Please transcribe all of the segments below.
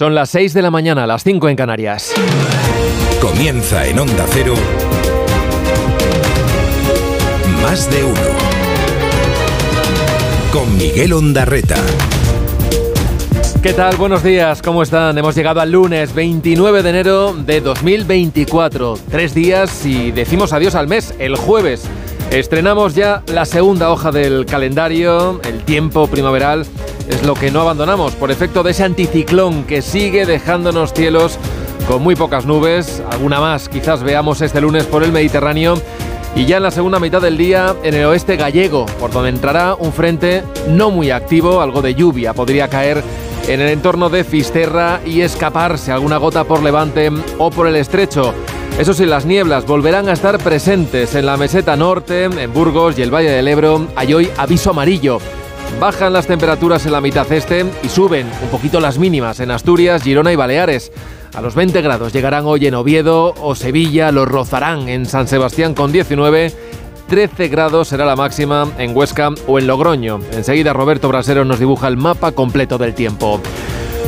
Son las 6 de la mañana, las 5 en Canarias. Comienza en Onda Cero. Más de uno. Con Miguel Ondarreta. ¿Qué tal? Buenos días, ¿cómo están? Hemos llegado al lunes 29 de enero de 2024. Tres días y decimos adiós al mes, el jueves. Estrenamos ya la segunda hoja del calendario, el tiempo primaveral es lo que no abandonamos por efecto de ese anticiclón que sigue dejándonos cielos con muy pocas nubes, alguna más quizás veamos este lunes por el Mediterráneo y ya en la segunda mitad del día en el oeste gallego, por donde entrará un frente no muy activo, algo de lluvia podría caer en el entorno de Fisterra y escaparse alguna gota por Levante o por el estrecho. Eso sí, las nieblas volverán a estar presentes en la meseta norte, en Burgos y el Valle del Ebro. Hay hoy aviso amarillo. Bajan las temperaturas en la mitad este y suben un poquito las mínimas en Asturias, Girona y Baleares. A los 20 grados llegarán hoy en Oviedo o Sevilla, los rozarán en San Sebastián con 19. 13 grados será la máxima en Huesca o en Logroño. Enseguida Roberto Brasero nos dibuja el mapa completo del tiempo.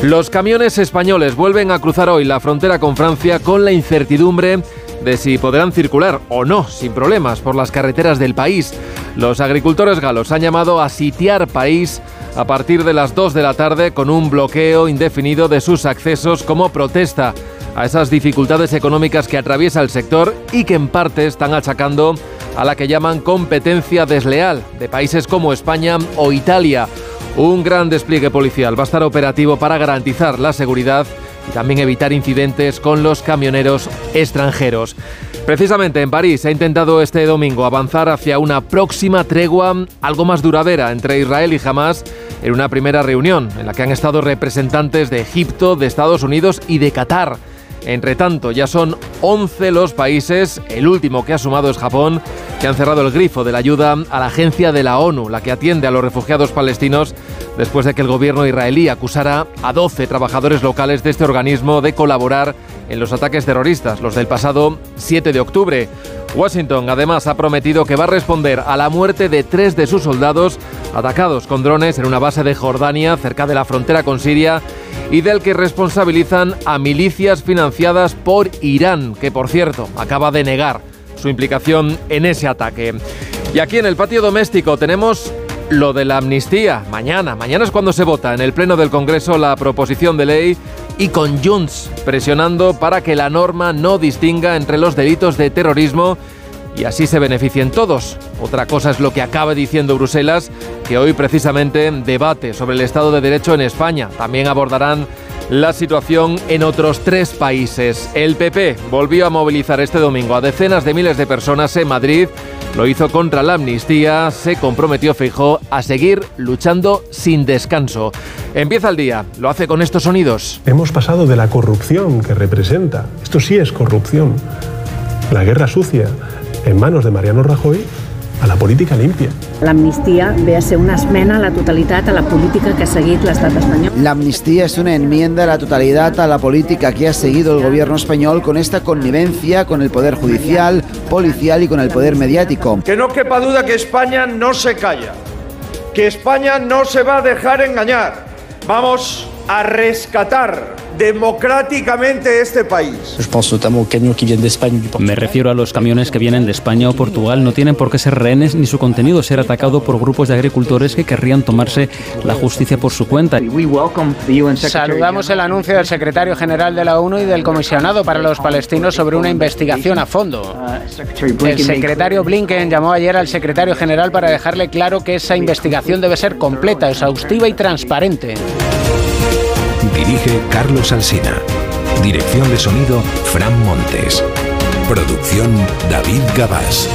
Los camiones españoles vuelven a cruzar hoy la frontera con Francia con la incertidumbre de si podrán circular o no sin problemas por las carreteras del país. Los agricultores galos han llamado a sitiar país a partir de las 2 de la tarde con un bloqueo indefinido de sus accesos como protesta a esas dificultades económicas que atraviesa el sector y que en parte están achacando a la que llaman competencia desleal de países como España o Italia. Un gran despliegue policial va a estar operativo para garantizar la seguridad y también evitar incidentes con los camioneros extranjeros. Precisamente en París se ha intentado este domingo avanzar hacia una próxima tregua algo más duradera entre Israel y Hamas en una primera reunión en la que han estado representantes de Egipto, de Estados Unidos y de Qatar. Entre tanto, ya son 11 los países, el último que ha sumado es Japón, que han cerrado el grifo de la ayuda a la agencia de la ONU, la que atiende a los refugiados palestinos, después de que el gobierno israelí acusara a 12 trabajadores locales de este organismo de colaborar en los ataques terroristas, los del pasado 7 de octubre. Washington además ha prometido que va a responder a la muerte de tres de sus soldados atacados con drones en una base de Jordania cerca de la frontera con Siria y del que responsabilizan a milicias financiadas por Irán, que por cierto acaba de negar su implicación en ese ataque. Y aquí en el patio doméstico tenemos lo de la amnistía. Mañana, mañana es cuando se vota en el Pleno del Congreso la proposición de ley y con Junts presionando para que la norma no distinga entre los delitos de terrorismo y así se beneficien todos. Otra cosa es lo que acaba diciendo Bruselas, que hoy precisamente debate sobre el Estado de Derecho en España. También abordarán la situación en otros tres países. El PP volvió a movilizar este domingo a decenas de miles de personas en Madrid. Lo hizo contra la amnistía, se comprometió Feijó a seguir luchando sin descanso. Empieza el día, lo hace con estos sonidos. Hemos pasado de la corrupción que representa, esto sí es corrupción, la guerra sucia, en manos de Mariano Rajoy a la política limpia. La amnistía ve a ser una esmena a la totalidad a la política que ha seguido l'estat espanyol. La amnistía es una enmienda a la totalidad a la política que ha seguido el gobierno español con esta connivencia con el poder judicial, policial y con el poder mediático. Que no quepa duda que España no se calla, que España no se va a dejar engañar. Vamos a rescatar democráticamente este país. Me refiero a los camiones que vienen de España o Portugal. No tienen por qué ser rehenes ni su contenido ser atacado por grupos de agricultores que querrían tomarse la justicia por su cuenta. Saludamos el anuncio del secretario general de la ONU y del comisionado para los palestinos sobre una investigación a fondo. El secretario Blinken llamó ayer al secretario general para dejarle claro que esa investigación debe ser completa, exhaustiva y transparente. Dirige Carlos Alsina. Dirección de sonido Fran Montes. Producción David Gabás.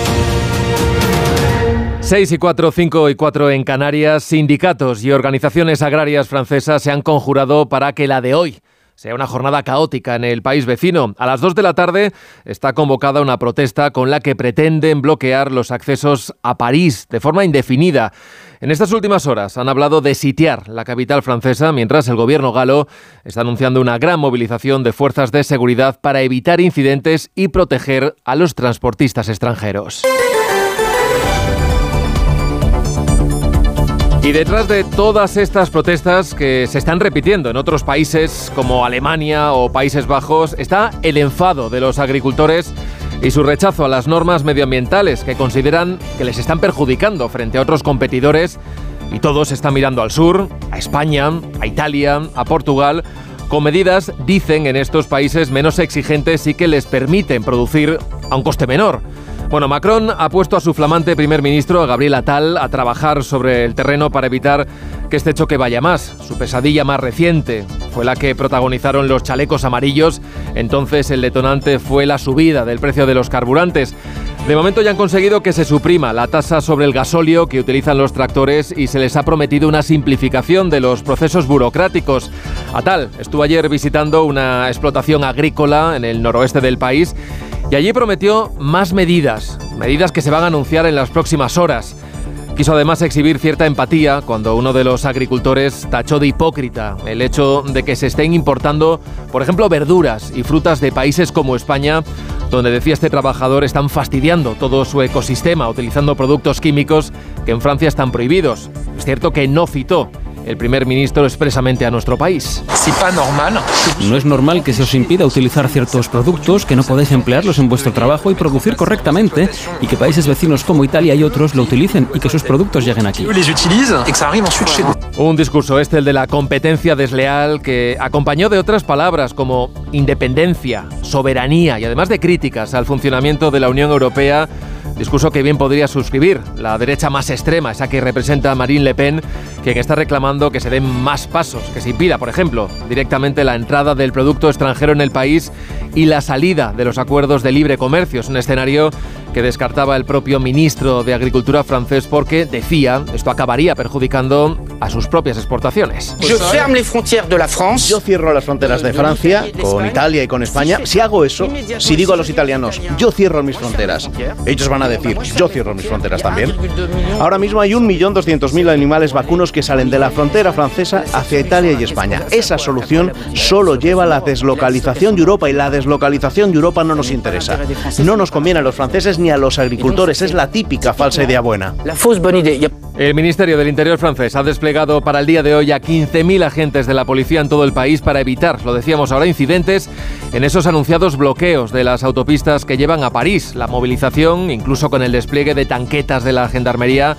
6 y 4, 5 y 4 en Canarias, sindicatos y organizaciones agrarias francesas se han conjurado para que la de hoy sea una jornada caótica en el país vecino. A las 2 de la tarde está convocada una protesta con la que pretenden bloquear los accesos a París de forma indefinida. En estas últimas horas han hablado de sitiar la capital francesa, mientras el gobierno galo está anunciando una gran movilización de fuerzas de seguridad para evitar incidentes y proteger a los transportistas extranjeros. Y detrás de todas estas protestas que se están repitiendo en otros países como Alemania o Países Bajos está el enfado de los agricultores y su rechazo a las normas medioambientales que consideran que les están perjudicando frente a otros competidores y todos están mirando al sur, a España, a Italia, a Portugal, con medidas, dicen, en estos países menos exigentes y que les permiten producir a un coste menor. Bueno, Macron ha puesto a su flamante primer ministro, Gabriel Attal, a trabajar sobre el terreno para evitar que este choque vaya más. Su pesadilla más reciente fue la que protagonizaron los chalecos amarillos. Entonces el detonante fue la subida del precio de los carburantes. De momento ya han conseguido que se suprima la tasa sobre el gasóleo que utilizan los tractores y se les ha prometido una simplificación de los procesos burocráticos. Atal estuvo ayer visitando una explotación agrícola en el noroeste del país y allí prometió más medidas, medidas que se van a anunciar en las próximas horas. Quiso además exhibir cierta empatía cuando uno de los agricultores tachó de hipócrita el hecho de que se estén importando, por ejemplo, verduras y frutas de países como España, donde decía este trabajador están fastidiando todo su ecosistema utilizando productos químicos que en Francia están prohibidos. Es cierto que no citó el primer ministro expresamente a nuestro país. No es normal que se os impida utilizar ciertos productos, que no podéis emplearlos en vuestro trabajo y producir correctamente, y que países vecinos como Italia y otros lo utilicen y que sus productos lleguen aquí. Un discurso este, el de la competencia desleal, que acompañó de otras palabras como independencia, soberanía y además de críticas al funcionamiento de la Unión Europea Discurso que bien podría suscribir la derecha más extrema, esa que representa a Marine Le Pen, quien está reclamando que se den más pasos, que se impida, por ejemplo, directamente la entrada del producto extranjero en el país y la salida de los acuerdos de libre comercio. Es un escenario que descartaba el propio ministro de Agricultura francés porque decía esto acabaría perjudicando a sus propias exportaciones. Yo cierro las fronteras de Francia con Italia y con España. Si hago eso, si digo a los italianos, yo cierro mis fronteras, ellos van a decir, yo cierro mis fronteras también. Ahora mismo hay 1.200.000 animales vacunos que salen de la frontera francesa hacia Italia y España. Esa solución solo lleva a la deslocalización de Europa y la deslocalización de Europa no nos interesa. No nos conviene a los franceses ni a los agricultores. Es la típica falsa idea buena. El Ministerio del Interior francés ha desplegado para el día de hoy a 15.000 agentes de la policía en todo el país para evitar, lo decíamos ahora, incidentes en esos anunciados bloqueos de las autopistas que llevan a París. La movilización, incluso con el despliegue de tanquetas de la Gendarmería,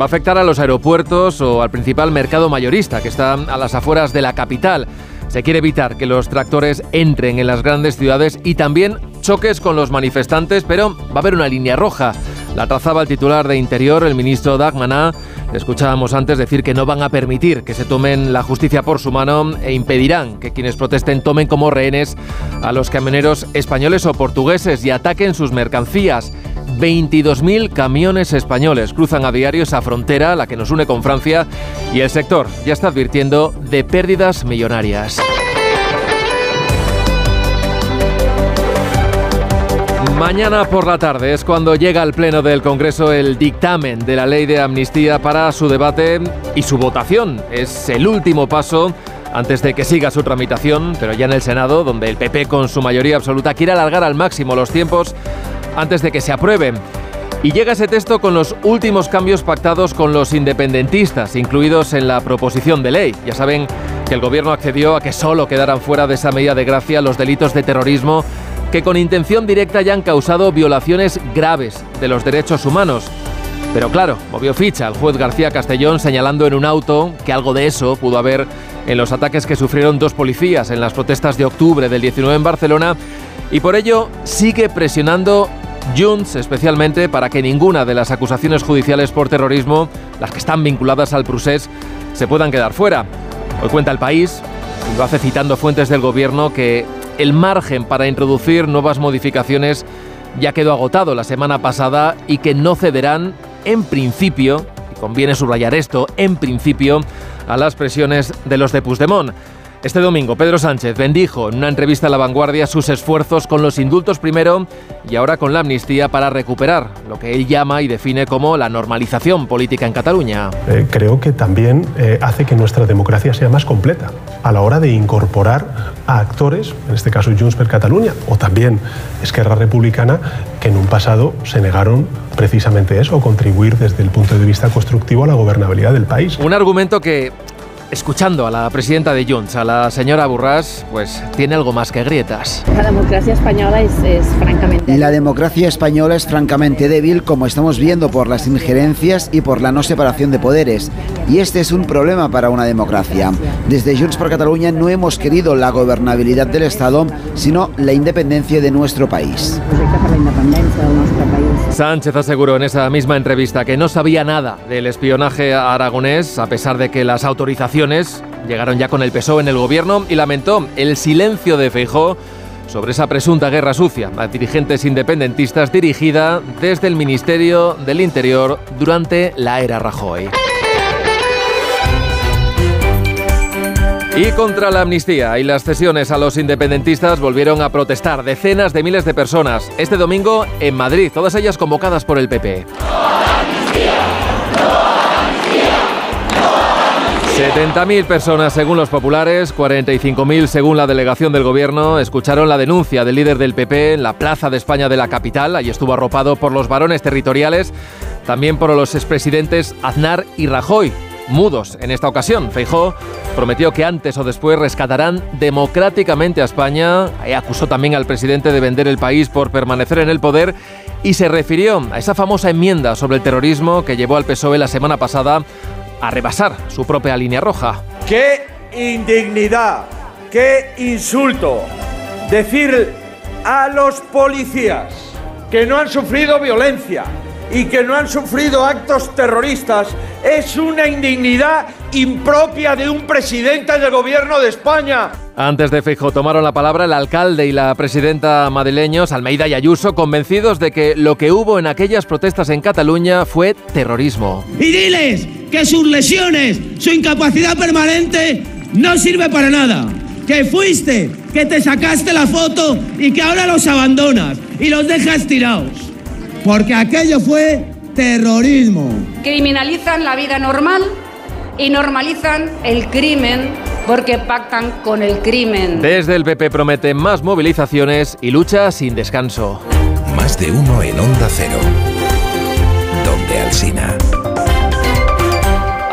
va a afectar a los aeropuertos o al principal mercado mayorista que está a las afueras de la capital. Se quiere evitar que los tractores entren en las grandes ciudades y también choques con los manifestantes, pero va a haber una línea roja. La trazaba el titular de Interior, el ministro Dagmaná. Le escuchábamos antes decir que no van a permitir que se tomen la justicia por su mano e impedirán que quienes protesten tomen como rehenes a los camioneros españoles o portugueses y ataquen sus mercancías. 22.000 camiones españoles cruzan a diario esa frontera, la que nos une con Francia, y el sector ya está advirtiendo de pérdidas millonarias. Mañana por la tarde es cuando llega al Pleno del Congreso el dictamen de la ley de amnistía para su debate y su votación. Es el último paso antes de que siga su tramitación, pero ya en el Senado, donde el PP con su mayoría absoluta quiere alargar al máximo los tiempos antes de que se apruebe. Y llega ese texto con los últimos cambios pactados con los independentistas, incluidos en la proposición de ley. Ya saben que el gobierno accedió a que solo quedaran fuera de esa medida de gracia los delitos de terrorismo que con intención directa ya han causado violaciones graves de los derechos humanos. Pero claro, movió ficha el juez García Castellón señalando en un auto que algo de eso pudo haber en los ataques que sufrieron dos policías en las protestas de octubre del 19 en Barcelona y por ello sigue presionando Junts especialmente para que ninguna de las acusaciones judiciales por terrorismo, las que están vinculadas al procés, se puedan quedar fuera. Hoy cuenta el país, lo hace citando fuentes del gobierno, que el margen para introducir nuevas modificaciones ya quedó agotado la semana pasada y que no cederán en principio, y conviene subrayar esto, en principio, a las presiones de los de Puigdemont. Este domingo, Pedro Sánchez bendijo en una entrevista a La Vanguardia sus esfuerzos con los indultos primero y ahora con la amnistía para recuperar lo que él llama y define como la normalización política en Cataluña. Eh, creo que también eh, hace que nuestra democracia sea más completa a la hora de incorporar a actores, en este caso Junts per Catalunya, o también Esquerra Republicana, que en un pasado se negaron precisamente eso, contribuir desde el punto de vista constructivo a la gobernabilidad del país. Un argumento que escuchando a la presidenta de Junts, a la señora Burras, pues tiene algo más que grietas. La democracia española es, es, francamente... La democracia española es francamente débil, como estamos viendo por las injerencias y por la no separación de poderes. Y este es un problema para una democracia. Desde Junts por Cataluña no hemos querido la gobernabilidad del Estado, sino la independencia de nuestro país. Sánchez aseguró en esa misma entrevista que no sabía nada del espionaje aragonés, a pesar de que las autorizaciones llegaron ya con el PSOE en el gobierno y lamentó el silencio de Feijó sobre esa presunta guerra sucia a dirigentes independentistas dirigida desde el Ministerio del Interior durante la era Rajoy. Y contra la amnistía y las cesiones a los independentistas volvieron a protestar decenas de miles de personas este domingo en Madrid, todas ellas convocadas por el PP. 70.000 personas según los populares, 45.000 según la delegación del gobierno, escucharon la denuncia del líder del PP en la Plaza de España de la capital. Allí estuvo arropado por los varones territoriales, también por los expresidentes Aznar y Rajoy, mudos en esta ocasión. Feijó prometió que antes o después rescatarán democráticamente a España. acusó también al presidente de vender el país por permanecer en el poder y se refirió a esa famosa enmienda sobre el terrorismo que llevó al PSOE la semana pasada a rebasar su propia línea roja. ¡Qué indignidad! ¡Qué insulto! Decir a los policías que no han sufrido violencia y que no han sufrido actos terroristas es una indignidad impropia de un presidente del gobierno de España. Antes de Feijóo tomaron la palabra el alcalde y la presidenta madrileños, Almeida y Ayuso, convencidos de que lo que hubo en aquellas protestas en Cataluña fue terrorismo. Y diles que sus lesiones, su incapacidad permanente no sirve para nada. Que fuiste, que te sacaste la foto y que ahora los abandonas y los dejas tirados. Porque aquello fue terrorismo. Criminalizan la vida normal y normalizan el crimen porque pactan con el crimen. Desde el PP promete más movilizaciones y lucha sin descanso. Más de uno en Onda Cero. Donde Alcina.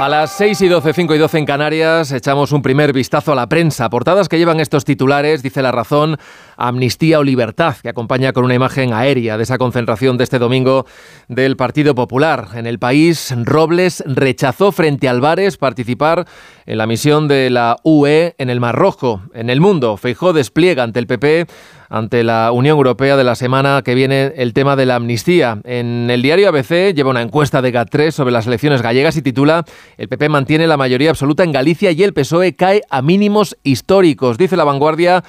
A las 6 y 12, 5 y 12 en Canarias, echamos un primer vistazo a la prensa. Portadas que llevan estos titulares, dice La Razón, Amnistía o Libertad, que acompaña con una imagen aérea de esa concentración de este domingo del Partido Popular. En el país, Robles rechazó frente a Álvarez participar en la misión de la UE en el Mar Rojo. En el mundo, Feijó despliega ante el PP ante la Unión Europea de la semana que viene el tema de la amnistía. En el diario ABC lleva una encuesta de GAT3 sobre las elecciones gallegas y titula El PP mantiene la mayoría absoluta en Galicia y el PSOE cae a mínimos históricos. Dice la vanguardia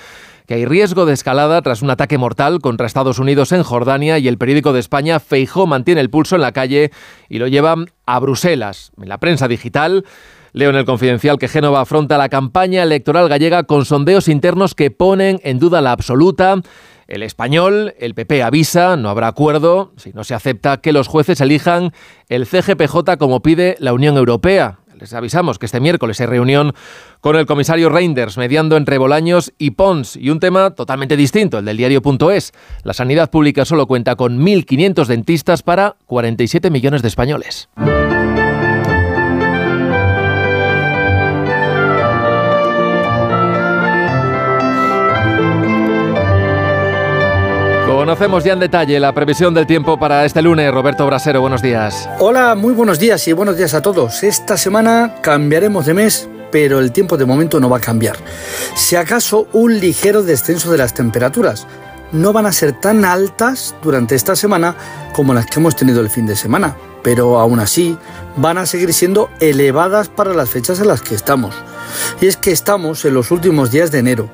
que hay riesgo de escalada tras un ataque mortal contra Estados Unidos en Jordania y el periódico de España Feijó mantiene el pulso en la calle y lo lleva a Bruselas. En la prensa digital Leo en el Confidencial que Génova afronta la campaña electoral gallega con sondeos internos que ponen en duda la absoluta. El español, el PP avisa, no habrá acuerdo si no se acepta que los jueces elijan el CGPJ como pide la Unión Europea. Les avisamos que este miércoles hay reunión con el comisario Reinders, mediando entre Bolaños y Pons, y un tema totalmente distinto, el del diario.es. La sanidad pública solo cuenta con 1.500 dentistas para 47 millones de españoles. Conocemos ya en detalle la previsión del tiempo para este lunes. Roberto Brasero, buenos días. Hola, muy buenos días y buenos días a todos. Esta semana cambiaremos de mes, pero el tiempo de momento no va a cambiar. Si acaso un ligero descenso de las temperaturas. No van a ser tan altas durante esta semana como las que hemos tenido el fin de semana, pero aún así van a seguir siendo elevadas para las fechas en las que estamos. Y es que estamos en los últimos días de enero,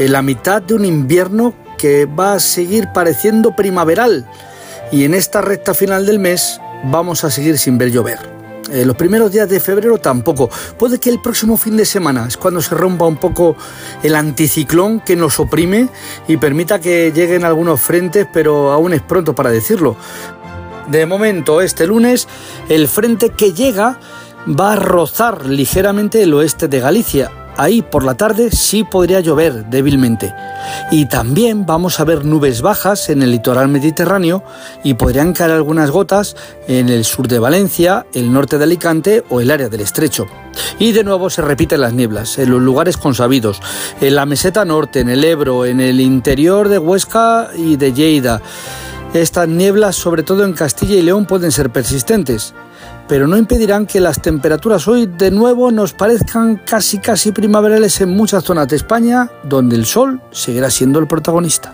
en la mitad de un invierno que va a seguir pareciendo primaveral y en esta recta final del mes vamos a seguir sin ver llover. Eh, los primeros días de febrero tampoco. Puede que el próximo fin de semana es cuando se rompa un poco el anticiclón que nos oprime y permita que lleguen algunos frentes, pero aún es pronto para decirlo. De momento, este lunes, el frente que llega va a rozar ligeramente el oeste de Galicia ahí por la tarde sí podría llover débilmente. Y también vamos a ver nubes bajas en el litoral mediterráneo y podrían caer algunas gotas en el sur de Valencia, el norte de Alicante o el área del estrecho. Y de nuevo se repiten las nieblas en los lugares consabidos, en la meseta norte, en el Ebro, en el interior de Huesca y de Lleida. Estas nieblas, sobre todo en Castilla y León, pueden ser persistentes pero no impedirán que las temperaturas hoy de nuevo nos parezcan casi casi primaverales en muchas zonas de España, donde el sol seguirá siendo el protagonista.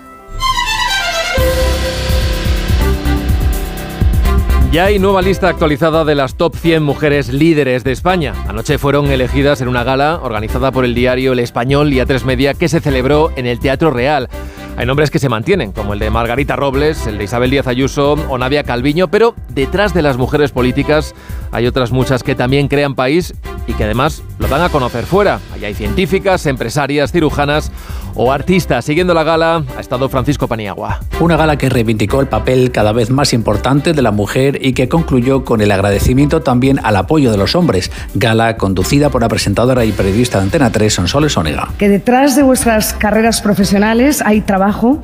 Ya hay nueva lista actualizada de las top 100 mujeres líderes de España. Anoche fueron elegidas en una gala organizada por el diario El Español y A3 Media que se celebró en el Teatro Real. Hay nombres que se mantienen, como el de Margarita Robles, el de Isabel Díaz Ayuso o Nadia Calviño, pero detrás de las mujeres políticas hay otras muchas que también crean país y que además lo dan a conocer fuera. Allá hay científicas, empresarias, cirujanas o artistas. Siguiendo la gala ha estado Francisco Paniagua. Una gala que reivindicó el papel cada vez más importante de la mujer y que concluyó con el agradecimiento también al apoyo de los hombres. Gala conducida por la presentadora y periodista de Antena 3, Sonsoles Onega. Que detrás de vuestras carreras profesionales hay trabajo,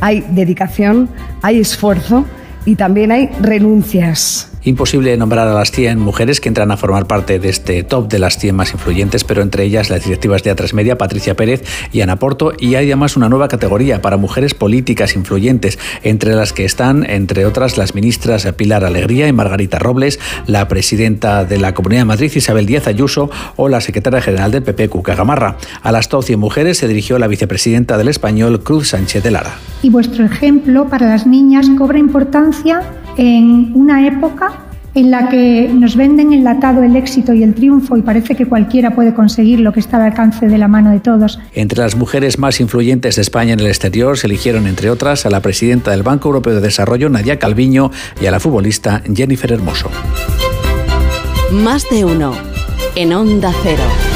hay dedicación, hay esfuerzo y también hay renuncias. Imposible nombrar a las 100 mujeres que entran a formar parte de este top de las 100 más influyentes, pero entre ellas las directivas de A3 Media, Patricia Pérez y Ana Porto, y hay además una nueva categoría para mujeres políticas influyentes, entre las que están, entre otras, las ministras Pilar Alegría y Margarita Robles, la presidenta de la Comunidad de Madrid, Isabel Díaz Ayuso, o la secretaria general del PP, Cuca Gamarra. A las top 100 mujeres se dirigió la vicepresidenta del Español, Cruz Sánchez de Lara. Y vuestro ejemplo para las niñas cobra importancia en una época en la que nos venden enlatado el éxito y el triunfo y parece que cualquiera puede conseguir lo que está al alcance de la mano de todos. Entre las mujeres más influyentes de España en el exterior se eligieron, entre otras, a la presidenta del Banco Europeo de Desarrollo, Nadia Calviño, y a la futbolista Jennifer Hermoso. Más de uno en Onda Cero.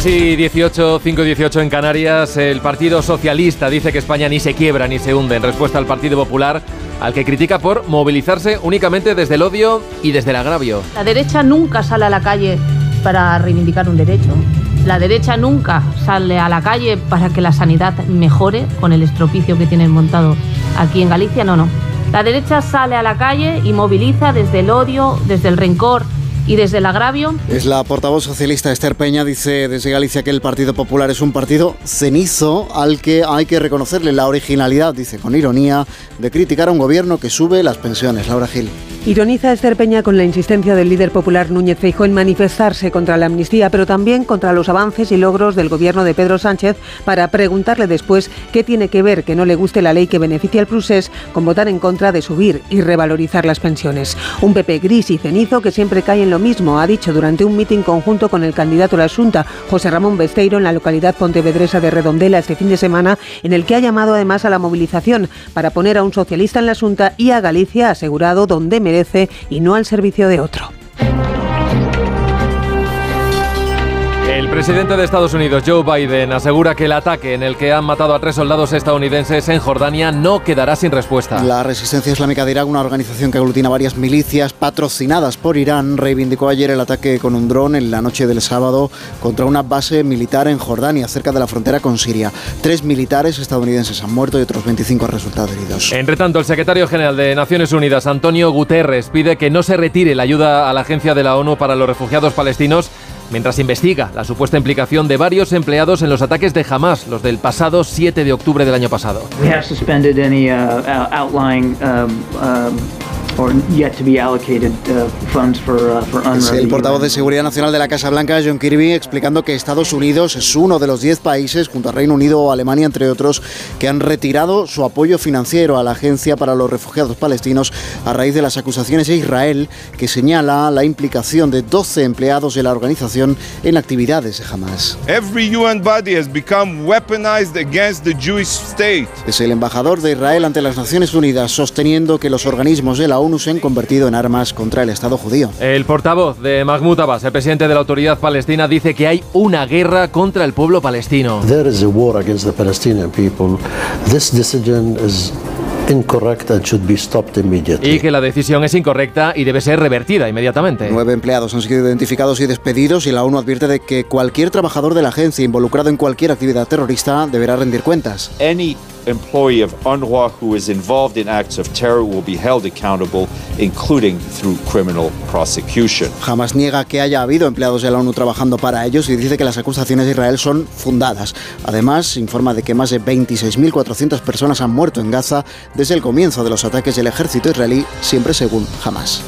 6 y 18, 5 y 18 en Canarias. El Partido Socialista dice que España ni se quiebra ni se hunde en respuesta al Partido Popular, al que critica por movilizarse únicamente desde el odio y desde el agravio. La derecha nunca sale a la calle para reivindicar un derecho. La derecha nunca sale a la calle para que la sanidad mejore con el estropicio que tienen montado aquí en Galicia. No, no. La derecha sale a la calle y moviliza desde el odio, desde el rencor, y desde el agravio. Es la portavoz socialista Esther Peña, dice desde Galicia que el Partido Popular es un partido cenizo al que hay que reconocerle la originalidad, dice con ironía, de criticar a un gobierno que sube las pensiones. Laura Gil. Ironiza Esther Peña con la insistencia del líder popular Núñez Feijóo en manifestarse contra la amnistía, pero también contra los avances y logros del gobierno de Pedro Sánchez para preguntarle después qué tiene que ver que no le guste la ley que beneficia al Prusés con votar en contra de subir y revalorizar las pensiones. Un PP gris y cenizo que siempre cae en lo mismo, ha dicho durante un mitin conjunto con el candidato a la Junta, José Ramón Besteiro, en la localidad pontevedresa de Redondela este fin de semana, en el que ha llamado además a la movilización para poner a un socialista en la Junta y a Galicia asegurado donde merece y no al servicio de otro. Presidente de Estados Unidos, Joe Biden, asegura que el ataque en el que han matado a tres soldados estadounidenses en Jordania no quedará sin respuesta. La Resistencia Islámica de Irak, una organización que aglutina varias milicias patrocinadas por Irán, reivindicó ayer el ataque con un dron en la noche del sábado contra una base militar en Jordania, cerca de la frontera con Siria. Tres militares estadounidenses han muerto y otros 25 han resultado heridos. Entre tanto, el secretario general de Naciones Unidas, Antonio Guterres, pide que no se retire la ayuda a la Agencia de la ONU para los Refugiados Palestinos mientras investiga la supuesta implicación de varios empleados en los ataques de Hamas, los del pasado 7 de octubre del año pasado. We have suspended any out- outlying or yet to be allocated funds for, for Es el portavoz de Seguridad Nacional de la Casa Blanca, John Kirby, explicando que Estados Unidos es uno de los 10 países, junto a Reino Unido o Alemania, entre otros, que han retirado su apoyo financiero a la Agencia para los Refugiados Palestinos a raíz de las acusaciones de Israel, que señala la implicación de 12 empleados de la organización en actividades de Hamas. Every UN body has become weaponized against the Jewish state. Es el embajador de Israel ante las Naciones Unidas, sosteniendo que los organismos de la ONU se han convertido en armas contra el Estado judío. El portavoz de Mahmoud Abbas, el presidente de la autoridad palestina, dice que hay una guerra contra el pueblo palestino. There is a war against the Palestinian people. This decision is incorrect and should be stopped immediately. Y que la decisión es incorrecta y debe ser revertida inmediatamente. Nueve empleados han sido identificados y despedidos y la ONU advierte de que cualquier trabajador de la agencia involucrado en cualquier actividad terrorista deberá rendir cuentas. Any employee of UNRWA who is involved in acts of terror will be held accountable, including through criminal prosecution. Jamás niega que haya habido empleados de la ONU trabajando para ellos y dice que las acusaciones de Israel son fundadas. Además, informa de que más de 26.400 personas han muerto en Gaza desde el comienzo de los ataques del ejército israelí, siempre según Hamas.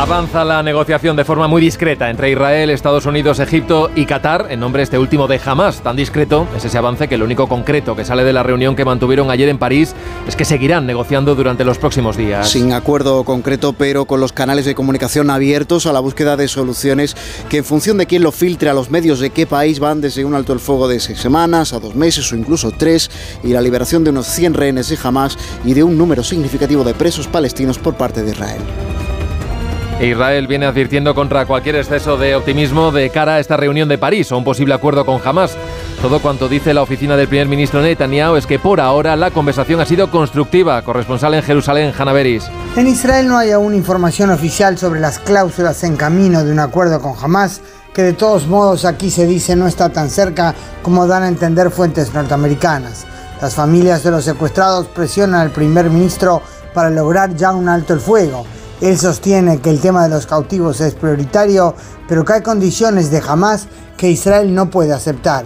Avanza la negociación de forma muy discreta entre Israel, Estados Unidos, Egipto y Qatar, en nombre este último de Hamas. Tan discreto es ese avance que lo único concreto que sale de la reunión que mantuvieron ayer en París es que seguirán negociando durante los próximos días. Sin acuerdo concreto, pero con los canales de comunicación abiertos a la búsqueda de soluciones que en función de quién lo filtre a los medios de qué país van desde un alto el fuego de seis semanas a dos meses o incluso tres y la liberación de unos 100 rehenes de Hamas y de un número significativo de presos palestinos por parte de Israel. Israel viene advirtiendo contra cualquier exceso de optimismo de cara a esta reunión de París o un posible acuerdo con Hamas. Todo cuanto dice la oficina del primer ministro Netanyahu es que por ahora la conversación ha sido constructiva. Corresponsal en Jerusalén, Hanna Beris. En Israel no hay aún información oficial sobre las cláusulas en camino de un acuerdo con Hamas, que de todos modos aquí se dice no está tan cerca como dan a entender fuentes norteamericanas. Las familias de los secuestrados presionan al primer ministro para lograr ya un alto el fuego. Él sostiene que el tema de los cautivos es prioritario, pero que hay condiciones de Hamas que Israel no puede aceptar.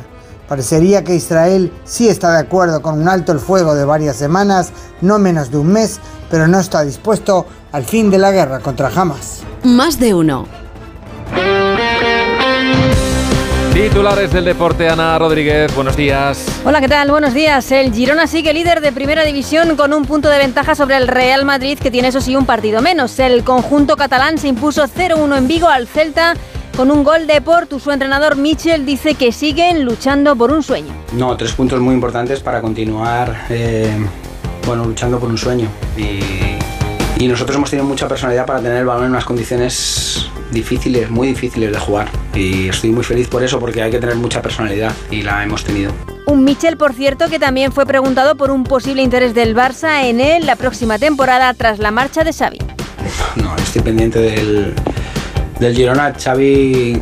Parecería que Israel sí está de acuerdo con un alto el fuego de varias semanas, no menos de un mes, pero no está dispuesto al fin de la guerra contra Hamas. Más de uno. Titulares del deporte, Ana Rodríguez, buenos días. Hola, ¿qué tal? Buenos días. El Girona sigue líder de primera división con un punto de ventaja sobre el Real Madrid, que tiene eso sí un partido menos. El conjunto catalán se impuso 0-1 en Vigo al Celta con un gol de Portu. Su entrenador Michel dice que siguen luchando por un sueño. No, tres puntos muy importantes para continuar eh, bueno, luchando por un sueño. Y, y nosotros hemos tenido mucha personalidad para tener el balón en unas condiciones difíciles, muy difíciles de jugar. Y estoy muy feliz por eso, porque hay que tener mucha personalidad y la hemos tenido. Un Michel, por cierto, que también fue preguntado por un posible interés del Barça en él la próxima temporada tras la marcha de Xavi. No, estoy pendiente del, del Girona. Xavi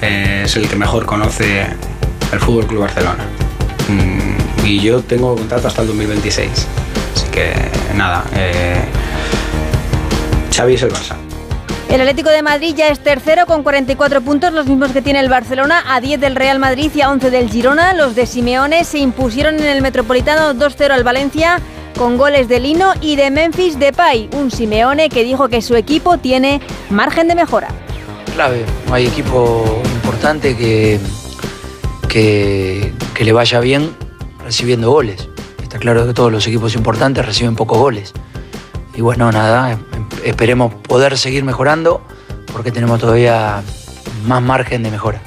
eh, es el que mejor conoce el Fútbol Club Barcelona. Mm, y yo tengo contrato hasta el 2026. Así que nada, eh, Xavi es el Barça. El Atlético de Madrid ya es tercero con 44 puntos, los mismos que tiene el Barcelona, a 10 del Real Madrid y a 11 del Girona. Los de Simeone se impusieron en el Metropolitano 2-0 al Valencia con goles de Lino y de Memphis Depay, un Simeone que dijo que su equipo tiene margen de mejora. Clave, hay equipo importante que, que, que le vaya bien recibiendo goles. Está claro que todos los equipos importantes reciben pocos goles. Y bueno, nada, esperemos poder seguir mejorando porque tenemos todavía más margen de mejora.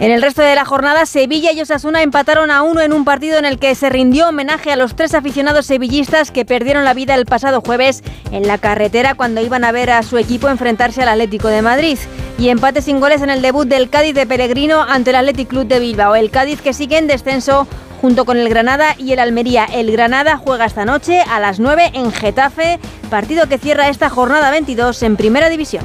En el resto de la jornada, Sevilla y Osasuna empataron a uno en un partido en el que se rindió homenaje a los tres aficionados sevillistas que perdieron la vida el pasado jueves en la carretera cuando iban a ver a su equipo enfrentarse al Atlético de Madrid. Y empate sin goles en el debut del Cádiz de Pellegrino ante el Athletic Club de Bilbao. El Cádiz que sigue en descenso junto con el Granada y el Almería. El Granada juega esta noche a las 9 en Getafe, partido que cierra esta jornada 22 en Primera División.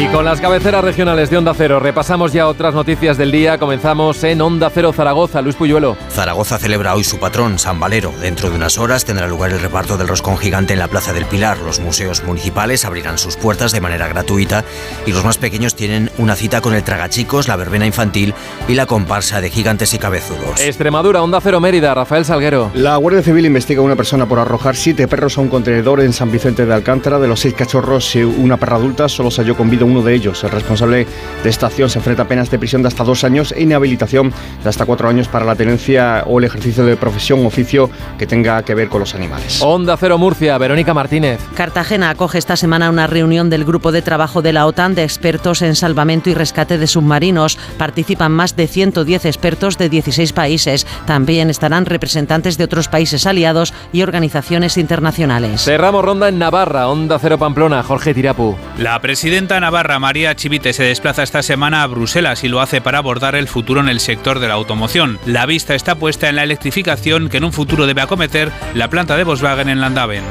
Y con las cabeceras regionales de Onda Cero repasamos ya otras noticias del día. Comenzamos en Onda Cero Zaragoza. Luis Puyuelo. Zaragoza celebra hoy su patrón, San Valero. Dentro de unas horas tendrá lugar el reparto del roscón gigante en la Plaza del Pilar. Los museos municipales abrirán sus puertas de manera gratuita y los más pequeños tienen una cita con el Tragachicos, la verbena infantil y la comparsa de gigantes y cabezudos. Extremadura, Onda Cero Mérida, Rafael Salguero. La Guardia Civil investiga a una persona por arrojar siete perros a un contenedor en San Vicente de Alcántara. De los seis cachorros, una perra adulta solo se halló con vida uno de ellos. El responsable de esta acción se enfrenta a penas de prisión de hasta dos años e inhabilitación de hasta cuatro años para la tenencia o el ejercicio de profesión o oficio que tenga que ver con los animales. Onda Cero Murcia, Verónica Martínez. Cartagena acoge esta semana una reunión del grupo de trabajo de la OTAN de expertos en salvamento y rescate de submarinos. Participan más de 110 expertos de 16 países. También estarán representantes de otros países aliados y organizaciones internacionales. Cerramos ronda en Navarra, Onda Cero Pamplona, Jorge Tirapu. La presidenta Navarra, María Chivite, se desplaza esta semana a Bruselas y lo hace para abordar el futuro en el sector de la automoción. La vista está puesta en la electrificación que en un futuro debe acometer la planta de Volkswagen en Landaven.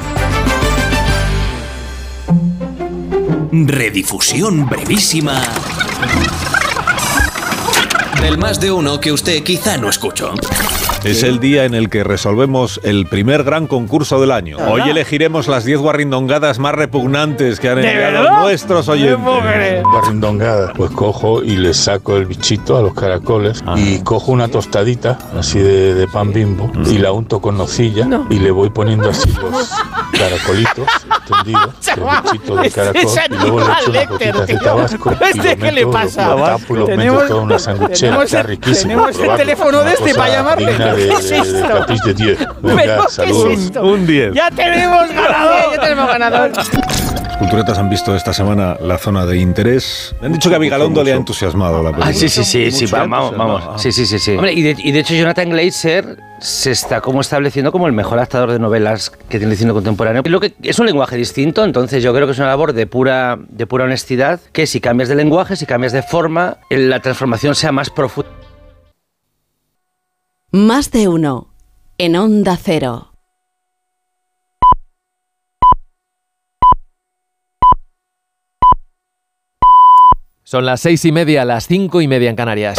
Redifusión brevísima del más de uno que usted quizá no escuchó. Es el día en el que resolvemos el primer gran concurso del año. Hoy elegiremos las 10 guarrindongadas más repugnantes que han enviado nuestros oyentes. Guarrindongada. Pues cojo y le saco el bichito a los caracoles y cojo una tostadita así de, de pan bimbo y la unto con nocilla y le voy poniendo así los caracolitos tendidos, el bichito del caracol y luego le echo unas gotitas de tabasco y lo meto, ¿Qué le pasa? lo tapo y lo meto toda una sanguchera. Está riquísimo. tenemos el teléfono de este para llamarle. ¿Qué es esto? tapiz de 10. ¿Pero Venga, qué es saludos. esto? Un 10. ¡Ya tenemos ganador! ¡Ya tenemos ganador! Culturetas han visto esta semana la zona de interés. Me han dicho que a Vigalondo le ha entusiasmado la película. Ah, sí, sí, sí, sí, vamos, vamos. Sí, sí, sí, sí. Hombre, y de, y de hecho Jonathan Glazer se está como estableciendo como el mejor adaptador de novelas que tiene el cine contemporáneo. Lo que es un lenguaje distinto, entonces yo creo que es una labor de pura, de pura honestidad, que si cambias de lenguaje, si cambias de forma, la transformación sea más profunda. Más de uno. En Onda Cero. Son las seis y media, las cinco y media en Canarias.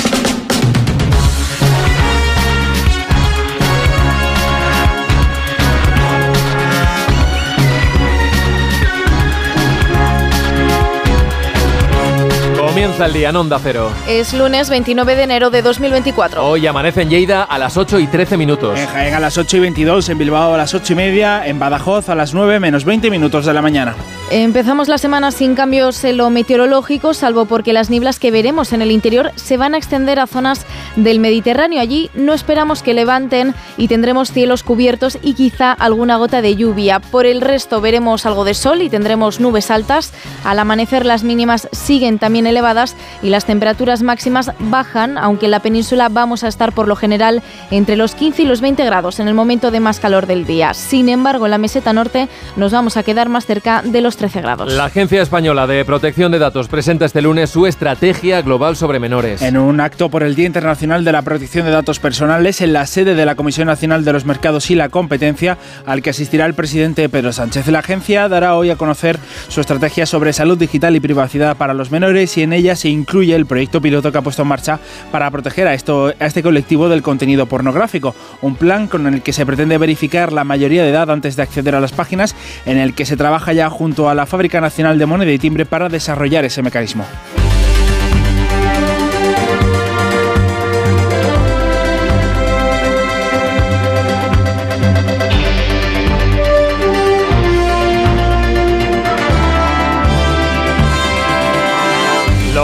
Comienza el día en Onda Cero. Es lunes 29 de enero de 2024. Hoy amanece en Lleida a las 8 y 13 minutos. En Jaén a las 8 y 22, en Bilbao a las 8 y media, en Badajoz a las 9 menos 20 minutos de la mañana. Empezamos la semana sin cambios en lo meteorológico, salvo porque las nieblas que veremos en el interior se van a extender a zonas del Mediterráneo. Allí no esperamos que levanten y tendremos cielos cubiertos y quizá alguna gota de lluvia. Por el resto veremos algo de sol y tendremos nubes altas. Al amanecer las mínimas siguen también elevadas y las temperaturas máximas bajan, aunque en la península vamos a estar por lo general entre los 15 y los 20 grados en el momento de más calor del día. Sin embargo, en la meseta norte nos vamos a quedar más cerca de los 13 grados. La Agencia Española de Protección de Datos presenta este lunes su estrategia global sobre menores. En un acto por el Día Internacional de la Protección de Datos Personales en la sede de la Comisión Nacional de los Mercados y la Competencia, al que asistirá el presidente Pedro Sánchez. La agencia dará hoy a conocer su estrategia sobre salud digital y privacidad para los menores y en ella se incluye el proyecto piloto que ha puesto en marcha para proteger a, esto, a este colectivo del contenido pornográfico. Un plan con el que se pretende verificar la mayoría de edad antes de acceder a las páginas, en el que se trabaja ya junto a la Fábrica Nacional de Moneda y Timbre para desarrollar ese mecanismo.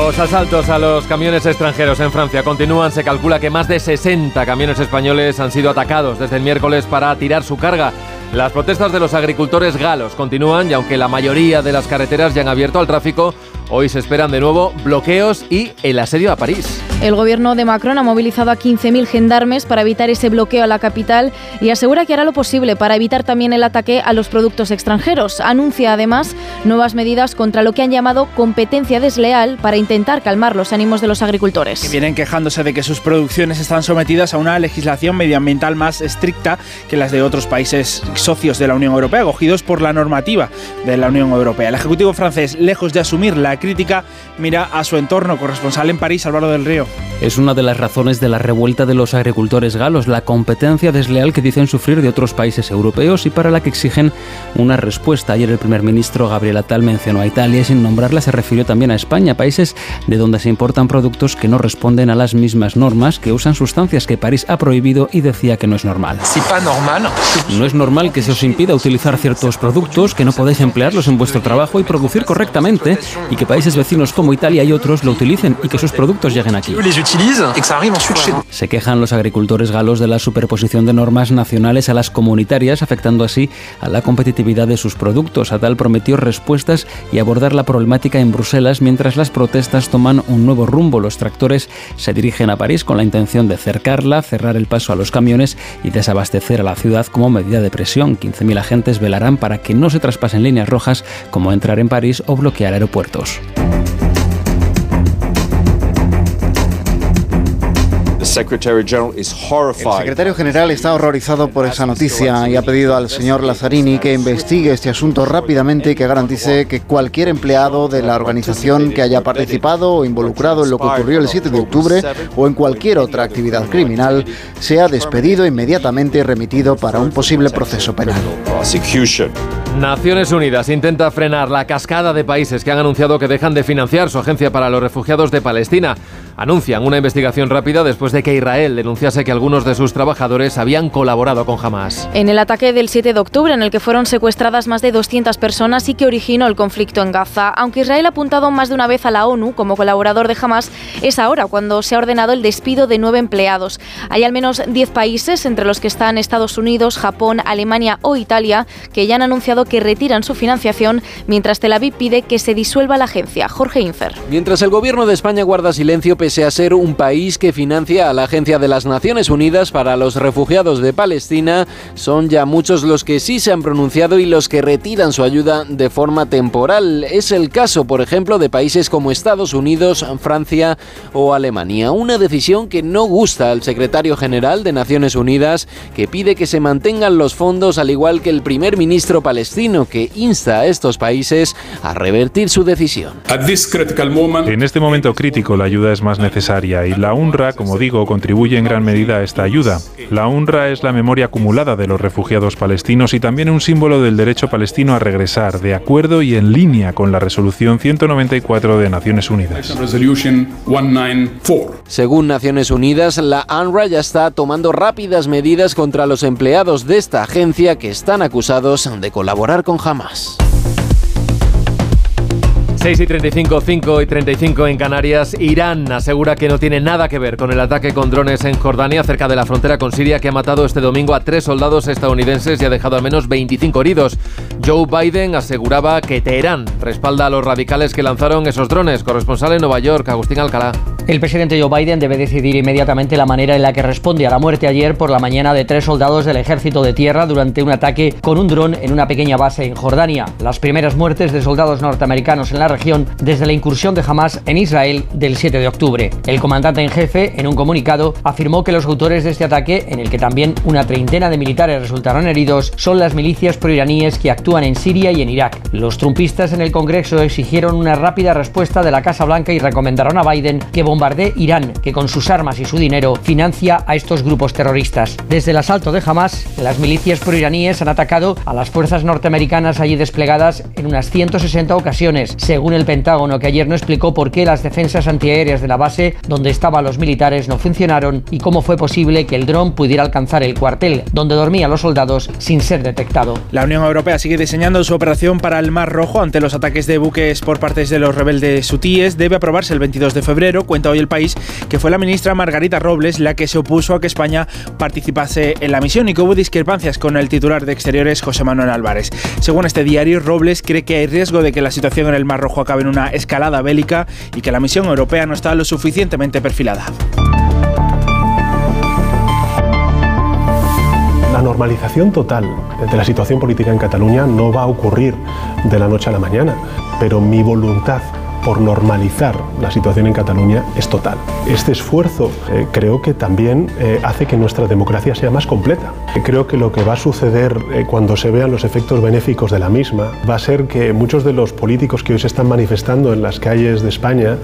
Los asaltos a los camiones extranjeros en Francia continúan. Se calcula que más de 60 camiones españoles han sido atacados desde el miércoles para tirar su carga. Las protestas de los agricultores galos continúan y aunque la mayoría de las carreteras ya han abierto al tráfico, hoy se esperan de nuevo bloqueos y el asedio a París. El gobierno de Macron ha movilizado a 15.000 gendarmes para evitar ese bloqueo a la capital y asegura que hará lo posible para evitar también el ataque a los productos extranjeros. Anuncia además nuevas medidas contra lo que han llamado competencia desleal para intentar calmar los ánimos de los agricultores. que vienen quejándose de que sus producciones están sometidas a una legislación medioambiental más estricta que las de otros países socios de la Unión Europea, acogidos por la normativa de la Unión Europea. El Ejecutivo francés, lejos de asumir la La crítica mira a su entorno. Corresponsal en París, Álvaro del Río. Es una de las razones de la revuelta de los agricultores galos, la competencia desleal que dicen sufrir de otros países europeos y para la que exigen una respuesta. Ayer el primer ministro Gabriel Attal mencionó a Italia y sin nombrarla se refirió también a España, países de donde se importan productos que no responden a las mismas normas, que usan sustancias que París ha prohibido y decía que no es normal. No es normal que se os impida utilizar ciertos productos, que no podéis emplearlos en vuestro trabajo y producir correctamente y que países vecinos como Italia y otros lo utilicen y que sus productos lleguen aquí. Se quejan los agricultores galos de la superposición de normas nacionales a las comunitarias, afectando así a la competitividad de sus productos. Atal prometió respuestas y abordar la problemática en Bruselas mientras las protestas toman un nuevo rumbo. Los tractores se dirigen a París con la intención de cercarla, cerrar el paso a los camiones y desabastecer a la ciudad como medida de presión. 15.000 agentes velarán para que no se traspasen líneas rojas como entrar en París o bloquear aeropuertos. you El secretario general está horrorizado por esa noticia y ha pedido al señor Lazzarini que investigue este asunto rápidamente y que garantice que cualquier empleado de la organización que haya participado o involucrado en lo que ocurrió el 7 de octubre o en cualquier otra actividad criminal sea despedido inmediatamente y remitido para un posible proceso penal. Naciones Unidas intenta frenar la cascada de países que han anunciado que dejan de financiar su agencia para los refugiados de Palestina. Anuncian una investigación rápida después de que Israel denunciase que algunos de sus trabajadores habían colaborado con Hamas. En el ataque del 7 de octubre, en el que fueron secuestradas más de 200 personas y que originó el conflicto en Gaza, aunque Israel ha apuntado más de una vez a la ONU como colaborador de Hamas, es ahora cuando se ha ordenado el despido de nueve empleados. Hay al menos 10 países, entre los que están Estados Unidos, Japón, Alemania o Italia, que ya han anunciado que retiran su financiación, mientras Tel Aviv pide que se disuelva la agencia. Jorge Infer. Mientras el gobierno de España guarda silencio pese a ser un país que financia a la Agencia de las Naciones Unidas para los Refugiados de Palestina, son ya muchos los que sí se han pronunciado y los que retiran su ayuda de forma temporal. Es el caso, por ejemplo, de países como Estados Unidos, Francia o Alemania. Una decisión que no gusta al secretario general de Naciones Unidas, que pide que se mantengan los fondos al igual que el primer ministro palestino, que insta a estos países a revertir su decisión. En este momento crítico la ayuda es más necesaria y la UNRWA, como digo, contribuye en gran medida a esta ayuda. La UNRWA es la memoria acumulada de los refugiados palestinos y también un símbolo del derecho palestino a regresar, de acuerdo y en línea con la resolución 194 de Naciones Unidas. Según Naciones Unidas, la UNRWA ya está tomando rápidas medidas contra los empleados de esta agencia que están acusados de colaborar con Hamas. 6 y 35, 5 y 35 en Canarias. Irán asegura que no tiene nada que ver con el ataque con drones en Jordania, cerca de la frontera con Siria, que ha matado este domingo a tres soldados estadounidenses y ha dejado al menos 25 heridos. Joe Biden aseguraba que Teherán respalda a los radicales que lanzaron esos drones. Corresponsal en Nueva York, Agustín Alcalá. El presidente Joe Biden debe decidir inmediatamente la manera en la que responde a la muerte ayer por la mañana de tres soldados del ejército de tierra durante un ataque con un dron en una pequeña base en Jordania. Las primeras muertes de soldados norteamericanos en la región desde la incursión de Hamas en Israel del 7 de octubre. El comandante en jefe, en un comunicado, afirmó que los autores de este ataque, en el que también una treintena de militares resultaron heridos, son las milicias proiraníes que actúan en Siria y en Irak. Los trumpistas en el Congreso exigieron una rápida respuesta de la Casa Blanca y recomendaron a Biden que bombardee Irán, que con sus armas y su dinero financia a estos grupos terroristas. Desde el asalto de Hamas, las milicias proiraníes han atacado a las fuerzas norteamericanas allí desplegadas en unas 160 ocasiones, según el Pentágono, que ayer no explicó por qué las defensas antiaéreas de la base donde estaban los militares no funcionaron y cómo fue posible que el dron pudiera alcanzar el cuartel donde dormían los soldados sin ser detectado. La Unión Europea sigue diseñando su operación para el Mar Rojo ante los ataques de buques por partes de los rebeldes hutíes. Debe aprobarse el 22 de febrero, cuenta hoy el país, que fue la ministra Margarita Robles la que se opuso a que España participase en la misión y que hubo discrepancias con el titular de Exteriores, José Manuel Álvarez. Según este diario, Robles cree que hay riesgo de que la situación en el Mar Rojo acabe en una escalada bélica y que la misión europea no está lo suficientemente perfilada. La normalización total de la situación política en Cataluña no va a ocurrir de la noche a la mañana, pero mi voluntad por normalizar la situación en Cataluña es total. Este esfuerzo eh, creo que también eh, hace que nuestra democracia sea más completa. Creo que lo que va a suceder eh, cuando se vean los efectos benéficos de la misma va a ser que muchos de los políticos que hoy se están manifestando en las calles de España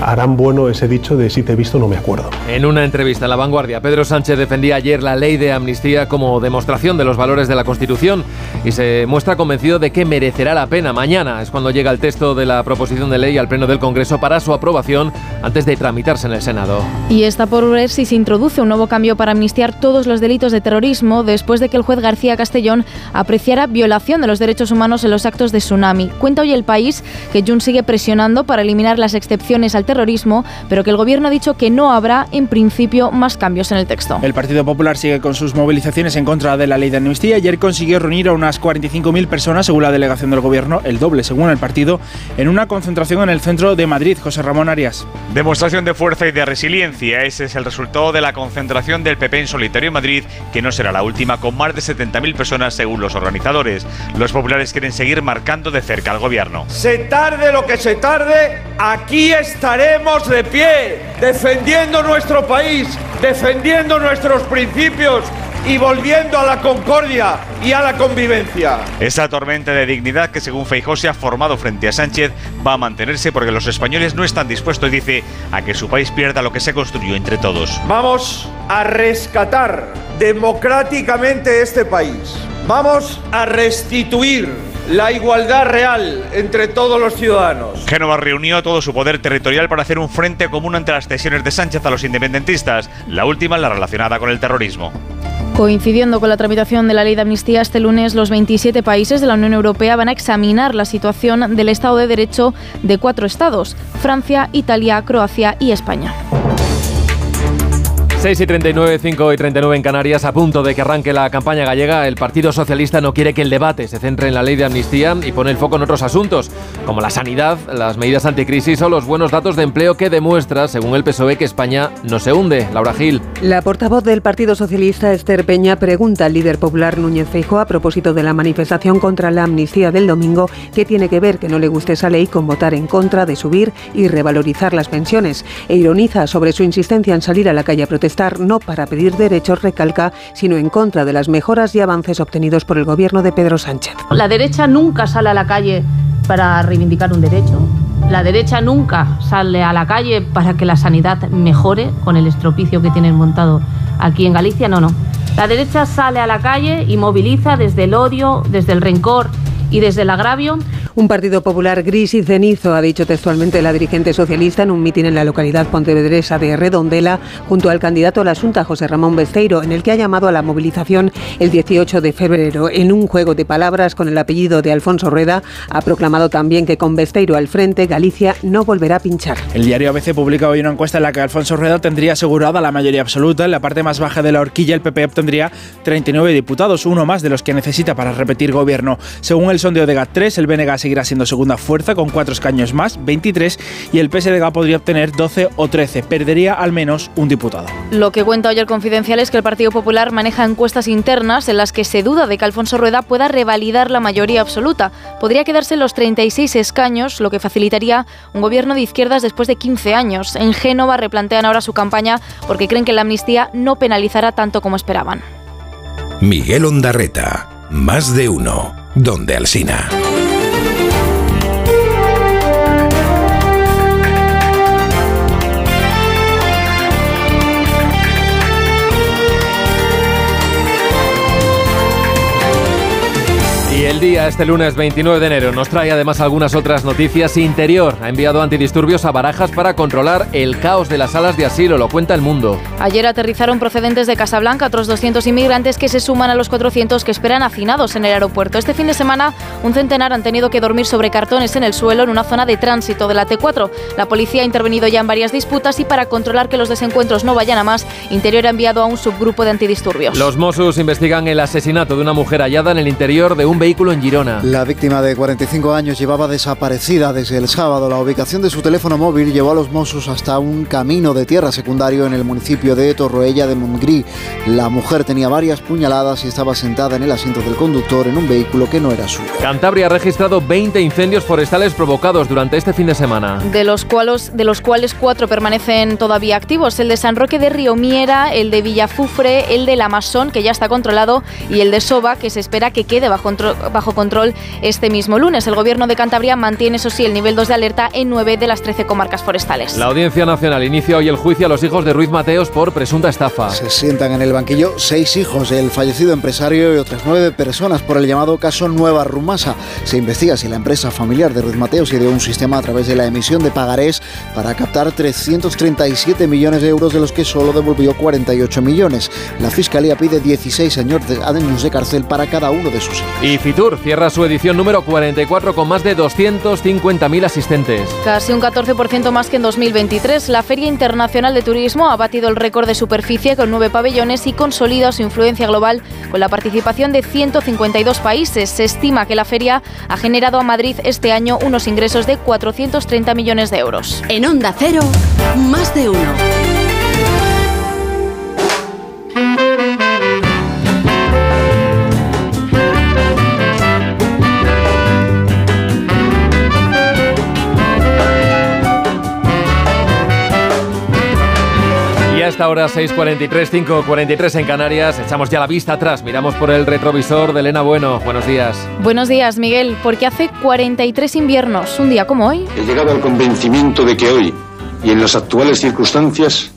harán bueno ese dicho de si te he visto no me acuerdo. En una entrevista a La Vanguardia, Pedro Sánchez defendía ayer la ley de amnistía como demostración de los valores de la Constitución y se muestra convencido de que merecerá la pena. Mañana es cuando llega el texto de la proposición de ley al Pleno del Congreso para su aprobación antes de tramitarse en el Senado. Y está por ver si se introduce un nuevo cambio para amnistiar todos los delitos de terrorismo después de que el juez García Castellón apreciara violación de los derechos humanos en los actos de tsunami. Cuenta hoy el país que Jun sigue presionando para eliminar las excepciones al terrorismo, pero que el gobierno ha dicho que no habrá, en principio, más cambios en el texto. El Partido Popular sigue con sus movilizaciones en contra de la ley de amnistía. Ayer consiguió reunir a unas 45.000 personas, según la delegación del gobierno, el doble, según el partido, en una concentración en el centro de Madrid. José Ramón Arias. Demostración de fuerza y de resiliencia. Ese es el resultado de la concentración del PP en solitario en Madrid, que no será la última, con más de 70.000 personas según los organizadores. Los populares quieren seguir marcando de cerca al gobierno. Se tarde lo que se tarde, aquí estaremos de pie, defendiendo nuestro país, defendiendo nuestros principios y volviendo a la concordia y a la convivencia. Esa tormenta de dignidad que según Feijóo se ha formado frente a Sánchez va a mantenerse porque los españoles no están dispuestos, dice, a que su país pierda lo que se construyó entre todos. Vamos a rescatar democráticamente este país. Vamos a restituir la igualdad real entre todos los ciudadanos. Génova reunió todo su poder territorial para hacer un frente común ante las cesiones de Sánchez a los independentistas, la última la relacionada con el terrorismo. Coincidiendo con la tramitación de la ley de amnistía este lunes, los 27 países de la Unión Europea van a examinar la situación del Estado de Derecho de cuatro estados, Francia, Italia, Croacia y España. 6 y 39, 5 y 39 en Canarias, a punto de que arranque la campaña gallega, el Partido Socialista no quiere que el debate se centre en la ley de amnistía y pone el foco en otros asuntos, como la sanidad, las medidas anticrisis o los buenos datos de empleo que demuestra, según el PSOE, que España no se hunde. Laura Gil. La portavoz del Partido Socialista, Esther Peña, pregunta al líder popular Núñez Feijóo a propósito de la manifestación contra la amnistía del domingo, qué tiene que ver que no le guste esa ley con votar en contra de subir y revalorizar las pensiones, e ironiza sobre su insistencia en salir a la calle a protestar no para pedir derechos, recalca, sino en contra de las mejoras y avances obtenidos por el gobierno de Pedro Sánchez. La derecha nunca sale a la calle para reivindicar un derecho. La derecha nunca sale a la calle para que la sanidad mejore con el estropicio que tienen montado aquí en Galicia. No, no. La derecha sale a la calle y moviliza desde el odio, desde el rencor y desde el agravio. Un Partido Popular gris y cenizo, ha dicho textualmente la dirigente socialista en un mitin en la localidad pontevedresa de Redondela, junto al candidato a la Junta, José Ramón Besteiro, en el que ha llamado a la movilización el 18 de febrero. En un juego de palabras con el apellido de Alfonso Rueda, ha proclamado también que con Besteiro al frente, Galicia no volverá a pinchar. El diario ABC publica hoy una encuesta en la que Alfonso Rueda tendría asegurada la mayoría absoluta. En la parte más baja de la horquilla, el PP obtendría 39 diputados, uno más de los que necesita para repetir gobierno. Según el sondeo de GAT3, el BNG seguirá siendo segunda fuerza con cuatro escaños más, 23, y el PSDG podría obtener 12 o 13. Perdería al menos un diputado. Lo que cuenta hoy el Confidencial es que el Partido Popular maneja encuestas internas en las que se duda de que Alfonso Rueda pueda revalidar la mayoría absoluta. Podría quedarse en los 36 escaños, lo que facilitaría un gobierno de izquierdas después de 15 años. En Génova replantean ahora su campaña porque creen que la amnistía no penalizará tanto como esperaban. Miguel Ondarreta, más de uno, donde Alsina. Día, este lunes 29 de enero, nos trae además algunas otras noticias. Interior ha enviado antidisturbios a Barajas para controlar el caos de las salas de asilo, lo cuenta el mundo. Ayer aterrizaron procedentes de Casablanca otros 200 inmigrantes que se suman a los 400 que esperan hacinados en el aeropuerto. Este fin de semana, un centenar han tenido que dormir sobre cartones en el suelo en una zona de tránsito de la T4. La policía ha intervenido ya en varias disputas y para controlar que los desencuentros no vayan a más, Interior ha enviado a un subgrupo de antidisturbios. Los Mossos investigan el asesinato de una mujer hallada en el interior de un vehículo vehículo en Girona. La víctima de 45 años llevaba desaparecida desde el sábado. La ubicación de su teléfono móvil llevó a los Mossos hasta un camino de tierra secundario en el municipio de Torroella de Montgrí. La mujer tenía varias puñaladas y estaba sentada en el asiento del conductor en un vehículo que no era suyo. Cantabria ha registrado 20 incendios forestales provocados durante este fin de semana. De los, cuales, de los cuales cuatro permanecen todavía activos. El de San Roque de Río Miera, el de Villafufre, el de La Masón, que ya está controlado, y el de Soba, que se espera que quede bajo, bajo control este mismo lunes. El gobierno de Cantabria mantiene, eso sí, el nivel 2 de alerta en 9 de las 13 comarcas forestales. La Audiencia Nacional inicia hoy el juicio a los hijos de Ruiz Mateos por presunta estafa. Se sientan en el banquillo seis hijos del fallecido empresario y otras nueve personas por el llamado caso Nueva Rumasa. Se investiga si la empresa familiar de Ruiz Mateos ideó un sistema a través de la emisión de pagarés para captar 337 millones de euros de los que solo devolvió 48 millones. La Fiscalía pide 16 años de, años de cárcel para cada uno de sus hijos. Y Fitur cierra su edición número 44 con más de 250.000 asistentes. Casi un 14% más que en 2023. La Feria Internacional de Turismo ha batido el récord de superficie con nueve pabellones y consolida su influencia global con la participación de 152 países. Se estima que la feria ha generado a Madrid este año unos ingresos de 430 millones de euros. En Onda Cero, más de uno. Y hasta ahora 6.43, 5.43 en Canarias. Echamos ya la vista atrás, miramos por el retrovisor de Elena Bueno. Buenos días. Buenos días, Miguel. Porque hace 43 inviernos, un día como hoy. He llegado al convencimiento de que hoy, y en las actuales circunstancias,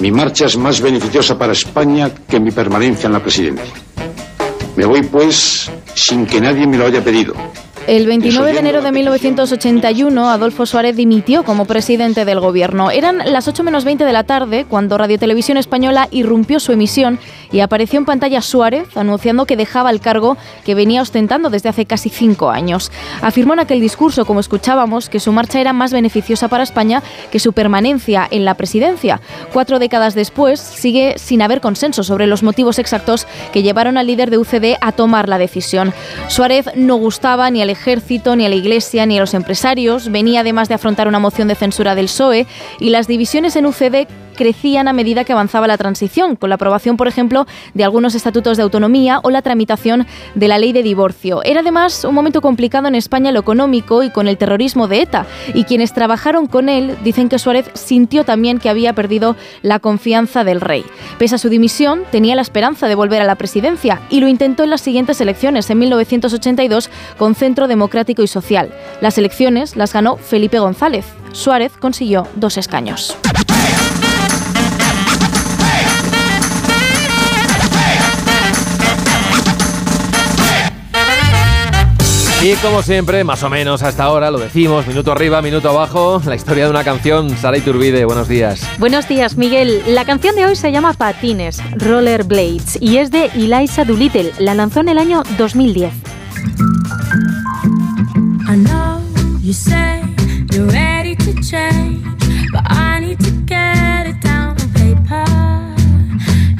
mi marcha es más beneficiosa para España que mi permanencia en la presidencia. Me voy, pues, sin que nadie me lo haya pedido. El 29 de enero de 1981, Adolfo Suárez dimitió como presidente del gobierno. Eran las 8 menos 20 de la tarde cuando Radio Televisión Española irrumpió su emisión y apareció en pantalla Suárez anunciando que dejaba el cargo que venía ostentando desde hace casi cinco años. Afirmó en aquel discurso, como escuchábamos, que su marcha era más beneficiosa para España que su permanencia en la presidencia. Cuatro décadas después, sigue sin haber consenso sobre los motivos exactos que llevaron al líder de UCD a tomar la decisión. Suárez no gustaba ni al ejército, ni a la iglesia, ni a los empresarios. Venía además de afrontar una moción de censura del PSOE y las divisiones en UCD crecían a medida que avanzaba la transición, con la aprobación, por ejemplo, de algunos estatutos de autonomía o la tramitación de la ley de divorcio. Era además un momento complicado en España lo económico y con el terrorismo de ETA, y quienes trabajaron con él dicen que Suárez sintió también que había perdido la confianza del rey. Pese a su dimisión, tenía la esperanza de volver a la presidencia y lo intentó en las siguientes elecciones, en 1982, con Centro Democrático y Social. Las elecciones las ganó Felipe González. Suárez consiguió dos escaños. Y como siempre, más o menos hasta ahora, lo decimos, minuto arriba, minuto abajo, la historia de una canción. Sara Iturbide, buenos días. Buenos días, Miguel. La canción de hoy se llama Patines, Rollerblades, y es de Eliza Doolittle. La lanzó en el año 2010. I know you say you're ready to change, but I need to get it down on paper.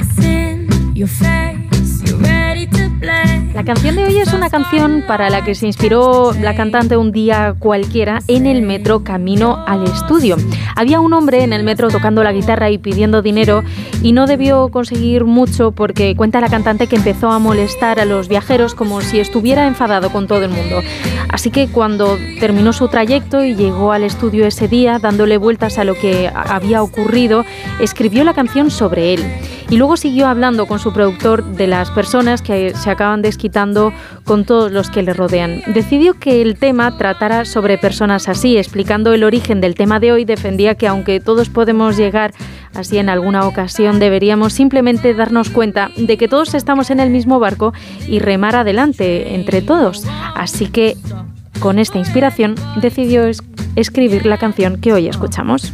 It's in your face, you're ready to play. La canción de hoy es una canción para la que se inspiró la cantante un día cualquiera en el metro camino al estudio. Había un hombre en el metro tocando la guitarra y pidiendo dinero y no debió conseguir mucho porque cuenta la cantante que empezó a molestar a los viajeros como si estuviera enfadado con todo el mundo. Así que cuando terminó su trayecto y llegó al estudio ese día dándole vueltas a lo que había ocurrido, escribió la canción sobre él. Y luego siguió hablando con su productor de las personas que se acaban desquitando con todos los que le rodean. Decidió que el tema tratara sobre personas así, explicando el origen del tema de hoy, defendía que aunque todos podemos llegar así en alguna ocasión, deberíamos simplemente darnos cuenta de que todos estamos en el mismo barco y remar adelante entre todos. Así que con esta inspiración decidió es escribir la canción que hoy escuchamos.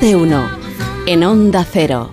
Más de uno. En Onda Cero.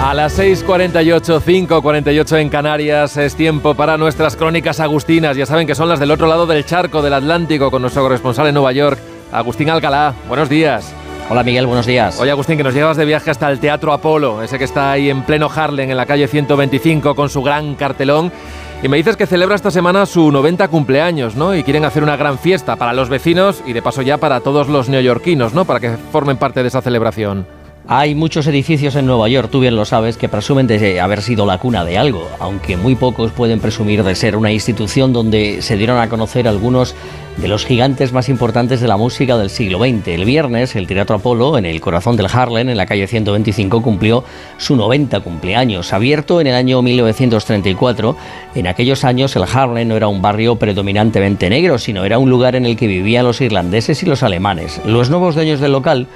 A las 6.48, 5.48 en Canarias es tiempo para nuestras crónicas agustinas. Ya saben que son las del otro lado del charco del Atlántico con nuestro corresponsal en Nueva York, Agustín Alcalá. Buenos días. Hola Miguel, buenos días. Oye Agustín, que nos llevas de viaje hasta el Teatro Apolo, ese que está ahí en pleno Harlem, en la calle 125, con su gran cartelón. Y me dices que celebra esta semana su 90 cumpleaños, ¿no? Y quieren hacer una gran fiesta para los vecinos y de paso ya para todos los neoyorquinos, ¿no? Para que formen parte de esa celebración. Hay muchos edificios en Nueva York, tú bien lo sabes, que presumen de haber sido la cuna de algo, aunque muy pocos pueden presumir de ser una institución donde se dieron a conocer algunos de los gigantes más importantes de la música del siglo XX. El viernes, el Teatro Apolo, en el corazón del Harlem, en la calle 125, cumplió su 90 cumpleaños. Abierto en el año 1934, en aquellos años el Harlem no era un barrio predominantemente negro, sino era un lugar en el que vivían los irlandeses y los alemanes. Los nuevos dueños del local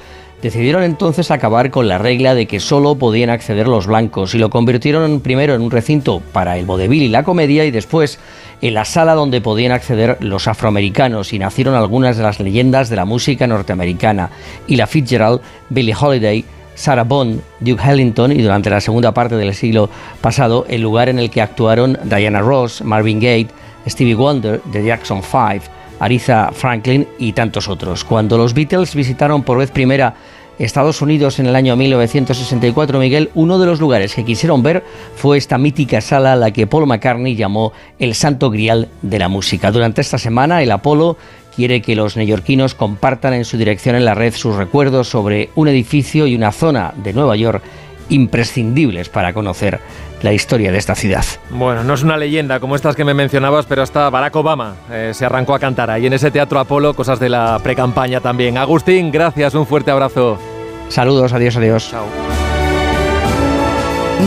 Decidieron entonces acabar con la regla de que solo podían acceder los blancos y lo convirtieron primero en un recinto para el vodevil y la comedia y después en la sala donde podían acceder los afroamericanos y nacieron algunas de las leyendas de la música norteamericana y la Fitzgerald, Billie Holiday, Sarah Bond, Duke Ellington y durante la segunda parte del siglo pasado el lugar en el que actuaron Diana Ross, Marvin Gaye, Stevie Wonder, The Jackson Five, Aretha Franklin y tantos otros. Cuando los Beatles visitaron por vez primera Estados Unidos en el año 1964, Miguel, uno de los lugares que quisieron ver fue esta mítica sala a la que Paul McCartney llamó el Santo Grial de la música. Durante esta semana, el Apolo quiere que los neoyorquinos compartan en su dirección en la red sus recuerdos sobre un edificio y una zona de Nueva York imprescindibles para conocer la historia de esta ciudad. Bueno, no es una leyenda como estas que me mencionabas, pero hasta Barack Obama eh, se arrancó a cantar ahí en ese Teatro Apolo, cosas de la precampaña también. Agustín, gracias, un fuerte abrazo. Saludos, adiós, adiós. Chao.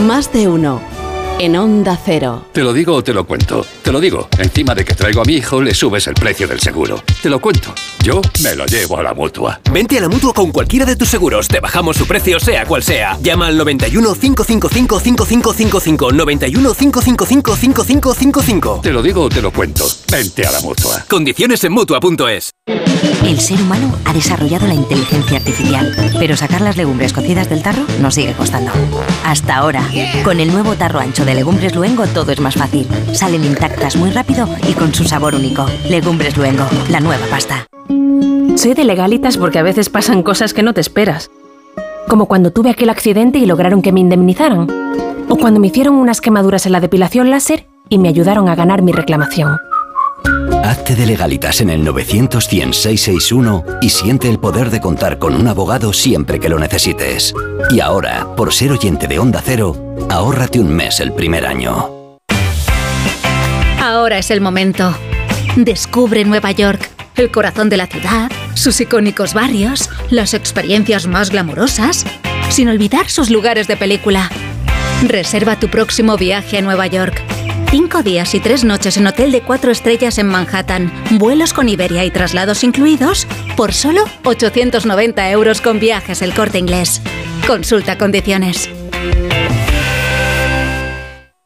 Más de uno. En Onda Cero. Te lo digo o te lo cuento. Te lo digo. Encima de que traigo a mi hijo, le subes el precio del seguro. Te lo cuento. Yo me lo llevo a la mutua. Vente a la mutua con cualquiera de tus seguros. Te bajamos su precio, sea cual sea. Llama al 91 555 5555. 91 555 5555. Te lo digo o te lo cuento. Vente a la mutua. Condiciones en mutua.es. El ser humano ha desarrollado la inteligencia artificial, pero sacar las legumbres cocidas del tarro nos sigue costando. Hasta ahora, con el nuevo tarro ancho de Legumbres Luengo todo es más fácil. Salen intactas muy rápido y con su sabor único. Legumbres Luengo, la nueva pasta. Soy de legalitas porque a veces pasan cosas que no te esperas. Como cuando tuve aquel accidente y lograron que me indemnizaran. O cuando me hicieron unas quemaduras en la depilación láser y me ayudaron a ganar mi reclamación. Hazte de legalitas en el 900 661 y siente el poder de contar con un abogado siempre que lo necesites. Y ahora, por ser oyente de Onda Cero, ahórrate un mes el primer año. Ahora es el momento. Descubre Nueva York, el corazón de la ciudad, sus icónicos barrios, las experiencias más glamurosas, sin olvidar sus lugares de película. Reserva tu próximo viaje a Nueva York. Cinco días y tres noches en hotel de cuatro estrellas en Manhattan, vuelos con Iberia y traslados incluidos, por solo 890 euros con viajes el corte inglés. Consulta condiciones.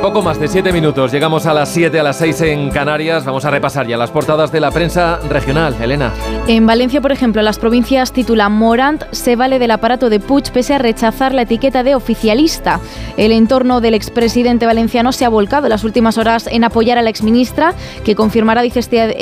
Poco más de 7 minutos. Llegamos a las 7, a las 6 en Canarias. Vamos a repasar ya las portadas de la prensa regional. Elena. En Valencia, por ejemplo, las provincias titulan Morant se vale del aparato de Puig pese a rechazar la etiqueta de oficialista. El entorno del expresidente valenciano se ha volcado en las últimas horas en apoyar a la exministra, que confirmará, dice este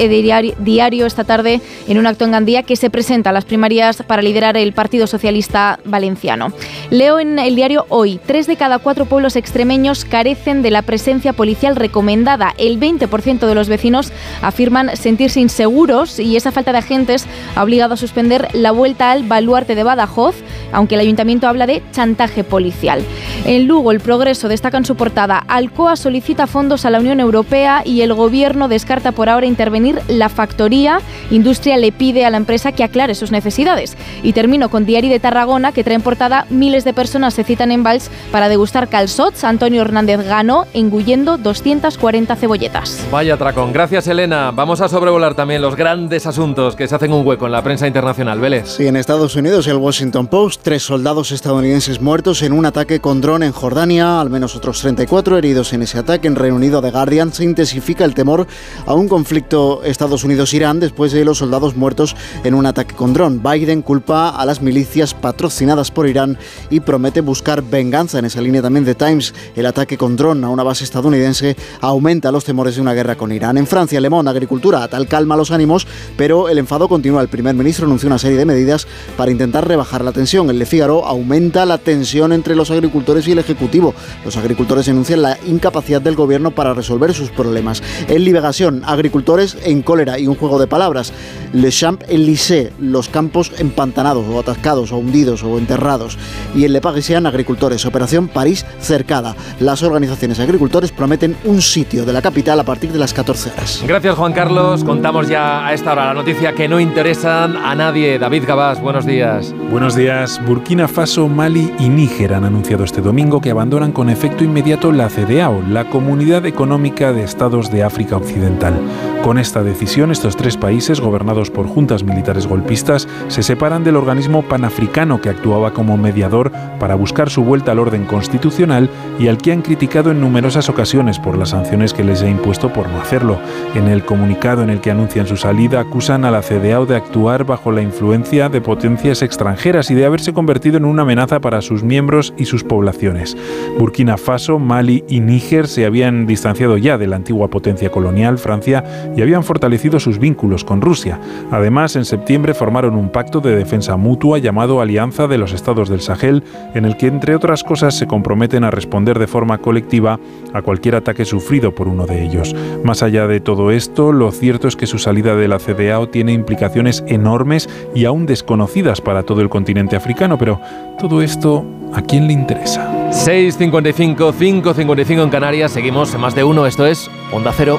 diario, esta tarde en un acto en Gandía, que se presenta a las primarias para liderar el Partido Socialista Valenciano. Leo en el diario Hoy, tres de cada cuatro pueblos extremeños carecen de la presencia policial recomendada. El 20% de los vecinos afirman sentirse inseguros y esa falta de agentes ha obligado a suspender la vuelta al baluarte de Badajoz, aunque el ayuntamiento habla de chantaje policial. En Lugo, el progreso destaca en su portada, Alcoa solicita fondos a la Unión Europea y el gobierno descarta por ahora intervenir la factoría. Industria le pide a la empresa que aclare sus necesidades. Y termino con Diari de Tarragona, que trae en portada miles de personas se citan en Vals para degustar calzots. Antonio Hernández ganó engullendo 240 cebolletas. Vaya tracón. Gracias, Elena. Vamos a sobrevolar también los grandes asuntos que se hacen un hueco en la prensa internacional. Vélez. Sí, en Estados Unidos, el Washington Post, tres soldados estadounidenses muertos en un ataque con dron en Jordania, al menos otros 34 heridos en ese ataque. En Reino Unido, The Guardian, se intensifica el temor a un conflicto Estados Unidos-Irán después de los soldados muertos en un ataque con dron. Biden culpa a las milicias patrocinadas por Irán y promete buscar venganza. En esa línea también de Times, el ataque con dron a una base estadounidense aumenta los temores de una guerra con Irán. En Francia, Le Monde, Agricultura, tal calma los ánimos, pero el enfado continúa. El primer ministro anunció una serie de medidas para intentar rebajar la tensión. El Le Figaro aumenta la tensión entre los agricultores y el Ejecutivo. Los agricultores denuncian la incapacidad del gobierno para resolver sus problemas. En Liberación, agricultores en cólera y un juego de palabras. Le Champ-Élysées, los campos empantanados o atascados o hundidos o enterrados. Y en Le Parisien, agricultores, Operación París cercada. Las organizaciones agricultores prometen un sitio de la capital a partir de las 14 horas. Gracias, Juan Carlos. Contamos ya a esta hora la noticia que no interesan a nadie. David Gabás, buenos días. Buenos días. Burkina Faso, Mali y Níger han anunciado este domingo que abandonan con efecto inmediato la CDAO, la Comunidad Económica de Estados de África Occidental. Con esta decisión, estos tres países, gobernados por juntas militares golpistas, se separan del organismo panafricano que actuaba como mediador para buscar su vuelta al orden constitucional y al que han criticado en numerosas ocasiones por las sanciones que les ha impuesto por no hacerlo. En el comunicado en el que anuncian su salida, acusan a la CDAO de actuar bajo la influencia de potencias extranjeras y de haberse convertido en una amenaza para sus miembros y sus poblaciones. Burkina Faso, Mali y Níger se habían distanciado ya de la antigua potencia colonial, Francia, y habían fortalecido sus vínculos con Rusia. Además, en septiembre formaron un pacto de defensa mutua llamado Alianza de los Estados del Sahel, en el que, entre otras cosas, se comprometen a responder de forma colectiva a cualquier ataque sufrido por uno de ellos. Más allá de todo esto, lo cierto es que su salida de la CDAO tiene implicaciones enormes y aún desconocidas para todo el continente africano, pero todo esto, ¿a quién le interesa? 6.55, 5.55 en Canarias. Seguimos en más de uno. Esto es Onda Cero.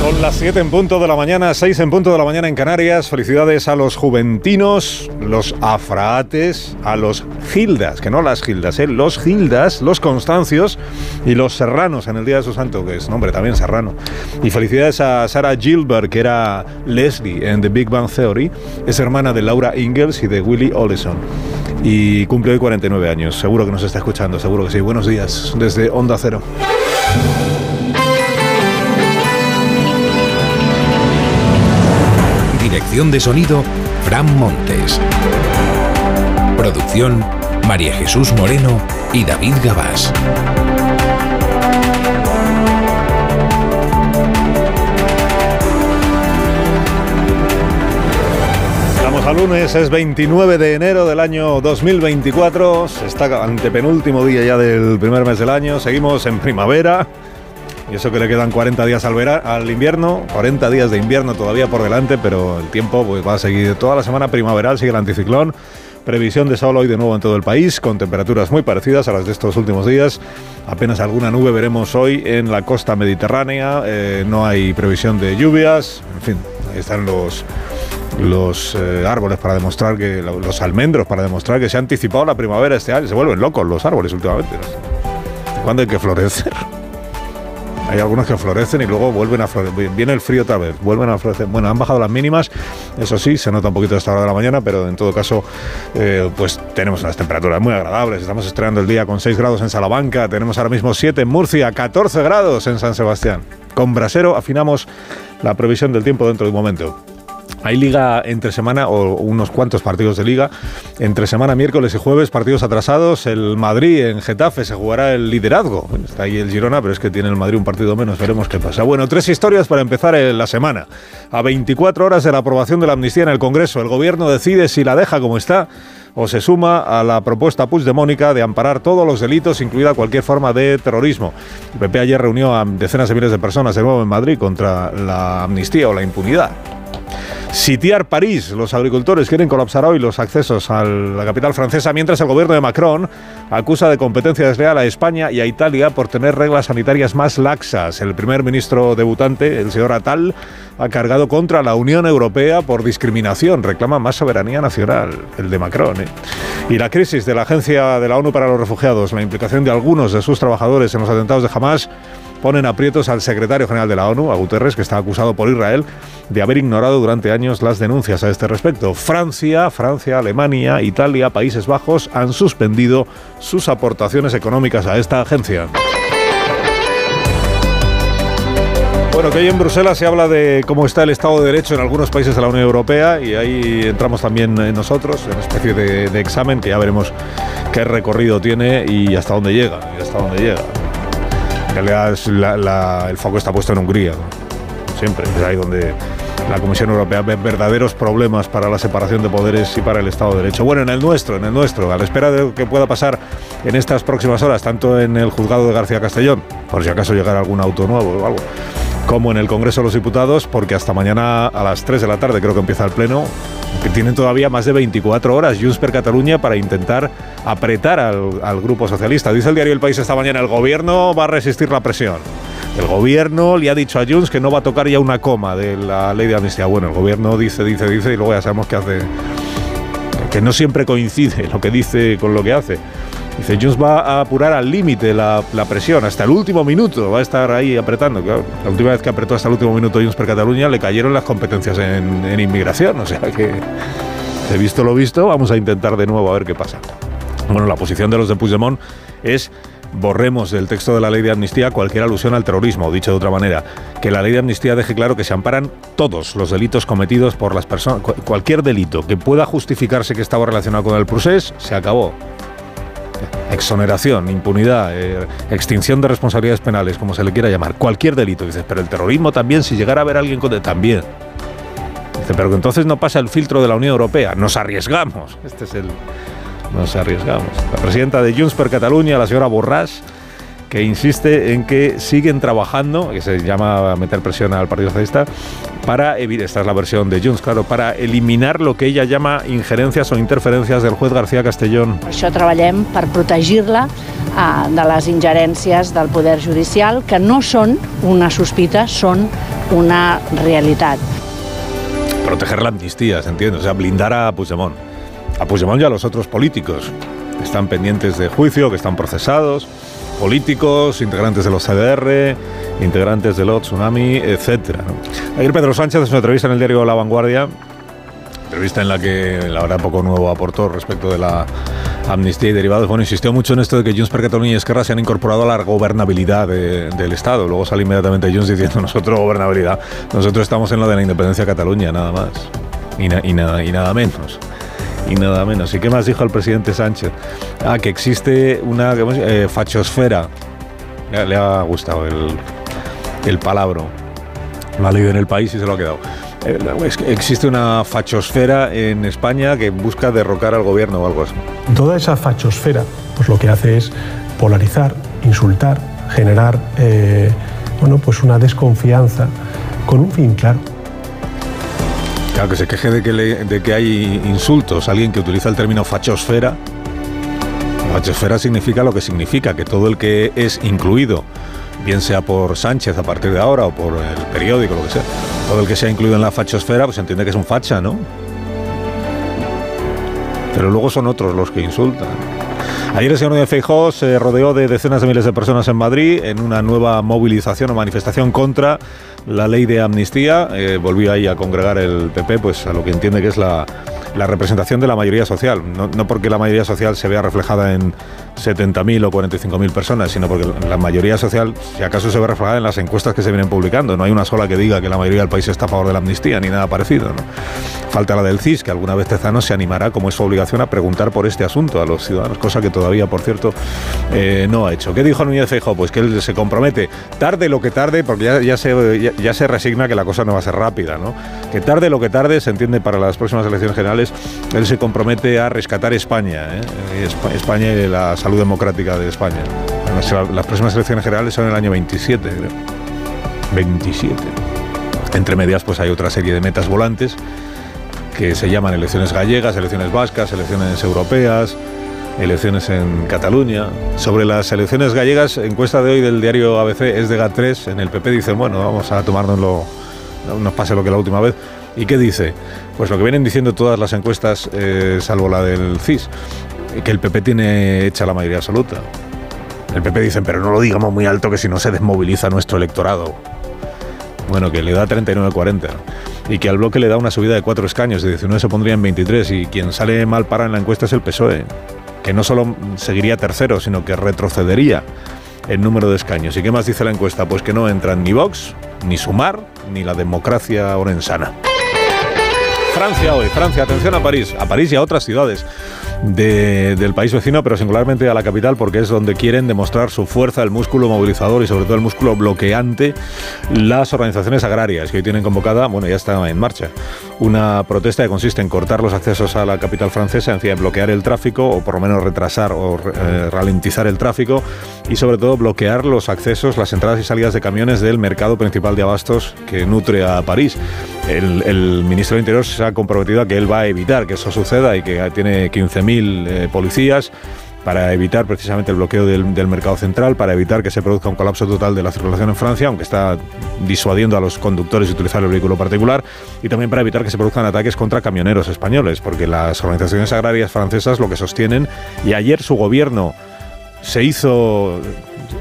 Son las 7 en punto de la mañana, 6 en punto de la mañana en Canarias. Felicidades a los juventinos, los afraates, a los gildas, que no las gildas, ¿eh? los gildas, los constancios y los serranos en el Día de su Santo, que es nombre también serrano. Y felicidades a Sarah Gilbert, que era Leslie en The Big Bang Theory. Es hermana de Laura Ingalls y de Willie Oleson. Y cumple hoy 49 años. Seguro que nos está escuchando, seguro que sí. Buenos días desde Onda Cero. Dirección de sonido, Fran Montes. Producción, María Jesús Moreno y David Gabás. Estamos a lunes, es 29 de enero del año 2024. Se está antepenúltimo día ya del primer mes del año. Seguimos en primavera. Y eso que le quedan 40 días al, vera- al invierno, 40 días de invierno todavía por delante, pero el tiempo pues, va a seguir toda la semana primaveral, sigue el anticiclón. Previsión de sol hoy de nuevo en todo el país, con temperaturas muy parecidas a las de estos últimos días. Apenas alguna nube veremos hoy en la costa mediterránea. eh, no hay previsión de lluvias. En fin, ahí están los, los eh, árboles para demostrar que. los almendros para demostrar que se ha anticipado la primavera este año. Se vuelven locos los árboles últimamente. ¿Cuándo hay que florecer? Hay algunos que florecen y luego vuelven a florecer. Viene el frío otra vez, vuelven a florecer. Bueno, han bajado las mínimas, eso sí, se nota un poquito esta hora de la mañana, pero en todo caso, eh, pues tenemos unas temperaturas muy agradables. Estamos estrenando el día con 6 grados en Salamanca, tenemos ahora mismo 7 en Murcia, 14 grados en San Sebastián. Con Brasero afinamos la previsión del tiempo dentro de un momento. Hay liga entre semana o unos cuantos partidos de liga. Entre semana, miércoles y jueves, partidos atrasados. El Madrid en Getafe se jugará el liderazgo. Está ahí el Girona, pero es que tiene el Madrid un partido menos. Veremos qué pasa. Bueno, tres historias para empezar la semana. A 24 horas de la aprobación de la amnistía en el Congreso, el gobierno decide si la deja como está o se suma a la propuesta Puigdemónica de amparar todos los delitos, incluida cualquier forma de terrorismo. El PP ayer reunió a decenas de miles de personas de nuevo en Madrid contra la amnistía o la impunidad. Sitiar París. Los agricultores quieren colapsar hoy los accesos a la capital francesa, mientras el gobierno de Macron acusa de competencia desleal a España y a Italia por tener reglas sanitarias más laxas. El primer ministro debutante, el señor Atal, ha cargado contra la Unión Europea por discriminación. Reclama más soberanía nacional, el de Macron. ¿eh? Y la crisis de la Agencia de la ONU para los Refugiados, la implicación de algunos de sus trabajadores en los atentados de Hamas, ponen aprietos al secretario general de la ONU, a Guterres, que está acusado por Israel de haber ignorado durante años las denuncias a este respecto. Francia, Francia, Alemania, Italia, Países Bajos han suspendido sus aportaciones económicas a esta agencia. Bueno, que hoy en Bruselas se habla de cómo está el Estado de Derecho en algunos países de la Unión Europea y ahí entramos también eh, nosotros, en una especie de, examen que ya veremos qué recorrido tiene y hasta dónde llega, y hasta dónde llega. En realidad el foco está puesto en Hungría, siempre, es ahí donde la Comisión Europea ve verdaderos problemas para la separación de poderes y para el Estado de Derecho. Bueno, en el nuestro, en el nuestro, a la espera de lo que pueda pasar en estas próximas horas, tanto en el juzgado de García Castellón, por si acaso llegara algún auto nuevo o algo, como en el Congreso de los Diputados, porque hasta mañana a las 3 de la tarde creo que empieza el Pleno, que tienen todavía más de 24 horas Junts per Cataluña para intentar apretar al, Grupo Socialista. Dice el diario El País esta mañana, el Gobierno va a resistir la presión. El Gobierno le ha dicho a Junts que no va a tocar ya una coma de la ley de amnistía. Bueno, el Gobierno dice, dice, dice y luego ya sabemos qué hace. Que no siempre coincide lo que dice con lo que hace. Dice, Junts va a apurar al límite la, la presión, hasta el último minuto, va a estar ahí apretando. Claro, la última vez que apretó hasta el último minuto Junts per Cataluña le cayeron las competencias en, en inmigración, o sea que, he visto lo visto, vamos a intentar de nuevo a ver qué pasa. Bueno, la posición de los de Puigdemont es borremos del texto de la ley de amnistía cualquier alusión al terrorismo, dicho de otra manera, que la ley de amnistía deje claro que se amparan todos los delitos cometidos por las personas, cu- cualquier delito que pueda justificarse que estaba relacionado con el procés, se acabó. Exoneración, impunidad, eh, extinción de responsabilidades penales, como se le quiera llamar, cualquier delito. Dices, pero el terrorismo también, si llegara a haber alguien con... También. Dice, pero que entonces no pasa el filtro de la Unión Europea. Nos arriesgamos. Este es el... Nos arriesgamos. La presidenta de Junts per Cataluña, la señora Borràs, que insiste en que siguen trabajando, que se llama meter presión al Partido Socialista, para evitar, esta es la versión de Junts, claro, para eliminar lo que ella llama injerencias o interferencias del juez García Castellón. Per això treballem per protegir-la eh, de les ingerències del poder judicial, que no són una sospita, són una realitat. proteger la amnistía, ¿se entiende? O sea, blindar a Puigdemont. A Puigdemont y a los otros políticos que están pendientes de juicio, que están procesados, políticos, integrantes de los CDR, integrantes del OT, Tsunami, etc. Ayer Pedro Sánchez, en su entrevista en el diario La Vanguardia, entrevista en la que la verdad poco nuevo aportó respecto de la amnistía y derivados, bueno, insistió mucho en esto de que Junts per Cataluña y Esquerra se han incorporado a la gobernabilidad de- del Estado. Luego sale inmediatamente Junts diciendo nosotros gobernabilidad, nosotros estamos en lo de la independencia de Cataluña, nada más. Y nada, y nada menos. Y nada menos. ¿Y qué más dijo el presidente Sánchez? Ah, que existe una. Eh, fachosfera. Le, ha gustado el, el palabro. Lo ha leído en el país y se lo ha quedado. Eh, existe una fachosfera en España que busca derrocar al gobierno o algo así. Toda esa fachosfera pues lo que hace es polarizar, insultar, generar eh, bueno, pues una desconfianza con un fin claro. Claro, que se queje de que, de que hay insultos. Alguien que utiliza el término fachosfera. Fachosfera significa lo que significa, que todo el que es incluido, bien sea por Sánchez a partir de ahora o por el periódico, lo que sea, todo el que sea incluido en la fachosfera, pues entiende que es un facha, ¿no? Pero luego son otros los que insultan. Ayer el señor de Feijóo se rodeó de decenas de miles de personas en Madrid en una nueva movilización o manifestación contra la ley de amnistía. Eh, volvió ahí a congregar el PP, pues a lo que entiende que es la, la representación de la mayoría social. No, no, porque la mayoría social se vea reflejada en 70.000 o 45.000 personas, sino porque la mayoría social, si acaso se ve reflejada en las encuestas que se vienen publicando. No hay una sola que diga que la mayoría del país está a favor de la amnistía, ni nada parecido. Falta la del CIS, que alguna vez Tezano se animará, como es su obligación, a preguntar por este asunto a los ciudadanos, cosa que todavía, por cierto, eh, no ha hecho. ¿Qué dijo Núñez Feijóo? Pues que él se compromete, tarde lo que tarde, porque ya, ya se, ya, se resigna que la cosa no va a ser rápida, ¿no? Que tarde lo que tarde, se entiende para las próximas elecciones generales, él se compromete a rescatar España, ¿eh? España y la salud democrática de España. Las próximas elecciones generales son el año 27, creo. 27. Entre medias, pues hay otra serie de metas volantes que se llaman elecciones gallegas, elecciones vascas, elecciones europeas, elecciones en Cataluña. Sobre las elecciones gallegas, encuesta de hoy del diario ABC es de GAT3. En el PP dicen, bueno, vamos a tomárnoslo, no nos pase lo que la última vez. ¿Y qué dice? Pues lo que vienen diciendo todas las encuestas, eh, salvo la del CIS, que el PP tiene hecha la mayoría absoluta. El PP dicen, pero no lo digamos muy alto que si no se desmoviliza nuestro electorado. Bueno, que le da 39-40 y que al bloque le da una subida de 4 escaños, de 19 se pondría en 23 y quien sale mal para en la encuesta es el PSOE, que no solo seguiría tercero, sino que retrocedería el número de escaños. ¿Y qué más dice la encuesta? Pues que no entran ni Vox, ni Sumar, ni la democracia orensana. Francia hoy, Francia, atención a París, a París y a otras ciudades de, del país vecino, pero singularmente a la capital, porque es donde quieren demostrar su fuerza, el músculo movilizador y sobre todo el músculo bloqueante las organizaciones agrarias que hoy tienen convocada, bueno, ya está en marcha, una protesta que consiste en cortar los accesos a la capital francesa, en bloquear el tráfico o por lo menos retrasar o eh, ralentizar el tráfico y sobre todo bloquear los accesos, las entradas y salidas de camiones del mercado principal de abastos que nutre a París. El, el ministro de Interior se ha comprometido a que él va a evitar que eso suceda y que tiene 15.000 eh, policías para evitar precisamente el bloqueo del, del, mercado central, para evitar que se produzca un colapso total de la circulación en Francia, aunque está disuadiendo a los conductores de utilizar el vehículo particular, y también para evitar que se produzcan ataques contra camioneros españoles, porque las organizaciones agrarias francesas lo que sostienen, y ayer su gobierno se hizo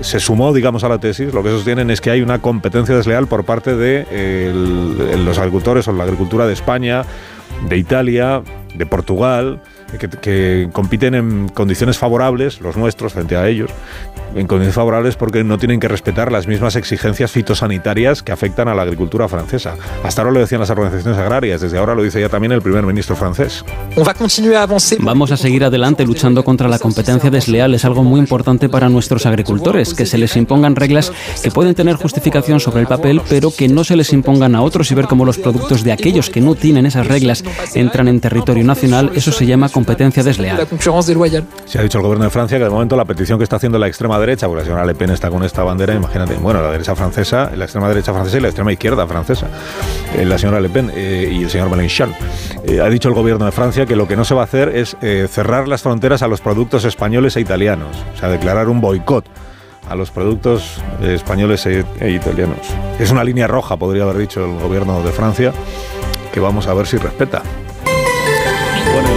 se sumó, digamos, a la tesis, lo que sostienen es que hay una competencia desleal por parte de los agricultores o la agricultura de España, de Italia, de Portugal, que, compiten en condiciones favorables, los nuestros frente a ellos, en condiciones favorables porque no tienen que respetar las mismas exigencias fitosanitarias que afectan a la agricultura francesa. Hasta ahora lo decían las organizaciones agrarias, desde ahora lo dice ya también el primer ministro francés. Vamos a seguir adelante luchando contra la competencia desleal. Es algo muy importante para nuestros agricultores, que se les impongan reglas que pueden tener justificación sobre el papel, pero que no se les impongan a otros y ver cómo los productos de aquellos que no tienen esas reglas entran en territorio nacional. Eso se llama competencia desleal. Se ha dicho el gobierno de Francia que de momento la petición que está haciendo la extrema derecha, porque la señora Le Pen está con esta bandera, imagínate, bueno, la derecha francesa, la extrema derecha francesa y la extrema izquierda francesa, eh, la señora Le Pen eh, y el señor Mélenchon. Eh, ha dicho el gobierno de Francia que lo que no se va a hacer es cerrar las fronteras a los productos españoles e italianos, o sea, declarar un boicot a los productos españoles e, e italianos. Es una línea roja, podría haber dicho el gobierno de Francia, que vamos a ver si respeta.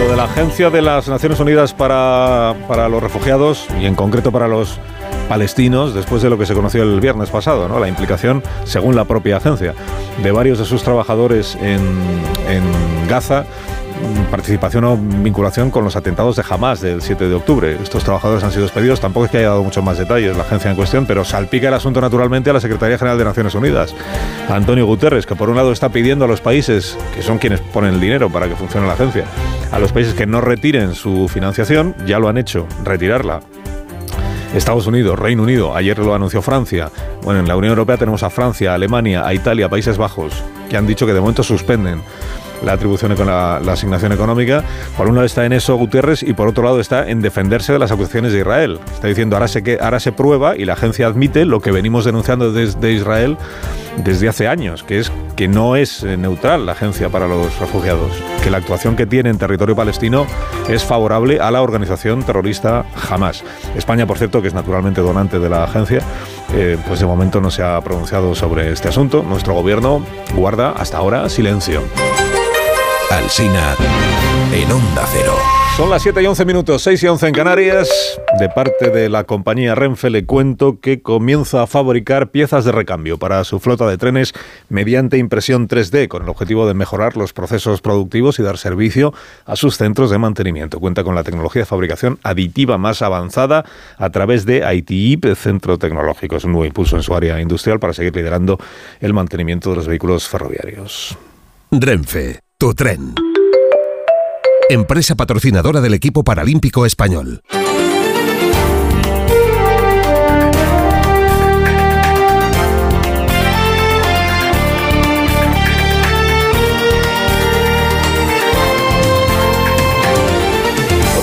Lo de la Agencia de las Naciones Unidas para, para, los Refugiados, y en concreto para los palestinos, después de lo que se conoció el viernes pasado, ¿no? la implicación, según la propia agencia, de varios de sus trabajadores en, en Gaza, participación o vinculación con los atentados de Hamas del 7 de octubre. Estos trabajadores han sido despedidos, tampoco es que haya dado muchos más detalles la agencia en cuestión, pero salpica el asunto naturalmente a la Secretaría General de Naciones Unidas, Antonio Guterres, que por un lado está pidiendo a los países, que son quienes ponen el dinero para que funcione la agencia, a los países que no retiren su financiación, ya lo han hecho, retirarla. Estados Unidos, Reino Unido, ayer lo anunció Francia. Bueno, en la Unión Europea tenemos a Francia, a Alemania, a Italia, a Países Bajos, que han dicho que de momento suspenden la atribución con la, la, asignación económica. Por un lado está en eso Gutiérrez y por otro lado está en defenderse de las acusaciones de Israel. Está diciendo ahora se, que, ahora se prueba y la agencia admite lo que venimos denunciando desde Israel desde hace años, que es que no es eh, neutral la agencia para los refugiados, que la actuación que tiene en territorio palestino es favorable a la organización terrorista Hamas. España, por cierto, que es naturalmente donante de la agencia, eh, pues de momento no se ha pronunciado sobre este asunto. Nuestro gobierno guarda hasta ahora silencio. Alsina en Onda Cero. Son las 7 y 11 minutos, 6 y 11 en Canarias. De parte de la compañía Renfe le cuento que comienza a fabricar piezas de recambio para su flota de trenes mediante impresión 3D con el objetivo de mejorar los procesos productivos y dar servicio a sus centros de mantenimiento. Cuenta con la tecnología de fabricación aditiva más avanzada a través de ITIP, Centro Tecnológico. Es un nuevo impulso en su área industrial para seguir liderando el mantenimiento de los vehículos ferroviarios. Renfe, tu tren empresa patrocinadora del equipo paralímpico español.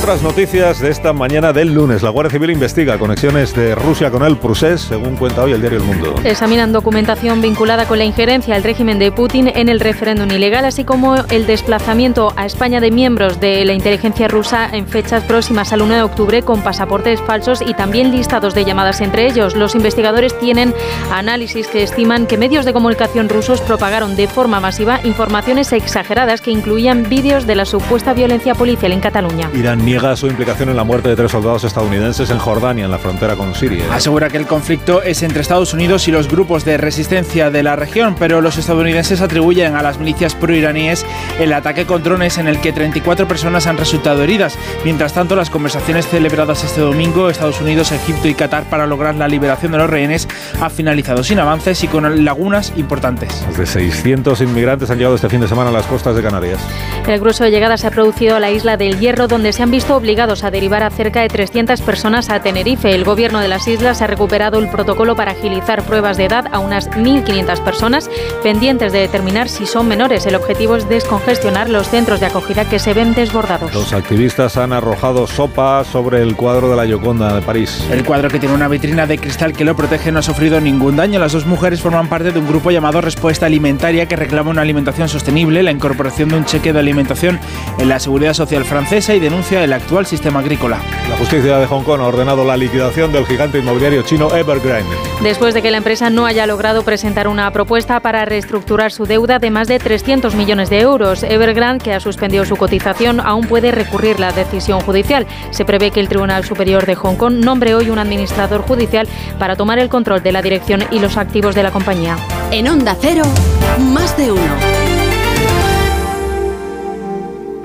Otras noticias de esta mañana del lunes. La Guardia Civil investiga conexiones de Rusia con el Prusés, según cuenta hoy el diario El Mundo. Examinan documentación vinculada con la injerencia al régimen de Putin en el referéndum ilegal, así como el desplazamiento a España de miembros de la inteligencia rusa en fechas próximas al 1 de octubre con pasaportes falsos y también listados de llamadas entre ellos. Los investigadores tienen análisis que estiman que medios de comunicación rusos propagaron de forma masiva informaciones exageradas que incluían vídeos de la supuesta violencia policial en Cataluña. Irán su implicación en la muerte de tres soldados estadounidenses en Jordania, en la frontera con Siria. Asegura que el conflicto es entre Estados Unidos y los grupos de resistencia de la región, pero los estadounidenses atribuyen a las milicias proiraníes el ataque con drones en el que 34 personas han resultado heridas. Mientras tanto, las conversaciones celebradas este domingo, Estados Unidos, Egipto y Qatar para lograr la liberación de los rehenes, ha finalizado sin avances y con lagunas importantes. Más de 600 inmigrantes han llegado este fin de semana a las costas de Canarias. El grueso de llegada se ha producido a la isla del Hierro, donde se han visto obligados a derivar a cerca de 300 personas a Tenerife. El gobierno de las islas ha recuperado el protocolo para agilizar pruebas de edad a unas 1.500 personas pendientes de determinar si son menores. El objetivo es descongestionar los centros de acogida que se ven desbordados. Los activistas han arrojado sopa sobre el cuadro de la Yoconda de París. El cuadro que tiene una vitrina de cristal que lo protege no ha sufrido ningún daño. Las dos mujeres forman parte de un grupo llamado Respuesta Alimentaria que reclama una alimentación sostenible, la incorporación de un cheque de alimentación en la seguridad social francesa y denuncia el actual sistema agrícola. La justicia de Hong Kong ha ordenado la liquidación del gigante inmobiliario chino Evergrande. Después de que la empresa no haya logrado presentar una propuesta para reestructurar su deuda de más de 300 millones de euros, Evergrande, que ha suspendido su cotización, aún puede recurrir la decisión judicial. Se prevé que el Tribunal Superior de Hong Kong nombre hoy un administrador judicial para tomar el control de la dirección y los activos de la compañía. En Onda Cero, más de uno.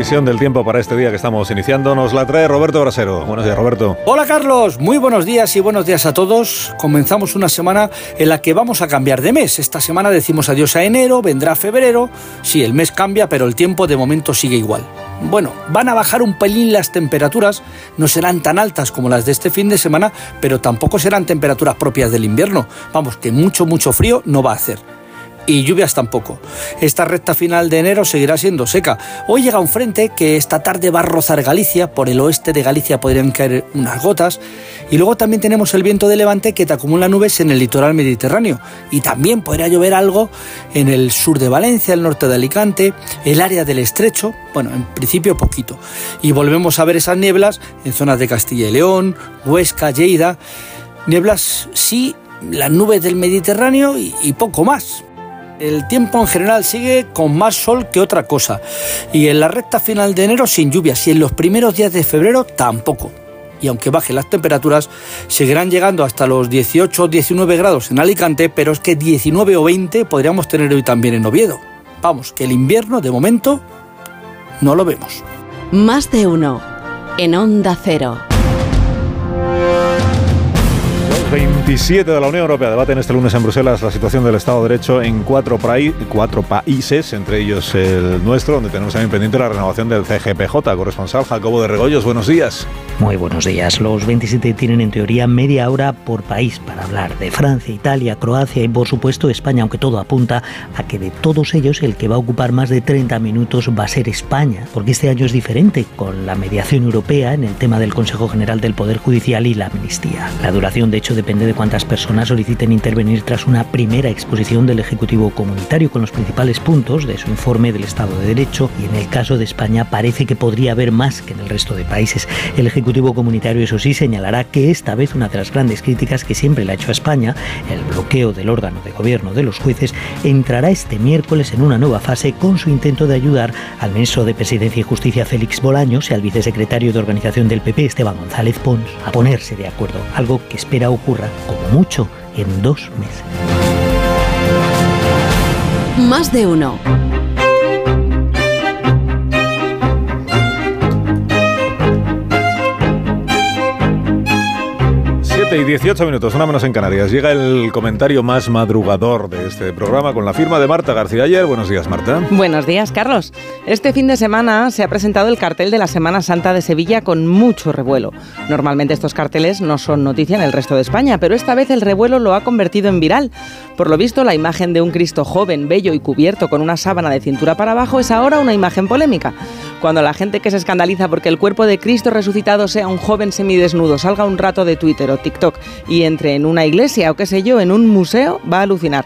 visión del tiempo para este día que estamos iniciando nos la trae Roberto Brasero. Buenos días, Roberto. Hola, Carlos. Muy buenos días y buenos días a todos. Comenzamos una semana en la que vamos a cambiar de mes. Esta semana decimos adiós a enero, vendrá febrero. Sí, el mes cambia, pero el tiempo de momento sigue igual. Bueno, van a bajar un pelín las temperaturas, no serán tan altas como las de este fin de semana, pero tampoco serán temperaturas propias del invierno. Vamos, que mucho, mucho frío no va a hacer y lluvias tampoco. Esta recta final de enero seguirá siendo seca. Hoy llega un frente que esta tarde va a rozar Galicia, por el oeste de Galicia podrían caer unas gotas, y luego también tenemos el viento de levante que te acumula nubes en el litoral mediterráneo, y también podría llover algo en el sur de Valencia, el norte de Alicante, el área del estrecho, bueno, en principio poquito. Y volvemos a ver esas nieblas en zonas de Castilla y León, Huesca, Lleida, nieblas sí, las nubes del Mediterráneo y, y poco más el tiempo en general sigue con más sol que otra cosa. Y en la recta final de enero sin lluvias y en los primeros días de febrero tampoco. Y aunque bajen las temperaturas, seguirán llegando hasta los 18 o 19 grados en Alicante, pero es que 19 o 20 podríamos tener hoy también en Oviedo. Vamos, que el invierno de momento no lo vemos. Más de uno en Onda Cero. 27 de la Unión Europea debaten este lunes en Bruselas la situación del Estado de Derecho en cuatro, países, entre ellos el nuestro, donde tenemos también pendiente la renovación del CGPJ. Corresponsal Jacobo de Regoyos, buenos días. Muy buenos días. Los 27 tienen en teoría media hora por país para hablar de Francia, Italia, Croacia y por supuesto España, aunque todo apunta a que de todos ellos el que va a ocupar más de 30 minutos va a ser España, porque este año es diferente con la mediación europea en el tema del Consejo General del Poder Judicial y la amnistía. La duración de hecho depende de cuántas personas soliciten intervenir tras una primera exposición del Ejecutivo Comunitario con los principales puntos de su informe del Estado de Derecho y en el caso de España parece que podría haber más que en el resto de países. El Ejecutivo Comunitario eso sí señalará que esta vez una de las grandes críticas que siempre le ha hecho a España, el bloqueo del órgano de gobierno de los jueces, entrará este miércoles en una nueva fase con su intento de ayudar al ministro de Presidencia y Justicia Félix Bolaños y al vicesecretario de Organización del PP Esteban González Pons a ponerse de acuerdo, algo que espera como mucho en dos meses. Más de uno. 7 y 18 minutos, una menos en Canarias. Llega el comentario más madrugador de este programa con la firma de Marta García ayer. Buenos días, Marta. Buenos días, Carlos. Este fin de semana se ha presentado el cartel de la Semana Santa de Sevilla con mucho revuelo. Normalmente estos carteles no son noticia en el resto de España, pero esta vez el revuelo lo ha convertido en viral. Por lo visto, la imagen de un Cristo joven, bello y cubierto con una sábana de cintura para abajo es ahora una imagen polémica. Cuando la gente que se escandaliza porque el cuerpo de Cristo resucitado sea un joven semidesnudo salga un rato de Twitter o TikTok y entre en una iglesia o qué sé yo, en un museo, va a alucinar.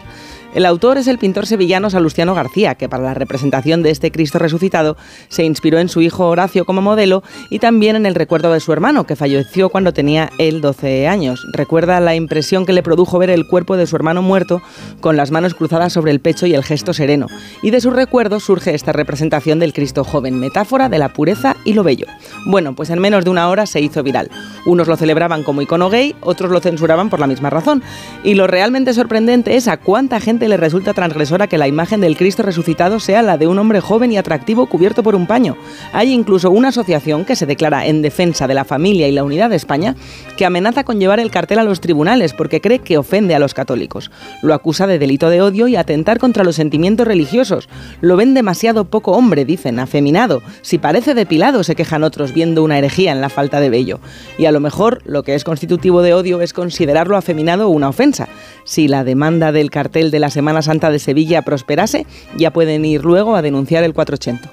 El autor es el pintor sevillano Salustiano García, que para la representación de este Cristo resucitado se inspiró en su hijo Horacio como modelo y también en el recuerdo de su hermano, que falleció cuando tenía él 12 años. Recuerda la impresión que le produjo ver el cuerpo de su hermano muerto con las manos cruzadas sobre el pecho y el gesto sereno. Y de su recuerdo surge esta representación del Cristo joven, metáfora de la pureza y lo bello. Bueno, pues en menos de una hora se hizo viral. Unos lo celebraban como icono gay, otros lo censuraban por la misma razón. Y lo realmente sorprendente es a cuánta gente le resulta transgresora que la imagen del Cristo resucitado sea la de un hombre joven y atractivo cubierto por un paño. Hay incluso una asociación que se declara en defensa de la familia y la unidad de España que amenaza con llevar el cartel a los tribunales porque cree que ofende a los católicos. Lo acusa de delito de odio y atentar contra los sentimientos religiosos. Lo ven demasiado poco hombre, dicen, afeminado. Si parece depilado, se quejan otros viendo una herejía en la falta de vello. Y a lo mejor lo que es constitutivo de odio es considerarlo afeminado una ofensa. Si la demanda del cartel de las Semana Santa de Sevilla prosperase, ya pueden ir luego a denunciar el 480.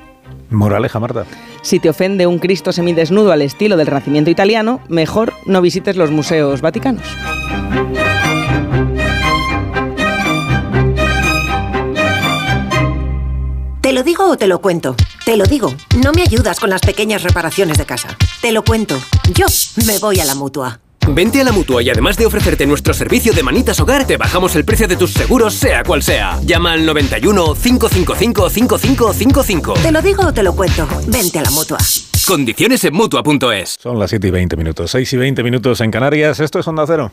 Moraleja, Marta. Si te ofende un Cristo semidesnudo al estilo del Renacimiento italiano, mejor no visites los museos vaticanos. ¿Te lo digo o te lo cuento? Te lo digo, no me ayudas con las pequeñas reparaciones de casa. Te lo cuento, yo me voy a la mutua. Vente a la mutua y además de ofrecerte nuestro servicio de manitas hogar, te bajamos el precio de tus seguros, sea cual sea. Llama al 91 555 5555. Te lo digo o te lo cuento. Vente a la mutua. Condiciones en mutua.es. Son las 7 y 20 minutos, 6 y 20 minutos en Canarias. Esto es Onda Cero.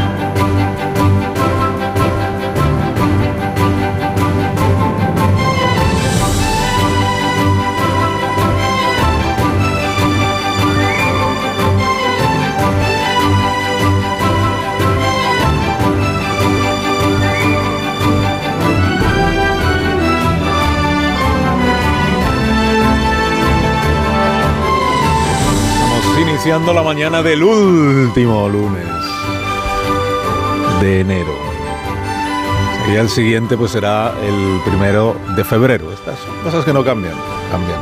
Iniciando la mañana del último lunes de enero. Y el siguiente pues será el primero de febrero. Estas son cosas que no cambian, cambian.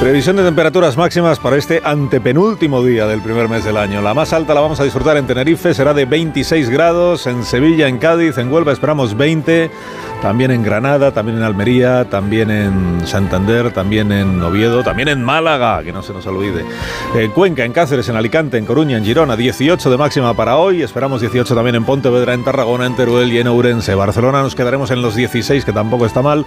Previsión de temperaturas máximas para este antepenúltimo día del primer mes del año. La más alta la vamos a disfrutar en Tenerife, será de 26 grados, en Sevilla, en Cádiz, en Huelva esperamos 20, también en Granada, también en Almería, también en Santander, también en Oviedo, también en Málaga, que no se nos olvide. En Cuenca, en Cáceres, en Alicante, en Coruña, en Girona, 18 de máxima para hoy, esperamos 18 también en Pontevedra, en Tarragona, en Teruel y en Ourense. Barcelona nos quedaremos en los 16, que tampoco está mal,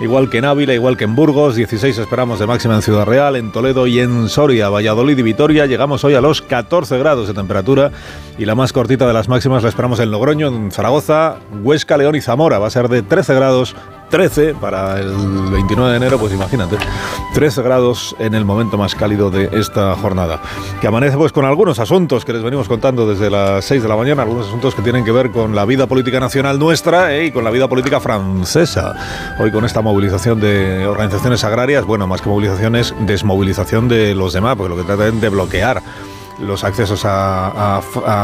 igual que en Ávila, igual que en Burgos, 16 esperamos de máxima en Ciudad Real, en Toledo y en Soria, Valladolid y Vitoria. Llegamos hoy a los 14 grados de temperatura y la más cortita de las máximas la esperamos en Logroño, en Zaragoza, Huesca, León y Zamora. Va a ser de 13 grados 13 para el 29 de enero, pues imagínate, 13 grados en el momento más cálido de esta jornada. Que amanece pues con algunos asuntos que les venimos contando desde las 6 de la mañana, algunos asuntos que tienen que ver con la vida política nacional nuestra eh, y con la vida política francesa. Hoy con esta movilización de organizaciones agrarias, bueno, más que movilizaciones, desmovilización de los demás, porque lo que tratan de bloquear los accesos a,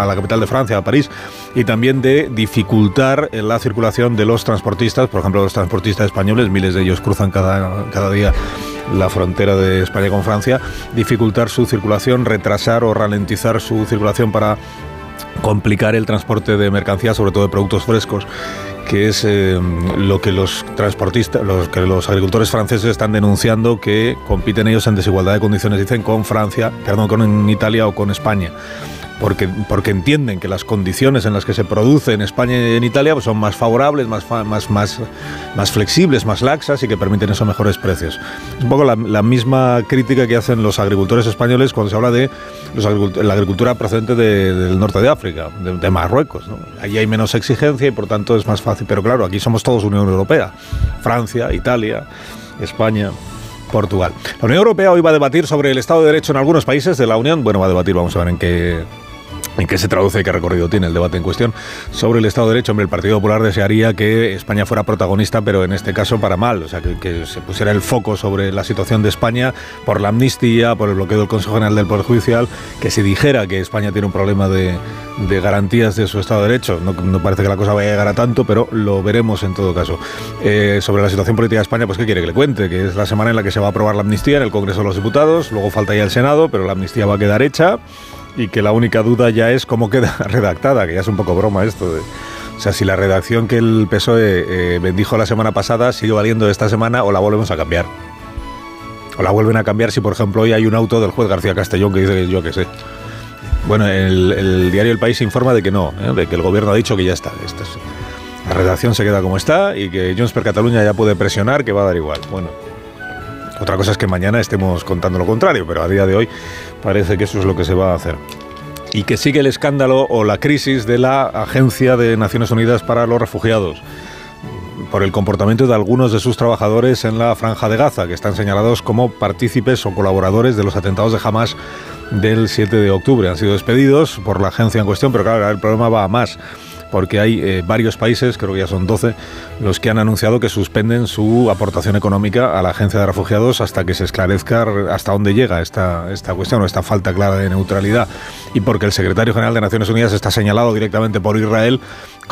la capital de Francia, a París, y también de dificultar la circulación de los transportistas, por ejemplo, los transportistas españoles, miles de ellos cruzan cada, cada día la frontera de España con Francia, dificultar su circulación, retrasar o ralentizar su circulación para complicar el transporte de mercancías, sobre todo de productos frescos que es eh, lo que los transportistas, los que los agricultores franceses están denunciando que compiten ellos en desigualdad de condiciones, dicen, con Francia, perdón, con Italia o con España porque, porque entienden que las condiciones en las que se produce en España y en Italia pues son más favorables, más, más, más, más flexibles, más laxas y que permiten esos mejores precios. Es un poco la, misma crítica que hacen los agricultores españoles cuando se habla de la agricultura procedente del norte de África, de, Marruecos. ¿no? Allí hay menos exigencia y por tanto es más fácil. Pero claro, aquí somos todos Unión Europea. Francia, Italia, España. Portugal. La Unión Europea hoy va a debatir sobre el Estado de Derecho en algunos países de la Unión. Bueno, va a debatir, vamos a ver en qué ¿En qué se traduce y qué recorrido tiene el debate en cuestión? Sobre el Estado de Derecho, hombre, el Partido Popular desearía que España fuera protagonista, pero en este caso para mal, o sea, que, se pusiera el foco sobre la situación de España por la amnistía, por el bloqueo del Consejo General del Poder Judicial, que se dijera que España tiene un problema de, garantías de su Estado de Derecho. No, parece que la cosa vaya a llegar a tanto, pero lo veremos en todo caso. Eh, sobre la situación política de España, pues ¿qué quiere que le cuente? Que es la semana en la que se va a aprobar la amnistía en el Congreso de los Diputados, luego falta ya el Senado, pero la amnistía va a quedar hecha y que la única duda ya es cómo queda redactada, que ya es un poco broma esto. De, o sea, si la redacción que el PSOE eh, bendijo la semana pasada sigue valiendo esta semana o la volvemos a cambiar. O la vuelven a cambiar si, por ejemplo, hoy hay un auto del juez García Castellón que dice yo qué sé. Bueno, el, diario El País informa de que no, ¿eh? de que el gobierno ha dicho que ya está. la redacción se queda como está y que Jones per Cataluña ya puede presionar que va a dar igual. Bueno, otra cosa es que mañana estemos contando lo contrario, pero a día de hoy parece que eso es lo que se va a hacer. Y que sigue el escándalo o la crisis de la Agencia de Naciones Unidas para los Refugiados por el comportamiento de algunos de sus trabajadores en la franja de Gaza, que están señalados como partícipes o colaboradores de los atentados de Hamas del 7 de octubre. Han sido despedidos por la agencia en cuestión, pero claro, el problema va a más porque hay eh, varios países, creo que ya son 12, los que han anunciado que suspenden su aportación económica a la Agencia de Refugiados hasta que se esclarezca hasta dónde llega esta, esta cuestión o esta falta clara de neutralidad. Y porque el secretario general de Naciones Unidas está señalado directamente por Israel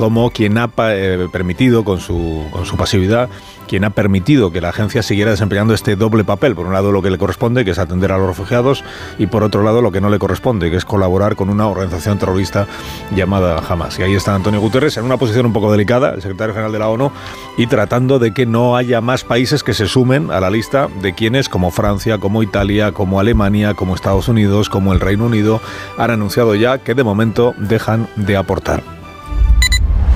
como quien ha eh, permitido con su, con su pasividad quien ha permitido que la agencia siguiera desempeñando este doble papel. Por un lado lo que le corresponde, que es atender a los refugiados, y por otro lado lo que no le corresponde, que es colaborar con una organización terrorista llamada Hamas. Y ahí está Antonio Guterres en una posición un poco delicada, el secretario general de la ONU, y tratando de que no haya más países que se sumen a la lista de quienes, como Francia, como Italia, como Alemania, como Estados Unidos, como el Reino Unido, han anunciado ya que de momento dejan de aportar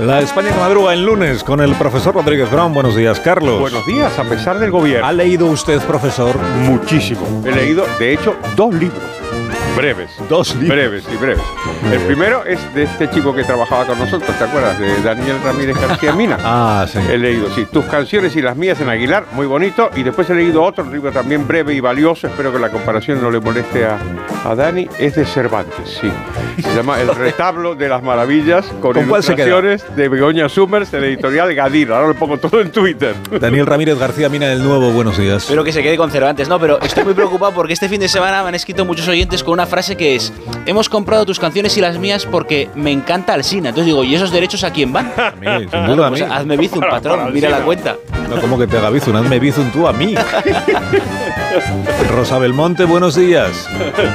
La España que madruga en lunes con el profesor Rodríguez Brown. Buenos días, Carlos. Buenos días, a pesar del gobierno. ¿Ha leído usted, profesor? Muchísimo. He leído, de hecho, dos libros. Breves. Dos libros. Breves y breves. El primero es de este chico que trabajaba con nosotros, ¿te acuerdas? De Daniel Ramírez García Mina. ah, sí. He leído, sí, tus canciones y las mías en Aguilar, muy bonito. Y después he leído otro libro también breve y valioso, espero que la comparación no le moleste a, a Dani, es de Cervantes, sí. Se llama El retablo de las maravillas, con, ¿Con ilustraciones de Begoña Summers, de la editorial Gadir. Ahora lo pongo todo en Twitter. Daniel Ramírez García Mina del Nuevo, buenos días. Espero que se quede con Cervantes. No, pero estoy muy preocupado porque este fin de semana me han escrito muchos oyentes con una frase que es: Hemos comprado tus canciones y las mías porque me encanta Alsina. Entonces digo, ¿y esos derechos a quién van? A mí, sin duda a mí. Pues hazme bizum, patrón. Mira la cuenta. No, como que te haga bizun, hazme bizun tú a mí. Rosa Belmonte, buenos días.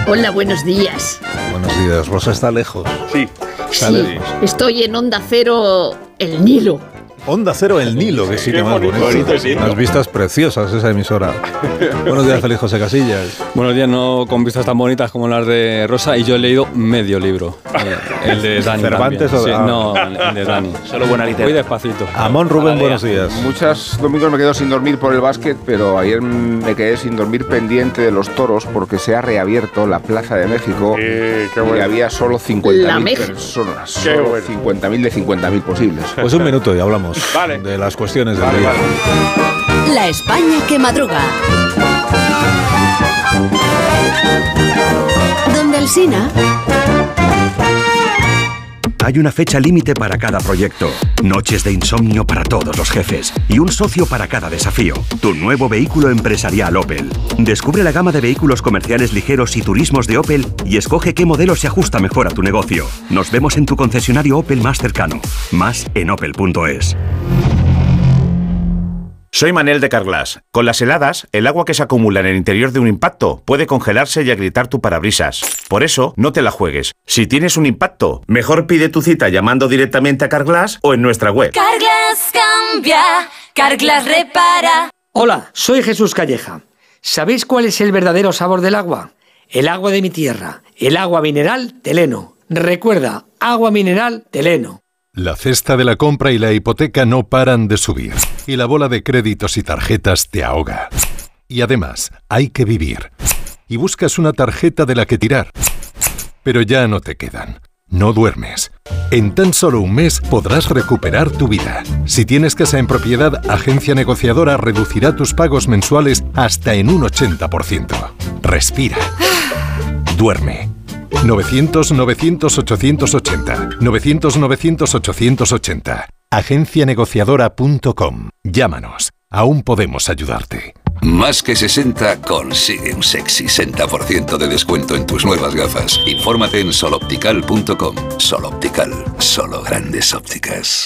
Hola, buenos días. Buenos días, Rosa está lejos. Sí. Está Sí, lejos. estoy en Onda Cero, el Nilo. Onda Cero El Nilo, que sí que más bonito, bonito. bonito, sí. Unas vistas preciosas esa emisora. Buenos días, Feliz José Casillas. Buenos días, no con vistas tan bonitas como las de Rosa y yo he leído medio libro. El de Dani. ¿Cervantes también. o de- Sí. No, el de Dani. Solo buena Muy literatura. despacito. Amón Rubén, buenos días. Muchos domingos me quedo sin dormir por el básquet, pero ayer me quedé sin dormir pendiente de los toros porque se ha reabierto la Plaza de México Eh, qué y había solo La 50.000 Meja. personas. Solo bueno. 50.000 de 50.000 posibles. Pues un minuto y hablamos Vale. de las cuestiones del Vale, día. vale. La España que madruga. Donde el Sina. Hay una fecha límite para cada proyecto, noches de insomnio para todos los jefes y un socio para cada desafío. Tu nuevo vehículo empresarial Opel. Descubre la gama de vehículos comerciales ligeros y turismos de Opel y escoge qué modelo se ajusta mejor a tu negocio. Nos vemos en tu concesionario Opel más cercano. Más en opel.es. Soy Manel de Carglass. Con las heladas, el agua que se acumula en el interior de un impacto puede congelarse y agrietar tu parabrisas. Por eso, no te la juegues. Si tienes un impacto, mejor pide tu cita llamando directamente a Carglass o en nuestra web. Carglass cambia, Carglass repara. Hola, soy Jesús Calleja. ¿Sabéis cuál es el verdadero sabor del agua? El agua de mi tierra, el agua mineral Teleno. Recuerda, agua mineral Teleno. La cesta de la compra y la hipoteca no paran de subir, y la bola de créditos y tarjetas te ahoga. Y además, hay que vivir. Y buscas una tarjeta de la que tirar. Pero ya no te quedan. No duermes. En tan solo un mes podrás recuperar tu vida. Si tienes casa en propiedad, Agencia Negociadora reducirá tus pagos mensuales hasta en un 80%. Respira. Duerme. 900-900-880. 900-900-880. Agencianegociadora.com. Llámanos. Aún podemos ayudarte. Más que 60 consigue un sexy 60% de descuento en tus nuevas gafas. Infórmate en soloptical.com. Soloptical, solo grandes ópticas.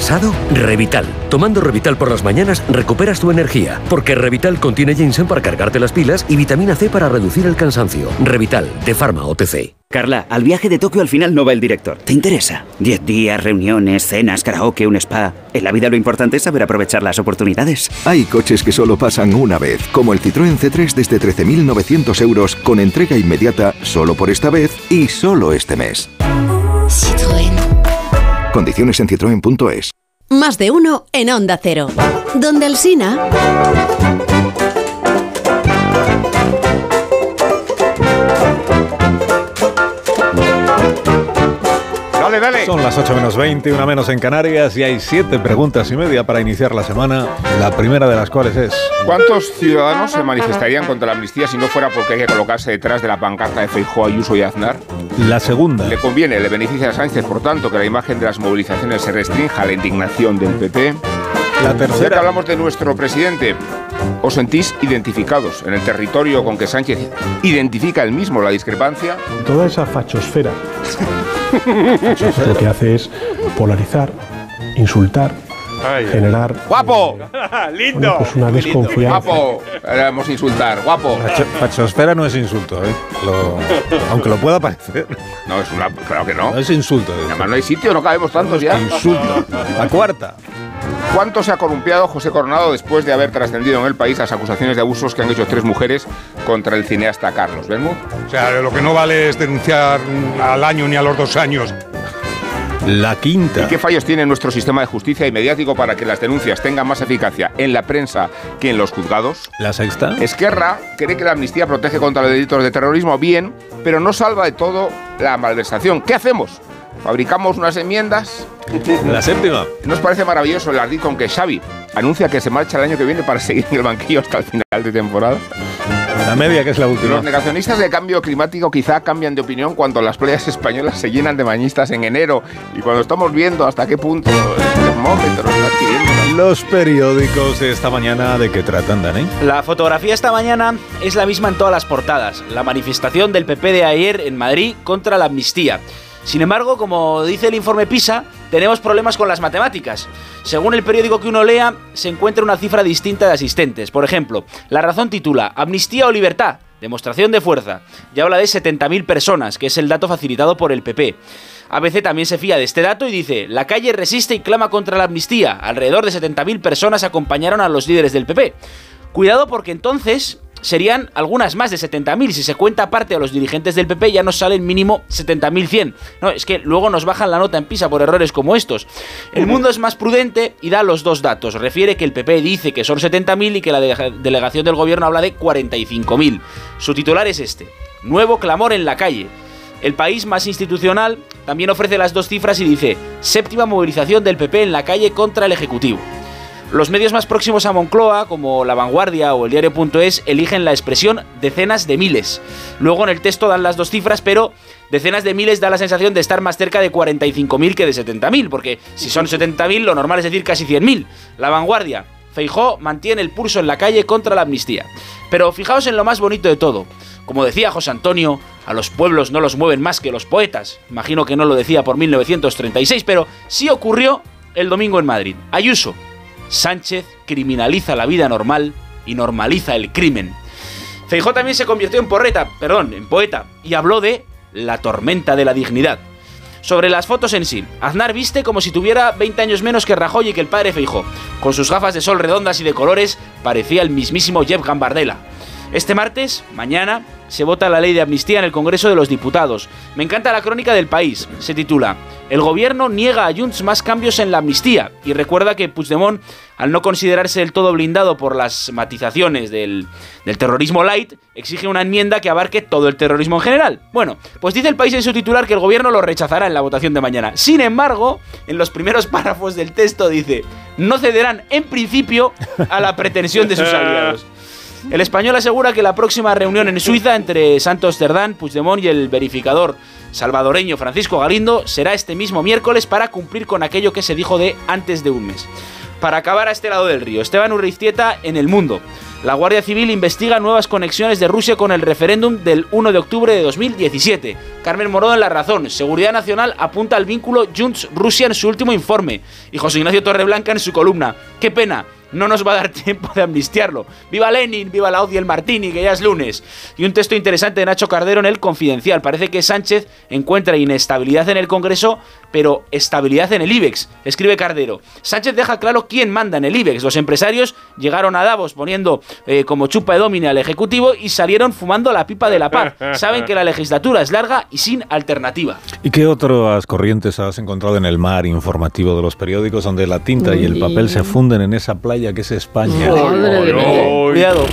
¿Cansado? Revital. Tomando Revital por las mañanas recuperas tu energía, porque Revital contiene ginseng para cargarte las pilas y vitamina C para reducir el cansancio. Revital, de Pharma OTC. Carla, al viaje de Tokio al final no va el director. ¿Te interesa? Diez días, reuniones, cenas, karaoke, un spa. En la vida lo importante es saber aprovechar las oportunidades. Hay coches que solo pasan una vez, como el Citroën C3 desde 13.900 euros con entrega inmediata solo por esta vez y solo este mes. Citroën. Condiciones en citroen.es. Más de uno en Onda Cero. Donde el Dale. Son las 8 menos 20, una menos en Canarias y hay siete preguntas y media para iniciar la semana. La primera de las cuales es... ¿Cuántos ciudadanos se manifestarían contra la amnistía si no fuera porque hay que colocarse detrás de la pancarta de Feijóo, Ayuso y Aznar? La segunda. Le conviene, le beneficia a Sánchez, por tanto, que la imagen de las movilizaciones se restrinja a la indignación del PP. La Ya que tercera. hablamos de nuestro presidente, ¿os sentís identificados en el territorio con que Sánchez identifica él mismo la discrepancia? Toda esa fachosfera lo que hace es polarizar, insultar, generar ¡Guapo! ¡Lindo! pues una desconfianza. ¡Guapo! Éramos insultar, guapo. Fachosfera no es insulto, ¿eh? Lo- aunque lo pueda parecer. No, es una. Claro que no. No es insulto. ¿eh? Además, no hay sitio, no cabemos tantos ya. Insulto. La cuarta. ¿Cuánto se ha columpiado José Coronado después de haber trascendido en el país las acusaciones de abusos que han hecho tres mujeres contra el cineasta Carlos Bermud? O sea, lo que no vale es denunciar al año ni a los dos años. La quinta. ¿Y qué fallos tiene nuestro sistema de justicia y mediático para que las denuncias tengan más eficacia en la prensa que en los juzgados? La sexta. Esquerra cree que la amnistía protege contra los delitos de terrorismo bien, pero no salva de todo la malversación. ¿Qué hacemos? ¿Fabricamos unas enmiendas? La séptima. ¿Nos parece maravilloso el ardid con que Xavi anuncia que se marcha el año que viene para seguir en el banquillo hasta el final de temporada? La media, que es la última. Los negacionistas del cambio climático quizá cambian de opinión cuando las playas españolas se llenan de bañistas en enero y cuando estamos viendo hasta qué punto el termómetro está adquiriendo. Los periódicos de esta mañana, ¿de qué tratan, Dani? La fotografía esta mañana es la misma en todas las portadas. La manifestación del PP de ayer en Madrid contra la amnistía. Sin embargo, como dice el informe PISA, tenemos problemas con las matemáticas. Según el periódico que uno lea, se encuentra una cifra distinta de asistentes. Por ejemplo, La Razón titula Amnistía o libertad. Demostración de fuerza. Ya habla de 70.000 personas, que es el dato facilitado por el PP. ABC también se fía de este dato y dice, la calle resiste y clama contra la amnistía. Alrededor de 70.000 personas acompañaron a los líderes del PP. Cuidado porque entonces serían algunas más de 70.000. Si se cuenta aparte a los dirigentes del PP ya nos salen mínimo 70.100. No, es que luego nos bajan la nota en PISA por errores como estos. El mundo es más prudente y da los dos datos. Refiere que el PP dice que son 70.000 y que la de- delegación del gobierno habla de 45.000. Su titular es este. Nuevo clamor en la calle. El país más institucional también ofrece las dos cifras y dice, séptima movilización del PP en la calle contra el Ejecutivo. Los medios más próximos a Moncloa, como La Vanguardia o el diario.es, eligen la expresión decenas de miles. Luego en el texto dan las dos cifras, pero decenas de miles da la sensación de estar más cerca de 45.000 que de 70.000, porque si son 70.000 lo normal es decir casi 100.000. La Vanguardia, Feijó mantiene el pulso en la calle contra la amnistía. Pero fijaos en lo más bonito de todo. Como decía José Antonio, a los pueblos no los mueven más que los poetas. Imagino que no lo decía por 1936, pero sí ocurrió el domingo en Madrid. Ayuso, Sánchez criminaliza la vida normal y normaliza el crimen. Feijó también se convirtió en porreta, perdón, en poeta, y habló de la tormenta de la dignidad. Sobre las fotos en sí, Aznar viste como si tuviera 20 años menos que Rajoy y que el padre Feijó. Con sus gafas de sol redondas y de colores, parecía el mismísimo Jeff Gambardella. Este martes, mañana, se vota la ley de amnistía en el Congreso de los Diputados. Me encanta la crónica del país. Se titula El gobierno niega a Junts más cambios en la amnistía y recuerda que Puigdemont, al no considerarse del todo blindado por las matizaciones del, del terrorismo light, exige una enmienda que abarque todo el terrorismo en general. Bueno, pues dice el país en su titular que el gobierno lo rechazará en la votación de mañana. Sin embargo, en los primeros párrafos del texto dice, no cederán en principio a la pretensión de sus aliados. El español asegura que la próxima reunión en Suiza entre Santos Cerdán, Puigdemont y el verificador salvadoreño Francisco Galindo será este mismo miércoles para cumplir con aquello que se dijo de antes de un mes. Para acabar a este lado del río, Esteban Urriztieta en El Mundo. La Guardia Civil investiga nuevas conexiones de Rusia con el referéndum del 1 de octubre de 2017. Carmen Moró en La Razón. Seguridad Nacional apunta al vínculo Junts-Rusia en su último informe. Y José Ignacio Torreblanca en su columna. ¡Qué pena! No nos va a dar tiempo de amnistiarlo. ¡Viva Lenin! ¡Viva la Audi el Martini! Que ya es lunes. Y un texto interesante de Nacho Cardero en el Confidencial. Parece que Sánchez encuentra inestabilidad en el Congreso, pero estabilidad en el IBEX. Escribe Cardero. Sánchez deja claro quién manda en el IBEX. Los empresarios llegaron a Davos poniendo eh, como chupa de domine al Ejecutivo y salieron fumando la pipa de la paz. Saben que la legislatura es larga y sin alternativa. ¿Y qué otras corrientes has encontrado en el mar informativo de los periódicos donde la tinta y el papel se funden en esa playa que es España? Cuidado.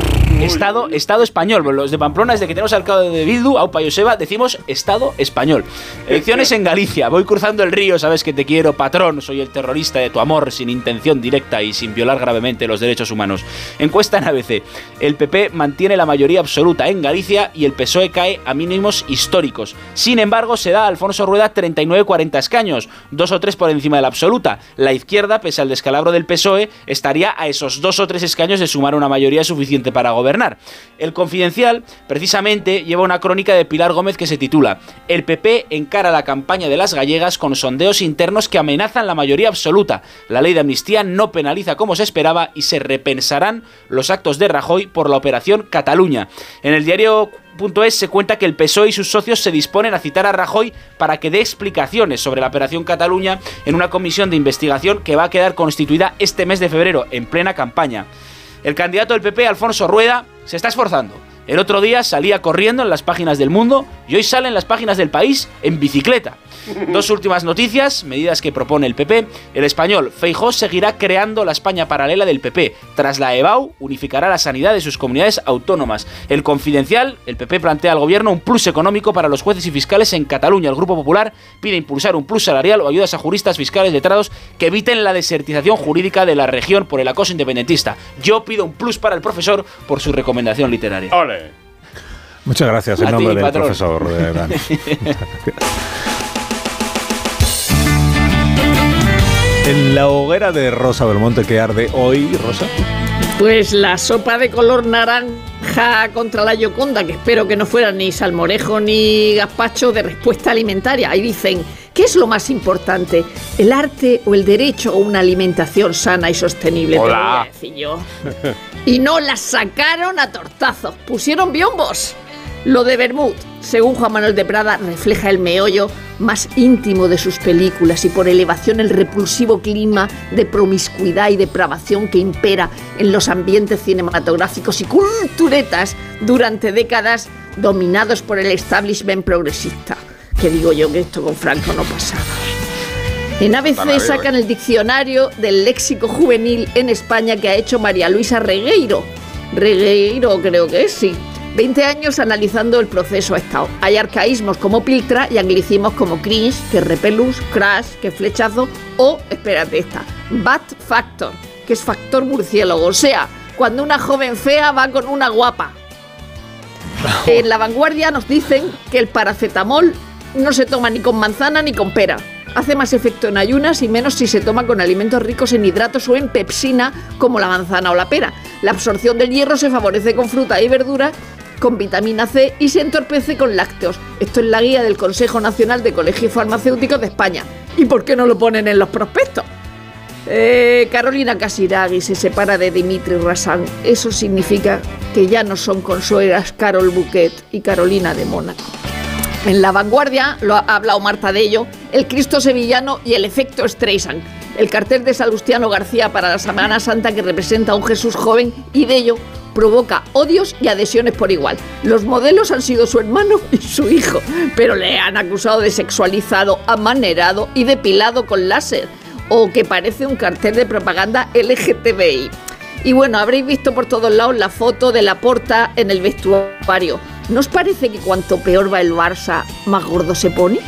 Estado, Estado español. Los de Pamplona, desde que tenemos alcalde de Bildu, Aupa Joseba, decimos Estado español. Elecciones en Galicia. Voy cruzando el río, sabes que te quiero, patrón. Soy el terrorista de tu amor, sin intención directa y sin violar gravemente los derechos humanos. Encuesta en ABC. El PP mantiene la mayoría absoluta en Galicia y el PSOE cae a mínimos históricos. Sin embargo, se da a Alfonso Rueda 39-40 escaños, dos o tres por encima de la absoluta. La izquierda, pese al descalabro del PSOE, estaría a esos dos o tres escaños de sumar una mayoría suficiente para gobernar. El Confidencial, precisamente, lleva una crónica de Pilar Gómez que se titula El PP encara la campaña de las gallegas con sondeos internos que amenazan la mayoría absoluta. La ley de amnistía no penaliza como se esperaba y se repensarán los actos de Rajoy por la operación Cataluña. En el diario es se cuenta que el PSOE y sus socios se disponen a citar a Rajoy para que dé explicaciones sobre la operación Cataluña en una comisión de investigación que va a quedar constituida este mes de febrero, en plena campaña. El candidato del PP, Alfonso Rueda, se está esforzando. El otro día salía corriendo en las páginas del mundo y hoy sale en las páginas del país en bicicleta. Dos últimas noticias, medidas que propone el PP. El español Feijó seguirá creando la España paralela del PP. Tras la EBAU, unificará la sanidad de sus comunidades autónomas. El Confidencial, el PP plantea al gobierno un plus económico para los jueces y fiscales en Cataluña. El Grupo Popular pide impulsar un plus salarial o ayudas a juristas fiscales letrados que eviten la desertización jurídica de la región por el acoso independentista. Yo pido un plus para el profesor por su recomendación literaria. Muchas gracias en nombre del profesor. En la hoguera de Rosa Belmonte que arde hoy, Rosa. Pues la sopa de color naranja contra la Yoconda, que espero que no fuera ni salmorejo ni gazpacho de respuesta alimentaria. Ahí dicen, ¿qué es lo más importante? ¿El arte o el derecho a una alimentación sana y sostenible? Hola. yo. Y no la sacaron a tortazos, pusieron biombos. Lo de Bermud, según Juan Manuel de Prada, refleja el meollo más íntimo de sus películas y por elevación el repulsivo clima de promiscuidad y depravación que impera en los ambientes cinematográficos y culturetas durante décadas dominados por el establishment progresista. Que digo yo que esto con Franco no pasaba. En ABC sacan el diccionario del léxico juvenil en España que ha hecho María Luisa Regueiro. Regueiro creo que es, sí 20 años analizando el proceso ha estado. Hay arcaísmos como piltra y anglicismos como cringe, que repelus, crash, que flechazo o, espérate esta, bat factor, que es factor murciélago. O sea, cuando una joven fea va con una guapa. En la vanguardia nos dicen que el paracetamol no se toma ni con manzana ni con pera. Hace más efecto en ayunas y menos si se toma con alimentos ricos en hidratos o en pepsina como la manzana o la pera. La absorción del hierro se favorece con fruta y verdura con vitamina C y se entorpece con lácteos. Esto es la guía del Consejo Nacional de Colegios Farmacéuticos de España. ¿Y por qué no lo ponen en los prospectos? Eh, Carolina Casiraghi se separa de Dimitri Rassan. Eso significa que ya no son consuelas Carol Bouquet y Carolina de Mónaco. En La Vanguardia, lo ha hablado Marta de ello, el Cristo sevillano y el efecto Streisand. El cartel de Salustiano García para la Semana Santa que representa a un Jesús joven y de ello provoca odios y adhesiones por igual. Los modelos han sido su hermano y su hijo, pero le han acusado de sexualizado, amanerado y depilado con láser, o que parece un cartel de propaganda LGTBI. Y bueno, habréis visto por todos lados la foto de la porta en el vestuario. ¿No os parece que cuanto peor va el Barça, más gordo se pone?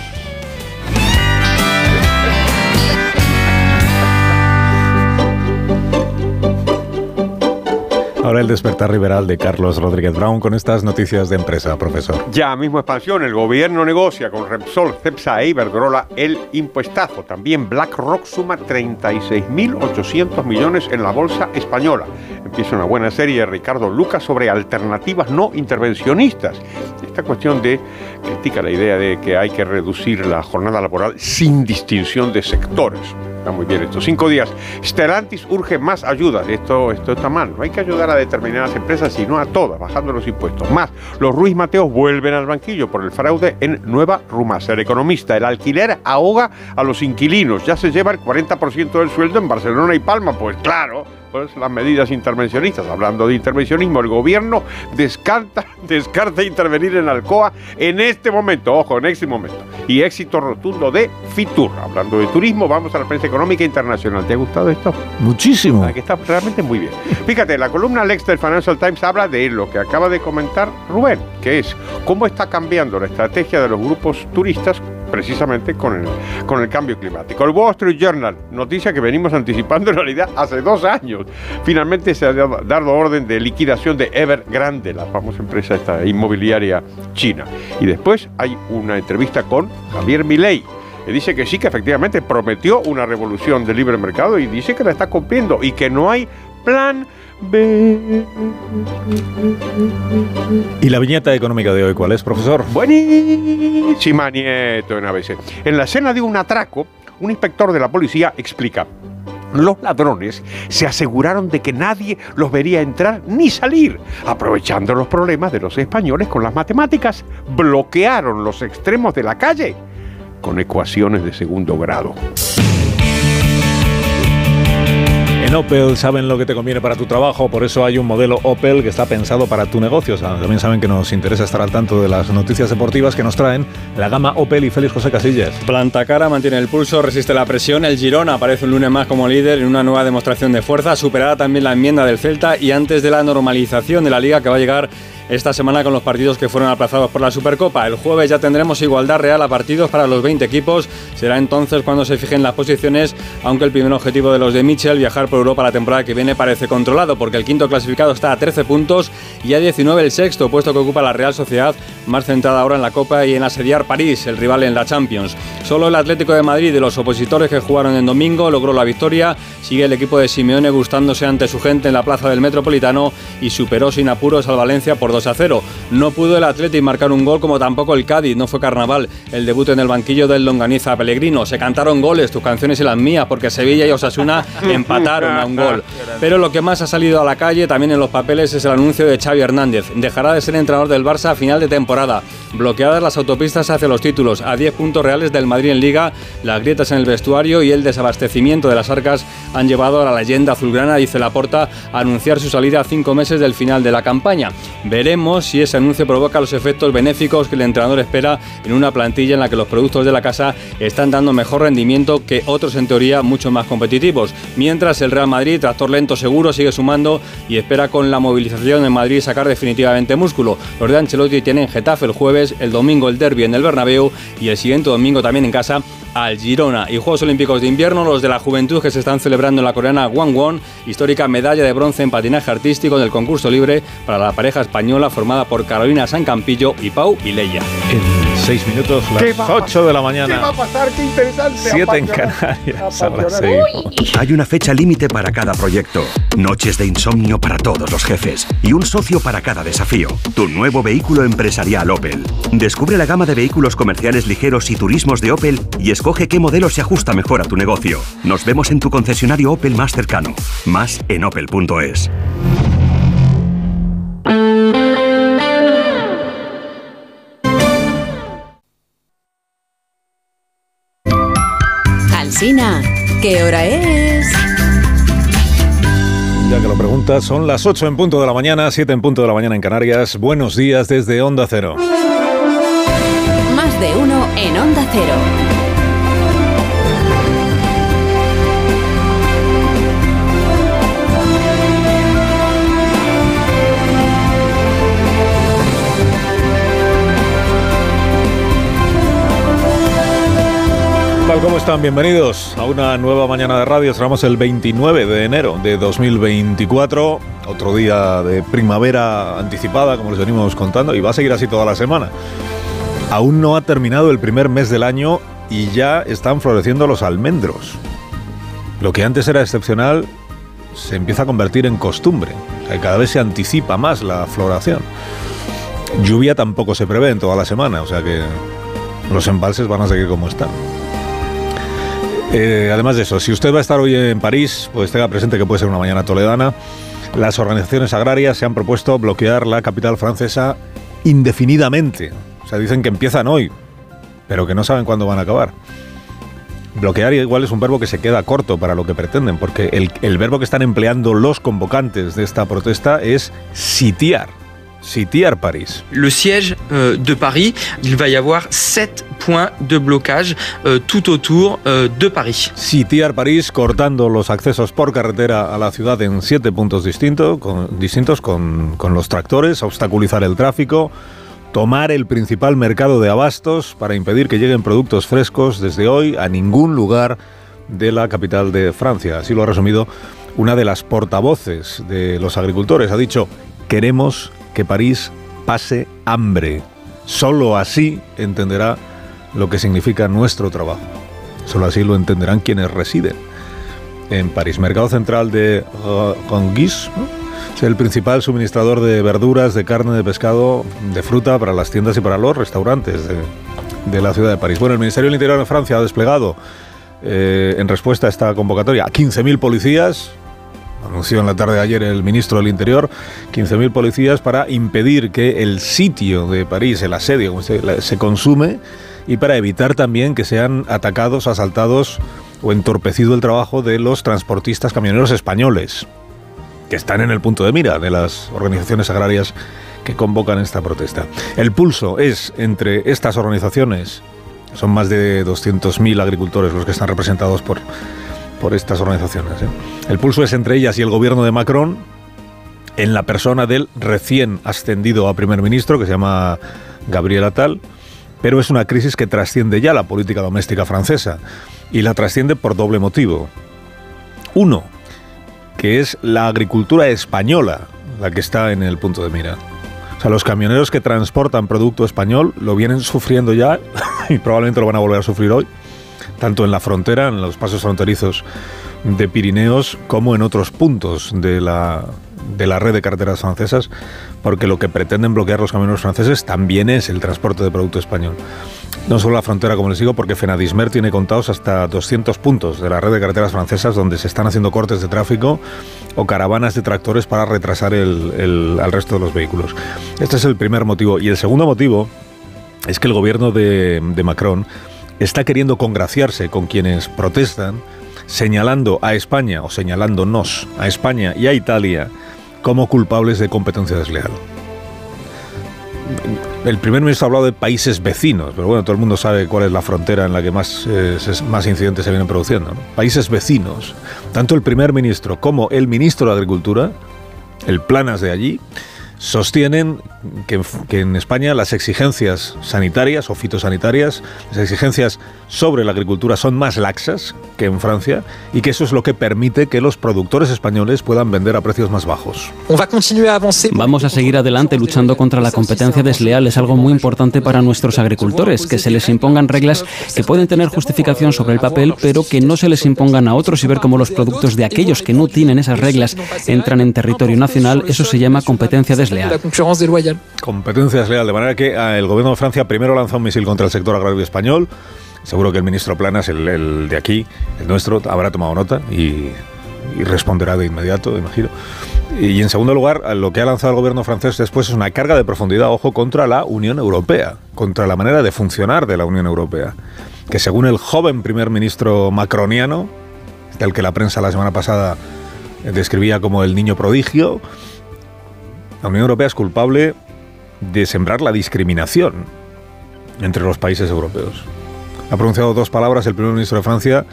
Ahora el despertar liberal de Carlos Rodríguez Brown con estas noticias de empresa, profesor. Ya, mismo expansión. El gobierno negocia con Repsol, Cepsa e Iberdrola el impuestazo. También BlackRock suma 36.800 millones en la bolsa española. Empieza una buena serie de Ricardo Lucas sobre alternativas no intervencionistas. Esta cuestión de critica la idea de que hay que reducir la jornada laboral sin distinción de sectores. Está muy bien estos cinco días. Stellantis urge más ayuda. Esto, esto está mal. No hay que ayudar a determinadas empresas, sino a todas, bajando los impuestos. Más, los Ruiz Mateos vuelven al banquillo por el fraude en Nueva Rumasa. El economista, el alquiler ahoga a los inquilinos. Ya se lleva el 40% del sueldo en Barcelona y Palma. Pues claro, pues, las medidas intervencionistas. Hablando de intervencionismo, el gobierno descarta, descarta intervenir en Alcoa en este momento, ojo, en este momento. Y éxito rotundo de Fitur. Hablando de turismo, vamos a la prensa económica internacional. ¿Te ha gustado esto? Muchísimo. Aquí está realmente muy bien. Fíjate, la columna Lex del Financial Times habla de lo que acaba de comentar Rubén, que es cómo está cambiando la estrategia de los grupos turistas precisamente con el, cambio climático. El Wall Street Journal, noticia que venimos anticipando en realidad hace dos años. Finalmente se ha dado orden de liquidación de Evergrande, la famosa empresa esta inmobiliaria china. Y después hay una entrevista con Javier Milei, dice que sí, que efectivamente prometió una revolución del libre mercado y dice que la está cumpliendo y que no hay plan. ¿Y la viñeta económica de hoy cuál es, profesor? Buenísima, Nieto, en ABC. En la escena de un atraco, un inspector de la policía explica. Los ladrones se aseguraron de que nadie los vería entrar ni salir. Aprovechando los problemas de los españoles con las matemáticas, bloquearon los extremos de la calle con ecuaciones de segundo grado. En Opel saben lo que te conviene para tu trabajo, por eso hay un modelo Opel que está pensado para tu negocio. también saben que nos interesa estar al tanto de las noticias deportivas que nos traen la gama Opel y Félix José Casillas. Planta cara, mantiene el pulso, resiste la presión. El Girona aparece un lunes más como líder en una nueva demostración de fuerza, superada también la enmienda del Celta y antes de la normalización de la liga que va a llegar esta semana con los partidos que fueron aplazados por la Supercopa. El jueves ya tendremos igualdad real a partidos para los 20 equipos. Será entonces cuando se fijen las posiciones, aunque el primer objetivo de los de Mitchell, viajar por Europa la temporada que viene, parece controlado, porque el quinto clasificado está a 13 puntos y a 19 el sexto, puesto que ocupa la Real Sociedad, más centrada ahora en la Copa y en asediar París, el rival en la Champions. Solo el Atlético de Madrid de los opositores que jugaron en domingo logró la victoria. Sigue el equipo de Simeone gustándose ante su gente en la plaza del Metropolitano y superó sin apuros al Valencia por 2 a 0. No pudo el Atlético marcar un gol como tampoco el Cádiz, no fue carnaval. El debut en el banquillo del Longaniza Pellegrino. Se cantaron goles, tus canciones y las mías, porque Sevilla y Osasuna empataron a un gol. Pero lo que más ha salido a la calle también en los papeles es el anuncio de Xavi Hernández. Dejará de ser entrenador del Barça a final de temporada. Bloqueadas las autopistas hacia los títulos, a 10 puntos reales del Madrid en Liga, las grietas en el vestuario y el desabastecimiento de las arcas han llevado a la leyenda azulgrana, dice Laporta, a anunciar su salida a cinco meses del final de la campaña. Veremos si ese anuncio provoca los efectos benéficos que el entrenador espera en una plantilla en la que los productos de la casa están dando mejor rendimiento que otros en teoría mucho más competitivos. Mientras el Real Madrid, tractor lento seguro, sigue sumando y espera con la movilización en Madrid sacar definitivamente músculo. Los de Ancelotti tienen Getafe el jueves, el domingo el derby en el Bernabéu y el siguiente domingo también en casa al Girona. Y Juegos Olímpicos de Invierno, los de la juventud que se están celebrando en la coreana Won, histórica medalla de bronce en patinaje artístico del concurso libre para la pareja española formada por Carolina Sancampillo y Pau Leia. En seis minutos, las 8 de la mañana. ¿Qué va a pasar? ¡Qué interesante! 7 en Canarias. A las Hay una fecha límite para cada proyecto, noches de insomnio para todos los jefes y un socio para cada desafío. Tu nuevo vehículo empresarial Opel. Descubre la gama de vehículos comerciales ligeros y turismos de Opel y escoge qué modelo se ajusta mejor a tu negocio. Nos vemos en tu concesionario Opel más cercano. Más en opel.es. Alsina, ¿qué hora es? Ya que lo preguntas, son las 8 en punto de la mañana, 7 en punto de la mañana en Canarias. Buenos días desde Onda Cero. Más de uno en Onda Cero. Tal? ¿Cómo están? Bienvenidos a una nueva mañana de radio. Estamos el 29 de enero de 2024, otro día de primavera anticipada, como les venimos contando, y va a seguir así toda la semana. Aún no ha terminado el primer mes del año y ya están floreciendo los almendros. Lo que antes era excepcional se empieza a convertir en costumbre. cada vez se anticipa más la floración. Lluvia tampoco se prevé en toda la semana, o sea que los embalses van a seguir como están. Eh, además de eso, si usted va a estar hoy en París, pues tenga presente que puede ser una mañana toledana. Las organizaciones agrarias se han propuesto bloquear la capital francesa indefinidamente. O sea, dicen que empiezan hoy, pero que no saben cuándo van a acabar. bloquear igual es un verbo que se queda corto para lo que pretenden, porque el, el verbo que están empleando los convocantes de esta protesta es sitiar. Sitiar París. Le siège euh, de Paris, il va y avoir sept points de blocage euh, tout autour euh, de Paris. Sitiar París, cortando los accesos por carretera a la ciudad en siete puntos distintos, con, distintos con, con los tractores, obstaculizar el tráfico, tomar el principal mercado de abastos para impedir que lleguen productos frescos desde hoy a ningún lugar de la capital de Francia. Así lo ha resumido una de las portavoces de los agricultores. Ha dicho, queremos que París pase hambre. Solo así entenderá lo que significa nuestro trabajo. Solo así lo entenderán quienes residen en París. Mercado central de Ronguis, es el principal suministrador de verduras, de carne, de pescado, de fruta para las tiendas y para los restaurantes de, de la ciudad de París. Bueno, el Ministerio del Interior de Francia ha desplegado eh, en respuesta a esta convocatoria a 15.000 policías, anunció en la tarde de ayer el ministro del Interior, 15.000 policías para impedir que el sitio de París, el asedio, se, se consume y para evitar también que sean atacados, asaltados o entorpecido el trabajo de los transportistas camioneros españoles, que están en el punto de mira de las organizaciones agrarias que convocan esta protesta. El pulso es entre estas organizaciones, son más de 200.000 agricultores los que están representados por por estas organizaciones. ¿eh? El pulso es entre ellas y el gobierno de Macron en la persona del recién ascendido a primer ministro, que se llama Gabriel Attal, pero es una crisis que trasciende ya la política doméstica francesa y la trasciende por doble motivo. Uno, que es la agricultura española la que está en el punto de mira. O sea, los camioneros que transportan producto español lo vienen sufriendo ya y probablemente lo van a volver a sufrir hoy tanto en la frontera, en los pasos fronterizos de Pirineos, como en otros puntos de la, de la red de carreteras francesas, porque lo que pretenden bloquear los camioneros franceses también es el transporte de producto español. No solo la frontera, como les digo, porque Fenadismer tiene contados hasta 200 puntos de la red de carreteras francesas donde se están haciendo cortes de tráfico o caravanas de tractores para retrasar el, el, al resto de los vehículos. Este es el primer motivo. Y el segundo motivo es que el gobierno de, de Macron está queriendo congraciarse con quienes protestan, señalando a España o señalándonos a España y a Italia como culpables de competencia desleal. El primer ministro ha hablado de países vecinos, pero bueno, todo el mundo sabe cuál es la frontera en la que más, eh, más incidentes se vienen produciendo. Países vecinos. Tanto el primer ministro como el ministro de Agricultura, el planas de allí, sostienen que, que, en España las exigencias sanitarias o fitosanitarias, las exigencias sobre la agricultura son más laxas que en Francia y que eso es lo que permite que los productores españoles puedan vender a precios más bajos. Vamos a seguir adelante luchando contra la competencia desleal. Es algo muy importante para nuestros agricultores, que se les impongan reglas que pueden tener justificación sobre el papel, pero que no se les impongan a otros y ver cómo los productos de aquellos que no tienen esas reglas entran en territorio nacional. Eso se llama competencia desleal. Competencia desleal, de manera que ah, el gobierno de Francia primero lanza un misil contra el sector agrario español. Seguro que el ministro Planas, el, el de aquí, el nuestro, habrá tomado nota y, y responderá de inmediato, imagino. Y en segundo lugar, lo que ha lanzado el gobierno francés después es una carga de profundidad, ojo, contra la Unión Europea, contra la manera de funcionar de la Unión Europea, que según el joven primer ministro macroniano, del que la prensa la semana pasada describía como el niño prodigio, la Unión Europea es culpable de sembrar la discriminación entre los países europeos. Ha pronunciado dos palabras el primer ministro de Francia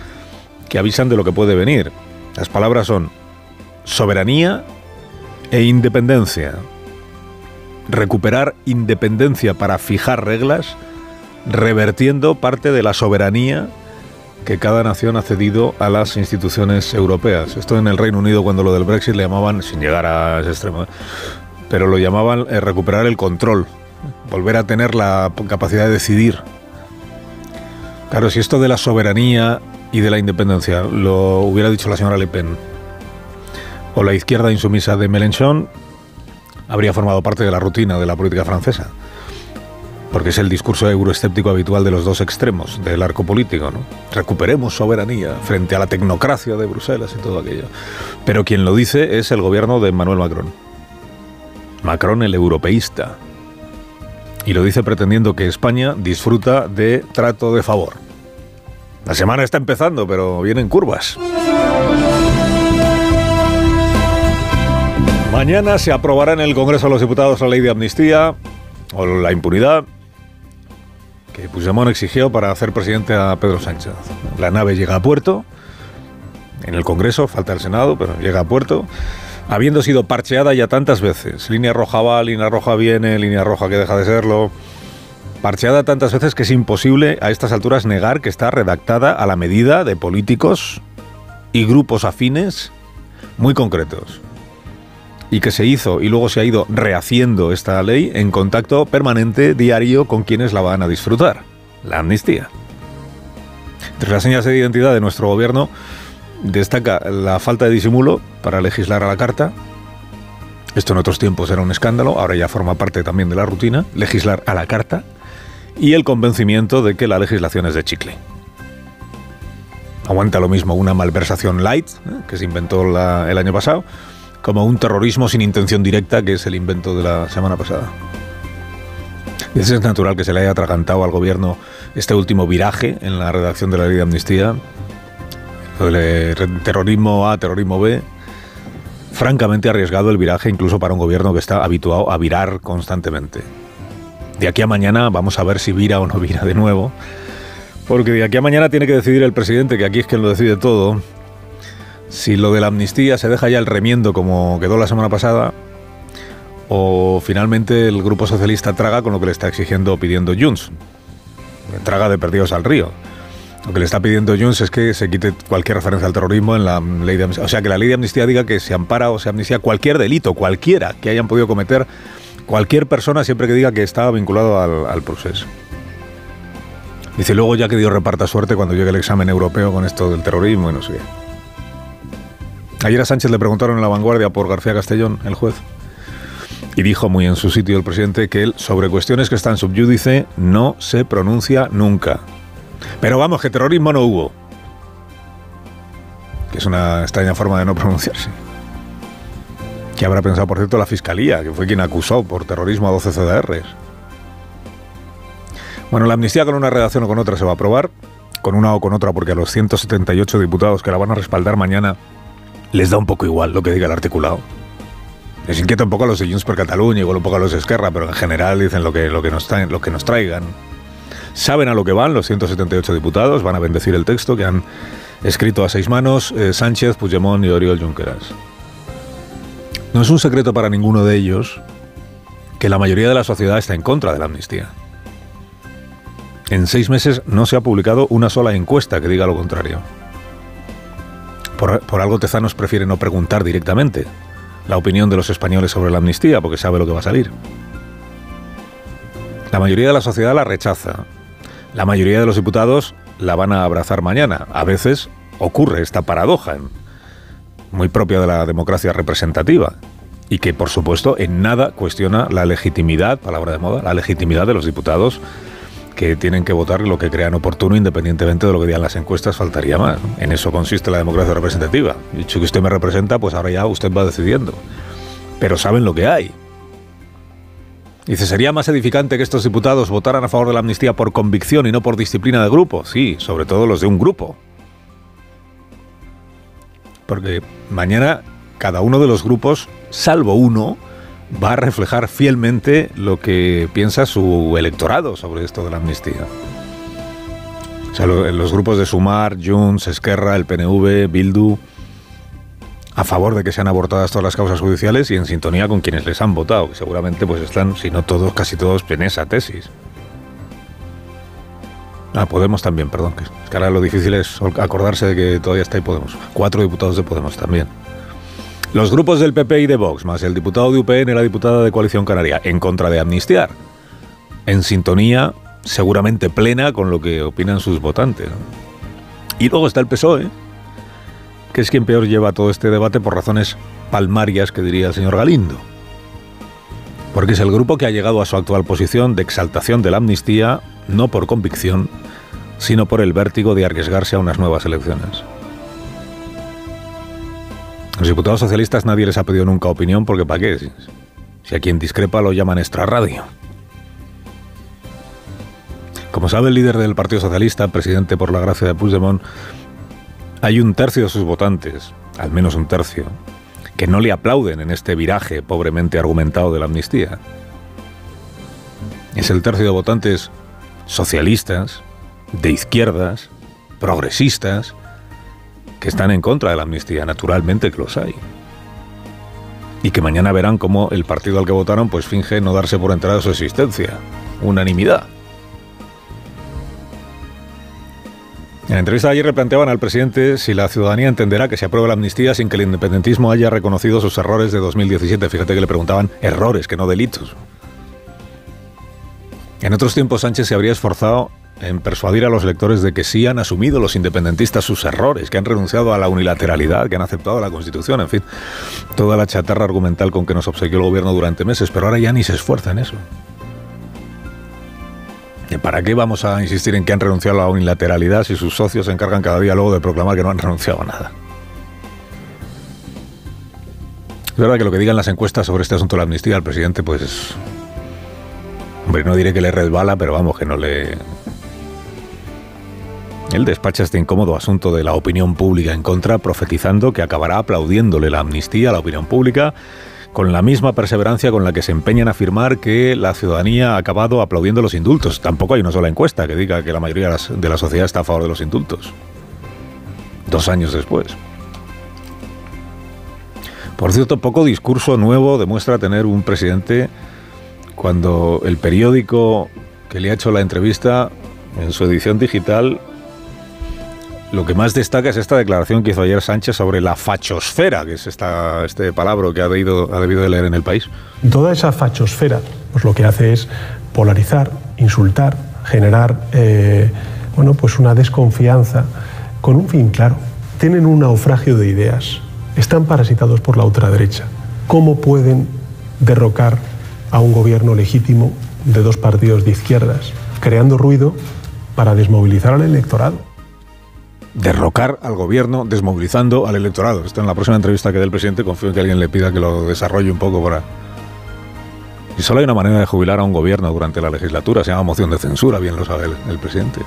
que avisan de lo que puede venir. Las palabras son soberanía e independencia. Recuperar independencia para fijar reglas, revertiendo parte de la soberanía que cada nación ha cedido a las instituciones europeas. Esto en el Reino Unido cuando lo del Brexit le llamaban, sin llegar a ese extremo, pero lo llamaban eh, recuperar el control, volver a tener la capacidad de decidir. Claro, si esto de la soberanía y de la independencia lo hubiera dicho la señora Le Pen o la izquierda insumisa de Mélenchon, habría formado parte de la rutina de la política francesa. Porque es el discurso euroescéptico habitual de los dos extremos del arco político, ¿no? Recuperemos soberanía frente a la tecnocracia de Bruselas y todo aquello. Pero quien lo dice es el gobierno de Emmanuel Macron. Macron el europeísta. Y lo dice pretendiendo que España disfruta de trato de favor. La semana está empezando, pero vienen curvas. Mañana se aprobará en el Congreso de los Diputados la ley de amnistía o la impunidad que Puigdemont exigió para hacer presidente a Pedro Sánchez. La nave llega a puerto, en el Congreso, falta el Senado, pero llega a puerto, habiendo sido parcheada ya tantas veces. Línea roja va, línea roja viene, línea roja que deja de serlo. Parcheada tantas veces que es imposible a estas alturas negar que está redactada a la medida de políticos y grupos afines muy concretos y que se hizo y luego se ha ido rehaciendo esta ley en contacto permanente diario con quienes la van a disfrutar, la amnistía. Entre las señas de identidad de nuestro gobierno destaca la falta de disimulo para legislar a la carta. Esto en otros tiempos era un escándalo, ahora ya forma parte también de la rutina, legislar a la carta, y el convencimiento de que la legislación es de chicle. Aguanta lo mismo una malversación light, ¿eh? que se inventó el año pasado, como un terrorismo sin intención directa, que es el invento de la semana pasada. Es natural que se le haya atragantado al gobierno este último viraje en la redacción de la ley de amnistía. Terrorismo A, terrorismo B. Francamente arriesgado el viraje incluso para un gobierno que está habituado a virar constantemente. De aquí a mañana vamos a ver si vira o no vira de nuevo. Porque de aquí a mañana tiene que decidir el presidente, que aquí es quien lo decide todo, si lo de la amnistía se deja ya el remiendo como quedó la semana pasada, o finalmente el Grupo Socialista traga con lo que le está exigiendo o pidiendo Junts. Traga de perdidos al río. Lo que le está pidiendo Junts es que se quite cualquier referencia al terrorismo en la ley de amnistía. O sea, que la ley de amnistía diga que se ampara o se amnistía cualquier delito, cualquiera que hayan podido cometer cualquier persona siempre que diga que estaba vinculado al, al proceso. Dice luego ya que Dios reparta suerte cuando llegue el examen europeo con esto del terrorismo y no sé qué. Ayer a Sánchez le preguntaron en la vanguardia por García Castellón, el juez, y dijo muy en su sitio el presidente que él sobre cuestiones que están subyúdice no se pronuncia nunca. Pero vamos, que terrorismo no hubo. Que es una extraña forma de no pronunciarse. ¿Qué habrá pensado, por cierto, la Fiscalía, que fue quien acusó por terrorismo a 12 CDRs? Bueno, la amnistía con una redacción o con otra se va a aprobar, con una o con otra, porque a los 178 diputados que la van a respaldar mañana les da un poco igual lo que diga el articulado. Les inquieta un poco a los de Junts por Cataluña, igual un poco a los de Esquerra, pero en general dicen lo que, lo que, nos, traen, lo que nos traigan. Saben a lo que van los 178 diputados, van a bendecir el texto que han escrito a seis manos eh, Sánchez, Puigdemont y Oriol Junqueras. No es un secreto para ninguno de ellos que la mayoría de la sociedad está en contra de la amnistía. En seis meses no se ha publicado una sola encuesta que diga lo contrario. Por, algo Tezanos prefiere no preguntar directamente la opinión de los españoles sobre la amnistía, porque sabe lo que va a salir. La mayoría de la sociedad la rechaza. La mayoría de los diputados la van a abrazar mañana. A veces ocurre esta paradoja, muy propia de la democracia representativa, y que por supuesto en nada cuestiona la legitimidad, palabra de moda, la legitimidad de los diputados que tienen que votar lo que crean oportuno independientemente de lo que digan las encuestas, faltaría más. En eso consiste la democracia representativa. Dicho que usted me representa, pues ahora ya usted va decidiendo. Pero saben lo que hay. Dice, ¿sería más edificante que estos diputados votaran a favor de la amnistía por convicción y no por disciplina de grupo? Sí, sobre todo los de un grupo. Porque mañana cada uno de los grupos, salvo uno, va a reflejar fielmente lo que piensa su electorado sobre esto de la amnistía. O sea, los grupos de Sumar, Junts, Esquerra, el PNV, Bildu, a favor de que sean abortadas todas las causas judiciales y en sintonía con quienes les han votado, que seguramente pues están, si no todos, casi todos, en esa tesis. Ah, Podemos también, perdón, que, es que ahora lo difícil es acordarse de que todavía está ahí Podemos. Cuatro diputados de Podemos también. Los grupos del PP y de Vox, más el diputado de UPN y la diputada de Coalición Canaria, en contra de amnistiar. En sintonía, seguramente plena, con lo que opinan sus votantes. Y luego está el PSOE, que es quien peor lleva todo este debate por razones palmarias, que diría el señor Galindo. Porque es el grupo que ha llegado a su actual posición de exaltación de la amnistía, no por convicción, sino por el vértigo de arriesgarse a unas nuevas elecciones. Los diputados socialistas nadie les ha pedido nunca opinión porque ¿para qué? Si a quien discrepa lo llaman extra radio. Como sabe el líder del Partido Socialista, presidente por la gracia de Puigdemont, hay un tercio de sus votantes, al menos un tercio, que no le aplauden en este viraje pobremente argumentado de la amnistía. Es el tercio de votantes socialistas, de izquierdas, progresistas, que están en contra de la amnistía, naturalmente que los hay. Y que mañana verán cómo el partido al que votaron pues finge no darse por enterado su existencia. Unanimidad. En la entrevista de ayer replanteaban al presidente si la ciudadanía entenderá que se apruebe la amnistía sin que el independentismo haya reconocido sus errores de 2017. Fíjate que le preguntaban errores, que no delitos. En otros tiempos Sánchez se habría esforzado en persuadir a los lectores de que sí han asumido los independentistas sus errores, que han renunciado a la unilateralidad, que han aceptado la Constitución, en fin, toda la chatarra argumental con que nos obsequió el gobierno durante meses, pero ahora ya ni se esfuerza en eso. ¿Para qué vamos a insistir en que han renunciado a la unilateralidad si sus socios se encargan cada día luego de proclamar que no han renunciado a nada? Es verdad que lo que digan las encuestas sobre este asunto de la amnistía al presidente, pues... Hombre, no diré que le resbala, pero vamos, que no le... Él despacha este incómodo asunto de la opinión pública en contra, profetizando que acabará aplaudiéndole la amnistía a la opinión pública con la misma perseverancia con la que se empeñan a afirmar que la ciudadanía ha acabado aplaudiendo los indultos. Tampoco hay una sola encuesta que diga que la mayoría de la sociedad está a favor de los indultos. Dos años después. Por cierto, poco discurso nuevo demuestra tener un presidente cuando el periódico que le ha hecho la entrevista en su edición digital lo que más destaca es esta declaración que hizo ayer Sánchez sobre la fachosfera, que es esta, este palabra que ha debido, ha debido de leer en el país. Toda esa fachosfera pues lo que hace es polarizar, insultar, generar eh, bueno, pues una desconfianza con un fin claro. Tienen un naufragio de ideas, están parasitados por la ultraderecha. ¿Cómo pueden derrocar a un gobierno legítimo de dos partidos de izquierdas, creando ruido para desmovilizar al electorado? Derrocar al gobierno desmovilizando al electorado. Esto en la próxima entrevista que dé el presidente confío en que alguien le pida que lo desarrolle un poco para... Y solo hay una manera de jubilar a un gobierno durante la legislatura, se llama moción de censura, bien lo sabe el, presidente.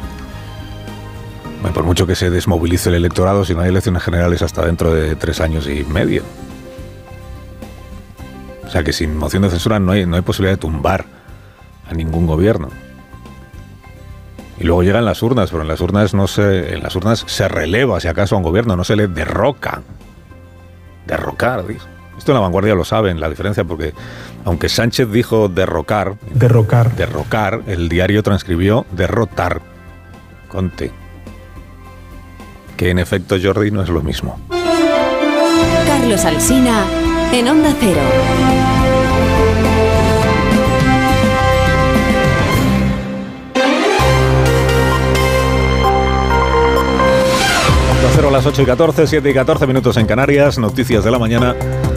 Por mucho que se desmovilice el electorado, si no hay elecciones generales hasta dentro de tres años y medio. O sea que sin moción de censura no hay, no hay posibilidad de tumbar a ningún gobierno. Y luego llegan las urnas, pero en las urnas no se, en las urnas se releva, si acaso, a un gobierno, no se le derroca. Derrocar, dijo. Esto en la vanguardia lo saben, la diferencia, porque aunque Sánchez dijo derrocar, derrocar, derrocar, el diario transcribió derrotar. Conte. Que en efecto, Jordi, no es lo mismo. Carlos Alsina, en Onda Cero. A las 8 y 14, 7 y 14 minutos en Canarias, noticias de la mañana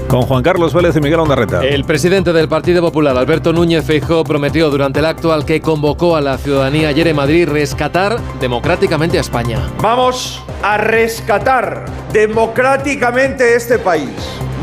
con Juan Carlos Vélez y Miguel Ondarreta. El presidente del Partido Popular, Alberto Núñez Feijóo, prometió durante el acto al que convocó a la ciudadanía ayer en Madrid rescatar democráticamente a España. Vamos a rescatar democráticamente este país.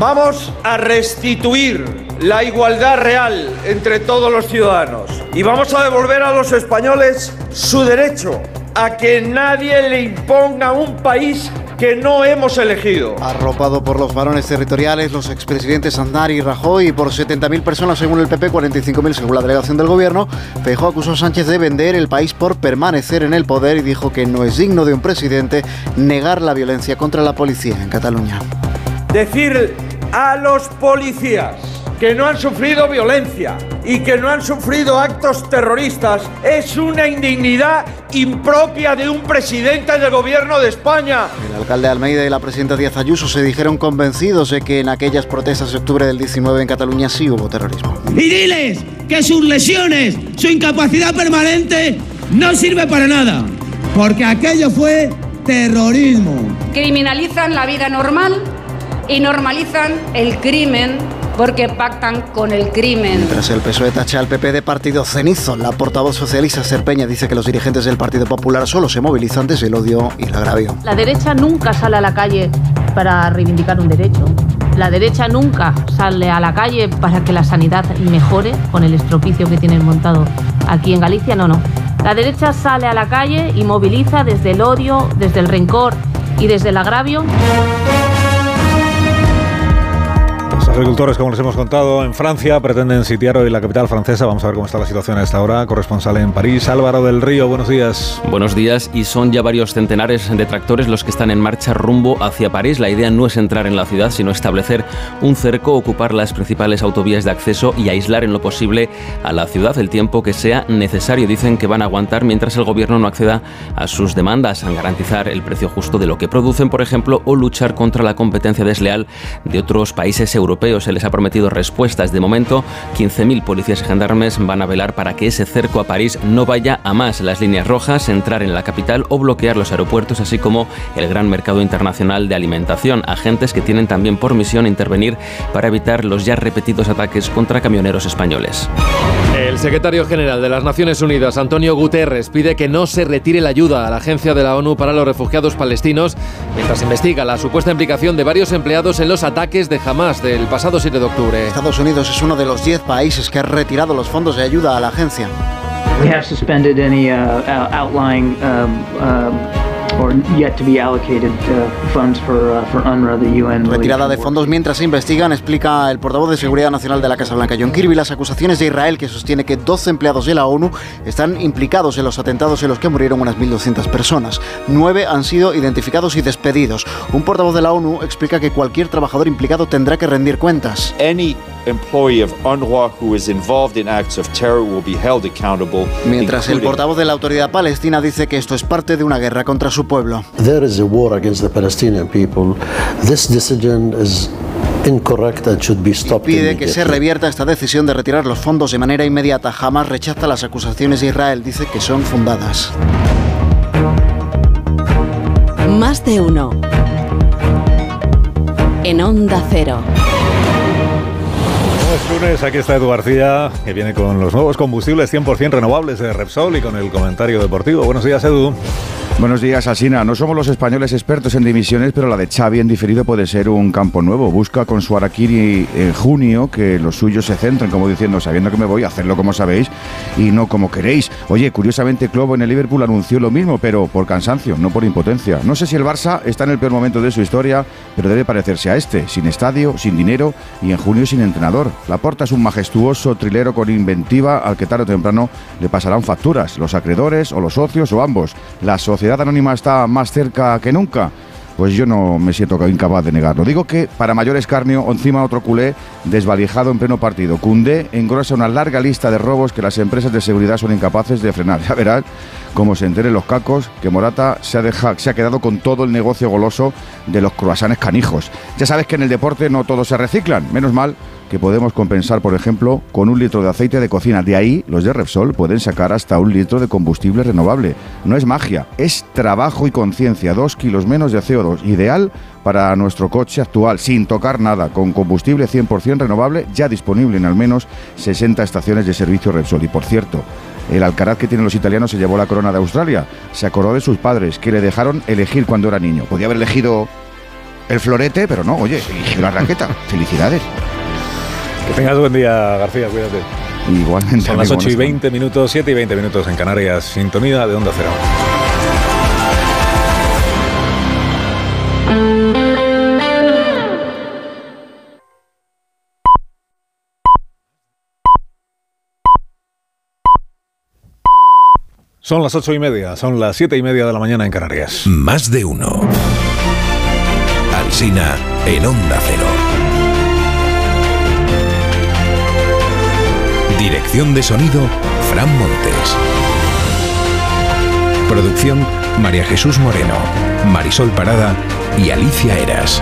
Vamos a restituir la igualdad real entre todos los ciudadanos. Y vamos a devolver a los españoles su derecho a que nadie le imponga un país que no hemos elegido. Arropado por los varones territoriales, los expresidentes Aznar y Rajoy y por 70.000 personas según el PP, 45.000 según la delegación del gobierno, Feijóo acusó a Sánchez de vender el país por permanecer en el poder y dijo que no es digno de un presidente negar la violencia contra la policía en Cataluña. Decir a los policías que no han sufrido violencia y que no han sufrido actos terroristas es una indignidad impropia de un presidente del gobierno de España. El alcalde Almeida y la presidenta Díaz Ayuso se dijeron convencidos de que en aquellas protestas de octubre del 19 en Cataluña sí hubo terrorismo. Y diles que sus lesiones, su incapacidad permanente no sirve para nada, porque aquello fue terrorismo. Criminalizan la vida normal y normalizan el crimen porque pactan con el crimen. Tras el PSOE tacha al PP de partido cenizo, la portavoz socialista Serpeña dice que los dirigentes del Partido Popular solo se movilizan desde el odio y el agravio. La derecha nunca sale a la calle para reivindicar un derecho. La derecha nunca sale a la calle para que la sanidad mejore con el estropicio que tienen montado aquí en Galicia. No, no. La derecha sale a la calle y moviliza desde el odio, desde el rencor y desde el agravio. Agricultores, como les hemos contado, en Francia pretenden sitiar hoy la capital francesa. Vamos a ver cómo está la situación a esta hora. Corresponsal en París, Álvaro del Río, buenos días. Buenos días, y son ya varios centenares de tractores los que están en marcha rumbo hacia París. La idea no es entrar en la ciudad, sino establecer un cerco, ocupar las principales autovías de acceso y aislar en lo posible a la ciudad el tiempo que sea necesario. Dicen que van a aguantar mientras el gobierno no acceda a sus demandas, a garantizar el precio justo de lo que producen, por ejemplo, o luchar contra la competencia desleal de otros países europeos se les ha prometido respuestas. De momento, 15.000 policías y gendarmes van a velar para que ese cerco a París no vaya a más. Las líneas rojas, entrar en la capital o bloquear los aeropuertos, así como el gran mercado internacional de alimentación. Agentes que tienen también por misión intervenir para evitar los ya repetidos ataques contra camioneros españoles. El secretario general de las Naciones Unidas, Antonio Guterres, pide que no se retire la ayuda a la Agencia de la ONU para los Refugiados Palestinos mientras investiga la supuesta implicación de varios empleados en los ataques de Hamas del pasado 7 de octubre. Estados Unidos es uno de los 10 países que ha retirado los fondos de ayuda a la agencia. We have suspended any uh, outlying um, or yet to be allocated uh, funds for, uh, for UNRWA, the UN. Retirada de fondos mientras se investigan, explica el portavoz de Seguridad Nacional de la Casa Blanca, John Kirby, las acusaciones de Israel que sostiene que 12 empleados de la ONU están implicados en los atentados en los que murieron unas 1.200 personas. Nueve han sido identificados y despedidos. Un portavoz de la ONU explica que cualquier trabajador implicado tendrá que rendir cuentas. Any employee of UNRWA who is involved in acts of terror will be held accountable. Mientras el portavoz de la autoridad palestina dice que esto es parte de una guerra contra su pueblo. There is a war against the Palestinian people. This decision is incorrect and should be stopped. Pide que se revierta esta decisión de retirar los fondos de manera inmediata. Jamás rechaza las acusaciones de Israel. Dice que son fundadas. Más de uno. En Onda Cero. Es lunes, aquí está Edu García, que viene con los nuevos combustibles 100% renovables de Repsol y con el comentario deportivo. Buenos días, Edu. Buenos días, Asina. No somos los españoles expertos en divisiones, pero la de Xavi en diferido puede ser un campo nuevo. Busca con su Araquiri en junio que los suyos se centren, como diciendo, sabiendo que me voy a hacerlo como sabéis y no como queréis. Oye, curiosamente, Klopp en el Liverpool anunció lo mismo, pero por cansancio, no por impotencia. No sé si el Barça está en el peor momento de su historia, pero debe parecerse a este, sin estadio, sin dinero y en junio sin entrenador. La Es un majestuoso trilero con inventiva al que tarde o temprano le pasarán facturas, los acreedores o los socios o ambos. La sociedad anónima está más cerca que nunca. Pues yo no me siento incapaz de negarlo. Digo que para mayor escarnio, encima otro culé desvalijado en pleno partido. Cundé engrosa una larga lista de robos que las empresas de seguridad son incapaces de frenar. Ya verás cómo se enteren los cacos que Morata se ha, dejado, se ha quedado con todo el negocio goloso de los croissants canijos. Ya sabes que en el deporte no todos se reciclan. Menos mal que podemos compensar, por ejemplo, con un litro de aceite de cocina. De ahí, los de Repsol pueden sacar hasta un litro de combustible renovable. No es magia, es trabajo y conciencia. Dos kilos menos de CO2, ideal para nuestro coche actual, sin tocar nada, con combustible 100% renovable, ya disponible en al menos 60 estaciones de servicio Repsol. Y por cierto, el Alcaraz que tienen los italianos se llevó la corona de Australia. Se acordó de sus padres, que le dejaron elegir cuando era niño. Podía haber elegido el florete, pero no, oye, eligió la raqueta. Felicidades. Que tengas buen día, García, cuídate. Igualmente. Son las amigo, 8 y no sé. 20 minutos, 7 y 20 minutos en Canarias. Sintonía de Onda Cero. Son las ocho y media, son las siete y media de la mañana en Canarias. Más de uno. Alsina en Onda Cero. Dirección de sonido, Fran Montes. Producción, María Jesús Moreno, Marisol Parada y Alicia Eras.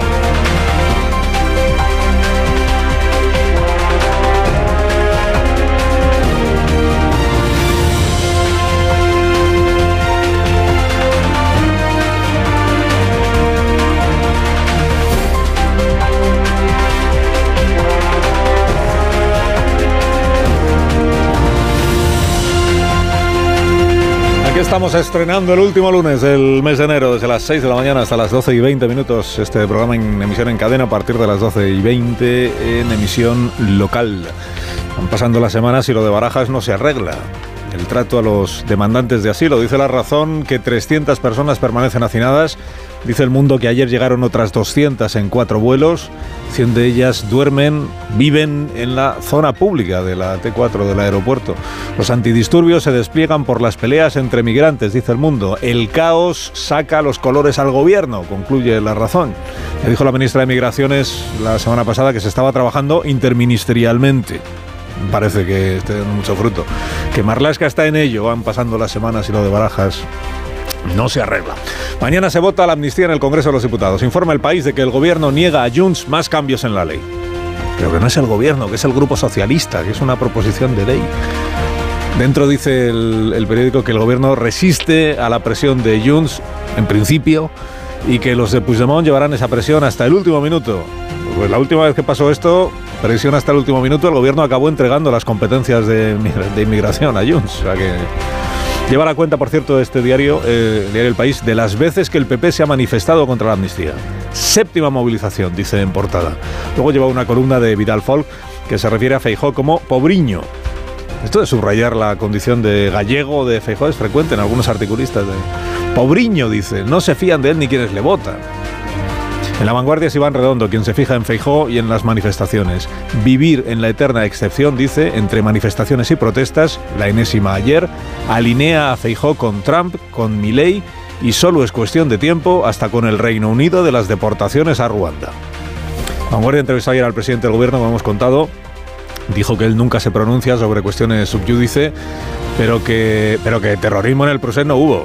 Estamos estrenando el último lunes del mes de enero, desde las 6 de la mañana hasta las 12 y 20 minutos. Este programa en emisión en cadena a partir de las 12 y 20 en emisión local. Van pasando las semanas y lo de Barajas no se arregla. El trato a los demandantes de asilo. Dice la razón que 300 personas permanecen hacinadas. Dice el mundo que ayer llegaron otras 200 en cuatro vuelos. 100 de ellas duermen, viven en la zona pública de la T4 del aeropuerto. Los antidisturbios se despliegan por las peleas entre migrantes, dice el mundo. El caos saca los colores al gobierno, concluye la razón. Le dijo la ministra de Migraciones la semana pasada que se estaba trabajando interministerialmente parece que esté dando mucho fruto. Que Marlasca está en ello, van pasando las semanas y lo de Barajas no se arregla. Mañana se vota la amnistía en el Congreso de los Diputados. Informa el país de que el gobierno niega a Junts más cambios en la ley. Pero que no es el gobierno, que es el grupo socialista, que es una proposición de ley. Dentro dice el, el periódico que el gobierno resiste a la presión de Junts, en principio, y que los de Puigdemont llevarán esa presión hasta el último minuto. Pues la última vez que pasó esto, presión hasta el último minuto, el gobierno acabó entregando las competencias de, de inmigración a Junts. O sea que lleva la cuenta, por cierto, de este diario, eh, el diario El País, de las veces que el PP se ha manifestado contra la amnistía. Séptima movilización, dice en portada. Luego lleva una columna de Vidal Folk que se refiere a Feijó como pobriño. Esto de subrayar la condición de gallego de Feijó es frecuente en algunos articulistas. De... Pobriño, dice, no se fían de él ni quienes le votan. En la vanguardia es Iván Redondo quien se fija en Feijó y en las manifestaciones. Vivir en la eterna excepción, dice, entre manifestaciones y protestas, la enésima ayer, alinea a Feijó con Trump, con Milley y solo es cuestión de tiempo hasta con el Reino Unido de las deportaciones a Ruanda. Vanguardia entrevistó ayer al presidente del gobierno, como hemos contado, dijo que él nunca se pronuncia sobre cuestiones subyúdice, pero que, pero que terrorismo en el proceso no hubo.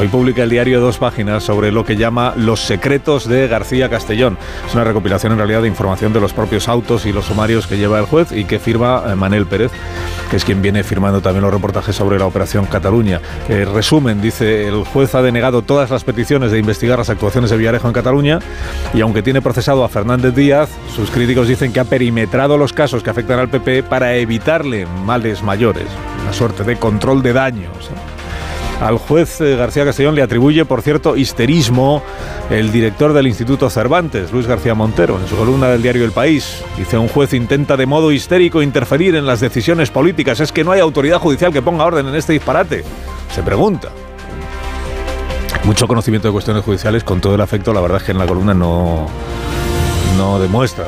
Hoy publica el diario dos páginas sobre lo que llama Los secretos de García Castellón. Es una recopilación en realidad de información de los propios autos y los sumarios que lleva el juez y que firma eh, Manel Pérez, que es quien viene firmando también los reportajes sobre la operación Cataluña. Eh, resumen, dice, el juez ha denegado todas las peticiones de investigar las actuaciones de Villarejo en Cataluña y aunque tiene procesado a Fernández Díaz, sus críticos dicen que ha perimetrado los casos que afectan al PP para evitarle males mayores, una suerte de control de daños. Al juez eh, García Castellón le atribuye, por cierto, histerismo el director del Instituto Cervantes, Luis García Montero, en su columna del diario El País. Dice, un juez intenta de modo histérico interferir en las decisiones políticas. Es que no hay autoridad judicial que ponga orden en este disparate. Se pregunta. Mucho conocimiento de cuestiones judiciales, con todo el afecto, la verdad es que en la columna no, no demuestra.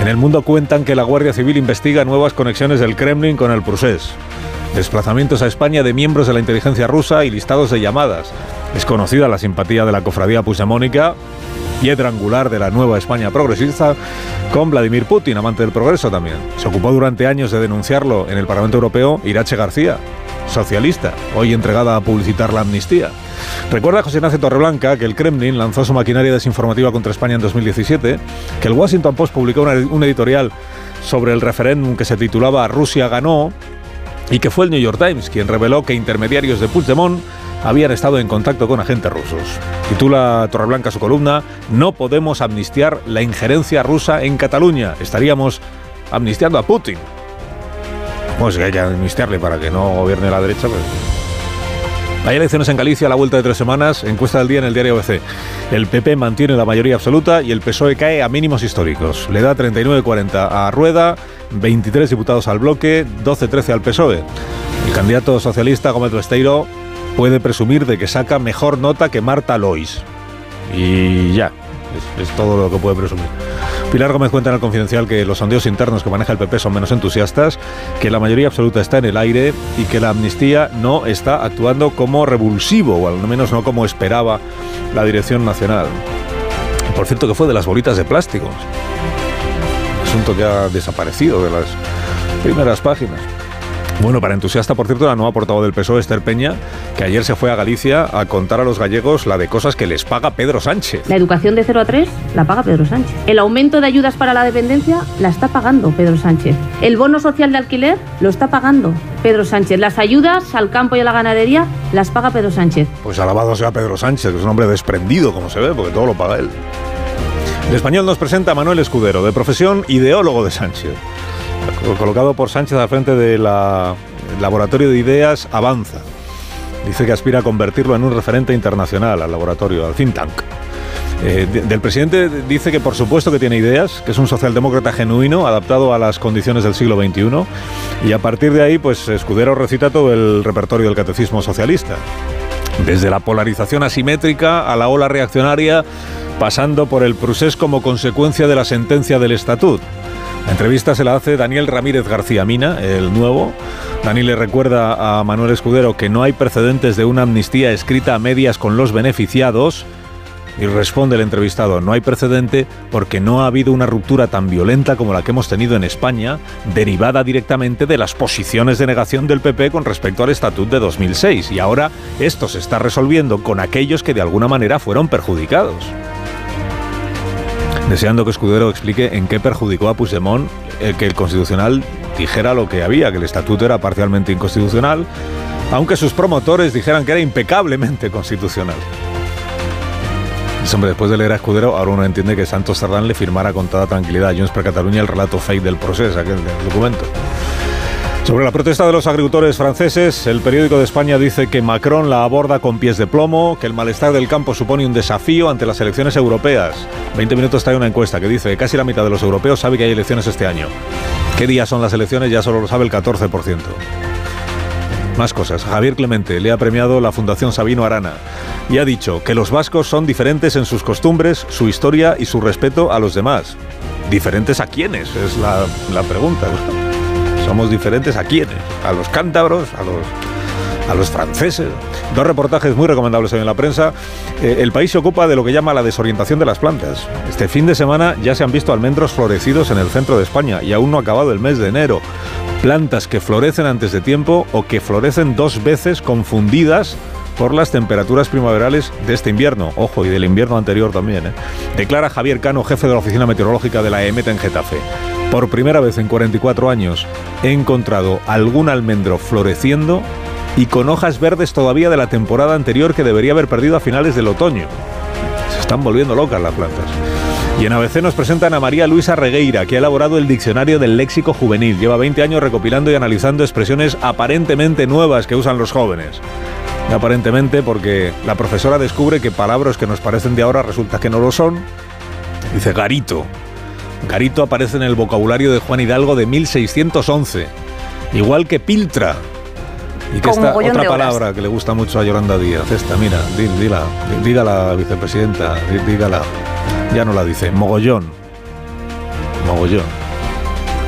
En el mundo cuentan que la Guardia Civil investiga nuevas conexiones del Kremlin con el Prusés desplazamientos a España de miembros de la inteligencia rusa y listados de llamadas. Es conocida la simpatía de la cofradía puigdemónica, piedra angular de la nueva España progresista, con Vladimir Putin, amante del progreso también. Se ocupó durante años de denunciarlo en el Parlamento Europeo Irache García, socialista, hoy entregada a publicitar la amnistía. Recuerda José Ignacio Torreblanca que el Kremlin lanzó su maquinaria desinformativa contra España en 2017, que el Washington Post publicó un editorial sobre el referéndum que se titulaba Rusia ganó, y que fue el New York Times quien reveló que intermediarios de Puigdemont habían estado en contacto con agentes rusos. Titula Torreblanca su columna No podemos amnistiar la injerencia rusa en Cataluña. Estaríamos amnistiando a Putin. Pues que hay que amnistiarle para que no gobierne la derecha. Pues. Hay elecciones en Galicia a la vuelta de tres semanas, encuesta del día en el diario ABC. El PP mantiene la mayoría absoluta y el PSOE cae a mínimos históricos. Le da 39-40 a Rueda, 23 diputados al bloque, 12-13 al PSOE. El candidato socialista Gómez Besteiro puede presumir de que saca mejor nota que Marta Lois. Y ya, es, es todo lo que puede presumir. Pilar Gómez cuenta en el confidencial que los sondeos internos que maneja el PP son menos entusiastas, que la mayoría absoluta está en el aire y que la amnistía no está actuando como revulsivo, o al menos no como esperaba la dirección nacional. Por cierto, que fue de las bolitas de plástico. Asunto que ha desaparecido de las primeras páginas. Bueno, para entusiasta, por cierto, la nueva portavoz del PSOE, Esther Peña, que ayer se fue a Galicia a contar a los gallegos la de cosas que les paga Pedro Sánchez. La educación de 0 a 3 la paga Pedro Sánchez. El aumento de ayudas para la dependencia la está pagando Pedro Sánchez. El bono social de alquiler lo está pagando Pedro Sánchez. Las ayudas al campo y a la ganadería las paga Pedro Sánchez. Pues alabado sea Pedro Sánchez, que es un hombre desprendido, como se ve, porque todo lo paga él. El español nos presenta a Manuel Escudero, de profesión ideólogo de Sánchez colocado por Sánchez al frente de la el laboratorio de ideas avanza. Dice que aspira a convertirlo en un referente internacional al laboratorio, al think tank. Eh, de- del presidente dice que por supuesto que tiene ideas, que es un socialdemócrata genuino, adaptado a las condiciones del siglo XXI, y a partir de ahí, pues Escudero recita todo el repertorio del catecismo socialista. Desde la polarización asimétrica a la ola reaccionaria, pasando por el procés como consecuencia de la sentencia del estatut. La entrevista se la hace Daniel Ramírez García Mina, el nuevo. Dani le recuerda a Manuel Escudero que no hay precedentes de una amnistía escrita a medias con los beneficiados. Y responde el entrevistado, no hay precedente porque no ha habido una ruptura tan violenta como la que hemos tenido en España, derivada directamente de las posiciones de negación del PP con respecto al Estatut de 2006. Y ahora esto se está resolviendo con aquellos que de alguna manera fueron perjudicados. Deseando que Escudero explique en qué perjudicó a Puigdemont el que el Constitucional dijera lo que había, que el Estatuto era parcialmente inconstitucional, aunque sus promotores dijeran que era impecablemente constitucional. Dice, hombre, después de leer a Escudero, ahora uno entiende que Santos Cerdán le firmara con toda tranquilidad a Junts per Catalunya el relato fake del proceso, aquel documento. Sobre la protesta de los agricultores franceses, el periódico de España dice que Macron la aborda con pies de plomo, que el malestar del campo supone un desafío ante las elecciones europeas. 20 minutos trae una encuesta que dice que casi la mitad de los europeos sabe que hay elecciones este año. ¿Qué días son las elecciones? Ya solo lo sabe el 14%. Más cosas. Javier Clemente le ha premiado la Fundación Sabino Arana y ha dicho que los vascos son diferentes en sus costumbres, su historia y su respeto a los demás. ¿Diferentes a quiénes? Es la pregunta. ¿Somos diferentes a quiénes? ¿A los cántabros? ¿A los, a los franceses? Dos reportajes muy recomendables hoy en la prensa. Eh, el país se ocupa de lo que llama la desorientación de las plantas. Este fin de semana ya se han visto almendros florecidos en el centro de España y aún no ha acabado el mes de enero. Plantas que florecen antes de tiempo o que florecen dos veces confundidas por las temperaturas primaverales de este invierno. Ojo, y del invierno anterior también. ¿eh? Declara Javier Cano, jefe de la Oficina Meteorológica de la EMET en Getafe. Por primera vez en 44 años he encontrado algún almendro floreciendo y con hojas verdes todavía de la temporada anterior que debería haber perdido a finales del otoño. Se están volviendo locas las plantas. Y en ABC nos presentan a María Luisa Regueira, que ha elaborado el Diccionario del Léxico Juvenil. Lleva 20 años recopilando y analizando expresiones aparentemente nuevas que usan los jóvenes. Y aparentemente porque la profesora descubre que palabras que nos parecen de ahora resulta que no lo son. Dice garito. Garito aparece en el vocabulario de Juan Hidalgo de 1611. Igual que piltra. Y que esta otra palabra que le gusta mucho a Yolanda Díaz. Esta, mira, di- dígala, vicepresidenta, dígala. Ya no la dice, mogollón. Mogollón.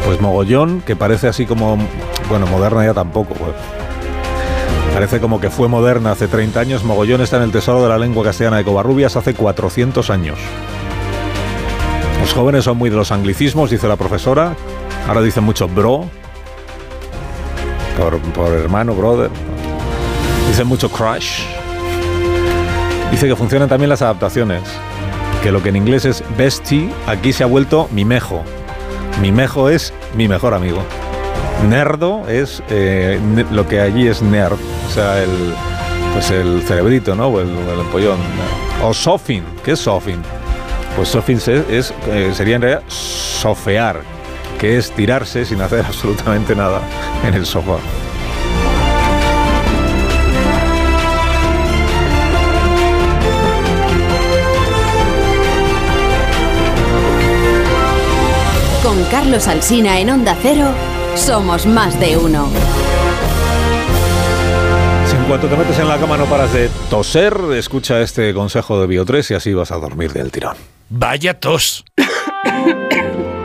Pues mogollón, que parece así como, bueno, moderna ya tampoco, pues. Parece como que fue moderna hace 30 años. Mogollón está en el tesoro de la lengua castellana de Covarrubias hace 400 años. Los jóvenes son muy de los anglicismos, dice la profesora. Ahora dicen mucho bro. Por, por hermano, brother. Dicen mucho crush. Dice que funcionan también las adaptaciones. Que lo que en inglés es bestie, aquí se ha vuelto mimejo. Mimejo es mi mejor amigo. Nerdo es eh, lo que allí es nerd. O sea, el, pues el cerebrito, ¿no? O el, el empollón. O sofin. ¿Qué es sofin? Pues se- es, eh, sería en realidad sofear, que es tirarse sin hacer absolutamente nada en el sofá. Con Carlos Alsina en Onda Cero, somos más de uno. Si en cuanto te metes en la cama no paras de toser, escucha este consejo de Bio3 y así vas a dormir del tirón. Vaya tos.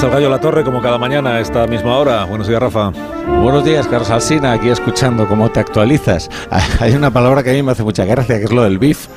Aquí es el gallo La Torre, como cada mañana a esta misma hora. Buenos días, Rafa. Buenos días, Carlos Alsina, aquí escuchando cómo te actualizas. Hay una palabra que a mí me hace mucha gracia, que es lo del BIF.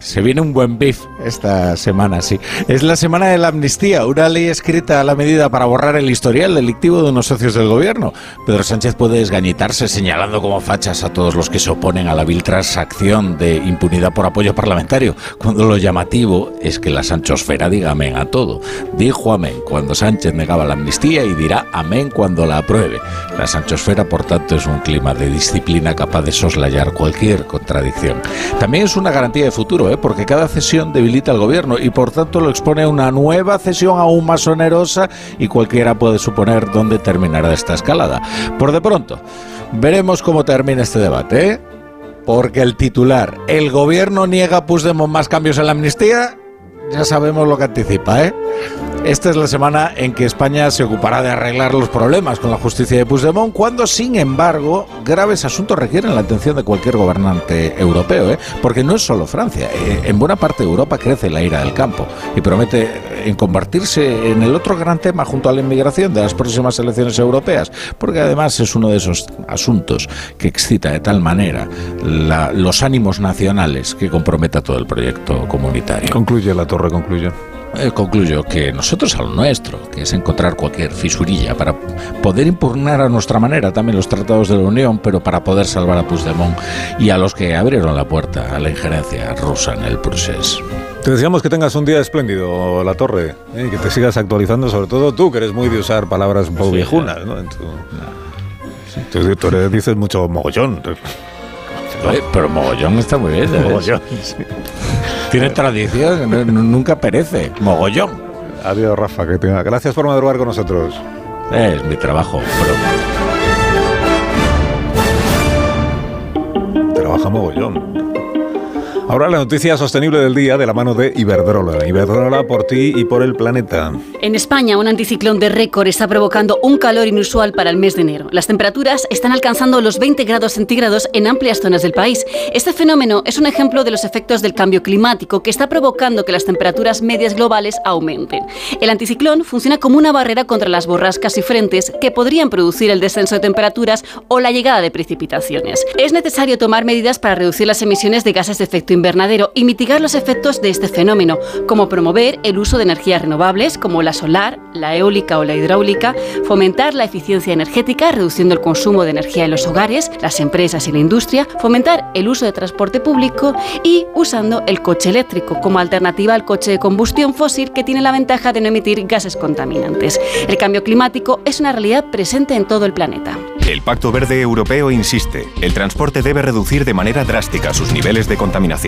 Se viene un buen beef esta semana, sí. Es la semana de la amnistía, una ley escrita a la medida para borrar el historial delictivo de unos socios del gobierno. Pedro Sánchez puede desgañitarse señalando como fachas a todos los que se oponen a la vil transacción de impunidad por apoyo parlamentario, cuando lo llamativo es que la Sanchosfera diga amén a todo. Dijo amén cuando Sánchez negaba la amnistía y dirá amén cuando la apruebe. La Sanchosfera, por tanto, es un clima de disciplina capaz de soslayar cualquier contradicción. También es una garantía de futuro ¿eh? porque cada cesión debilita al gobierno y por tanto lo expone a una nueva cesión aún más onerosa y cualquiera puede suponer dónde terminará esta escalada. Por de pronto, veremos cómo termina este debate, ¿eh? porque el titular, el gobierno niega a Puigdemont más cambios en la amnistía, ya sabemos lo que anticipa, ¿eh? Esta es la semana en que España se ocupará de arreglar los problemas con la justicia de Puigdemont, cuando, sin embargo, graves asuntos requieren la atención de cualquier gobernante europeo, ¿eh? porque no es solo Francia. Eh, en buena parte de Europa crece la ira del campo y promete eh, en convertirse en el otro gran tema junto a la inmigración de las próximas elecciones europeas, porque además es uno de esos asuntos que excita de tal manera la- los ánimos nacionales que comprometa todo el proyecto comunitario. Concluye la torre, concluye. Eh, concluyo que nosotros a lo nuestro, que es encontrar cualquier fisurilla para poder impugnar a nuestra manera también los tratados de la Unión, pero para poder salvar a Puigdemont y a los que abrieron la puerta a la injerencia rusa en el proceso. Te deseamos que tengas un día espléndido, La Torre, ¿eh? y que te sigas actualizando, sobre todo tú, que eres muy de usar palabras un poco viejunas, ¿no? En tu- Tú, tú eres- dices mucho mogollón. Oye, pero mogollón está muy bien. ¿sabes? Mogollón, sí. Tiene tradición, nunca perece. Mogollón. Adiós, Rafa. Que tenga. Gracias por madrugar con nosotros. Es mi trabajo, Trabaja mogollón. Ahora la noticia sostenible del día de la mano de Iberdrola. Iberdrola por ti y por el planeta. En España, un anticiclón de récord está provocando un calor inusual para el mes de enero. Las temperaturas están alcanzando los 20 grados centígrados en amplias zonas del país. Este fenómeno es un ejemplo de los efectos del cambio climático que está provocando que las temperaturas medias globales aumenten. El anticiclón funciona como una barrera contra las borrascas y frentes que podrían producir el descenso de temperaturas o la llegada de precipitaciones. Es necesario tomar medidas para reducir las emisiones de gases de efecto invernadero y mitigar los efectos de este fenómeno, como promover el uso de energías renovables como la solar, la eólica o la hidráulica, fomentar la eficiencia energética reduciendo el consumo de energía en los hogares, las empresas y la industria, fomentar el uso de transporte público y usando el coche eléctrico como alternativa al coche de combustión fósil que tiene la ventaja de no emitir gases contaminantes. El cambio climático es una realidad presente en todo el planeta. El Pacto Verde Europeo insiste, el transporte debe reducir de manera drástica sus niveles de contaminación.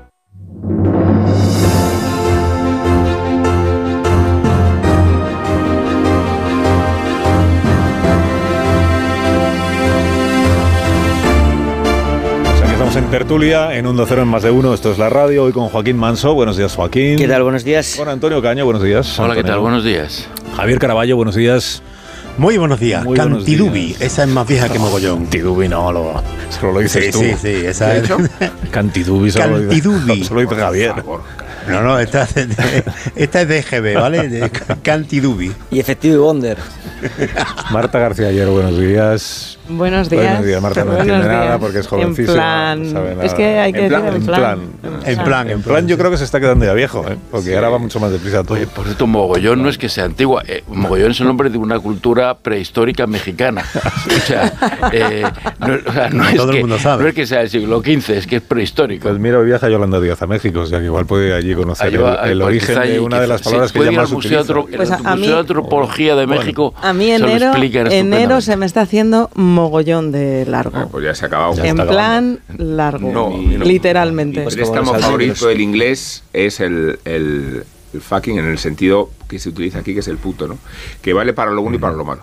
Estamos en Tertulia, en un Cero en más de uno. Esto es la radio. Hoy con Joaquín Manso. Buenos días, Joaquín. ¿Qué tal? Buenos días. Con Antonio Caño. Buenos días. Hola, ¿qué tal? Buenos días. Javier Caraballo. Buenos días. Muy buenos días. Muy buenos Cantidubi. días. Esa es más vieja que mogollón. Cantidubi no, lo, solo lo dices Sí, tú. sí, sí, esa ¿Qué he es-? Cantidubi solo, Cantidubi. solo lo dice Javier. No, no, esta, es de- esta es de EGB, ¿vale? De Cantidubi. Y efectivo y Wonder. Marta García ayer, buenos días. Buenos días. Buenos días, Marta no Buenos entiende nada porque es En jovencísima. plan- no sabe nada. es que hay que decir en plan. En plan, en plan, yo creo que se está quedando ya viejo, ¿eh? porque ahora va mucho más deprisa todo. Por cierto, Mogollón no es que sea antigua. eh, Mogollón es el nombre de una cultura prehistórica mexicana. O sea, eh, no, o sea, no es Todo el que, mundo sabe. no es que sea del siglo XV, es que es prehistórico. Pues mira, hoy viaja Yolanda Díaz a México, o sea que igual puede allí conocer Ahí el, el pues origen de una de las palabras sí, que más Museo, utiliza. El Pues a- a Museo mí- de Antropología de México A mí enero, enero se me está haciendo mogollón de largo. Pues ya se ha acabado. en plan largo. No, no. Literalmente. El préstamo favorito del inglés es el, el, el fucking en el sentido que se utiliza aquí, que es el puto, ¿no? Que vale para lo bueno y para lo malo.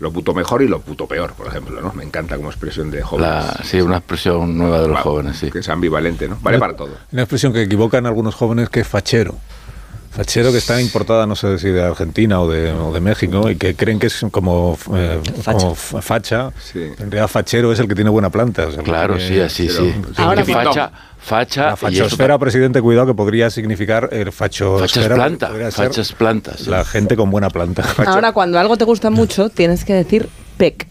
lo puto mejor y lo puto peor, por ejemplo, ¿no? Me encanta como expresión de jóvenes. La- sí, una expresión nueva de los jóvenes, sí. Que es ambivalente, ¿no? Vale para todo. Una expresión que equivocan algunos jóvenes que es fachero. Fachero que está importada, no sé si de Argentina o de, o de México, y que creen que es como, eh, como facha. En realidad, fachero es el que tiene buena planta. o sea, Claro, porque- sí, así, sí. Ahora, Que facha, facha La y presidente, cuidado, que podría signicar el fachosfera. Fachas planta, plantas. La gente con buena planta. Ahora, cuando algo te gusta mucho, tienes que decir PEC.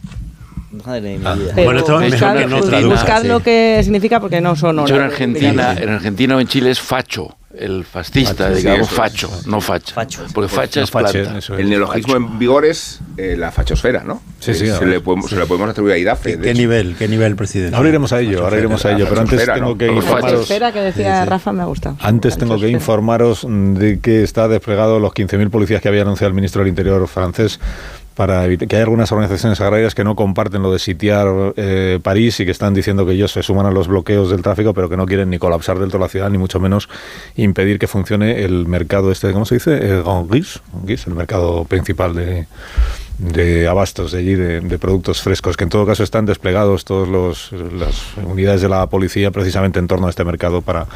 Madre Ah, mía. Pero bueno, esto es mejor que no buscad sí. lo que significa porque no son Yo en Argentina, en Argentina o en Chile es facho, el fascista, Facho, sí, digamos, es. facho, no facha. Porque facha es planta. El neologismo en vigor es eh, la fachosfera, ¿no? Sí, sí, Eh, se, le podemos, se le podemos atribuir a IDAFE. ¿Qué, nivel? ¿Qué nivel, presidente? Ahora iremos a ello, ahora iremos a ello, pero antes tengo ¿no? que informaros. fachosfera que decía Rafa me ha gustado. Antes tengo que informaros de que está desplegado los 15.000 policías que había anunciado el ministro del Interior francés para evitar que hay algunas organizaciones agrarias que no comparten lo de sitiar eh, París y que están diciendo que ellos se suman a los bloqueos del tráfico, pero que no quieren ni colapsar del todo la ciudad, ni mucho menos impedir que funcione el mercado este, ¿cómo se dice? El Guis, el mercado principal de, de abastos de allí, de, de productos frescos, que en todo caso están desplegados todas las unidades de la policía precisamente en torno a este mercado para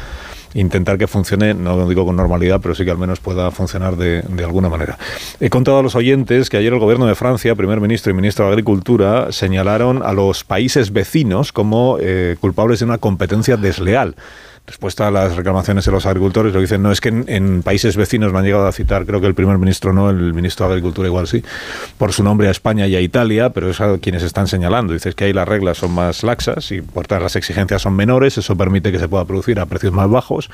intentar que funcione, no digo con normalidad, pero sí que al menos pueda funcionar de, de alguna manera. He contado a los oyentes que ayer el gobierno de Francia, primer ministro y ministro de Agricultura, señalaron a los países vecinos como eh, culpables de una competencia desleal. Respuesta a las reclamaciones de los agricultores, lo que dicen no es que en, países vecinos me han llegado a citar, creo que el primer ministro no, el ministro de Agricultura igual sí, por su nombre a España y a Italia, pero es a quienes están señalando. Dices que ahí las reglas son más laxas y por tanto las exigencias son menores, eso permite que se pueda producir a precios más bajos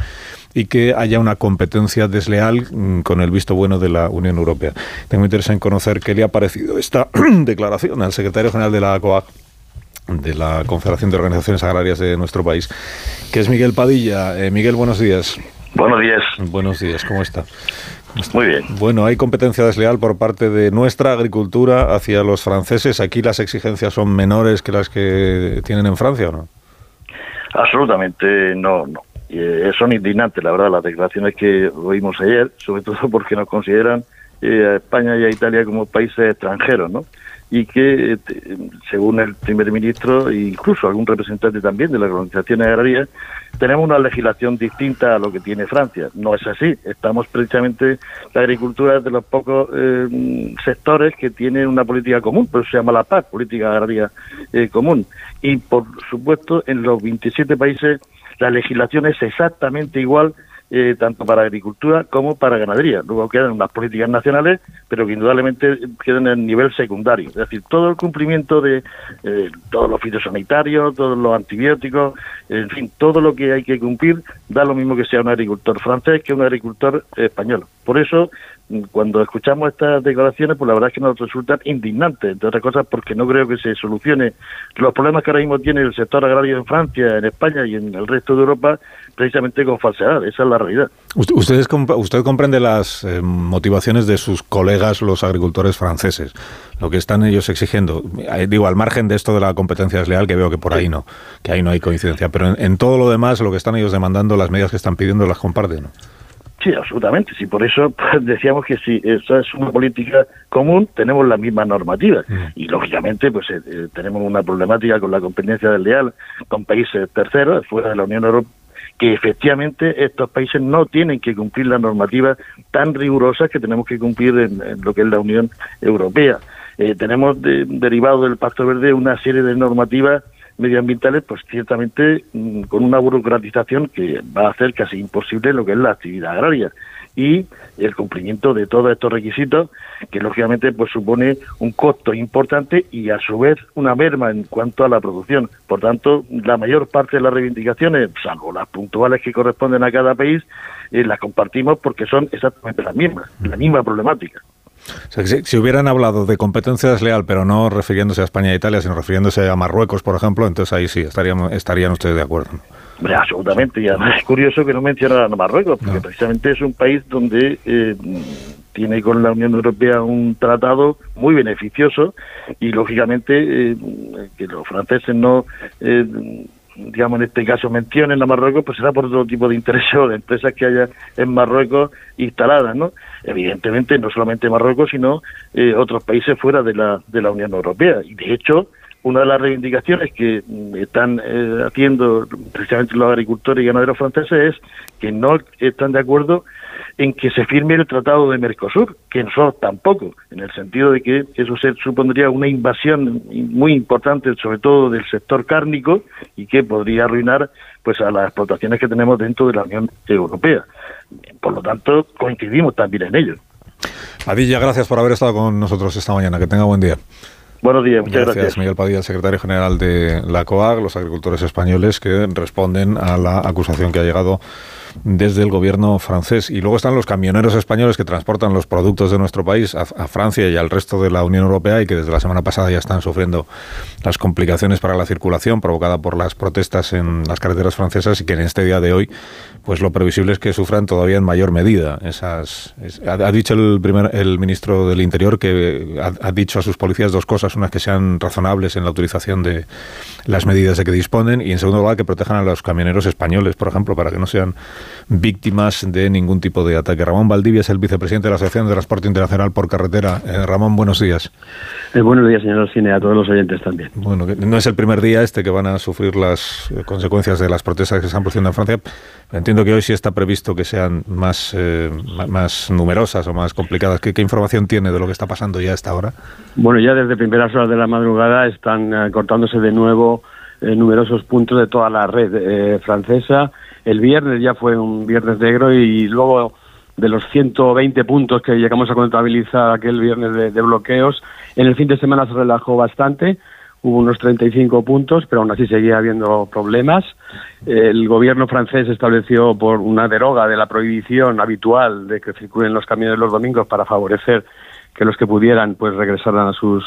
y que haya una competencia desleal mm, con el visto bueno de la Unión Europea. Tengo interés en conocer qué le ha parecido esta declaración al secretario general de la COAG de la Confederación de Organizaciones Agrarias de nuestro país, que es Miguel Padilla. Eh, Miguel, buenos días. Buenos días. Buenos días, ¿cómo está? Muy bien. Bueno, hay competencia desleal por parte de nuestra agricultura hacia los franceses. Aquí las exigencias son menores que las que tienen en Francia, ¿o no? Absolutamente no, no. Eh, son indignantes, la verdad, las declaraciones que oímos ayer, sobre todo porque nos consideran eh, a España y a Italia como países extranjeros, ¿no? Y que, eh, según el primer ministro, e incluso algún representante también de las organizaciones agrarias, tenemos una legislación distinta a lo que tiene Francia. No es así. Estamos precisamente, la agricultura es de los pocos eh, sectores que tienen una política común, pero se llama la PAC, Política Agraria eh, Común. Y, por supuesto, en los 27 países la legislación es exactamente igual eh, tanto para agricultura como para ganadería. Luego quedan unas políticas nacionales, pero que indudablemente quedan en el nivel secundario. Es decir, todo el cumplimiento de eh, todos los fitosanitarios, todos los antibióticos, en fin, todo lo que hay que cumplir da lo mismo que sea un agricultor francés que un agricultor español. Por eso, cuando escuchamos estas declaraciones, pues la verdad es que nos resultan indignantes, entre otras cosas porque no creo que se solucione los problemas que ahora mismo tiene el sector agrario en Francia, en España y en el resto de Europa, precisamente con falsedad. Esa es la realidad. Usted, ustedes usted comprende las eh, motivaciones de sus colegas, los agricultores franceses, lo que están ellos exigiendo. Eh, Digo, al margen de esto de la competencia desleal, que veo que por ahí no, que ahí no hay coincidencia, pero en, en todo lo demás, lo que están ellos demandando, las medidas que están pidiendo, las comparten. ¿no? Sí, absolutamente. Sí, por eso pues, decíamos que si esa es una política común, tenemos las mismas normativas. Y lógicamente, pues eh, eh, tenemos una problemática con la competencia desleal con países terceros, fuera de la Unión Europea que efectivamente estos países no tienen que cumplir las normativas tan rigurosas que tenemos que cumplir en, en lo que es la Unión Europea. Eh, tenemos de- derivado del Pacto Verde una serie de normativas medioambientales, pues ciertamente mm, con una burocratización que va a hacer casi imposible lo que es la actividad agraria y el cumplimiento de todos estos requisitos que lógicamente pues supone un costo importante y a su vez una merma en cuanto a la producción. Por tanto, la mayor parte de las reivindicaciones, salvo las puntuales que corresponden a cada país, eh, las compartimos porque son exactamente las mismas, la misma problemática. O sea, que si, si hubieran hablado de competencia desleal, pero no refiriéndose a España e Italia, sino refiriéndose a Marruecos, por ejemplo, entonces ahí sí estaríamos, estarían ustedes de acuerdo. Hombre, absolutamente. Y además es curioso que no mencionaran a Marruecos, porque precisamente es un país donde eh, tiene con la Unión Europea un tratado muy beneficioso y, lógicamente, eh, que los franceses no eh, digamos en este caso mencionen a Marruecos, pues será por otro tipo de intereses o de empresas que haya en Marruecos instaladas, ¿no? Evidentemente no solamente Marruecos, sino eh, otros países fuera de la, de la Unión Europea. Y de hecho, una de las reivindicaciones que mm, están eh, haciendo precisamente los agricultores y ganaderos franceses es que no están de acuerdo en que se firme el Tratado de Mercosur, que nosotros tampoco, en el sentido de que eso se supondría una invasión muy importante, sobre todo del sector cárnico, y que podría arruinar pues a las explotaciones que tenemos dentro de la Unión Europea. Por lo tanto, coincidimos también en ello. Padilla, gracias por haber estado con nosotros esta mañana. Que tenga buen día. Buenos días, muchas gracias. gracias. Miguel Padilla, secretario general de la COAG, los agricultores españoles que responden a la acusación que ha llegado desde el gobierno francés. Y luego están los camioneros españoles que transportan los productos de nuestro país a, Francia y al resto de la Unión Europea y que desde la semana pasada ya están sufriendo las complicaciones para la circulación provocada por las protestas en las carreteras francesas y que en este día de hoy pues lo previsible es que sufran todavía en mayor medida esas ha, dicho el primer el ministro del Interior que ha, ha dicho a sus policías dos cosas, unas que sean razonables en la utilización de las medidas de que disponen y en segundo lugar que protejan a los camioneros españoles, por ejemplo, para que no sean víctimas de ningún tipo de ataque. Ramón Valdivia es el vicepresidente de la Asociación de Transporte Internacional por Carretera. Eh, Ramón, buenos días. Eh, buenos días, señor Cine, a todos los oyentes también. Bueno, no es el primer día este que van a sufrir las eh, consecuencias de las protestas que se están produciendo en Francia. Entiendo que hoy sí está previsto que sean más, más numerosas o más complicadas. ¿Qué, información tiene de lo que está pasando ya a esta hora? Bueno, ya desde primeras horas de la madrugada están cortándose de nuevo numerosos puntos de toda la red francesa el viernes ya fue un viernes negro y luego de los 120 puntos que llegamos a contabilizar aquel viernes de, bloqueos, en el fin de semana se relajó bastante, hubo unos 35 puntos, pero aún así seguía habiendo problemas. El gobierno francés estableció por una deroga de la prohibición habitual de que circulen los camiones los domingos para favorecer que los que pudieran pues regresaran a sus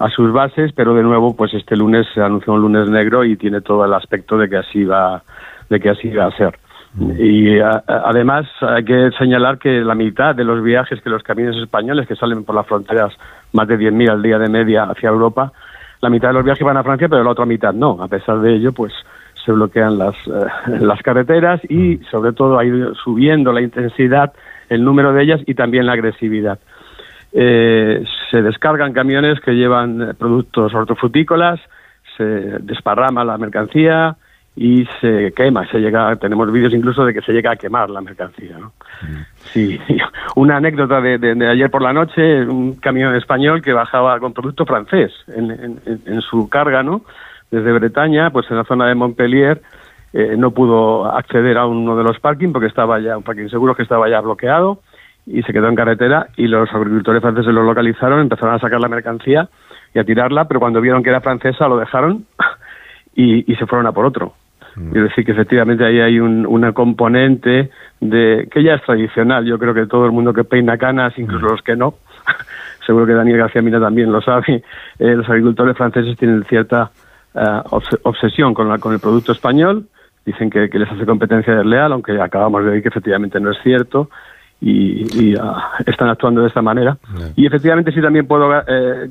a sus bases, pero de nuevo pues este lunes se anunció un lunes negro y tiene todo el aspecto de que así va de que así va a ser. Y además hay que señalar que la mitad de los viajes que los camiones españoles que salen por las fronteras, más de 10.000 al día de media hacia Europa, la mitad de los viajes van a Francia, pero la otra mitad no. A pesar de ello, pues se bloquean las, eh, las carreteras y sobre todo ha ido subiendo la intensidad, el número de ellas y también la agresividad. Eh, se descargan camiones que llevan productos hortofrutícolas, se desparrama la mercancía, y se quema, se llega, tenemos vídeos incluso de que se llega a quemar la mercancía. ¿no? Sí, una anécdota de, ayer por la noche, un camión español que bajaba con producto francés en, en, su carga, ¿no? Desde Bretaña, pues en la zona de Montpellier, eh, no pudo acceder a uno de los parking porque estaba ya, un parking seguro que estaba ya bloqueado y se quedó en carretera y los agricultores franceses lo localizaron, empezaron a sacar la mercancía y a tirarla, pero cuando vieron que era francesa lo dejaron y, y se fueron a por otro. Mm. Es decir, que efectivamente ahí hay un, una componente de que ya es tradicional. Yo creo que todo el mundo que peina canas, incluso mm. los que no, seguro que Daniel García Mina también lo sabe, eh, los agricultores franceses tienen cierta eh, obsesión con, la, con el producto español. Dicen que, les hace competencia desleal, aunque acabamos de ver que efectivamente no es cierto. Y, ah, están actuando de esta manera. Y efectivamente sí también puedo eh,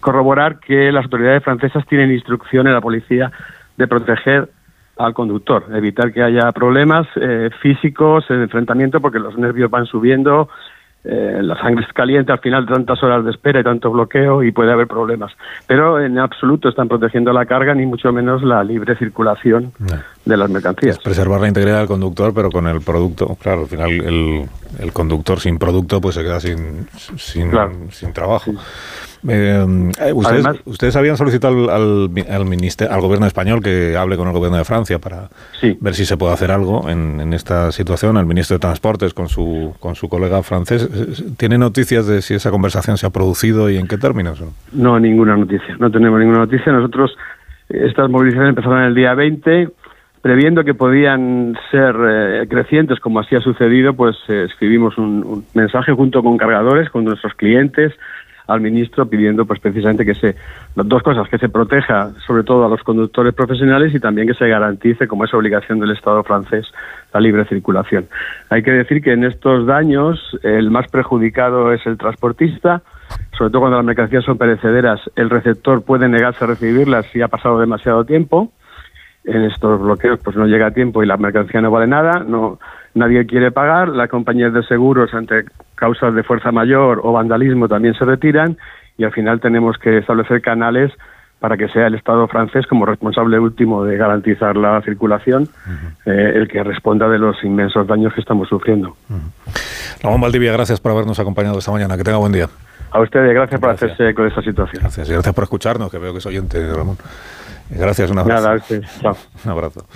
corroborar que las autoridades francesas tienen instrucción en la policía de proteger al conductor, evitar que haya problemas eh, físicos, el enfrentamiento, porque los nervios van subiendo, eh, la sangre es caliente al final de tantas horas de espera y tanto bloqueo y puede haber problemas. Pero en absoluto están protegiendo la carga ni mucho menos la libre circulación de las mercancías. preservar la integridad del conductor, pero con el producto, claro, al final el, el conductor sin producto pues se queda sin, sin, sin trabajo. Eh, ustedes, ustedes, habían solicitado al, al, ministerio, al gobierno español que hable con el gobierno de Francia para ver si se puede hacer algo en, esta situación. El ministro de Transportes con su, con su colega francés. ¿Tiene noticias de si esa conversación se ha producido y en qué términos? No, ninguna noticia. No tenemos ninguna noticia. Nosotros, estas movilizaciones empezaron el día 20 previendo que podían ser eh, crecientes como así ha sucedido, pues escribimos un, mensaje junto con cargadores, con nuestros clientes, al ministro pidiendo pues precisamente que se las dos cosas que se proteja sobre todo a los conductores profesionales y también que se garantice como es obligación del Estado francés la libre circulación. Hay que decir que en estos daños el más perjudicado es el transportista, sobre todo cuando las mercancías son perecederas, el receptor puede negarse a recibirlas si ha pasado demasiado tiempo en estos bloqueos pues no llega a tiempo y la mercancía no vale nada, no nadie quiere pagar, las compañías de seguros ante causas de fuerza mayor o vandalismo también se retiran y al final tenemos que establecer canales para que sea el Estado francés como responsable último de garantizar la circulación eh, el que responda de los inmensos daños que estamos sufriendo. Ramón Valdivia, gracias por habernos acompañado esta mañana. Que tenga buen día. A ustedes, gracias, por hacerse con esta situación. Gracias y gracias por escucharnos, que veo que es oyente, Ramón. Gracias, un abrazo. Nada. Chao. Un abrazo.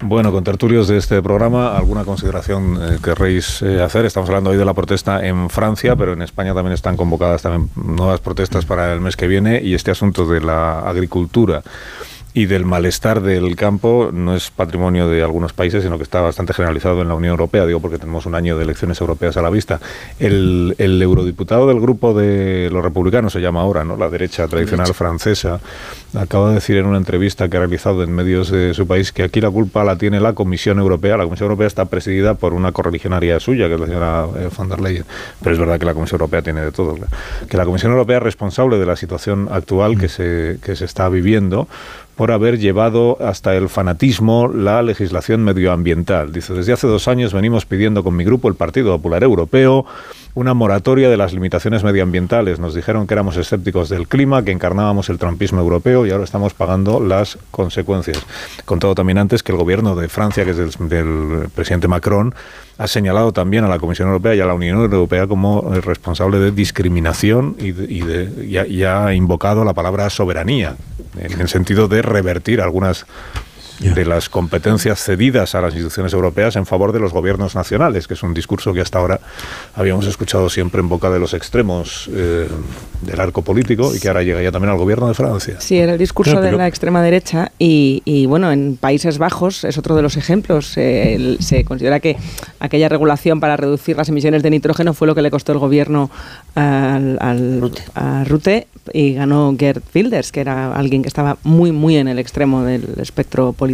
Bueno, con tertulios de este programa, ¿alguna consideración eh, querréis eh, hacer? Estamos hablando hoy de la protesta en Francia, pero en España también están convocadas también nuevas protestas para el mes que viene y este asunto de la agricultura y del malestar del campo no es patrimonio de algunos países, sino que está bastante generalizado en la Unión Europea, digo porque tenemos un año de elecciones europeas a la vista. El, el eurodiputado del grupo de los republicanos se llama ahora, ¿no? La derecha tradicional francesa, acaba de decir en una entrevista que ha realizado en medios de su país que aquí la culpa la tiene la Comisión Europea. La Comisión Europea está presidida por una correligionaria suya, que es la señora eh, von der Leyen. Pero es verdad que la Comisión Europea tiene de todo. Que la Comisión Europea es responsable de la situación actual que se, que se está viviendo por haber llevado hasta el fanatismo la legislación medioambiental. Dice, desde hace dos años venimos pidiendo con mi grupo, el Partido Popular Europeo, una moratoria de las limitaciones medioambientales. Nos dijeron que éramos escépticos del clima, que encarnábamos el trumpismo europeo y ahora estamos pagando las consecuencias. Contado también antes que el gobierno de Francia, que es del, del presidente Macron, ha señalado también a la Comisión Europea y a la Unión Europea como responsable de discriminación y, de- y de- y ha, y ha invocado la palabra soberanía, en el sentido de revertir algunas de las competencias cedidas a las instituciones europeas en favor de los gobiernos nacionales, que es un discurso que hasta ahora habíamos escuchado siempre en boca de los extremos eh, del arco político y que ahora llega ya también al gobierno de Francia. Sí, era el discurso Claro, de pero- la extrema derecha y, y, bueno, en Países Bajos es otro de los ejemplos. Eh, el- se considera que aquella regulación para reducir las emisiones de nitrógeno fue lo que le costó el gobierno al, al- a Rutte y ganó Gerd Wilders, que era alguien que estaba muy, muy en el extremo del espectro político.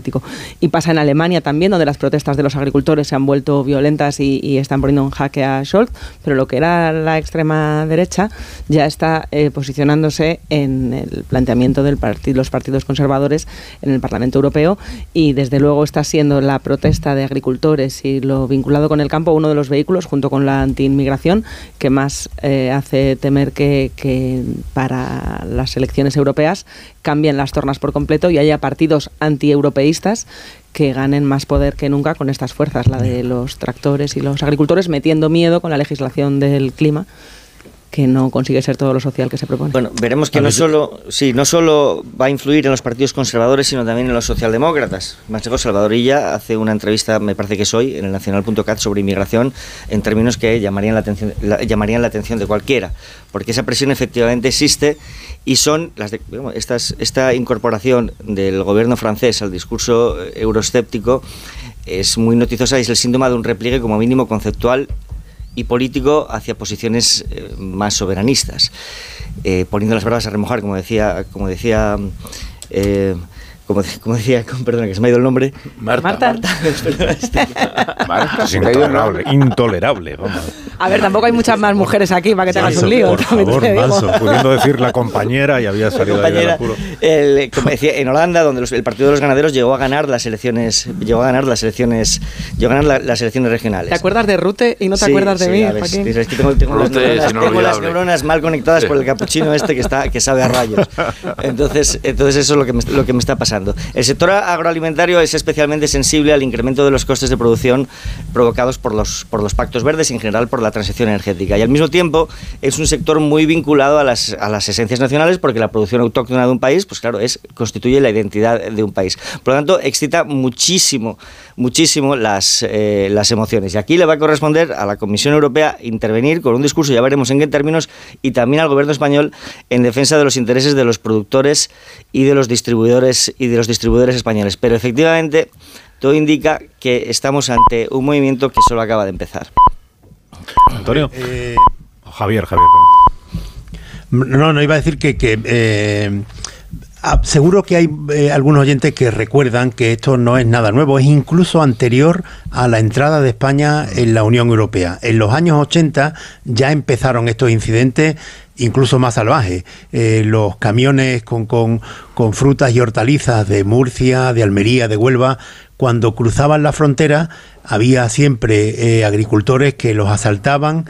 Y pasa en Alemania también, donde las protestas de los agricultores se han vuelto violentas y, están poniendo en jaque a Scholz, pero lo que era la extrema derecha ya está eh, posicionándose en el planteamiento de los partidos conservadores en el Parlamento Europeo y desde luego está siendo la protesta de agricultores y lo vinculado con el campo uno de los vehículos junto con la antiinmigración que más eh, hace temer que para las elecciones europeas cambien las tornas por completo y haya partidos antieuropeístas que ganen más poder que nunca con estas fuerzas, la de los tractores y los agricultores, metiendo miedo con la legislación del clima que no consigue ser todo lo social que se propone. Bueno, veremos que no solo, sí, no solo va a influir en los partidos conservadores, sino también en los socialdemócratas. Macheco Salvadorilla hace una entrevista, me parece que es hoy, en el Nacional.cat sobre inmigración, en términos que llamarían la atención, la- llamarían la atención de cualquiera, porque esa presión efectivamente existe y son las de- digamos, estas, esta incorporación del gobierno francés al discurso eh, euroescéptico es muy noticiosa y es el síntoma de un repliegue como mínimo conceptual y político hacia posiciones eh, más soberanistas, eh, poniendo las barbas a remojar, como decía, como decía, eh, como, de- como decía, con- perdona que se me ha ido el nombre. Marta. Es intolerable, intolerable. vamos. A ver, tampoco hay muchas más mujeres aquí para que te hagas Manso, un lío. Por también favor, te digo. Manso, pudiendo decir la compañera y había salido ahí del compañera, apuro. el- como decía, en Holanda, donde los- el Partido de los Ganaderos llegó a ganar las elecciones, llegó a ganar las elecciones, llegó a ganar la- las elecciones regionales. ¿Te acuerdas de Rute y no te Sí, acuerdas de sí, mí? a ver, Joaquín? es que tengo, tengo las, Rute neuronas, es tengo las inolvidable. neuronas mal conectadas por el capuchino este que está que sabe a rayos. Entonces, entonces eso es lo que, me, lo que me está pasando. El sector agroalimentario es especialmente sensible al incremento de los costes de producción provocados por los, por los pactos verdes y en general por la transición energética. Y al mismo tiempo es un sector muy vinculado a las, a las esencias nacionales porque la producción autóctona de un país, pues claro, es, constituye la identidad de un país. Por lo tanto, excita muchísimo, muchísimo las, eh, las emociones. Y aquí le va a corresponder a la Comisión Europea intervenir con un discurso, ya veremos en qué términos, y también al gobierno español en defensa de los intereses de los productores y de los distribuidores y de los distribuidores españoles. Pero efectivamente, todo indica que estamos ante un movimiento que solo acaba de empezar. Antonio. Eh, Javier, Javier. No, no iba a decir que, que, eh, ah, seguro que hay eh, algunos oyentes que recuerdan que esto no es nada nuevo, es incluso anterior a la entrada de España en la Unión Europea. En los años 80 ya empezaron estos incidentes incluso más salvaje. Eh, los camiones con, con, con frutas y hortalizas de Murcia, de Almería, de Huelva, cuando cruzaban la frontera había siempre eh, agricultores que los asaltaban,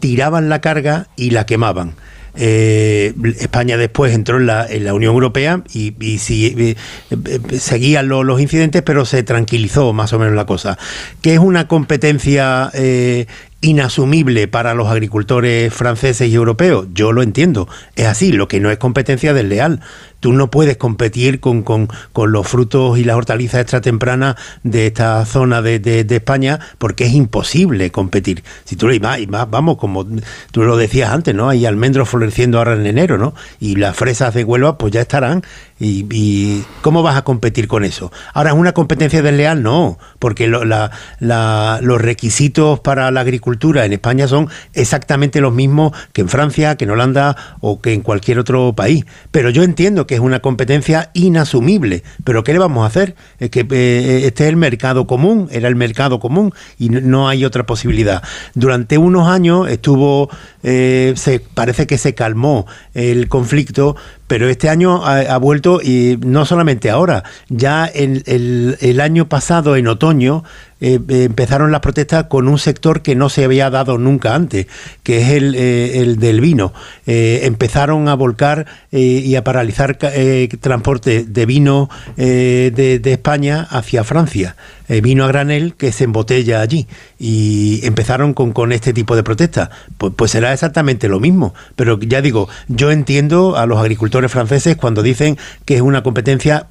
tiraban la carga y la quemaban. Eh, España después entró en la, en la Unión Europea y, y sí, eh, eh, seguían lo- los incidentes, pero se tranquilizó más o menos la cosa. Que es una competencia eh, inasumible para los agricultores franceses y europeos. Yo lo entiendo. Es así, lo que no es competencia desleal. Tú no puedes competir con, con- con los frutos y las hortalizas extratempranas de esta zona de, de- España porque es imposible competir. Si tú y más, y más, vamos, como tú lo decías antes, ¿no? Hay almendros floreciendo ahora en enero, ¿no? Y las fresas de Huelva pues ya estarán. Y, y ¿cómo vas a competir con eso? Ahora, ¿es una competencia desleal? No, porque lo- la- los requisitos para la agricultura en España son exactamente los mismos que en Francia, que en Holanda o que en cualquier otro país. Pero yo entiendo que es una competencia inasumible. Pero ¿qué le vamos a hacer? Es que eh, este es el mercado común, era el mercado común y no- no hay otra posibilidad. Durante unos años estuvo, eh, se, parece que se calmó el conflicto, pero este año ha, vuelto y no solamente ahora, ya en el, el año pasado, en otoño, eh, eh, empezaron las protestas con un sector que no se había dado nunca antes, que es el, eh, el del vino. Empezaron a volcar y a paralizar transporte de vino de, España hacia Francia. Vino a granel que se embotella allí. Y empezaron con, con este tipo de protestas. Pues, pues será exactamente lo mismo. Pero ya digo, yo entiendo a los agricultores franceses cuando dicen que es una competencia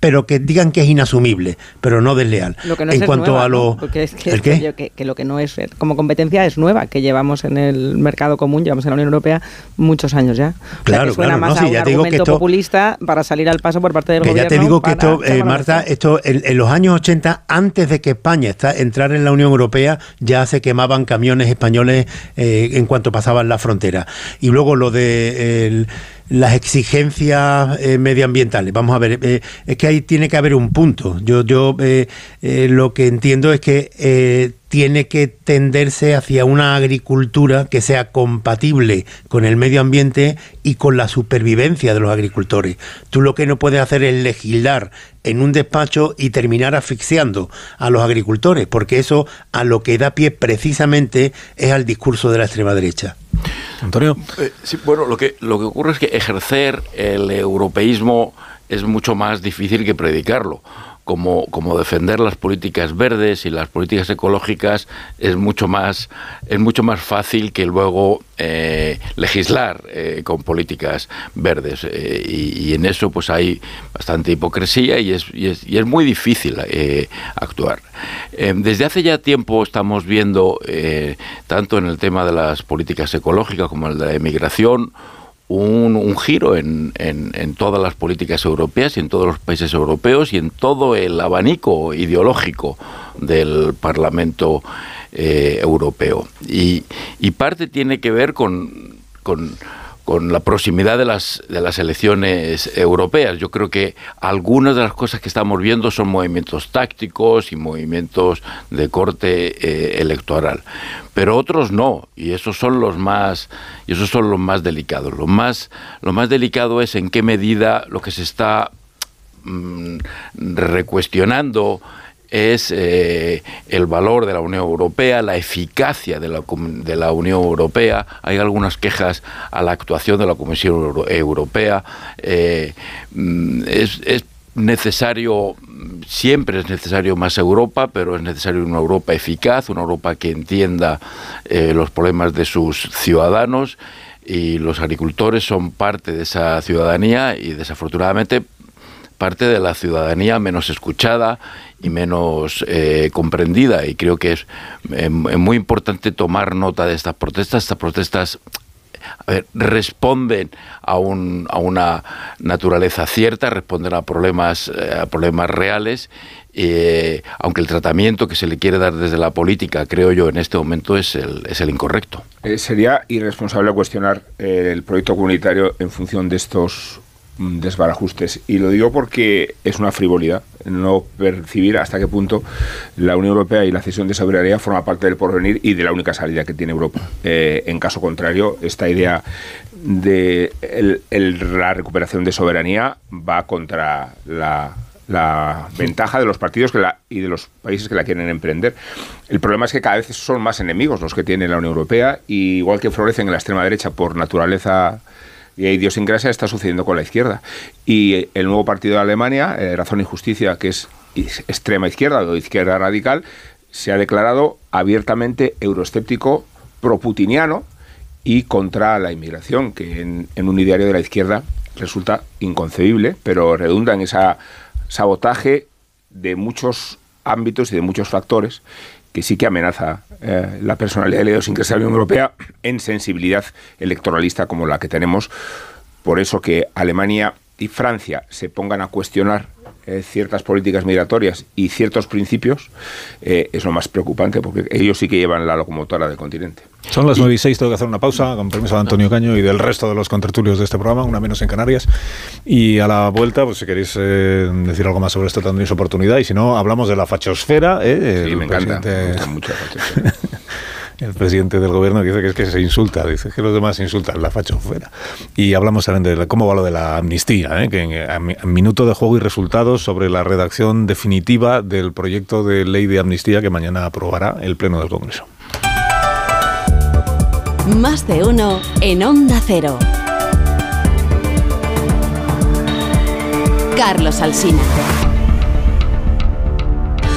pero que digan que es inasumible, pero no desleal. Lo que no en es cuanto nueva, a ¿no? lo Porque es que, ¿El qué? que- que lo que no es como competencia es nueva, que llevamos en el mercado común, llevamos en la Unión Europea muchos años ya. O sea, Claro, que suena claro, más no, a sí, un ya te digo que argumento esto- populista para salir al paso por parte del Que gobierno. ya te digo que esto, eh, Marta, esto en, en los años 80, antes de que España está, entrara en la Unión Europea, ya se quemaban camiones españoles eh, en cuanto pasaban la frontera. Y luego lo de el- las exigencias eh, medioambientales. Vamos a ver, eh, es que ahí tiene que haber un punto. Yo, yo eh, eh, lo que entiendo es que tiene que tenderse hacia una agricultura que sea compatible con el medio ambiente y con la supervivencia de los agricultores. Tú lo que no puedes hacer es legislar en un despacho y terminar asfixiando a los agricultores, porque eso a lo que da pie precisamente es al discurso de la extrema derecha. Antonio. Eh, sí, bueno, lo que, lo que ocurre es que ejercer el europeísmo es mucho más difícil que predicarlo. Como, como defender las políticas verdes y las políticas ecológicas es mucho más es mucho más fácil que luego eh, legislar eh, con políticas verdes. Eh, y, y en eso pues hay bastante hipocresía y es, y es, y es muy difícil eh, actuar. Desde hace ya tiempo estamos viendo tanto en el tema de las políticas ecológicas como el de la emigración un, giro en, en- en todas las políticas europeas y en todos los países europeos y en todo el abanico ideológico del Parlamento eh, Europeo. Y, y parte tiene que ver con, con- con la proximidad de las, de las elecciones europeas. Yo creo que algunas de las cosas que estamos viendo son movimientos tácticos y movimientos de corte eh, electoral, pero otros no, y esos son los más esos son los más delicados. Lo más lo más delicado es en qué medida lo que se está mm, recuestionando es eh, el valor de la Unión Europea, la eficacia de la, Unión Europea. Hay algunas quejas a la actuación de la Comisión Euro- Europea. Eh, mm, es, es necesario, siempre es necesario más Europa, pero es necesario una Europa eficaz, una Europa que entienda eh, los problemas de sus ciudadanos y los agricultores son parte de esa ciudadanía y desafortunadamente parte de la ciudadanía menos escuchada y menos eh, comprendida y creo que es eh, es muy importante tomar nota de estas protestas. Estas protestas responden a, un, a una naturaleza cierta, responden a problemas, eh, a problemas reales, eh, aunque el tratamiento que se le quiere dar desde la política, creo yo, en este momento es el, es el incorrecto. Eh, sería irresponsable cuestionar eh, el proyecto comunitario en función de estos desbarajustes. Y lo digo porque es una frivolidad. no percibir hasta qué punto la Unión Europea y la cesión de soberanía forma parte del porvenir y de la única salida que tiene Europa. Eh, en caso contrario, esta idea de la recuperación de soberanía va contra la, ventaja de los partidos y de los países que la quieren emprender. El problema es que cada vez son más enemigos los que tiene la Unión Europea, y igual que florecen en la extrema derecha por naturaleza y idiosincrasia, está sucediendo con la izquierda. Y el nuevo partido de Alemania, eh, Razón y Justicia, que es extrema izquierda o izquierda radical, se ha declarado abiertamente euroescéptico, proputiniano, y contra la inmigración, que en, un ideario de la izquierda resulta inconcebible, pero redunda en ese sabotaje de muchos ámbitos y de muchos factores que sí que amenaza eh, la personalidad de la idiosincrasia de la Unión Europea en sensibilidad electoralista como la que tenemos. Por eso que Alemania y Francia se pongan a cuestionar eh, ciertas políticas migratorias y ciertos principios eh, es lo más preocupante porque ellos sí que llevan la locomotora del continente. Son las 9 y 6, tengo que hacer una pausa, con permiso de Antonio Caño y del resto de los contertulios de este programa, una menos en Canarias. Y a la vuelta, pues si queréis eh, decir algo más sobre esto, tendréis oportunidad. Y si no, hablamos de la fachosfera. sí, me encanta, mucho la el presidente del gobierno dice que es que se insulta, dice que los demás insultan, la facho fuera. Y hablamos también de cómo va lo de la amnistía, ¿eh? que en, minuto de juego y resultados sobre la redacción definitiva del proyecto de ley de amnistía que mañana aprobará el Pleno del Congreso. Más de uno en Onda Cero. Carlos Alsina.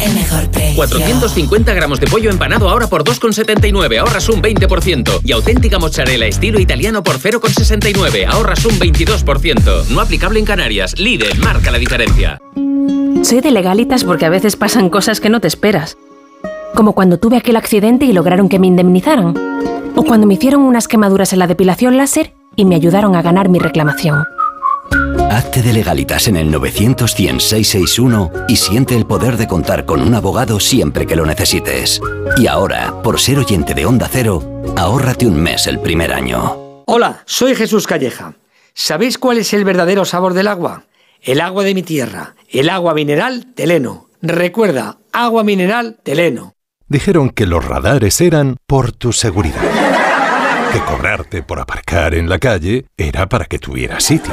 el mejor precio. 450 gramos de pollo empanado ahora por 2,79, ahorras un 20%. Y auténtica mozzarella estilo italiano por 0,69, ahorras un 22%. No aplicable en Canarias. Lidl marca la diferencia. Soy de legalitas porque a veces pasan cosas que no te esperas. Como cuando tuve aquel accidente y lograron que me indemnizaran. O cuando me hicieron unas quemaduras en la depilación láser y me ayudaron a ganar mi reclamación. Hazte de legalitas en el 900 y siente el poder de contar con un abogado siempre que lo necesites. Y ahora, por ser oyente de Onda Cero, ahórrate un mes el primer año. Hola, soy Jesús Calleja. ¿Sabéis cuál es el verdadero sabor del agua? El agua de mi tierra, el agua mineral Teleno. Recuerda, agua mineral Teleno. Dijeron que los radares eran por tu seguridad. Que cobrarte por aparcar en la calle era para que tuvieras sitio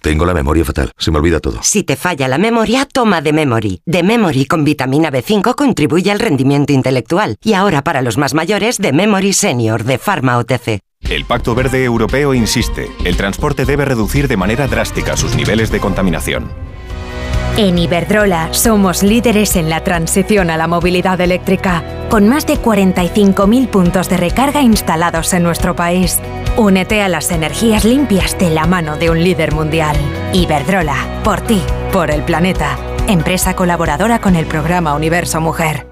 Tengo la memoria fatal, se me olvida todo. Si te falla la memoria, toma de Memory. De Memory con vitamina B5 contribuye al rendimiento intelectual. Y ahora para los más mayores, de Memory Senior de Pharma OTC. El Pacto Verde Europeo insiste, el transporte debe reducir de manera drástica sus niveles de contaminación. En Iberdrola somos líderes en la transición a la movilidad eléctrica, con más de 45.000 puntos de recarga instalados en nuestro país. Únete a las energías limpias de la mano de un líder mundial. Iberdrola, por ti, por el planeta. Empresa colaboradora con el programa Universo Mujer.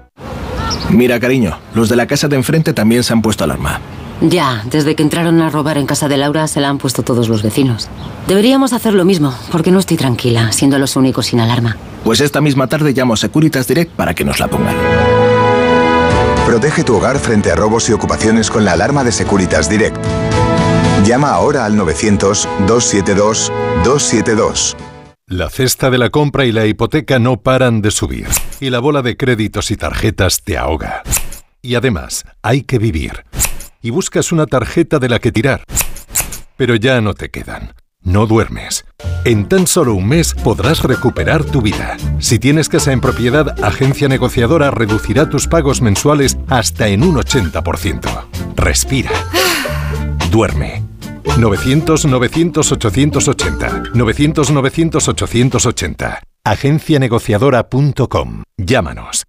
Mira, cariño, los de la casa de enfrente también se han puesto alarma. Ya, desde que entraron a robar en casa de Laura se la han puesto todos los vecinos. Deberíamos hacer lo mismo, porque no estoy tranquila, siendo los únicos sin alarma. Pues esta misma tarde llamo a Securitas Direct para que nos la pongan. Protege tu hogar frente a robos y ocupaciones con la alarma de Securitas Direct. Llama ahora al 900-272-272. La cesta de la compra y la hipoteca no paran de subir, y la bola de créditos y tarjetas te ahoga. Y además, hay que vivir. Y buscas una tarjeta de la que tirar. Pero ya no te quedan. No duermes. En tan solo un mes podrás recuperar tu vida. Si tienes casa en propiedad, Agencia Negociadora reducirá tus pagos mensuales hasta en un 80%. Respira. Duerme. 900-900-880. 900-900-880. Agencianegociadora.com. Llámanos.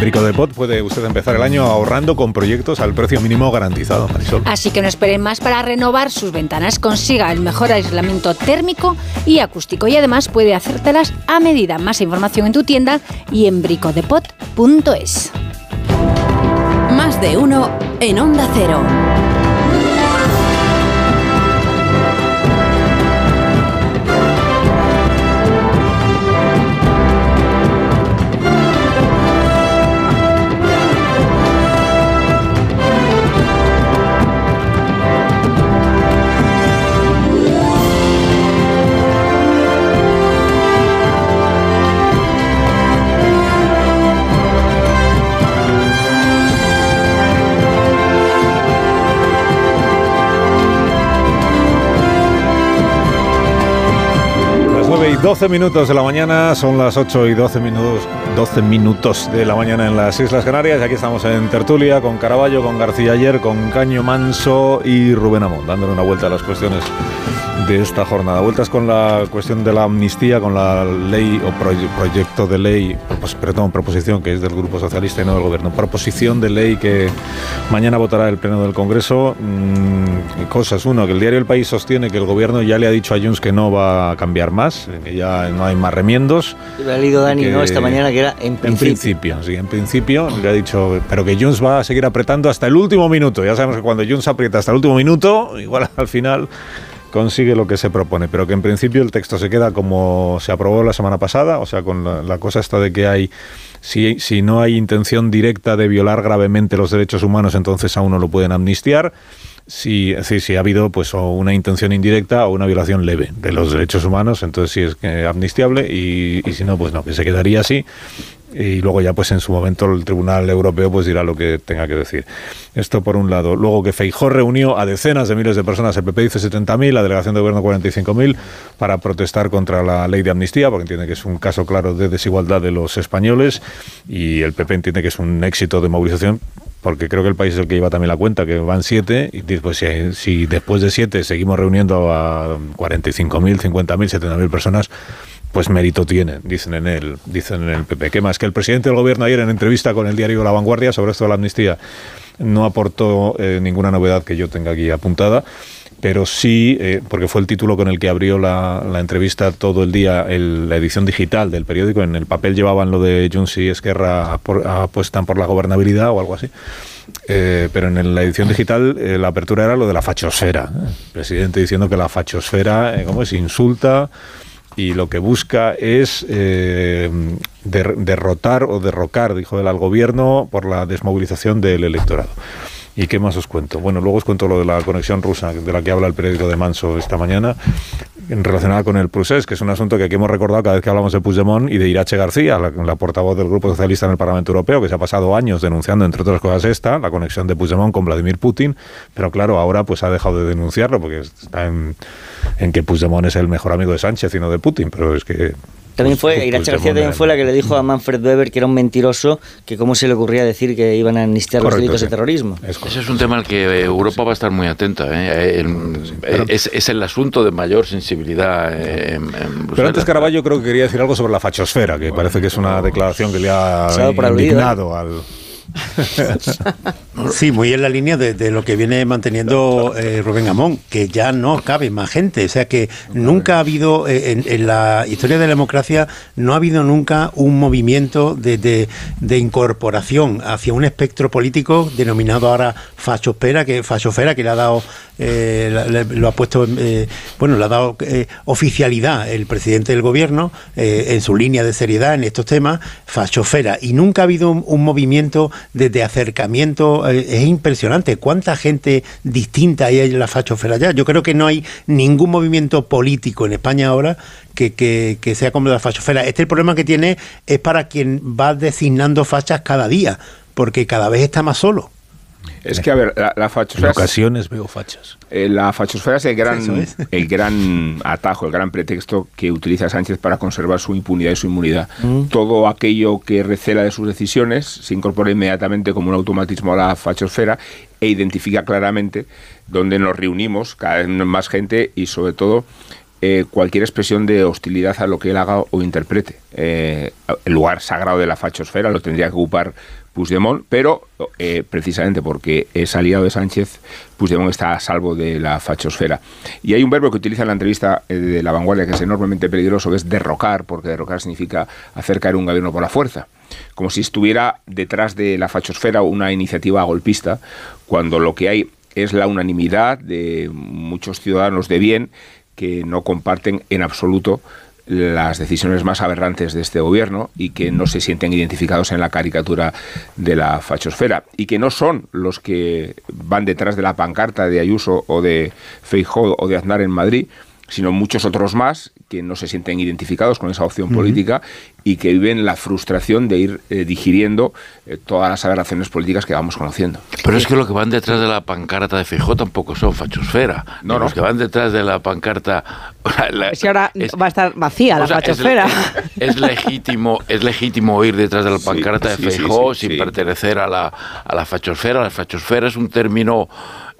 Brico de Pot puede usted empezar el año ahorrando con proyectos al precio mínimo garantizado, Marisol. Así que no esperen más para renovar sus ventanas. Consiga el mejor aislamiento térmico y acústico. Y además puede hacértelas a medida. Más información en tu tienda y en bricodepot.es. Más de uno en Onda Cero. 12 minutos de la mañana, son las 8 y 12 minutos, 12 minutos de la mañana en las Islas Canarias. Aquí estamos en Tertulia con Caraballo, con García Ayer, con Caño Manso y Rubén Amón, dándole una vuelta a las cuestiones de esta jornada. Vueltas con la cuestión de la amnistía, con la ley o proye- proyecto de ley, propos- perdón, proposición que es del Grupo Socialista y no del Gobierno. Proposición de ley que mañana votará el Pleno del Congreso. Mm, cosas. Uno, que el diario El País sostiene que el Gobierno ya le ha dicho a Junts que no va a cambiar más, que ya no hay más remiendos. Lo ha leído Dani, que- ¿no? Esta mañana que era en En principio. principio, sí, en principio le ha dicho, pero que Junts va a seguir apretando hasta el último minuto. Ya sabemos que cuando Junts aprieta hasta el último minuto, igual al final consigue lo que se propone, pero que en principio el texto se queda como se aprobó la semana pasada, o sea, con la, cosa esta de que hay, si, si no hay intención directa de violar gravemente los derechos humanos, entonces a uno lo pueden amnistiar. Si, decir, si ha habido pues o una intención indirecta o una violación leve de los derechos humanos, entonces sí es que amnistiable y, y si no, pues no, que se quedaría así y luego ya pues en su momento el Tribunal Europeo pues dirá lo que tenga que decir. Esto por un lado. Luego que Feijó reunió a decenas de miles de personas, el PP dice 70.000, la delegación de gobierno 45.000 para protestar contra la ley de amnistía porque entiende que es un caso claro de desigualdad de los españoles y el PP entiende que es un éxito de movilización porque creo que el país es el que lleva también la cuenta, que van siete, y dice, pues si, si después de siete seguimos reuniendo a 45.000, 50.000, 70.000 personas, pues mérito tiene, dicen en el, dicen en el PP. ¿Qué más? Que el presidente del gobierno ayer en entrevista con el diario La Vanguardia sobre esto de la amnistía no aportó eh, ninguna novedad que yo tenga aquí apuntada, pero sí, eh, porque fue el título con el que abrió la, entrevista todo el día el- la edición digital del periódico. En el papel llevaban lo de Junts y Esquerra apuestan por la gobernabilidad o algo así. Eh, pero en la edición digital eh, la apertura era lo de la fachosfera. El presidente diciendo que la fachosfera, eh, ¿cómo es? Insulta y lo que busca es eh, der- derrotar o derrocar, dijo él, al gobierno por la desmovilización del electorado. ¿Y qué más os cuento? Bueno, luego os cuento lo de la conexión rusa, de la que habla el periódico de Manso esta mañana, relacionada con el procés, que es un asunto que aquí hemos recordado cada vez que hablamos de Puigdemont y de Irache García, la, la portavoz del Grupo Socialista en el Parlamento Europeo, que se ha pasado años denunciando, entre otras cosas, esta, la conexión de Puigdemont con Vladimir Putin, pero claro, ahora pues ha dejado de denunciarlo porque está en, en que Puigdemont es el mejor amigo de Sánchez y no de Putin, pero es que También fue, Irache Puigdemont García también fue la que le dijo a Manfred Weber que era un mentiroso, que cómo se le ocurría decir que iban a amnistiar los delitos sí. de terrorismo. Ese es un tema al que eh, Europa va a estar muy atenta. ¿eh? El- es, es el asunto de mayor sensibilidad eh, en, en Pero antes Caraballo creo que quería decir algo sobre la fachosfera, que parece que es una declaración que le ha indignado al, Sí, muy en la línea de, lo que viene manteniendo eh, Rubén Amón, que ya no cabe más gente. O sea que nunca ha habido, eh, en, la historia de la democracia, no ha habido nunca un movimiento de, incorporación hacia un espectro político denominado ahora fachosfera, que, fachosfera, que le ha dado, eh, lo ha puesto, bueno, le ha dado oficialidad el presidente del gobierno en su línea de seriedad en estos temas, fachosfera. Y nunca ha habido un, movimiento de acercamiento es impresionante. ¿Cuánta gente distinta hay en la fachosfera ya? Yo creo que no hay ningún movimiento político en España ahora que, que, sea como la fachosfera. Este el problema que tiene es para quien va designando fachas cada día, porque cada vez está más solo. Es que, a ver, la, fachosfera... En ocasiones veo fachas. Eh, la fachosfera es el gran, el gran atajo, el gran pretexto que utiliza Sánchez para conservar su impunidad y su inmunidad. Mm. Todo aquello que recela de sus decisiones se incorpora inmediatamente como un automatismo a la fachosfera e identifica claramente dónde nos reunimos, cada vez más gente y sobre todo eh, cualquier expresión de hostilidad a lo que él haga o interprete. Eh, el lugar sagrado de la fachosfera lo tendría que ocupar Puigdemont, pero eh, precisamente porque es aliado de Sánchez, Puigdemont está a salvo de la fachosfera. Y hay un verbo que utiliza en la entrevista eh, de La Vanguardia que es enormemente peligroso, que es derrocar, porque derrocar significa hacer caer un gobierno por la fuerza. Como si estuviera detrás de la fachosfera una iniciativa golpista, cuando lo que hay es la unanimidad de muchos ciudadanos de bien que no comparten en absoluto las decisiones más aberrantes de este gobierno y que no se sienten identificados en la caricatura de la fachosfera y que no son los que van detrás de la pancarta de Ayuso o de Feijóo o de Aznar en Madrid, sino muchos otros más que no se sienten identificados con esa opción política y que viven la frustración de ir eh, digiriendo eh, todas las aberraciones políticas que vamos conociendo. Pero es que lo que van detrás de la pancarta de Fijó tampoco son fachosfera. No, Los que van detrás de la pancarta... es que ahora va a estar vacía la fachosfera. Es, legítimo, es legítimo ir detrás de la pancarta de Fijó sin pertenecer a la, a la fachosfera. La fachosfera es un término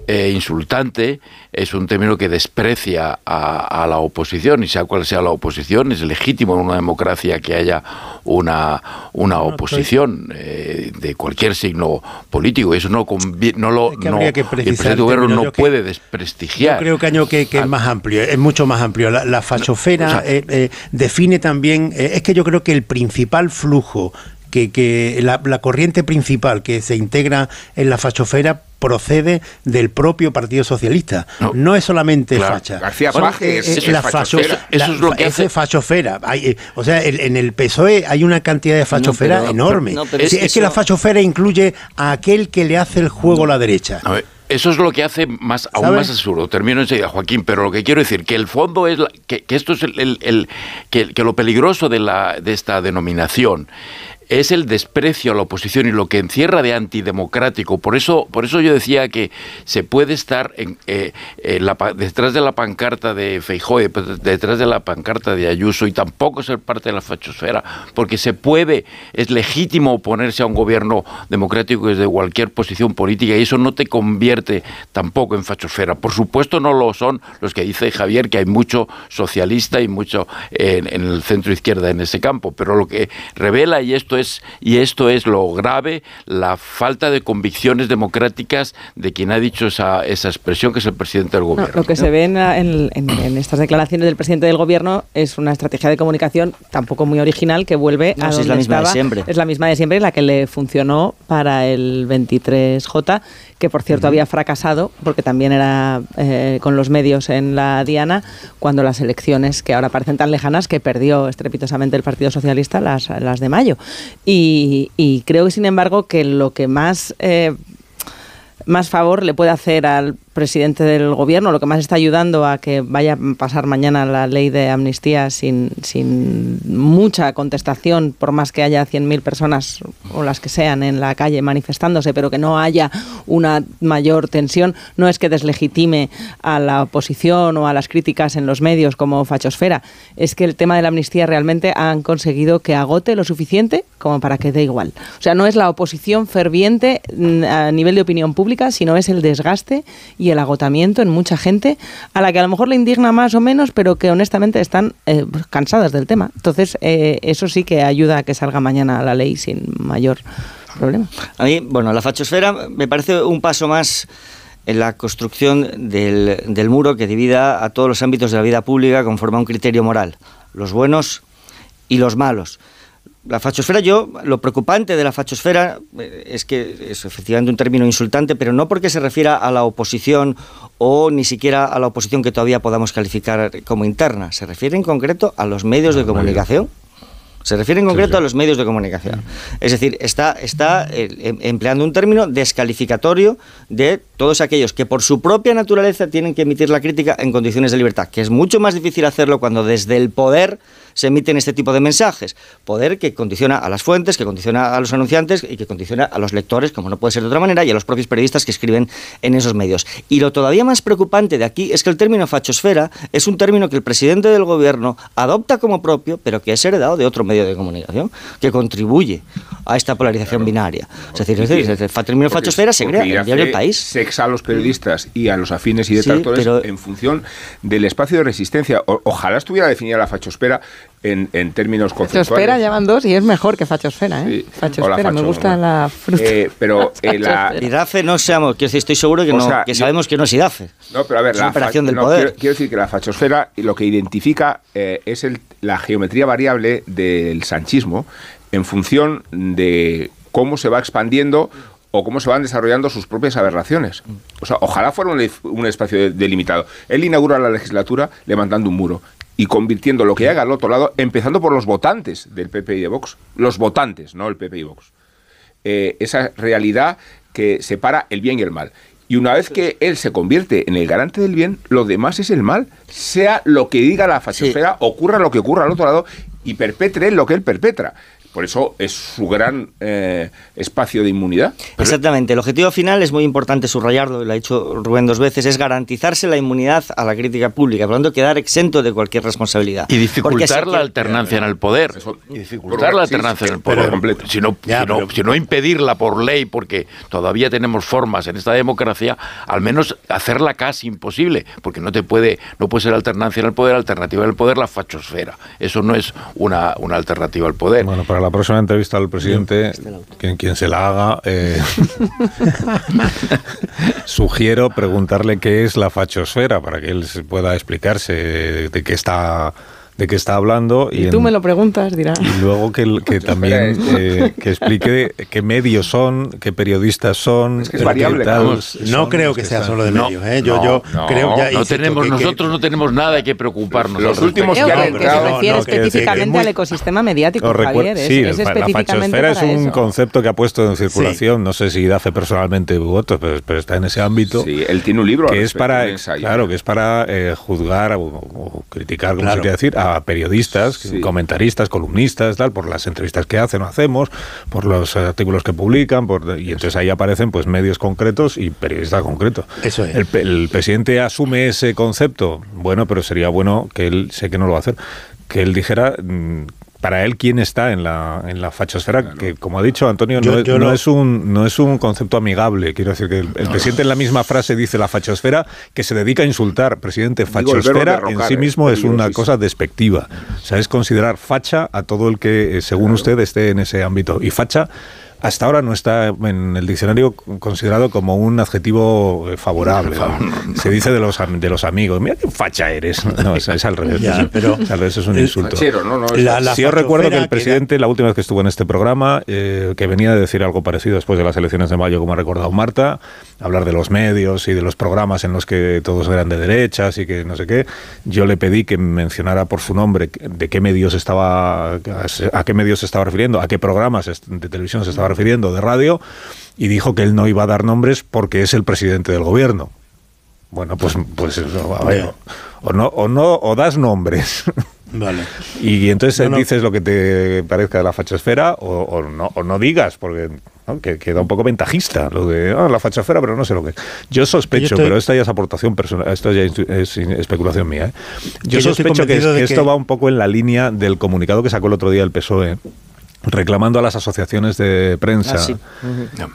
eh, insultante, es un término que desprecia a, la oposición, y sea cual sea la oposición, es legítimo en una democracia que haya una, una oposición eh, de cualquier signo político, eso no, no lo no, el presidente gobierno no puede desprestigiar. Yo creo, Caño, que, que es más amplio, es mucho más amplio. La, fachofera eh, define también, es que yo creo que el principal flujo que, que la, la, corriente principal que se integra en la fachofera procede del propio Partido Socialista. No, es solamente facha. García Paje es, la fachofera. Eso es lo que hace fachofera. Hay, eh, o sea, en el PSOE hay una cantidad de fachofera enorme. es, que la fachofera incluye a aquel que le hace el juego a la derecha. eso es lo que hace más, aún más absurdo. Termino enseguida, Joaquín, pero lo que quiero decir, que el fondo es, que, esto es el, el, que, que, lo peligroso de, la, de esta denominación es el desprecio a la oposición y lo que encierra de antidemocrático. Por eso, por eso yo decía que se puede estar en, eh, detrás de la pancarta de Feijóo, detrás de la pancarta de Ayuso y tampoco ser parte de la fachosfera, porque se puede, es legítimo oponerse a un gobierno democrático desde cualquier posición política y eso no te convierte tampoco en fachosfera. Por supuesto no lo son los que dice Javier, que hay mucho socialista y mucho en el centro izquierda en ese campo, pero lo que revela y esto y esto es lo grave, la falta de convicciones democráticas de quien ha dicho esa, esa expresión, que es el presidente del gobierno. lo que se ve en, en, estas declaraciones del presidente del gobierno es una estrategia de comunicación tampoco muy original que vuelve a donde es la misma estaba. de siempre. Es la misma de siempre, la que le funcionó para el 23J que por cierto había fracasado, porque también era eh, con los medios en la Diana, cuando las elecciones que ahora parecen tan lejanas, que perdió estrepitosamente el Partido Socialista las, las de mayo. Y, creo que, sin embargo, que lo que más... Eh, más favor le puede hacer al presidente del gobierno, lo que más está ayudando a que vaya a pasar mañana la ley de amnistía sin, mucha contestación, por más que haya 100.000 personas o las que sean en la calle manifestándose, pero que no haya una mayor tensión, no es que deslegitime a la oposición o a las críticas en los medios como fachosfera, es que el tema de la amnistía realmente han conseguido que agote lo suficiente como para que dé igual. O sea, no es la oposición ferviente mm, a nivel de opinión pública, sino es el desgaste y el agotamiento en mucha gente a la que a lo mejor le indigna más o menos, pero que honestamente están eh, cansadas del tema. Entonces, eh, eso sí que ayuda a que salga mañana la ley sin mayor problema. A mí, bueno, la fachosfera me parece un paso más en la construcción del, del muro que divida a todos los ámbitos de la vida pública conforme a un criterio moral, los buenos y los malos. La fachosfera, yo, lo preocupante de la fachosfera eh, es que es efectivamente un término insultante, pero no porque se refiera a la oposición o ni siquiera a la oposición que todavía podamos calificar como interna. Se refiere en concreto a los medios de comunicación. Se refiere en concreto a los medios de comunicación. Es decir, está, está eh, em- empleando un término descalificatorio de todos aquellos que por su propia naturaleza tienen que emitir la crítica en condiciones de libertad, que es mucho más difícil hacerlo cuando desde el poder se emiten este tipo de mensajes. Poder que condiciona a las fuentes, que condiciona a los anunciantes y que condiciona a los lectores, como no puede ser de otra manera, y a los propios periodistas que escriben en esos medios. Y lo todavía más preocupante de aquí es que el término fachosfera es un término que el presidente del gobierno adopta como propio, pero que es heredado de otro medio de comunicación, que contribuye a esta polarización binaria. Es decir, es decir, el término fachosfera se crea en el diario El hace País. Sexa a los periodistas y a los afines y Sí, detractores pero- en función del espacio de resistencia. O- ojalá estuviera definida la fachosfera en, en términos conceptuales. Fachosfera llevan dos y es mejor que fachosfera, ¿eh? Sí. Fachosfera, Hola, me gusta bueno. la fruta. Eh, pero eh, la, IDAFE no seamos, decir, estoy seguro que, O no, sea, que yo- sabemos que no es IDAFE. No, pero a ver, Es una la operación del no, poder. Quiero, quiero decir que la fachosfera y lo que identifica eh, es el- la geometría variable del sanchismo en función de cómo se va expandiendo o cómo se van desarrollando sus propias aberraciones. O sea, ojalá fuera un, un espacio de- delimitado. Él inaugura la legislatura levantando un muro y convirtiendo lo que haga al otro lado, empezando por los votantes del PP y de Vox. Los votantes, no el PP y Vox eh, esa realidad que separa el bien y el mal. Y una vez que él se convierte en el garante del bien, lo demás es el mal. Sea lo que diga la fachosfera, ocurra lo que ocurra al otro lado y perpetre lo que él perpetra. Por eso es su gran eh, espacio de inmunidad. Exactamente. El objetivo final es muy importante subrayarlo, y lo ha dicho Rubén dos veces, es garantizarse la inmunidad a la crítica pública, por lo tanto quedar exento de cualquier responsabilidad. Y dificultar la que- alternancia en el poder. Y dificultar la alternancia sí, en el pero poder. completo. Si no, Ya, si, no, pero- si no impedirla por ley, porque todavía tenemos formas en esta democracia, al menos hacerla casi imposible, porque no te puede, no puede ser alternancia en el poder, alternativa en el poder, la fachosfera. Eso no es una, una alternativa al poder. Bueno, para la próxima entrevista al presidente, quien, quien se la haga, eh, sugiero preguntarle qué es la fachosfera para que él pueda explicarse de, de qué está de qué está hablando Y en- tú me lo preguntas, dirá. y luego que, el- que también eh, que explique qué medios son, qué periodistas son. Es que es qué variable, tal vamos. No son creo que sea solo de medios, ¿eh? Yo- yo creo- ya no tenemos, que- que- nosotros no tenemos nada que preocuparnos. Los últimos que, que se refiere específicamente al ecosistema mediático, Javier. Es, sí, es la- la fachosfera es un eso. concepto que ha puesto en circulación, no sé si Dafe personalmente u otros, pero, pero está en ese ámbito. Sí, él tiene un libro que es para, claro, que es para eh, juzgar o, criticar, como se quiere decir, a periodistas, comentaristas, columnistas, tal, por las entrevistas que hacen o hacemos, por los artículos que publican, por, y entonces ahí aparecen pues medios concretos y periodistas concretos. Eso es. El, el presidente asume ese concepto, bueno, pero sería bueno que él, sé que no lo va a hacer, que él dijera mm, para él quién está en la, en la fachosfera, que como ha dicho Antonio, Yo- no, es- yo no lo- es un, no es un concepto amigable. Quiero decir que el, el presidente en la misma frase dice la fachosfera que se dedica a insultar. Presidente, Digo, fachosfera en sí eh, mismo es una cosa despectiva. O sea, es considerar facha a todo el que, eh, según usted, esté en ese ámbito. Y facha hasta ahora no está en el diccionario considerado como un adjetivo eh, favorable. Se dice de los, de los amigos, mira qué facha eres. No, es, es al revés. Ya, Es- pero- es al revés, es un el- insulto. Fachero, no, no, es La- la Sí, yo recuerdo que el presidente, la última vez que estuvo en este programa, eh, que venía a decir algo parecido después de las elecciones de mayo, como ha recordado Marta, hablar de los medios y de los programas en los que todos eran de derechas y que no sé qué, yo le pedí que mencionara por su nombre de qué medios estaba, a qué medios se estaba refiriendo, a qué programas de televisión se estaba refiriendo, de radio, y dijo que él no iba a dar nombres porque es el presidente del gobierno. Bueno, pues, pues eso, a ver, o no, o no, o das nombres. Vale. Y entonces No, no. dices lo que te parezca de la fachosfera o, o no, o no digas, porque ¿no? que queda un poco ventajista lo de ah, la fachosfera, pero no sé lo que es. Yo sospecho, Yo estoy- pero esta ya es aportación personal, esto ya es, es especulación mía. ¿eh? Yo sospecho que, esto que- va un poco en la línea del comunicado que sacó el otro día el PSOE. Reclamando a las asociaciones de prensa Ah, sí.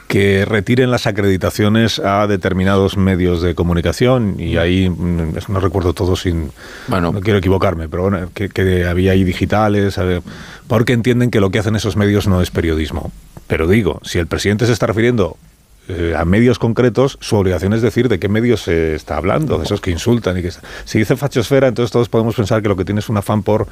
que retiren las acreditaciones a determinados medios de comunicación y ahí mm, no recuerdo todo sin no quiero equivocarme pero bueno que, que había ahí digitales a ver, porque entienden que lo que hacen esos medios no es periodismo. Pero digo, si el presidente se está refiriendo eh, a medios concretos, su obligación es decir de qué medios se está hablando, de esos que insultan y que si dice fachosfera, entonces todos podemos pensar que lo que tiene es un afán por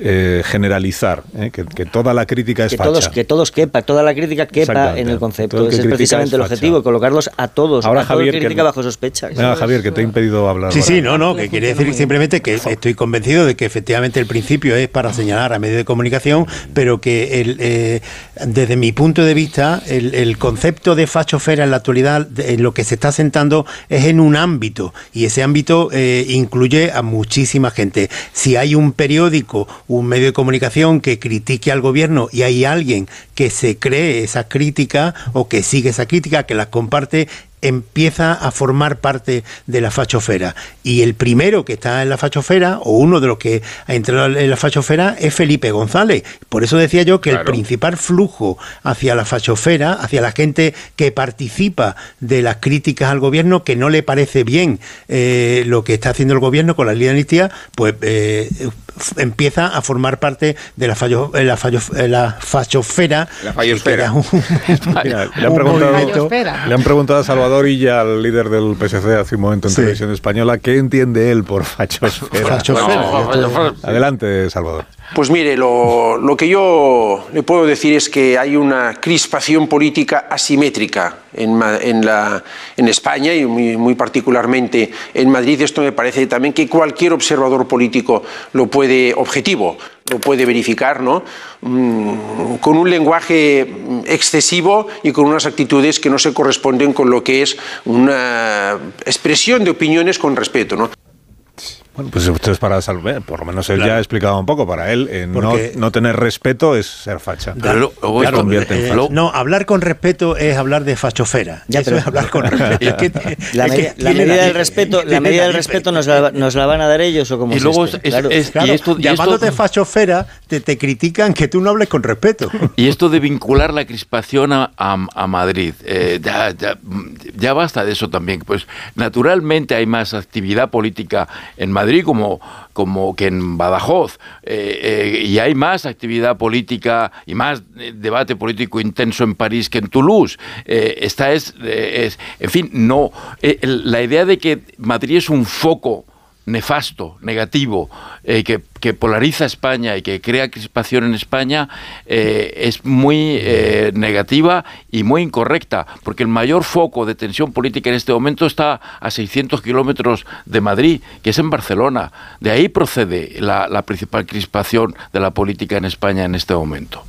eh, generalizar, ¿eh? que, que toda la crítica es que facha. todos que todos quepa toda la crítica quepa en el concepto el ese es precisamente es el objetivo colocarlos a todos Ahora, a Javier, el que bajo sospecha Javier, que te he impedido hablar. Sí, ahora. sí, no, no, que quería decir simplemente que estoy convencido de que efectivamente el principio es para señalar a medios de comunicación, pero que el, eh, desde mi punto de vista el, el concepto de fachofera en la actualidad, en lo que se está sentando es en un ámbito y ese ámbito eh, incluye a muchísima gente. Si hay un periódico, un medio de comunicación que critique al gobierno y hay alguien que se cree esa crítica o que sigue esa crítica, que la comparte, empieza a formar parte de la fachofera. Y el primero que está en la fachofera, o uno de los que ha entrado en la fachofera, es Felipe González. Por eso decía yo que el principal flujo hacia la fachofera, hacia la gente que participa de las críticas al gobierno, que no le parece bien eh, lo que está haciendo el gobierno con la ley de amnistía, pues eh, empieza a formar parte de la, fallo, la, fallo- la fachofera. La fallosfera. un- Mira, le, han un preguntado, le han preguntado a Salvador Illa, al líder del PSC, hace un momento en Sí. televisión española, ¿qué entiende él por fachosfera? Fachosfera, No, Adelante, Salvador. Pues mire, lo, lo que yo le puedo decir es que hay una crispación política asimétrica en, en, la, en España y muy, muy particularmente en Madrid. Esto me parece también que cualquier observador político lo puede, objetivo, lo puede verificar, ¿no? Mm, con un lenguaje excesivo y con unas actitudes que no se corresponden con lo que es una expresión de opiniones con respeto, ¿no? Bueno, pues esto es para salvar, por lo menos él ya ha explicado un poco, para él eh, no, no tener respeto es ser facha. Claro, claro, convierte en eh, facha. no, hablar con respeto es hablar de fachofera. Ya, Eso pero- es hablar con respeto. Que- la, medida, la tiene medida la- del respeto la medida del respeto nos la, nos la van a dar ellos o como Y luego es- es- Claro, llamándote fachofera, te, te critican que tú no hables con respeto. Y esto de vincular la crispación a, a- a Madrid, eh, ya, ya, ya basta de eso también. Pues naturalmente hay más actividad política en Madrid como, como que en Badajoz, eh, eh, y hay más actividad política y más eh, debate político intenso en París que en Toulouse. Eh, esta es, es, en fin, no. la idea de que Madrid es un foco nefasto, negativo, eh, que, que polariza España y que crea crispación en España, eh, es muy eh, negativa y muy incorrecta, porque el mayor foco de tensión política en este momento está a 600 kilómetros de Madrid, que es en Barcelona. De ahí procede la, la principal crispación de la política en España en este momento.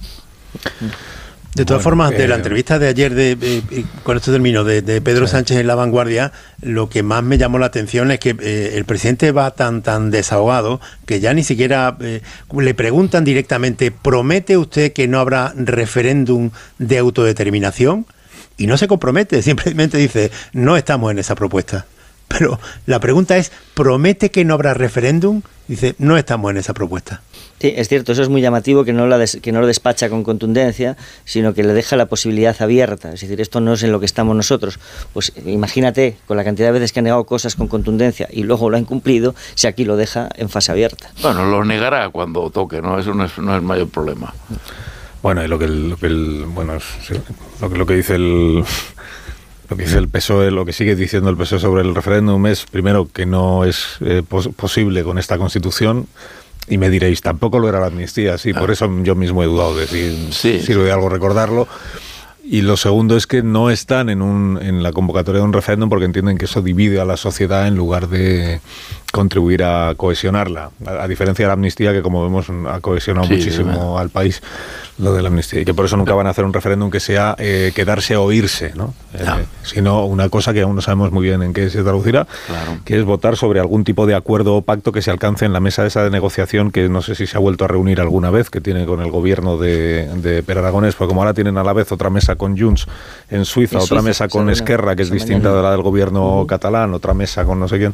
De todas Bueno, formas, de la eh, entrevista de ayer, de, eh, y con esto termino, de, de Pedro Sánchez en La Vanguardia, lo que más me llamó la atención es que eh, el presidente va tan tan desahogado que ya ni siquiera eh, le preguntan directamente, ¿promete usted que no habrá referéndum de autodeterminación? Y no se compromete, simplemente dice, no estamos en esa propuesta. Pero la pregunta es, ¿promete que no habrá referéndum? Dice, no estamos en esa propuesta. Sí, es cierto, eso es muy llamativo que no, la des- que no lo despacha con contundencia, sino que le deja la posibilidad abierta. Es decir, esto no es en lo que estamos nosotros. Pues imagínate, con la cantidad de veces que han negado cosas con contundencia y luego lo han cumplido, si aquí lo deja en fase abierta. Bueno, lo negará cuando toque, ¿no? Eso no es, no es mayor problema. Bueno, y lo que el, lo que el- bueno, lo que lo que dice el lo que dice el PSOE, lo que sigue diciendo el PSOE sobre el referéndum es primero que no es eh, pos- posible con esta Constitución. Y me diréis, tampoco lo era la amnistía, sí, por eso yo mismo he dudado de si sirve de algo recordarlo. Y lo segundo es que no están en, un, en la convocatoria de un referéndum porque entienden que eso divide a la sociedad en lugar de contribuir a cohesionarla. A, a diferencia de la amnistía, que como vemos ha cohesionado Sí, muchísimo al país, lo de la amnistía. Y que por eso nunca van a hacer un referéndum que sea eh, quedarse a oírse, ¿no? Eh, sino una cosa que aún no sabemos muy bien en qué se traducirá, que es votar sobre algún tipo de acuerdo o pacto que se alcance en la mesa esa de negociación que no sé si se ha vuelto a reunir alguna vez, que tiene con el gobierno de, de Per Aragonés, porque como ahora tienen a la vez otra mesa con Junts en Suiza, otra mesa con Esquerra, que es distinta de la del gobierno catalán, otra mesa con no sé quién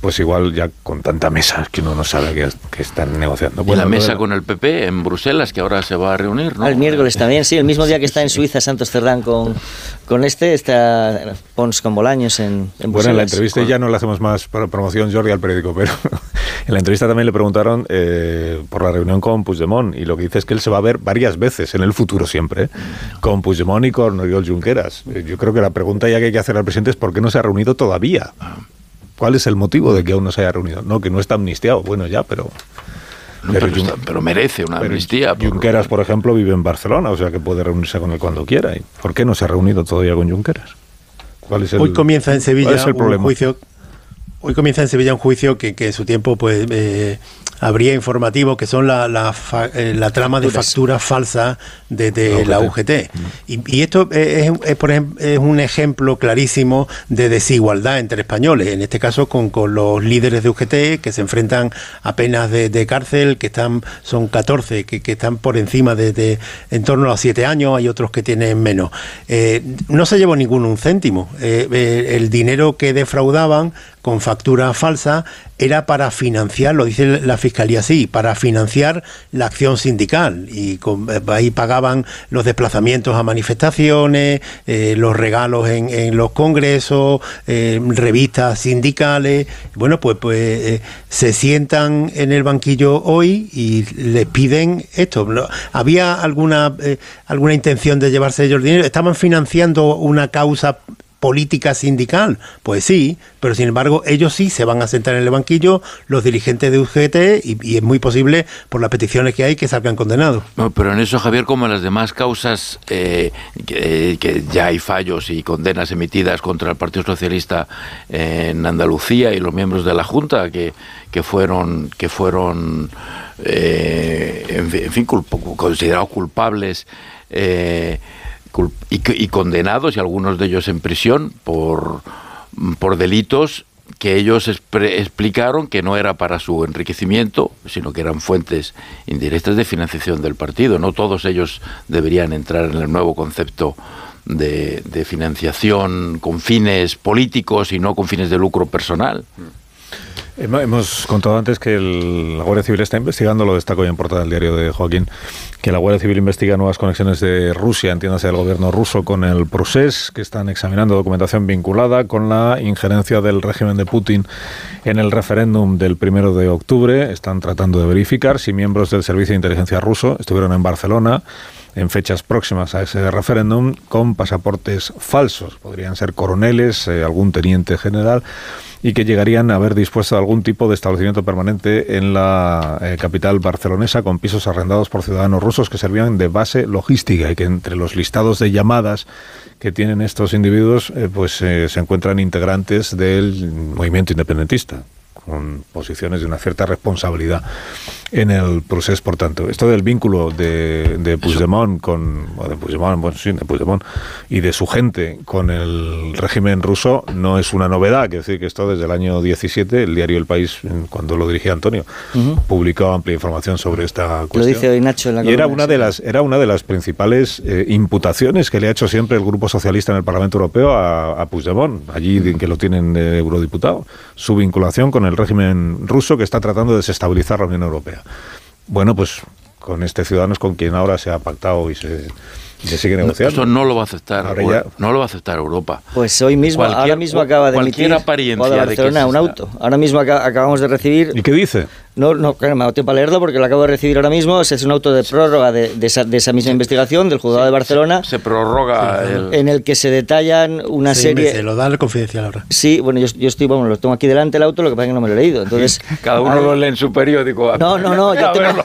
pues igual ya con tanta mesa que uno no sabe que, que están negociando. y la mesa con el PP en Bruselas, que ahora se va a reunir, ¿no? El miércoles también, sí, el mismo día que está en Suiza Santos Cerdán con, con este, está Pons con Bolaños en, en Bueno, en la Bruselas. entrevista ya no le hacemos más pro- promoción, Jordi, al periódico, pero en la entrevista también le preguntaron eh, por la reunión con Puigdemont y lo que dice es que él se va a ver varias veces en el futuro siempre, ¿eh? con Puigdemont y con Oriol Junqueras. Eh, Yo creo que la pregunta ya que hay que hacer al presidente es ¿por qué no se ha reunido todavía? ¿Cuál es el motivo de que aún no se haya reunido? No, que no está amnistiado. Bueno, ya, pero... pero, merece una pero amnistía. por- Junqueras, por ejemplo, vive en Barcelona, o sea que puede reunirse con él cuando quiera. ¿Y ¿Por qué no se ha reunido todavía con Junqueras? ¿Cuál es el, Hoy comienza en Sevilla ¿cuál es el un juicio. Hoy comienza en Sevilla un juicio que, que en su tiempo pues eh, habría informativo que son la, la, fa- eh, la trama de Facturas. facturas falsas de, de La UGT. Y, y esto es, es, por ejemplo, es un ejemplo clarísimo de desigualdad entre españoles, en este caso con, con los líderes de UGT que se enfrentan a penas de, de cárcel, que están son 14, que, que están por encima de, de en torno a los 7 años, hay otros que tienen menos. Eh, no se llevó ninguno un céntimo. Eh, eh, el dinero que defraudaban con factura falsa era para financiar, lo dice la fiscalía así, para financiar la acción sindical y con- eh, ahí pagaban los desplazamientos a manifestaciones, eh, los regalos en, en los congresos, eh, revistas sindicales. Bueno, pues, pues se sientan en el banquillo hoy y les piden esto. ¿Había alguna, alguna intención de llevarse ellos dinero? ¿Estaban financiando una causa política sindical? Pues sí, pero sin embargo ellos sí se van a sentar en el banquillo, los dirigentes de UGT, y, es muy posible, por las peticiones que hay, que salgan condenados. No, pero en eso, Javier, como en las demás causas, eh, que, que ya hay fallos y condenas emitidas contra el Partido Socialista en Andalucía y los miembros de la Junta que, que fueron, que fueron eh, en fin, culp- considerados culpables eh, cul- y, y condenados, y algunos de ellos en prisión por, por delitos que ellos explicaron que no era para su enriquecimiento, sino que eran fuentes indirectas de financiación del partido. No todos ellos deberían entrar en el nuevo concepto de, de financiación con fines políticos y no con fines de lucro personal. Hemo- Hemos contado antes que la Guardia Civil está investigando, lo destaco hoy en portada del diario de Joaquín, que la Guardia Civil investiga nuevas conexiones de Rusia, entiéndase del gobierno ruso, con el procés, que están examinando documentación vinculada con la injerencia del régimen de Putin en el referéndum del primero de octubre. Están tratando de verificar si miembros del Servicio de Inteligencia ruso estuvieron en Barcelona en fechas próximas a ese referéndum con pasaportes falsos. Podrían ser coroneles, eh, algún teniente general y que llegarían a haber dispuesto algún tipo de establecimiento permanente en la eh, capital barcelonesa con pisos arrendados por ciudadanos rusos que servían de base logística y que entre los listados de llamadas que tienen estos individuos eh, pues se encuentran integrantes del movimiento independentista con posiciones de una cierta responsabilidad en el proceso, por tanto. Esto del vínculo de, de Puigdemont con de Puigdemont, bueno, sí, de Puigdemont y de su gente con el régimen ruso no es una novedad, quiero decir que esto desde el año 17, el diario El País, en- cuando lo dirigía Antonio, Ujú. publicó amplia información sobre esta Lo cuestión. dice hoy Nacho en la Y era una de las era una de las principales eh, imputaciones que le ha hecho siempre el Grupo Socialista en el Parlamento Europeo a, a Puigdemont, allí de- que lo tienen de eurodiputado, su vinculación con el régimen ruso que está tratando de desestabilizar la Unión Europea. Bueno, pues con este ciudadano es con quien ahora se ha pactado y se, y se sigue negociando. Esto no lo va a aceptar, ya- no lo va a aceptar Europa. Pues hoy mismo, Cualquier- ahora mismo acaba de cualquier emitir apariencia de que Barcelona un exista. auto. Ahora mismo aca- acabamos de recibir. ¿Y qué dice? No, no, claro, me ha dado tiempo a leerlo porque lo acabo de recibir ahora mismo. Es un auto de prórroga de, de esa, de esa misma investigación del juzgado de Barcelona. Se prorroga el... En el que se detallan una Seis serie. meses, lo da el confidencial ahora. Sí, bueno, yo, yo estoy, bueno, lo tengo aquí delante el auto, lo que pasa es que no me lo he leído. Entonces, Cada uno Ah, lo lee en su periódico. No, no, no, yo tengo,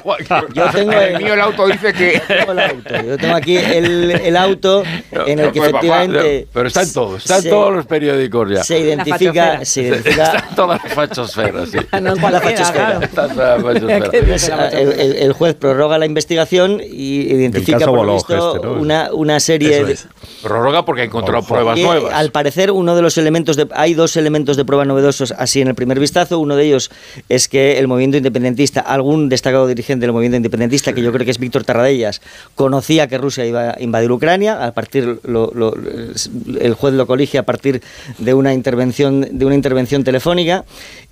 yo tengo El mío el auto dice que... tengo el auto. Yo tengo aquí el, el auto en el que Pues, papá, efectivamente. pero está en todo, está en se- todos los periódicos ya. Se identifica, se identifica Está en todas las fachosferas, sí. Ah, no en la fachosfera. claro. El, el- el juez prorroga la investigación y identifica por lo visto este, ¿no? una, una serie Eso de, es. Prórroga porque ha encontrado pruebas Y, nuevas. Al parecer, uno de los elementos de, hay dos elementos de prueba novedosos así en el primer vistazo. Uno de ellos es que el movimiento independentista, algún destacado dirigente del movimiento independentista, que yo creo que es Víctor Tarradellas, conocía que Rusia iba a invadir Ucrania. A partir lo- lo- el juez lo colige a partir de una intervención de una intervención telefónica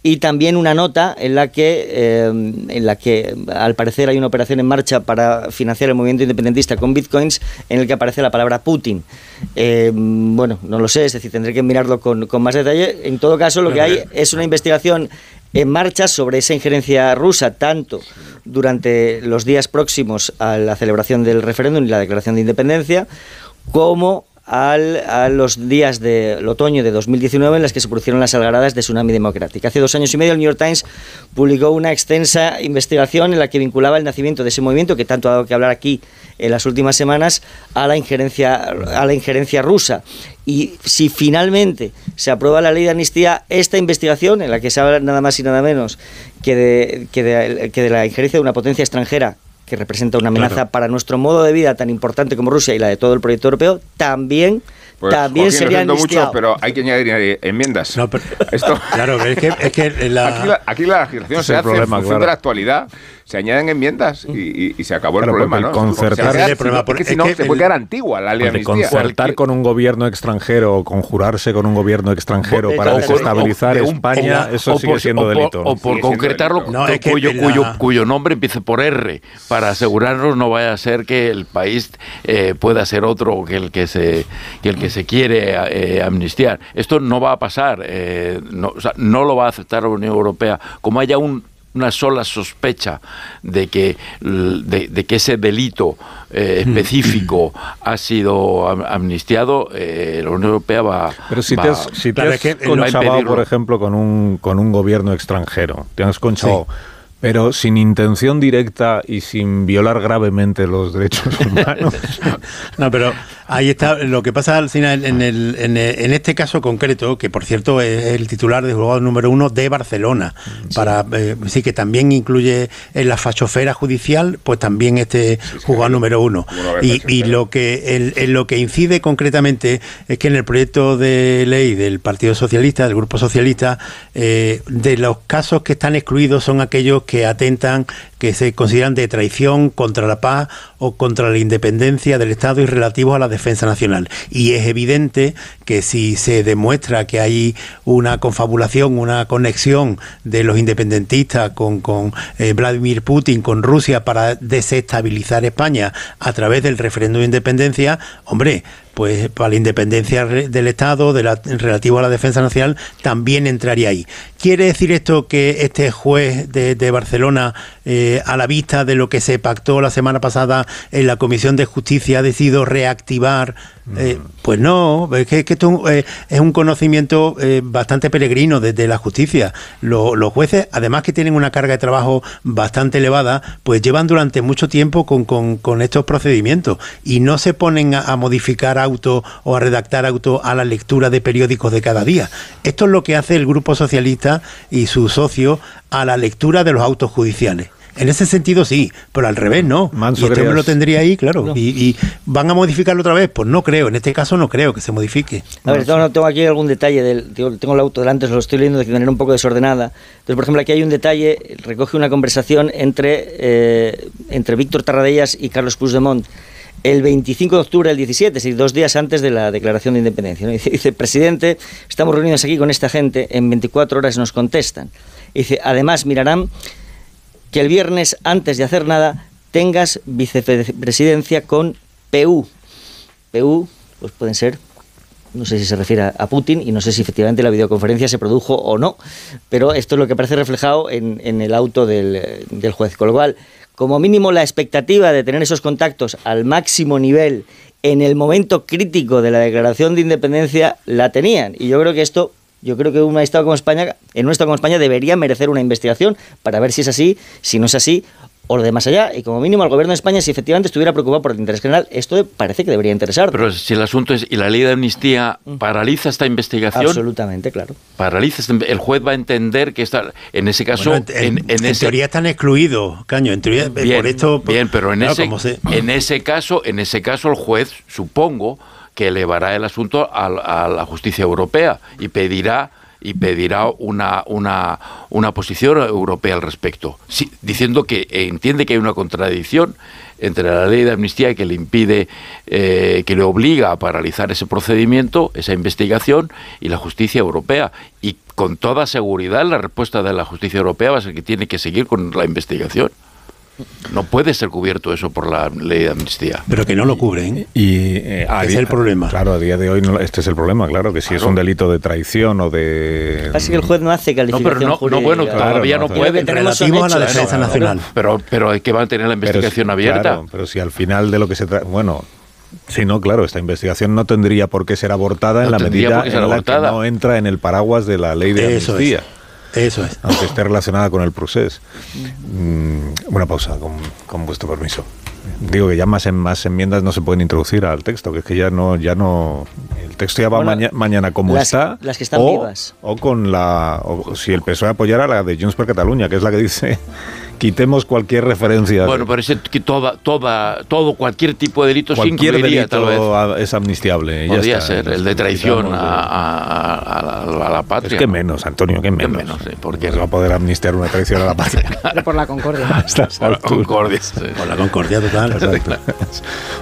y también una nota en la que eh, en la que al parecer hay una operación en marcha para financiar el movimiento independentista con bitcoins en el que aparece la palabra Putin. Eh, bueno, no lo sé, es decir, tendré que mirarlo con, con más detalle. En todo caso, lo que hay es una investigación en marcha sobre esa injerencia rusa, tanto durante los días próximos a la celebración del referéndum y la declaración de independencia, como a los días del otoño de 2019 en las que se produjeron las algaradas de Tsunami Democrática. Hace dos años y medio el New York Times publicó una extensa investigación en la que vinculaba el nacimiento de ese movimiento, que tanto ha dado que hablar aquí en las últimas semanas, a la injerencia, a la injerencia rusa. Y si finalmente se aprueba la ley de amnistía, esta investigación, en la que se habla nada más y nada menos que de, que de, que de la injerencia de una potencia extranjera que representa una amenaza Claro. para nuestro modo de vida tan importante como Rusia y la de todo el proyecto europeo, también, Pues, también Joaquín, lo sería siento mucho, pero hay que añadir eh, enmiendas. Esto, claro, es que, es que la... Aquí la, aquí la legislación se hace problema, en función claro. de la actualidad. Se añaden enmiendas y, y- y se acabó el Claro, problema, porque ¿no? el concertar- Porque el problema, es que es si no, se puede el- quedar antigua la ley de de amnistía. concertar con un gobierno extranjero o conjurarse con un gobierno extranjero para O por- desestabilizar de un- España, eso sigue por- siendo o por- delito. O por concretarlo, No, es que cuyo, la- cuyo, cuyo nombre empiece por R, para asegurarnos no vaya a ser que el país eh, pueda ser otro que el que se, que el que se quiere eh, amnistiar. Esto no va a pasar, eh, no, o sea, no lo va a aceptar la Unión Europea. Como haya un una sola sospecha de que, de, de que ese delito eh, específico ha sido am- amnistiado, eh, la Unión Europea va, Pero si va- te has, si te has conchabado, por ejemplo, con un, con un gobierno extranjero, te has conchabado, pero sin intención directa y sin violar gravemente los derechos humanos. No, pero ahí está. Lo que pasa, Alcina, en, en el, en, el- en este caso concreto, que por cierto es el titular de juzgado número uno de Barcelona, para eh, sí que también incluye en la fachofera judicial, pues también este juzgado número uno. ¿Cómo no haber Y, y lo que el- en lo que incide concretamente es que en el proyecto de ley del Partido Socialista, del Grupo Socialista, eh, de los casos que están excluidos son aquellos que atentan, que se consideran de traición contra la paz o contra la independencia del Estado y relativos a la defensa nacional. Y es evidente que si se demuestra que hay una confabulación, una conexión de los independentistas con, con eh, Vladimir Putin, con Rusia, para desestabilizar España a través del referéndum de independencia, hombre, pues para la independencia del Estado, de la, relativo a la defensa nacional, también entraría ahí. ¿Quiere decir esto que este juez de, de Barcelona, eh, a la vista de lo que se pactó la semana pasada en la Comisión de Justicia, ha decidido reactivar? Eh, pues no, es que, es que esto eh, es un conocimiento eh, bastante peregrino desde la justicia. Lo- los jueces, además que tienen una carga de trabajo bastante elevada, pues llevan durante mucho tiempo con, con- con estos procedimientos y no se ponen a, a modificar auto o a redactar auto a la lectura de periódicos de cada día. Esto es lo que hace el Grupo Socialista y su socio a la lectura de los autos judiciales. En ese sentido sí, pero al revés no. Manso y este hombre lo tendría ahí, claro. Y, y van a modificarlo otra vez, pues no creo. En este caso no creo que se modifique. A ver, tengo, tengo aquí algún detalle, del, tengo, tengo el auto delante, os lo estoy leyendo de manera un poco desordenada. Entonces, por ejemplo, aquí hay un detalle, recoge una conversación entre, eh, entre Víctor Tarradellas y Carlos Puigdemont el 25 de octubre del 17, es decir, dos días antes de la declaración de independencia. ¿no? Dice, dice, presidente, estamos reunidos aquí con esta gente, en 24 horas nos contestan. Dice, además mirarán que el viernes, antes de hacer nada, tengas vicepresidencia con PU. PU, pues pueden ser, no sé si se refiere a- Putin y no sé si efectivamente la videoconferencia se produjo o no, pero esto es lo que aparece reflejado en, en el auto del, del juez. Con lo cual, como mínimo, la expectativa de tener esos contactos al máximo nivel en el momento crítico de la declaración de independencia la tenían. Y yo creo que esto yo creo que un Estado como España, en un Estado como España debería merecer una investigación para ver si es así, si no es así, o lo de más allá. Y como mínimo al gobierno de España, si efectivamente estuviera preocupado por el interés general, esto parece que debería interesar. Pero si el asunto es, ¿y la ley de amnistía paraliza esta investigación? Absolutamente, claro. Paraliza, esta- el juez va a entender que está, en ese caso, Bueno, en, en, en en ese... teoría están excluidos, caño. En teoría, eh, Bien, por esto. bien, pero en, claro, ese, se- en ese caso, en ese caso el juez, supongo que elevará el asunto a, a la justicia europea y pedirá y pedirá una, una, una posición europea al respecto, diciendo que entiende que hay una contradicción entre la ley de amnistía que le impide, eh, que le obliga a paralizar ese procedimiento, esa investigación, y la justicia europea. Y con toda seguridad la respuesta de la justicia europea va a ser que tiene que seguir con la investigación. No puede ser cubierto eso por la ley de amnistía. Pero que no lo cubren. Y eh, a es día- el problema. Claro, a día de hoy no- este es el problema, claro, que si es un delito de traición o de... Así que el juez no hace calificación no, no, jurídica. bueno, todavía no, puede. Relativo a la defensa nacional. Pero, pero hay que mantener la investigación Pero si- abierta. claro, pero si al final de lo que se trata... Bueno, si no, claro, esta investigación no tendría por qué ser abortada en No la medida en la abortada. que no entra en el paraguas de la ley de Eso es. Eso es. Aunque esté relacionada con el procés. Mm, una pausa, con, con vuestro permiso. Digo que ya más, en, más enmiendas no se pueden introducir al texto, que es que ya no, ya no, el texto ya va Bueno, maña- mañana como las- está. las que están o, vivas. O con la, o si el PSOE apoyara la de Junts per Cataluña, que es la que dice quitemos cualquier referencia. Bueno, parece que toda, toda, todo, cualquier tipo de delito se cualquier incluiría, tal vez. delito es amnistiable. ya Podría está. ser, el de traición a, a- a la, a la patria. Es que menos, Antonio, que menos. menos, sí, porque No se va a poder amnistiar una traición a la patria. Pero por la concordia. Por la concordia. sí. Con la concordia total. Exacto.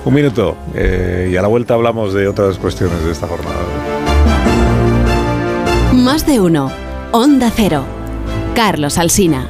Un minuto eh, y a la vuelta hablamos de otras cuestiones de esta jornada. Más de uno. Onda Cero. Carlos Alsina.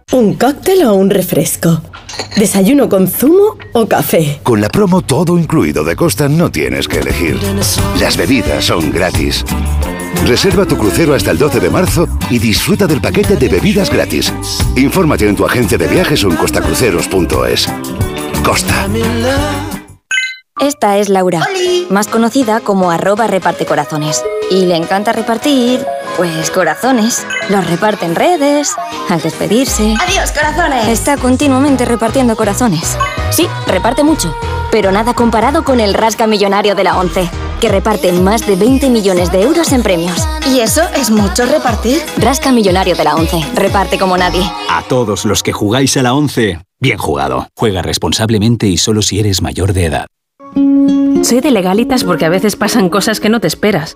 ¿Un cóctel o un refresco? ¿Desayuno con zumo o café? Con la promo todo incluido de Costa no tienes que elegir. Las bebidas son gratis. Reserva tu crucero hasta el 12 de marzo y disfruta del paquete de bebidas gratis. Infórmate en tu agencia de viajes o en costacruceros.es. Costa. Esta es Laura, más conocida como arroba reparte corazones. Y le encanta repartir, pues corazones. Los reparte en redes, al despedirse. ¡Adiós, corazones! Está continuamente repartiendo corazones. Sí, reparte mucho, pero nada comparado con el rasca millonario de la ONCE, que reparte más de 20 millones de euros en premios. ¿Y eso es mucho repartir? Rasca millonario de la ONCE, reparte como nadie. A todos los que jugáis a la 11, bien jugado. Juega responsablemente y solo si eres mayor de edad. Soy de legalitas porque a veces pasan cosas que no te esperas.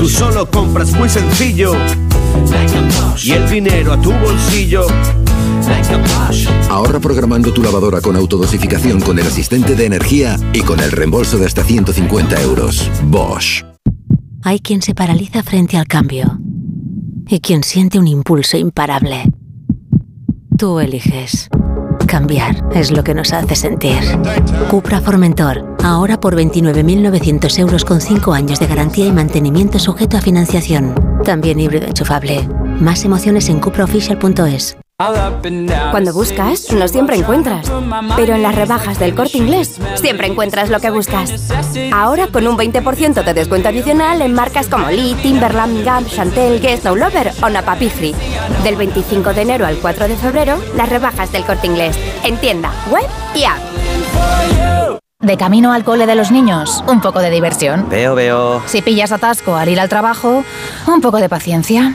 Tú solo compras muy sencillo. Y el dinero a tu bolsillo. Ahorra programando tu lavadora con autodosificación con el asistente de energía y con el reembolso de hasta 150 euros. Bosch. Hay quien se paraliza frente al cambio y quien siente un impulso imparable. Tú eliges. Cambiar es lo que nos hace sentir. Cupra Formentor, ahora por 29.900 euros con 5 años de garantía y mantenimiento sujeto a financiación. También híbrido enchufable. Más emociones en cupraofficial.es. Cuando buscas, no siempre encuentras. Pero en las rebajas del corte inglés, siempre encuentras lo que buscas. Ahora con un 20% de descuento adicional en marcas como Lee, Timberland, Gap, Chantel, Guess No Lover o Napapijri. Del 25 de enero al 4 de febrero, las rebajas del corte inglés. En tienda, web y app. De camino al cole de los niños, un poco de diversión. Veo, veo. Si pillas atasco al ir al trabajo, un poco de paciencia.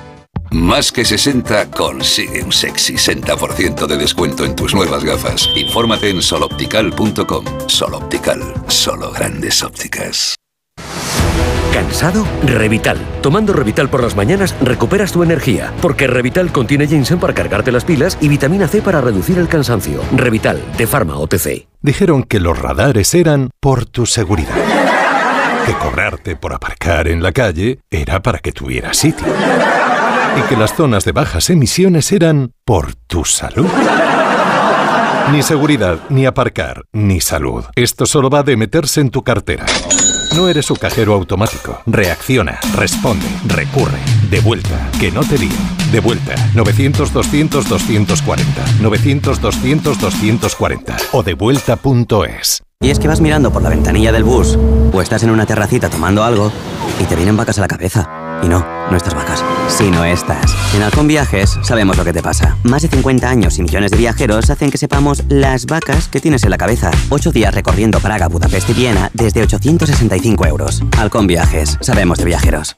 Más que 60 consigue un sexy 60% de descuento en tus nuevas gafas. Infórmate en soloptical.com. Soloptical, solo grandes ópticas. ¿Cansado? Revital. Tomando Revital por las mañanas recuperas tu energía, porque Revital contiene ginseng para cargarte las pilas y vitamina C para reducir el cansancio. Revital, de Pharma OTC. Dijeron que los radares eran por tu seguridad. Que cobrarte por aparcar en la calle era para que tuvieras sitio y que las zonas de bajas emisiones eran por tu salud. Ni seguridad, ni aparcar, ni salud. Esto solo va de meterse en tu cartera. No eres su cajero automático. Reacciona, responde, recurre. De vuelta, que no te lío. De vuelta, 900-200-240. 900-200-240. O devuelta.es. Y es que vas mirando por la ventanilla del bus, o estás en una terracita tomando algo, y te vienen vacas a la cabeza. Y no, no estas vacas, sino estas. En Halcón Viajes sabemos lo que te pasa. Más de 50 años y millones de viajeros hacen que sepamos las vacas que tienes en la cabeza. Ocho días recorriendo Praga, Budapest y Viena desde 865 euros. Halcón Viajes, sabemos de viajeros.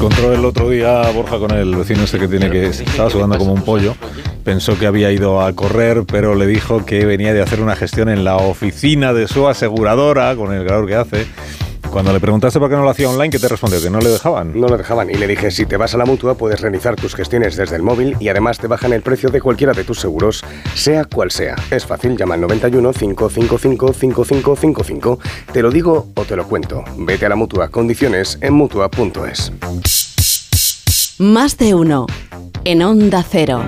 encontró el otro día Borja con el vecino este que tiene que estaba sudando como un pollo. Pensó que había ido a correr, pero le dijo que venía de hacer una gestión en la oficina de su aseguradora, con el calor que hace. Cuando le preguntaste por qué no lo hacía online, ¿qué te respondió? ¿Que no le dejaban? No le dejaban. Y le dije, si te vas a la mutua, puedes realizar tus gestiones desde el móvil y además te bajan el precio de cualquiera de tus seguros, sea cual sea. Es fácil, llama al 91 555 5555. Te lo digo o te lo cuento. Vete a la mutua. Condiciones en mutua.es. Más de uno. En Onda Cero.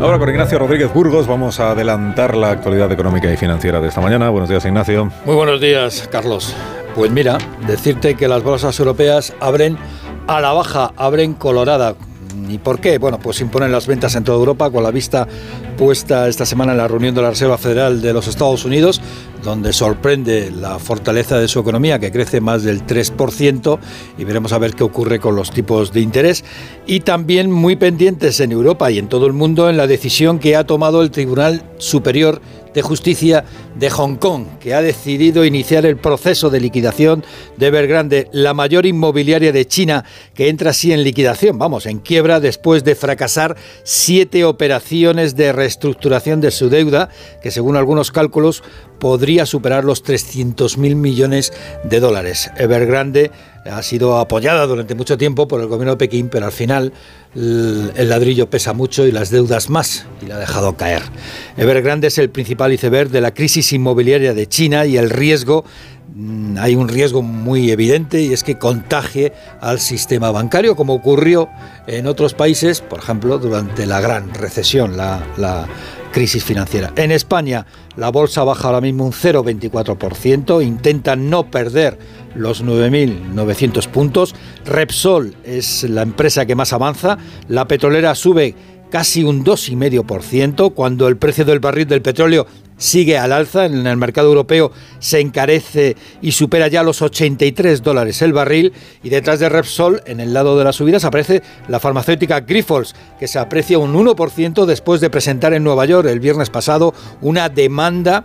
Ahora con Ignacio Rodríguez Burgos vamos a adelantar la actualidad económica y financiera de esta mañana. Buenos días, Ignacio. Muy buenos días, Carlos. Pues mira, decirte que las bolsas europeas abren a la baja, abren colorada. ¿Y por qué? Bueno, pues imponen las ventas en toda Europa con la vista puesta esta semana en la reunión de la Reserva Federal de los Estados Unidos, donde sorprende la fortaleza de su economía, que crece más del 3%, y veremos a ver qué ocurre con los tipos de interés. Y también muy pendientes en Europa y en todo el mundo en la decisión que ha tomado el Tribunal Superior de Justicia de Hong Kong, que ha decidido iniciar el proceso de liquidación de Evergrande, la mayor inmobiliaria de China, que entra así en liquidación, vamos, en quiebra después de fracasar siete operaciones de reestructuración de su deuda, que según algunos cálculos podría superar los 300.000 millones de dólares. Evergrande ha sido apoyada durante mucho tiempo por el gobierno de Pekín, pero al final el ladrillo pesa mucho y las deudas más, y la ha dejado caer. Evergrande es el principal iceberg de la crisis inmobiliaria de China y el riesgo mm, hay un riesgo muy evidente y es que contagie al sistema bancario, como ocurrió en otros países, por ejemplo, durante la gran recesión, la, crisis financiera. En España, la bolsa baja ahora mismo un 0,24%, intenta no perder los 9.900 puntos. Repsol es la empresa que más avanza, la petrolera sube casi un 2,5%, cuando el precio del barril del petróleo sigue al alza. En el mercado europeo se encarece y supera ya los 83 dólares el barril. Y detrás de Repsol, en el lado de las subidas, aparece la farmacéutica Grifols, que se aprecia un 1% después de presentar en Nueva York el viernes pasado una demanda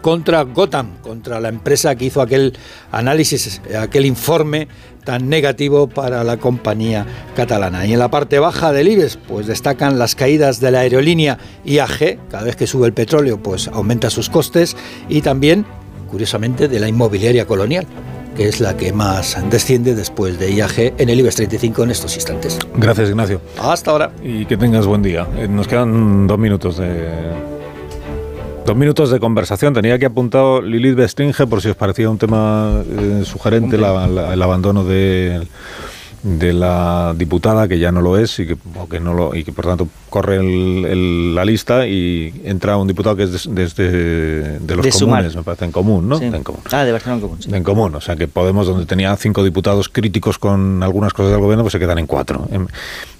contra Gotham, contra la empresa que hizo aquel análisis, aquel informe tan negativo para la compañía catalana. Y en la parte baja del IBEX, pues destacan las caídas de la aerolínea IAG, cada vez que sube el petróleo, pues aumenta sus costes, y también, curiosamente, de la inmobiliaria colonial que es la que más desciende después de IAG en el IBEX 35 en estos instantes. Gracias, Ignacio. Hasta ahora. Y que tengas buen día. Eh, Nos quedan dos minutos de, Dos minutos de conversación. Tenía aquí apuntado Lilith Bestringe por si os parecía un tema eh, sugerente la- la- el abandono de, de la diputada, que ya no lo es y que, o que no lo, y que por tanto corre el- el- la lista y entra un diputado que es des- desde de, los De Sumar. comunes, me parece, en común, ¿no? Sí. En común. Ah, de Barcelona en común. sí. En común, o sea que Podemos, donde tenía cinco diputados críticos con algunas cosas del gobierno, pues se quedan en cuatro. Em,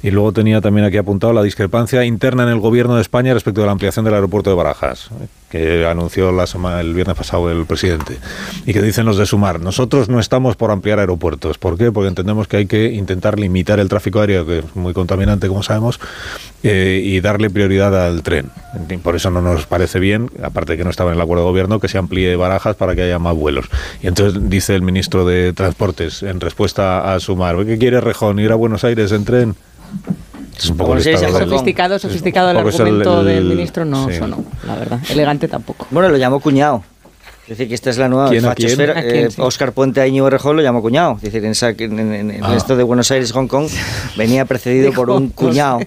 Y luego tenía también aquí apuntado la discrepancia interna en el gobierno de España respecto de la ampliación del aeropuerto de Barajas, que anunció la sema- el viernes pasado el presidente. Y que dicen los de Sumar, nosotros no estamos por ampliar aeropuertos. ¿Por qué? Porque entendemos que hay que intentar limitar el tráfico aéreo, que es muy contaminante, como sabemos, eh, y darle prioridad al tren. Por eso no nos parece bien, aparte de que no estaba en el acuerdo de gobierno, que se amplíe Barajas para que haya más vuelos. Y entonces dice el ministro de Transportes, en respuesta a Sumar, ¿qué quiere Rejón? ¿Ir a Buenos Aires en tren? Es un poco Kong. Sofisticado, sofisticado el es el- argumento el- del ministro no sí. sonó, la verdad. Elegante tampoco. Bueno, lo llamó cuñado. Es decir, que esta es la nueva fachosfera. ¿A quién, Eh, sí? Óscar Puente a Íñigo Rejón lo llamó cuñado. Es decir, en, en- en- Ah. esto de Buenos Aires, Hong Kong, venía precedido Dijo, por un no sé. cuñado,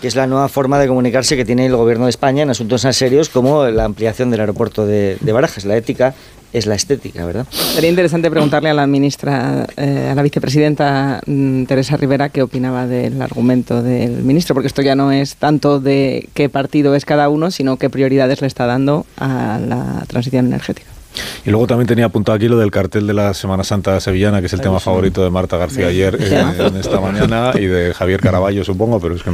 que es la nueva forma de comunicarse que tiene el gobierno de España en asuntos tan serios como la ampliación del aeropuerto de, Barajas. La ética es la estética, ¿verdad? Sería interesante preguntarle a la ministra, eh, a la vicepresidenta mm, Teresa Rivera, qué opinaba del argumento del ministro, porque esto ya no es tanto de qué partido es cada uno, sino qué prioridades le está dando a la transición energética. Y luego también tenía apuntado aquí lo del cartel de la Semana Santa Sevillana, que es el tema favorito de Marta García ayer, eh, en esta mañana, y de Javier Caraballo, supongo, pero es que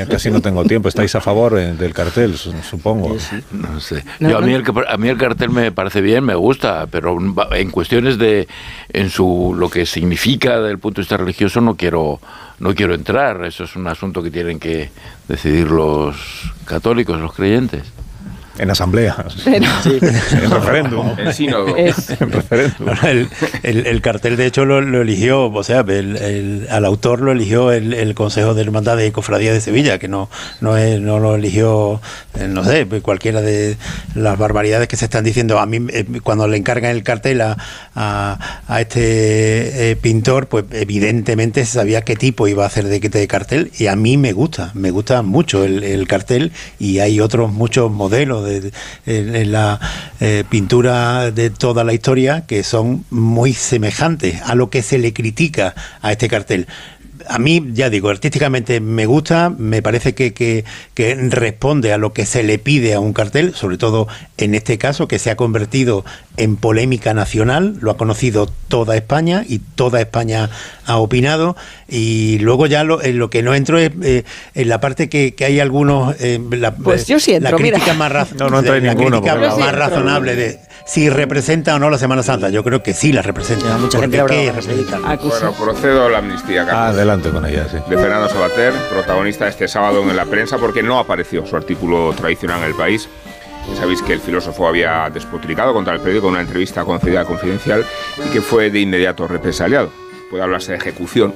eh, casi no tengo tiempo. ¿Estáis a favor eh, del cartel, su- supongo? No sé. No, Yo, a, mí el, a mí el cartel me parece bien, me gusta, pero en cuestiones de en su lo que significa desde el punto de vista religioso no quiero no quiero entrar. Eso es un asunto que tienen que decidir los católicos, los creyentes. En asamblea. Pero- En referéndum. El sínodo. En referéndum. Bueno, el, el- el cartel, de hecho, lo, lo eligió, o sea, el- el- al autor lo eligió el, el Consejo de Hermandad y Cofradía de Sevilla, que no, no, es- no lo eligió, eh, no sé, pues cualquiera de las barbaridades que se están diciendo. A mí, eh, cuando le encargan el cartel a, a- a este eh, pintor, pues evidentemente se sabía qué tipo iba a hacer de, de cartel, y a mí me gusta, me gusta mucho el, el cartel, y hay otros muchos modelos de, de- en, la eh, pintura de toda la historia que son muy semejantes a lo que se le critica a este cartel. A mí, ya digo, artísticamente me gusta, me parece que, que- que responde a lo que se le pide a un cartel, sobre todo en este caso, que se ha convertido en polémica nacional, lo ha conocido toda España y toda España ha opinado. Y luego ya lo, en lo que no entro es eh, en la parte que, que hay algunos... eh, la, Pues yo sí entro, la crítica mira. más, raz- No, no entra en la ninguno, crítica más entro. razonable de si representa o no la Semana Santa. Yo creo que sí la representa. Mucha Porque gente habrá ¿qué bajado representa? Bueno, procedo a la amnistía, Ah, adelante con ella, sí. de Fernando Sabater, protagonista este sábado en la prensa, porque no apareció su artículo tradicional en el país. Ya Sabéis que el filósofo había despotricado contra el periódico en una entrevista concedida a confidencial y que fue de inmediato represaliado. Puede hablarse de ejecución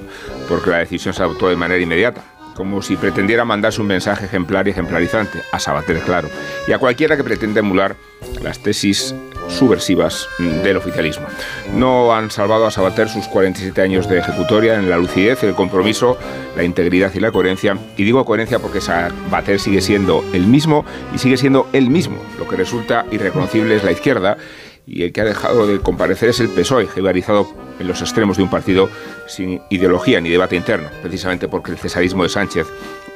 porque la decisión se adoptó de manera inmediata, como si pretendiera mandarse un mensaje ejemplar y ejemplarizante, a Sabater, claro, y a cualquiera que pretenda emular las tesis subversivas del oficialismo. No han salvado a Sabater sus 47 años de ejecutoria en la lucidez, el compromiso, la integridad y la coherencia. Y digo coherencia porque Sabater sigue siendo el mismo y sigue siendo el mismo. Lo que resulta irreconocible es la izquierda y el que ha dejado de comparecer es el PSOE, jibarizado en los extremos de un partido sin ideología ni debate interno, precisamente porque el cesarismo de Sánchez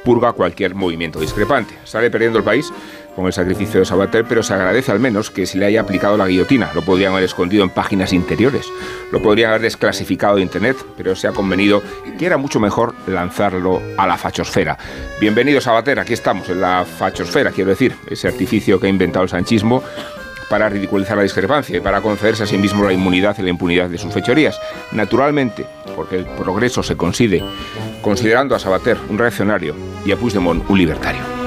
purga cualquier movimiento discrepante. Sale perdiendo el país con el sacrificio de Sabater, pero se agradece al menos que se le haya aplicado la guillotina. Lo podrían haber escondido en páginas interiores, lo podrían haber desclasificado de Internet, pero se ha convenido que era mucho mejor lanzarlo a la fachosfera. Bienvenido Sabater, aquí estamos en la fachosfera, quiero decir, ese artificio que ha inventado el sanchismo para ridiculizar la discrepancia y para concederse a sí mismo la inmunidad y la impunidad de sus fechorías. Naturalmente, porque el progreso se consigue considerando a Sabater un reaccionario y a Puigdemont un libertario.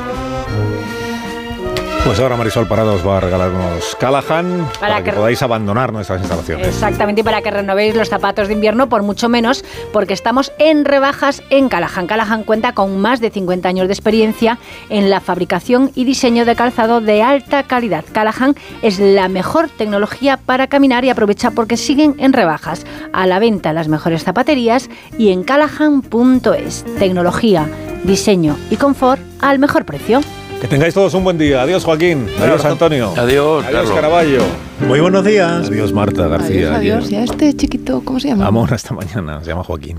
Pues ahora Marisol Parado os va a regalar unos Callahan para, que, que, podáis abandonar nuestras instalaciones. Exactamente, y para que renovéis los zapatos de invierno por mucho menos, porque estamos en rebajas en Callahan. Callahan cuenta con más de 50 años de experiencia en la fabricación y diseño de calzado de alta calidad. Callahan es la mejor tecnología para caminar y aprovecha porque siguen en rebajas. A la venta las mejores zapaterías y en callahan.es. Tecnología, diseño y confort al mejor precio. Que tengáis todos un buen día. Adiós, Joaquín. Adiós, Antonio. Adiós, Adiós, Caraballo. Muy buenos días. Adiós, Marta García. Adiós, adiós. ¿Y a este chiquito cómo se llama? Amor, hasta mañana. Se llama Joaquín.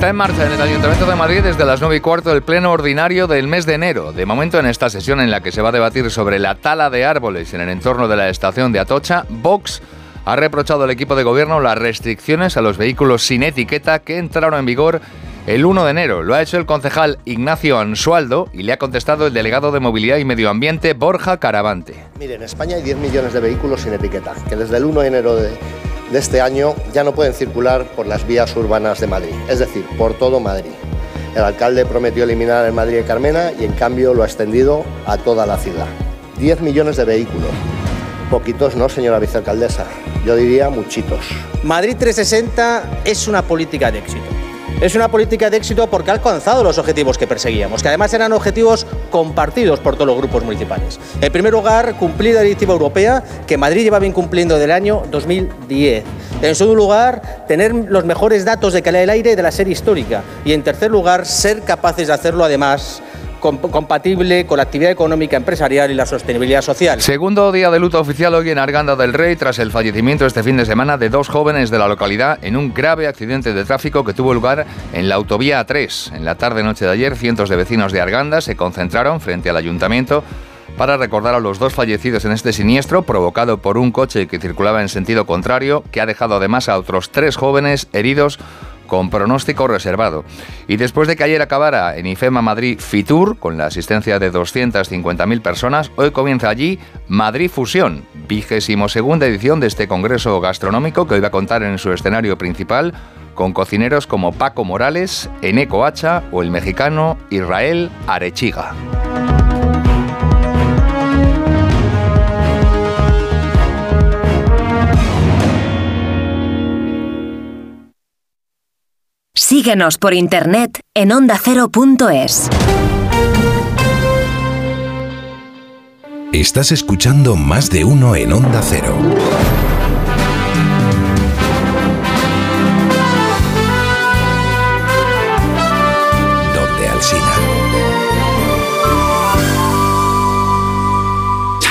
Está en marcha en el Ayuntamiento de Madrid desde las 9 y cuarto el pleno ordinario del mes de enero. De momento, en esta sesión en la que se va a debatir sobre la tala de árboles en el entorno de la estación de Atocha, Vox ha reprochado al equipo de gobierno las restricciones a los vehículos sin etiqueta que entraron en vigor el 1 de enero. Lo ha hecho el concejal Ignacio Ansualdo y le ha contestado el delegado de Movilidad y Medio Ambiente, Borja Caravante. Mire, en España hay 10 millones de vehículos sin etiqueta, que desde el 1 de enero de de este año ya no pueden circular por las vías urbanas de Madrid, es decir, por todo Madrid. El alcalde prometió eliminar el Madrid de Carmena y en cambio lo ha extendido a toda la ciudad. 10 millones de vehículos. Poquitos no, señora vicealcaldesa. Yo diría muchitos. Madrid 360 es una política de éxito. Es una política de éxito porque ha alcanzado los objetivos que perseguíamos, que además eran objetivos compartidos por todos los grupos municipales. En primer lugar, cumplir la directiva europea que Madrid llevaba incumpliendo del año 2010. En segundo lugar, tener los mejores datos de calidad del aire de la serie histórica. Y en tercer lugar, ser capaces de hacerlo además compatible con la actividad económica empresarial y la sostenibilidad social. Segundo día de luto oficial hoy en Arganda del Rey tras el fallecimiento este fin de semana de dos jóvenes de la localidad en un grave accidente de tráfico que tuvo lugar en la autovía A3. En la tarde-noche de ayer, cientos de vecinos de Arganda se concentraron frente al ayuntamiento para recordar a los dos fallecidos en este siniestro provocado por un coche que circulaba en sentido contrario, que ha dejado además a otros tres jóvenes heridos con pronóstico reservado. Y después de que ayer acabara en IFEMA Madrid Fitur, con la asistencia de 250.000 personas, hoy comienza allí Madrid Fusión, vigésimo segunda edición de este congreso gastronómico que hoy va a contar en su escenario principal con cocineros como Paco Morales, Eneco Hacha o el mexicano Israel Arechiga. Síguenos por internet en ondacero.es. Estás escuchando más de uno en Onda Cero.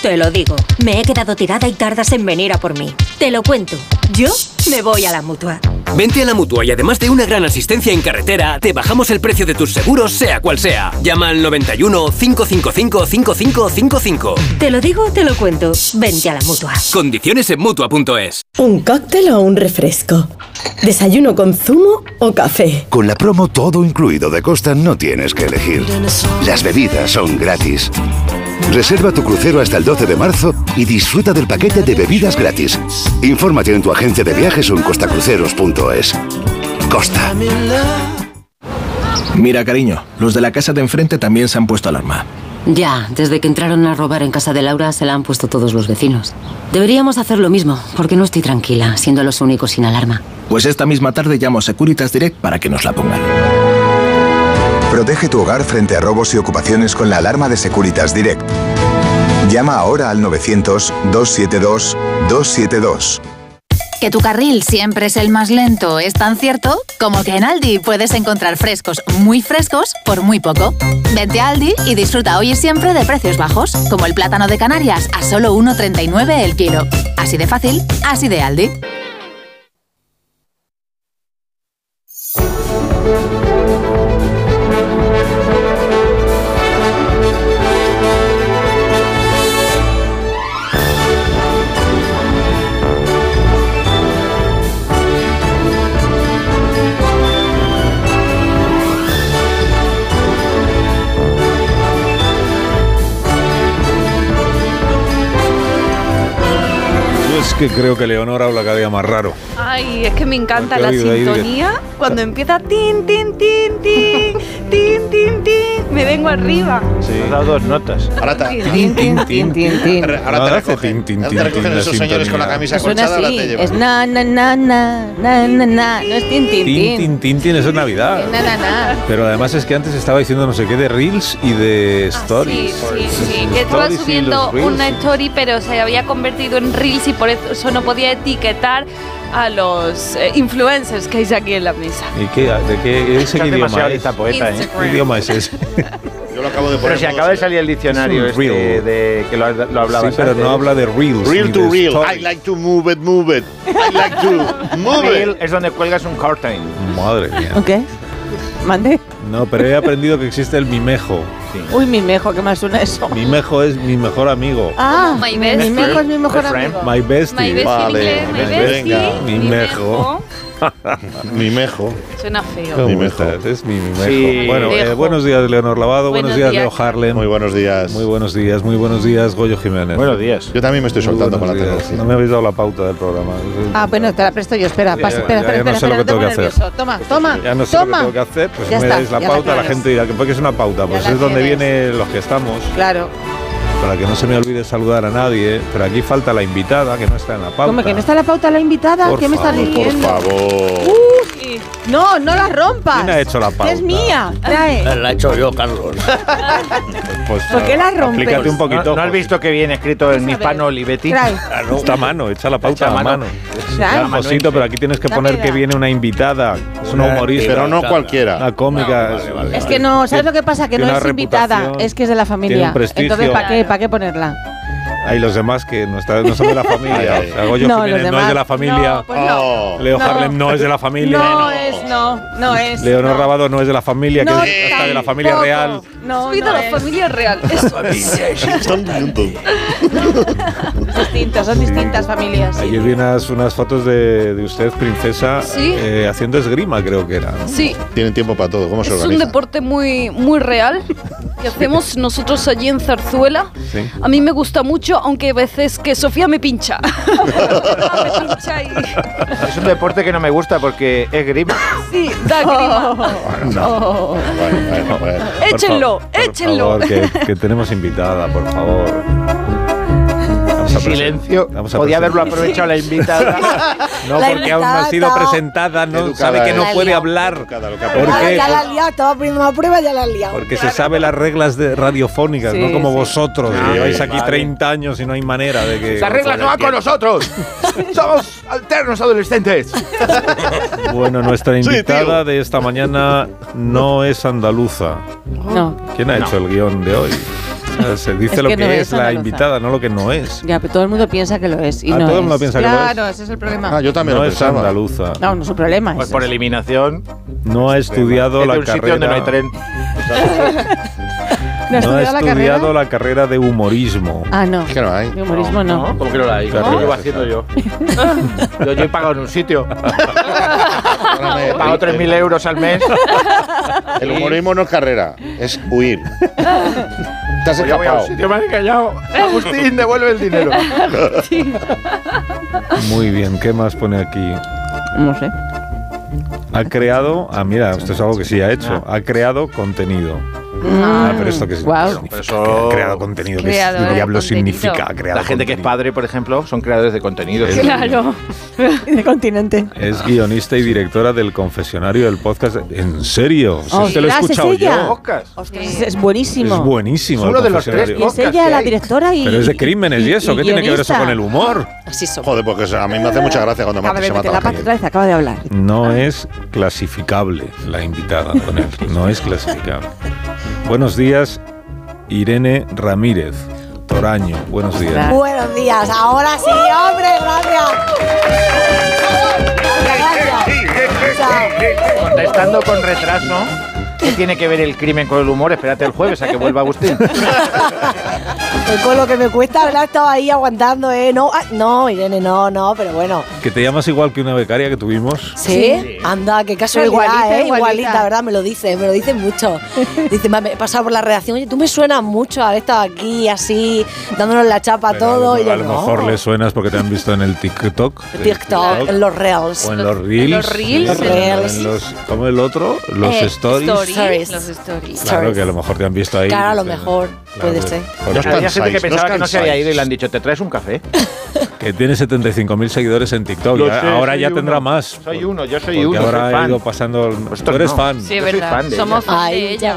Te lo digo. Me he quedado tirada y tardas en venir a por mí. Te lo cuento. Yo me voy a la mutua. Vente a la mutua y además de una gran asistencia en carretera, te bajamos el precio de tus seguros, sea cual sea. Llama al 91 555 5555. Te lo digo, te lo cuento. Vente a la mutua. Condiciones en mutua.es. ¿Un cóctel o un refresco? ¿Desayuno con zumo o café? Con la promo todo incluido de Costa no tienes que elegir. Las bebidas son gratis. Reserva tu crucero hasta el 12 de marzo y disfruta del paquete de bebidas gratis. Infórmate en tu agencia de viajes o en costacruceros.es. Costa. Mira, cariño, los de la casa de enfrente también se han puesto alarma. Ya, desde que entraron a robar en casa de Laura se la han puesto todos los vecinos. Deberíamos hacer lo mismo, porque no estoy tranquila, siendo los únicos sin alarma. Pues esta misma tarde llamo a Securitas Direct para que nos la pongan. Protege tu hogar frente a robos y ocupaciones con la alarma de Securitas Direct. Llama ahora al 900-272-272. Que tu carril siempre es el más lento es tan cierto como que en Aldi puedes encontrar frescos muy frescos por muy poco. Vente a Aldi y disfruta hoy y siempre de precios bajos, como el plátano de Canarias a solo 1,39 el kilo. Así de fácil, así de Aldi. Que creo que Leonor habla cada día más raro. Ay, es que me encanta ¿Te la sintonía cuando empieza tin, tin, tin, tin, tin, tin, tin. Me vengo arriba. Sí. Has dado dos notas. Ahora Tin, tin, tin, tin, tin. Ahora Ahora te recogen, tin, tin, ahora tin, te recogen esos señores con la camisa colchada, ahora te llevan. es na na na na na na na, no es tin tin Tin, tin. tin, tin, tin, eso es Navidad. Na na na. Pero además es que antes estaba diciendo no sé qué de Reels y de Stories. Sí, sí, que estaba subiendo una story, pero se había convertido en Reels y por eso no podía etiquetar a los eh, influencers que hay aquí en la mesa. ¿Y qué, de qué, ese qué idioma demasiado es? poeta, ¿eh? ¿Qué idioma es ese? Yo lo acabo de poner Pero si acaba de salir el diccionario Es este de que lo, lo hablabas Sí, pero antes. no habla de Reels. Reel ni to stories. I like to move it, move it. I like to move it. es donde cuelgas un curtain. Madre mía. ¿Ok? ¿Mande? No, pero he aprendido que existe el mimejo. Uy, mi mejo, ¿qué más suena eso? Mimejo es mi mejor amigo. Ah, My mi mejo es mi mejor My amigo. My bestie. My bestie vale. inglés, my bestie, Mi mi mejo. Mi mejo. Suena feo. Es mi mimejo. Sí. Bueno, eh, Mimejo. buenos días, Leonor Lavado. Buenos, Buenos días, días. Leo Harlem. Muy buenos días. Muy buenos días, muy buenos días, Goyo Jiménez. Buenos días. Yo también me estoy soltando con la tecnología. No me habéis dado la pauta del programa. Ah, bueno, te la presto yo. Espera, Ya, pasa, ya, espera, ya, espera, ya no espera, sé lo que tengo te que hacer. nervioso. Toma, toma. Ya no sé toma. lo que tengo que hacer, pues Ya me está, dais la pauta, la gente dirá que porque es una pauta, pues es donde vienen los que estamos, Claro. Para que no se me olvide saludar a nadie, pero aquí falta la invitada que no está en la pauta. ¿Cómo que no está la pauta la invitada? Por ¿Qué me estás favor, por diciendo? favor. No, no la rompas. ¿Quién ha hecho la pauta? Es mía. Trae. La he hecho yo, Carlos. Pues, ¿Por qué la rompes? Explícate un poquito. ¿No, no has visto que viene escrito en hispano Olivetti? Trae. Está a mano, echa la pauta Echa a a mano. mano. Josito, pero aquí tienes que poner que viene una invitada. Es una humorista. Pero no cualquiera. Una cómica. Es que no, ¿sabes lo que pasa? Que no es invitada, es que es de la tiene familia. un prestigio. Entonces, ¿para qué, ¿para qué ponerla? Hay los demás que no, está- no son de la familia. O sea, Goyo No, Jiménez no es de la familia. No, pues no. Leo No. Harlem no es de la familia. No es, no, no es. Leonor no. Rabado no es de la familia, No, que está de la familia tampoco. real. No, Soy de la es. familia real. Eso es. Son juntos. Distintos, son distintas familias. Ayer vi unas, unas fotos de, de usted, princesa, Sí. eh, haciendo esgrima, creo que era. Sí, Tienen tiempo para todo. ¿Cómo se es un organiza? deporte muy, muy real que hacemos nosotros allí en Zarzuela. Sí. A mí me gusta mucho, aunque a veces que Sofía me pincha. me pincha y... Es un deporte que no me gusta porque es grima. Sí, da grima. Oh. Bueno, bueno, bueno. Por Échenlo, por échenlo. favor, que, que tenemos invitada, por favor. Silencio. vamos a Podía haberlo aprovechado la invitada. No, La porque aún no ha sido presentada, no Educada sabe que es. no La puede liado. hablar. Educada, lo que ha ¿Por aprendido. qué? Ya la has liado, estaba poniendo una prueba ya la has liado. Porque se sabe las reglas de radiofónicas, Sí, no como sí. vosotros, que lleváis aquí vale. 30 años y no hay manera de que... Las reglas no van con nosotros. Somos alternos adolescentes. Bueno, nuestra Sí, invitada de esta mañana no es andaluza. No. ¿Quién ha No. hecho el guion de hoy? sea, se dice Es lo que que, no es, es la invitada, no lo que no es. Ya, pero todo el mundo piensa que lo es y Ah, no todo el es. mundo piensa que lo es. Claro, ese es el problema. Ah, yo también no lo es andaluza. No, no es un problema. Pues es- por eliminación. No ha estudiado es la un sitio donde no hay carrera. tren. ¿No No ha estudiado la estudiado carrera? la carrera de humorismo. Ah, no. Que no hay. De humorismo no. ¿Cómo que no la hay? Carrera. Lo haciendo yo. yo. Yo he pagado en un sitio. he pagado 3.000 euros al mes. El humorismo no es carrera, es huir. Te has yo escapado. sitio, me han callado. Agustín, devuelve el dinero. Muy bien, ¿qué más pone aquí? No sé. Ha creado, ah mira, esto es algo que sí ha hecho, ha creado contenido. Ah, pero esto que es eso- ha creado contenido, ¿qué Creador es- de diablo contenido. significa creado La gente que es padre, por ejemplo, son creadores de contenido. Es- Claro. De continente. Es guionista y directora del confesionario del podcast. ¿En serio? Si este lo he ¿es escuchado ella? yo. Ostras, es, es buenísimo. Es buenísimo. Es uno de los tres. Y es ella que la directora y. Pero es de crímenes y, eso. ¿Qué tiene que ver eso con el humor? Así. Joder, porque a mí me hace mucha gracia cuando Acaba me se mata la otra vez, acaba de hablar. No es clasificable la invitada con él. No es clasificable. Buenos días, Irene Ramírez. Toraño, buenos días. Buenos días, ahora sí, hombre, gracias. Gracias. O sea, Contestando con retraso. ¿Qué tiene que ver el crimen con el humor? Espérate el jueves a que vuelva Agustín. pues con lo que me cuesta hablar, estaba ahí aguantando, ¿eh? No, ah, no, Irene, no, no, pero bueno. Que te llamas igual que una becaria que tuvimos. ¿Sí? Anda, qué casualidad, Igualita, ¿eh? igualita. Igualita, ¿verdad? Me lo dice, me lo dice mucho. Dice, "Ma, me he pasado por la redacción, oye, tú me suenas mucho haber estado aquí, así, dándonos la chapa a Pero todo. a y yo, a lo no. mejor le suenas porque te han visto en el TikTok. TikTok, en los reels. O en los reels. los reels, sí, en en los- los- ¿Cómo el otro? Los Eh, stories. Stories. Los stories. Claro, que a lo mejor te han visto ahí. Claro, a lo dicen, puede pues, ser. os Había gente que pensaba que no se había ido y le han dicho, ¿te traes un café? que tiene 75.000 seguidores en TikTok. Sé, ahora ya uno. tendrá más. Soy uno, yo soy uno, ahora soy ha fan. ido pasando. Vosotros Tú eres no. fan. Sí, Yo verdad. fan de Somos ella. fan de ella.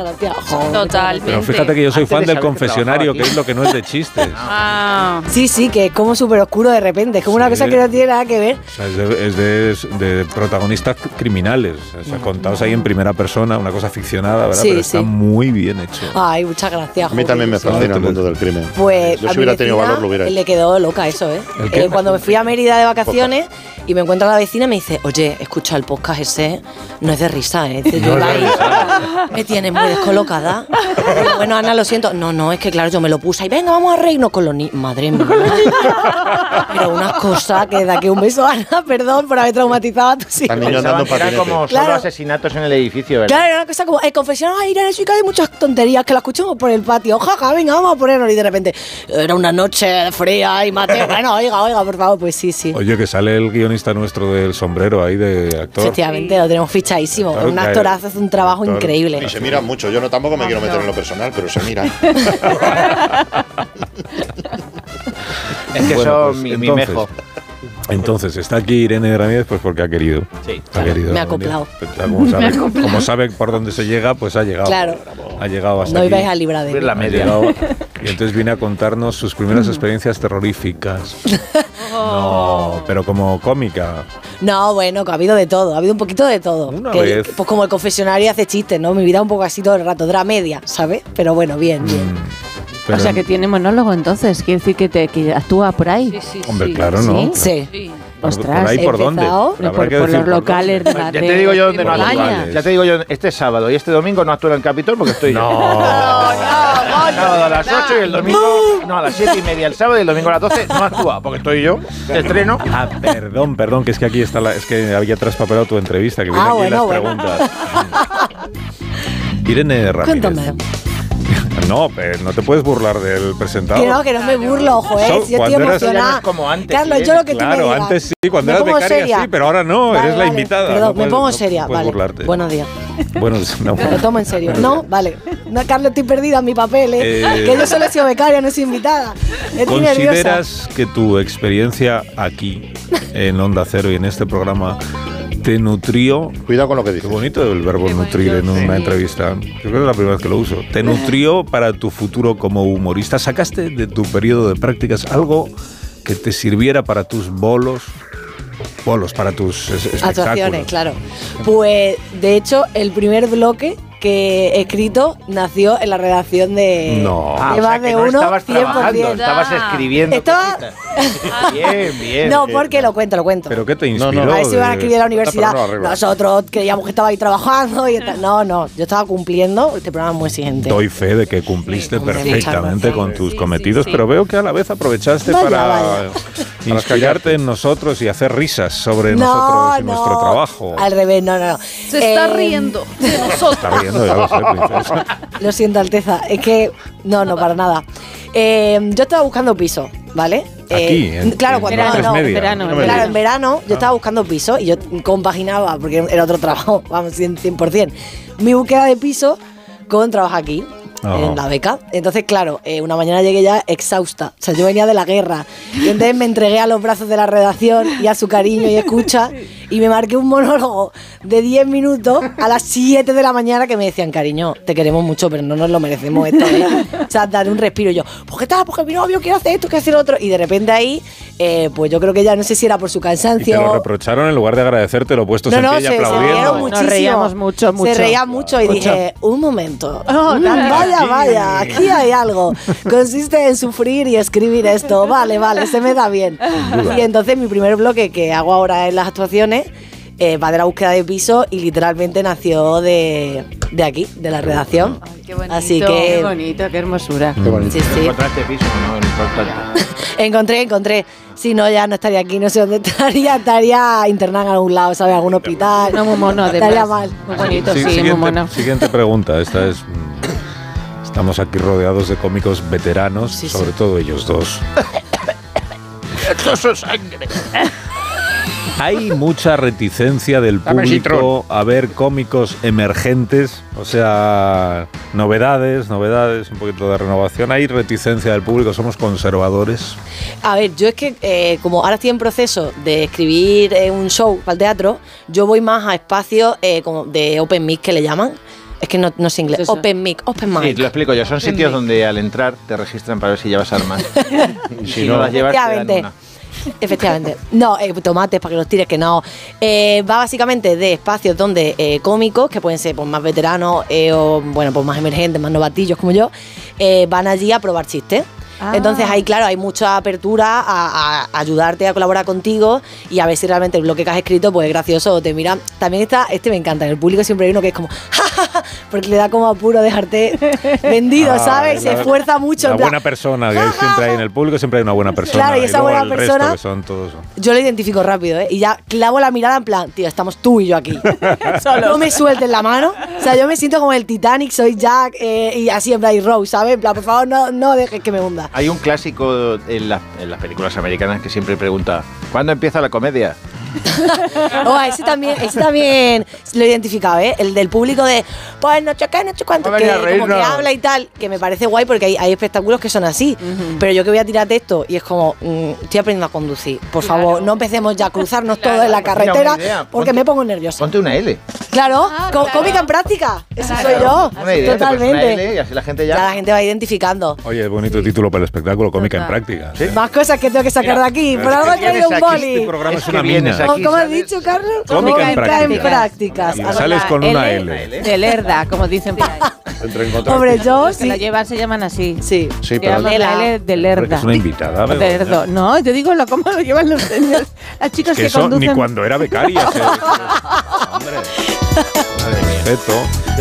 Joder, Totalmente. Pero fíjate que yo soy Antes fan de del que confesionario, que aquí. es lo que no es de chistes. Ah. Sí, sí, que es como súper oscuro de repente. Es como una Sí. cosa que no tiene nada que ver. O sea, es, de, es de- de protagonistas criminales, o sea, contados ahí en primera persona, una cosa ficcionada, ¿verdad? Sí, Pero está sí. muy bien hecho. Ay, muchas gracias. A mí también me fascina el mundo del crimen. Pues yo si hubiera tenido valor lo hubiera hecho. le quedó loca eso, ¿eh? Eh, Cuando me fui a Mérida de vacaciones y me encuentro a la vecina me dice, oye, escucha el podcast ese, no es de risa, ¿eh? Dice, No es de risa. me tienes muy descolocada. Bueno, Ana, lo siento. No, no, es que claro, yo me lo puse y venga, vamos a reírnos con los niños. Madre mía. Pero unas cosas que da que un beso, Ana, perdón por haber traumatizado a tus hijos. Que eran como solo Claro. asesinatos en el edificio, ¿verdad? Claro, era una cosa como, el confesional, ay, Irene, chica, hay muchas tonterías que la escuchamos por el patio. Jaja, venga, vamos a ponernos. Y de repente, era una noche fría y mate. Bueno, oiga, oiga, por favor, pues sí, sí. Oye, que sale el guionista nuestro del sombrero ahí de actor. Efectivamente, lo tenemos fichadísimo. Claro, un actorazo, hace un trabajo actor. increíble. Y se mira mucho. Yo no tampoco me quiero meter en lo personal, pero se mira. Es que Bueno, son pues, mi, mi entonces, mejo. Entonces, está aquí Irene Ramírez pues porque ha querido. Sí. Ha querido Me ha acoplado. Pues como, sabe, acoplado. como sabe por dónde se llega, pues ha llegado. Claro. Ha llegado hasta No ibais a librar de mí. la media. llegado- y entonces viene a contarnos sus primeras experiencias terroríficas. No, pero como cómica. No, bueno, ha habido de todo, ha habido un poquito de todo. Una Que- vez. Pues como el confesionario hace chistes, ¿no? Mi vida un poco así todo el rato, dramedia, ¿sabes? Pero bueno, bien, bien. Pero- o sea que tiene monólogo entonces, quiere decir que, te, que actúa por ahí. Hombre, claro, ¿no? Sí. ¿Por- Ostras, ¿Por ahí por dónde? por, los por locales de Ya te digo yo dónde no de actúa. Bolaña. Ya te digo yo, este sábado y este domingo no actúa en el Capitol porque estoy yo. No. El sábado a las 8 y el domingo. No, a las 7 y media el sábado y el domingo a las 12 no actúa porque estoy yo. Estreno. Ah, perdón, perdón, que es que aquí está la, es que había traspapelado tu entrevista, que viene Ah, aquí bueno, las bueno. preguntas. Irene Ramírez. Cuéntame. No, pero no te puedes burlar del presentador. Que no, que no me burlo, ojo, ¿eh? So- Si yo estoy emocionada. Ya no es como antes, Carlos, ¿sí? yo lo que tú me Claro, digas. antes sí, cuando Me eras becaria seria. sí, pero ahora no, Vale, eres la vale, invitada. Perdón, no me puedes- pongo no seria, puedes vale. burlarte. Buenos días. Bueno, no. Me lo tomo en serio. No, vale. No, Carlos, estoy perdida en mi papel, ¿eh? Eh, Que yo solo he sido becaria, no soy invitada. Estoy nerviosa. ¿Consideras que tu experiencia aquí, en Onda Cero y en este programa, te nutrió? Cuidado con lo que dices. Qué bonito el verbo nutrir en una entrevista. Yo creo que es la primera vez que lo uso. ¿Te nutrió para tu futuro como humorista? ¿Sacaste de tu periodo de prácticas algo que te sirviera para tus bolos? Bolos, para tus es- espectáculos. Actuaciones, claro. Pues, de hecho, el primer bloque que he escrito nació en la redacción de, No. de Ah, o sea, más que de no uno. estabas 100%. trabajando, estabas escribiendo. Estaba- Bien, bien. no, bien. porque lo cuento, lo cuento. ¿Pero qué te No, inspiró? no. a ver si iban a escribir a la universidad. No. Nosotros creíamos que estaba ahí trabajando y tal. No, no, yo estaba cumpliendo. Este programa es muy exigente. Doy fe de que cumpliste perfectamente con tus Sí, cometidos, sí, sí. pero veo que a la vez aprovechaste Vaya, para vaya. inspirarte en nosotros y hacer risas sobre No, nosotros y no. nuestro trabajo. Al revés, no, no, no. Se está Eh, riendo de nosotros. Está riendo, ya lo sé, princesa. Lo siento, Alteza. Es que. No, no, para nada. Eh, yo estaba buscando piso, ¿vale? Aquí, Eh, en- claro, en cuando. Martes no, Media. en verano, No me claro, en verano yo estaba buscando piso y yo compaginaba, porque era otro trabajo, vamos, 100%, 100%. Mi búsqueda de piso con trabajo aquí. Ajá. En la beca. Entonces, claro, eh, una mañana llegué ya exhausta. O sea, yo venía de la guerra. Y entonces me entregué a los brazos de la redacción y a su cariño y escucha. Y me marqué un monólogo de 10 minutos a las 7 de la mañana que me decían, cariño, te queremos mucho, pero no nos lo merecemos esto. ¿eh?". O sea, dar un respiro. Y yo, ¿por qué tal? Porque mi novio quiere hacer esto, quiere hacer otro. Y de repente ahí, eh, pues yo creo que ya no sé si era por su Y te lo cansancio. reprocharon en lugar de agradecerte lo puestos No, en no, pie se, y se aplaudiendo. rieron muchísimo. reíamos mucho, mucho. Se reían mucho y Mucho. dije, un momento. Oh, Mm. Vaya, vaya, aquí hay algo. Consiste en sufrir y escribir esto. Vale, vale, se me da bien. Y entonces mi primer bloque que hago ahora en las actuaciones eh, va de la búsqueda de piso y literalmente nació de, de aquí, de la redacción. Así que Qué bonito, qué hermosura. Sí, sí. Encontraste piso, no, importante. encontré, encontré. Si no, ya no estaría aquí, no sé dónde estaría. Estaría internada en algún lado, ¿sabes? Algún hospital. No, muy mono, además. Estaría mal. Muy bonito, sí, siguiente, muy mono. siguiente pregunta. Esta es. Estamos aquí rodeados de cómicos veteranos, sobre todo ellos dos. Eso es sangre. Hay mucha reticencia del público a ver cómicos emergentes, o sea, novedades, novedades, un poquito de renovación. Hay reticencia del público, somos conservadores. A ver, yo es que eh, como ahora estoy en proceso de escribir eh, un show para el teatro, yo voy más a espacios eh, como de open mic que le llaman. Es que no, no sé inglés. Open mic, open Sí, mic. te lo explico yo. Son Open sitios mic. donde al entrar te registran para ver si llevas armas. Y si no no. las llevas, te dan Efectivamente. una. Efectivamente. No, eh, tomates para que los tires, que no. Eh, va básicamente de espacios donde eh, cómicos, que pueden ser pues, más veteranos eh, o bueno, pues más emergentes, más novatillos como yo, eh, van allí a probar chistes. Ah. Entonces ahí, claro, hay mucha apertura a, a ayudarte a colaborar contigo y a ver si realmente el bloque que has escrito pues es gracioso o te mira. También está, este me encanta, en el público siempre hay uno que es como, "Ja, ja, ja", porque le da como apuro dejarte vendido, Ah, ¿sabes? Se esfuerza mucho. Plan, buena persona que hay siempre hay en el público, siempre hay una buena persona. Claro, y esa buena persona- que son todos. Yo lo identifico rápido, ¿eh? Y ya clavo la mirada en plan, tío, estamos tú y yo aquí. no me suelten la mano. O sea, yo me siento como el Titanic, soy Jack eh, y así en plan, y Rose, ¿sabes? En plan, por favor, no, no dejes que me hunda. Hay un clásico en, las- películas americanas que siempre pregunta ¿Cuándo empieza la comedia? Oh, ese también, ese también lo he identificado, ¿eh? El del público de, pues no qué, no sé cuánto, Vamos a que como que habla y tal, que me parece guay porque hay, hay espectáculos que son así. Pero yo que voy a tirar texto y es como, mm, estoy aprendiendo a conducir. Por favor, no empecemos ya a cruzarnos todos en la Pues carretera una idea, porque ponte- me pongo nerviosa. Ponte una L. Claro, có- cómica en práctica. Eso soy yo. Una idea, una Totalmente. L y así la gente ya... Ya la gente va identificando. Oye, bonito título para el espectáculo, cómica en práctica. Más cosas que tengo que sacar de aquí. Por algo he traído un boli. Este programa es, una mina. Aquí, ¿Cómo has dicho, Carlos? Cómica en prácticas. prácticas. Y sales con una L. De lerda, como dicen por ahí. Hombre, yo Los que sí. lo llevan se llaman así. Sí. Sí, pero- la L de lerda. es una invitada. De lerdo. No, yo digo lo, cómo lo llevan los señores. Las chicas Que que, eso conducen. ni cuando era becaria. se- Hombre. Respeto.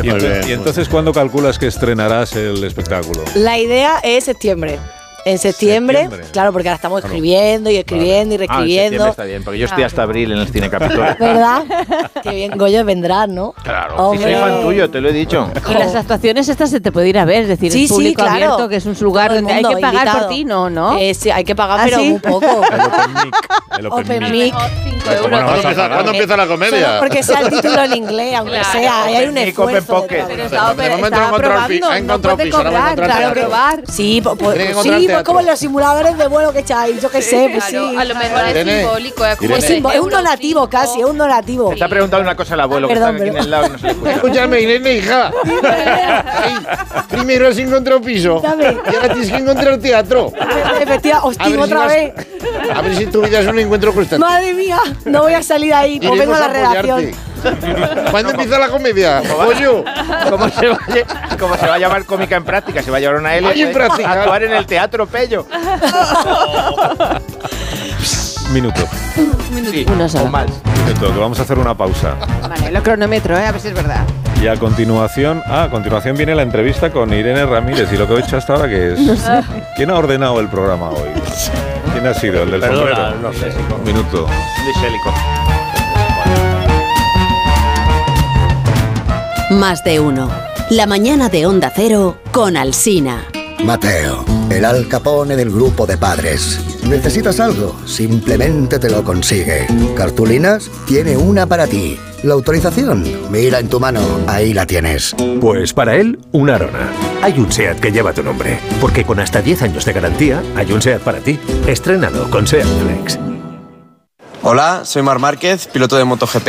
Y, Muy ento- bien, y entonces, ¿cuándo calculas que estrenarás el espectáculo? La idea es septiembre. En septiembre, Septiembre. claro, porque ahora estamos escribiendo y escribiendo y Ah, en reescribiendo. septiembre está bien, porque yo estoy hasta abril en el Cine Capitol. ¿Verdad? Qué bien, Goyo vendrá, ¿no? Claro. Sí, Hombre. soy fan tuyo, te lo he dicho. Y las actuaciones estas se te puede ir a ver, es decir, Sí, sí, público claro. abierto, que es un lugar el donde hay que pagar invitado. por ti, ¿no? ¿no? Eh, sí, hay que pagar, ¿Ah, pero sí? muy poco. El Open Mic. El Open, Open Mic. mic. Pero ¿cómo no vas a ¿Cuándo empieza, pagar? ¿cuándo empieza la Solo comedia? porque sea el título en inglés, aunque Claro. sea. Ahí hay un esfuerzo. Pero pi- probando, no puede cobrar, encontrar claro, probar. Sí, que teatro. como los simuladores de vuelo que echáis, yo qué sé, pues sí. A lo mejor es Irene, simbólico, es como Irene. Es, un donativo casi, es un donativo. Te está preguntando una cosa el abuelo, que Perdón, está aquí en el lado no se le escucha. Escúchame, Irene, hija. Ay, primero has encontrado piso Dame. y ahora tienes que encontrar teatro. Efectivamente, A hostia, ver, si otra vas- vez. a ver si tu vida es un encuentro constante. Madre mía, no voy a salir ahí, pues vengo a la redacción. ¿Cuándo empieza la comedia? Pollo. ¿Cómo se, va, a- cómo se va a llamar cómica en práctica? Se va a llevar una L Ay, en práctica. a actuar en el Teatro Pello. Minuto. Sí, Una sola. o más. Minuto, que vamos a hacer una pausa. Vale, lo cronometro, ¿eh? a ver si es verdad. Y a continuación, ah, a continuación viene la entrevista con Irene Ramírez. Y lo que he hecho hasta ahora, que es. No sé. ¿Quién ha ordenado el programa hoy? ¿Quién ha sido? ¿El del Perdona, sombrero? no sé. Un minuto. Luis Más de uno. La mañana de Onda Cero con Alsina. Mateo, el Al Capone del grupo de padres. ¿Necesitas algo? Simplemente te lo consigue. ¿Cartulinas? Tiene una para ti. ¿La autorización? Mira en tu mano, ahí la tienes. Pues para él, una Arona. Hay un SEAT que lleva tu nombre, porque con hasta 10 años de garantía, hay un SEAT para ti. Estrénalo con SEAT Flex. Hola, soy Mar Márquez, piloto de MotoGP.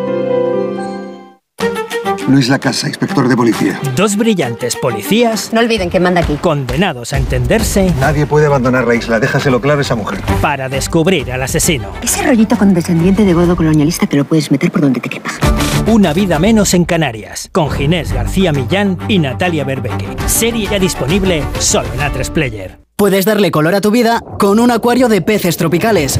Luis Lacasa, inspector de policía. Dos brillantes policías. No olviden que manda aquí. Condenados a entenderse Nadie puede abandonar la isla, déjaselo claro a esa mujer. para descubrir al asesino. Ese rollito condescendiente de godo colonialista te lo puedes meter por donde te quepa. Una vida menos en Canarias. Con Ginés García Millán y Natalia Berbeque. Serie ya disponible solo en A3 Player. Puedes darle color a tu vida con un acuario de peces tropicales.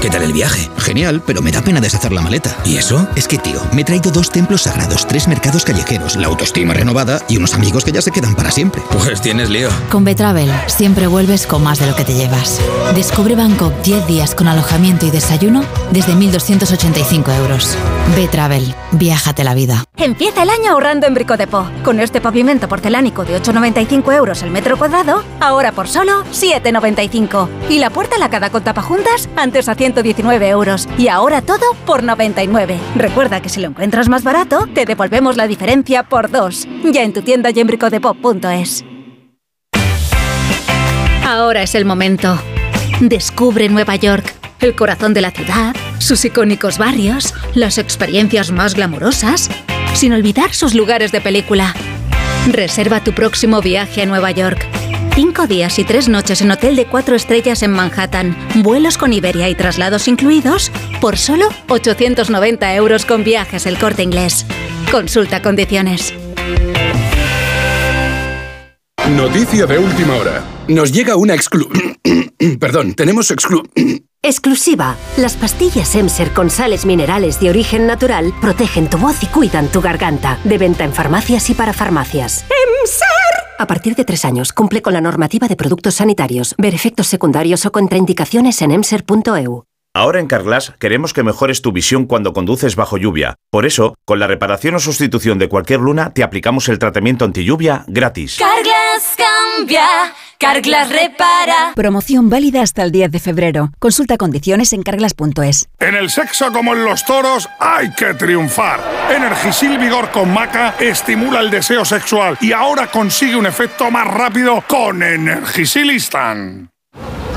¿Qué tal el viaje? Genial, pero me da pena deshacer la maleta. ¿Y eso? Es que, tío, me he traído dos templos sagrados, tres mercados callejeros, la autoestima renovada y unos amigos que ya se quedan para siempre. Pues tienes lío. Con Betravel siempre vuelves con más de lo que te llevas. Descubre Bangkok 10 días con alojamiento y desayuno desde 1.285 euros. Betravel, viájate la vida. Empieza el año ahorrando en Brico de Po. Con este pavimento porcelánico de 8,95 euros el metro cuadrado, ahora por solo 7,95. Y la puerta lacada con tapajuntas, antes a 119 euros. Y ahora todo por 99. Recuerda que si lo encuentras más barato, te devolvemos la diferencia por dos. Ya en tu tienda y en bricodepop.es. Ahora es el momento. Descubre Nueva York, el corazón de la ciudad, sus icónicos barrios, las experiencias más glamurosas, sin olvidar sus lugares de película. Reserva tu próximo viaje a Nueva York. Cinco días y tres noches en hotel de cuatro estrellas en Manhattan, vuelos con Iberia y traslados incluidos, por solo 890 euros con viajes el corte inglés. Consulta condiciones. Noticia de última hora. Nos llega una exclu... Perdón, tenemos exclu... Exclusiva. Las pastillas Emser con sales minerales de origen natural protegen tu voz y cuidan tu garganta. De venta en farmacias y para farmacias. ¡Emser! A partir de tres años, cumple con la normativa de productos sanitarios. Ver efectos secundarios o contraindicaciones en emser.eu. Ahora en Carglass queremos que mejores tu visión cuando conduces bajo lluvia. Por eso, con la reparación o sustitución de cualquier luna, te aplicamos el tratamiento anti lluvia gratis. Carglass cambia, Carglass repara. Promoción válida hasta el 10 de febrero. Consulta condiciones en carglass.es. En el sexo como en los toros hay que triunfar. Energisil Vigor con Maca estimula el deseo sexual y ahora consigue un efecto más rápido con Energisil Instant.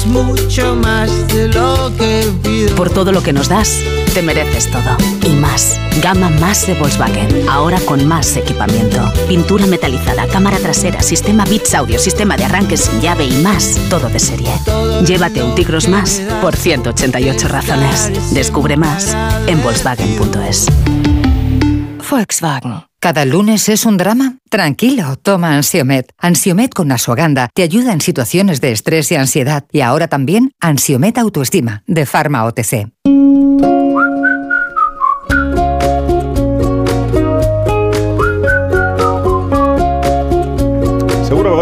Es mucho más de lo que pido. Por todo lo que nos das, te mereces todo. Y más. Gama más de Volkswagen. Ahora con más equipamiento. Pintura metalizada, cámara trasera, sistema Bits Audio, sistema de arranque sin llave y más. Todo de serie. Llévate un Tigros más por 188 razones. Descubre más en Volkswagen.es. Volkswagen. ¿Cada lunes es un drama? Tranquilo, toma Ansiomet. Ansiomet con Asuaganda te ayuda en situaciones de estrés y ansiedad. Y ahora también Ansiomet Autoestima, de Pharma OTC.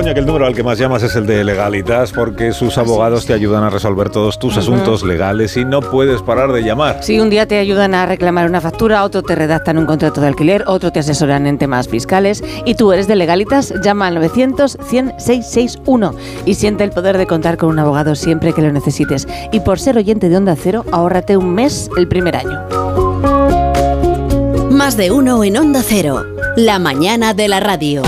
Begoña, que el número al que más llamas es el de Legalitas porque sus abogados te ayudan a resolver todos tus asuntos legales y no puedes parar de llamar. Si un día te ayudan a reclamar una factura, otro te redactan un contrato de alquiler, otro te asesoran en temas fiscales y tú eres de Legalitas, llama al 900 100 661 y siente el poder de contar con un abogado siempre que lo necesites. Y por ser oyente de Onda Cero, ahórrate un mes el primer año. Más de uno en Onda Cero. La mañana de la radio.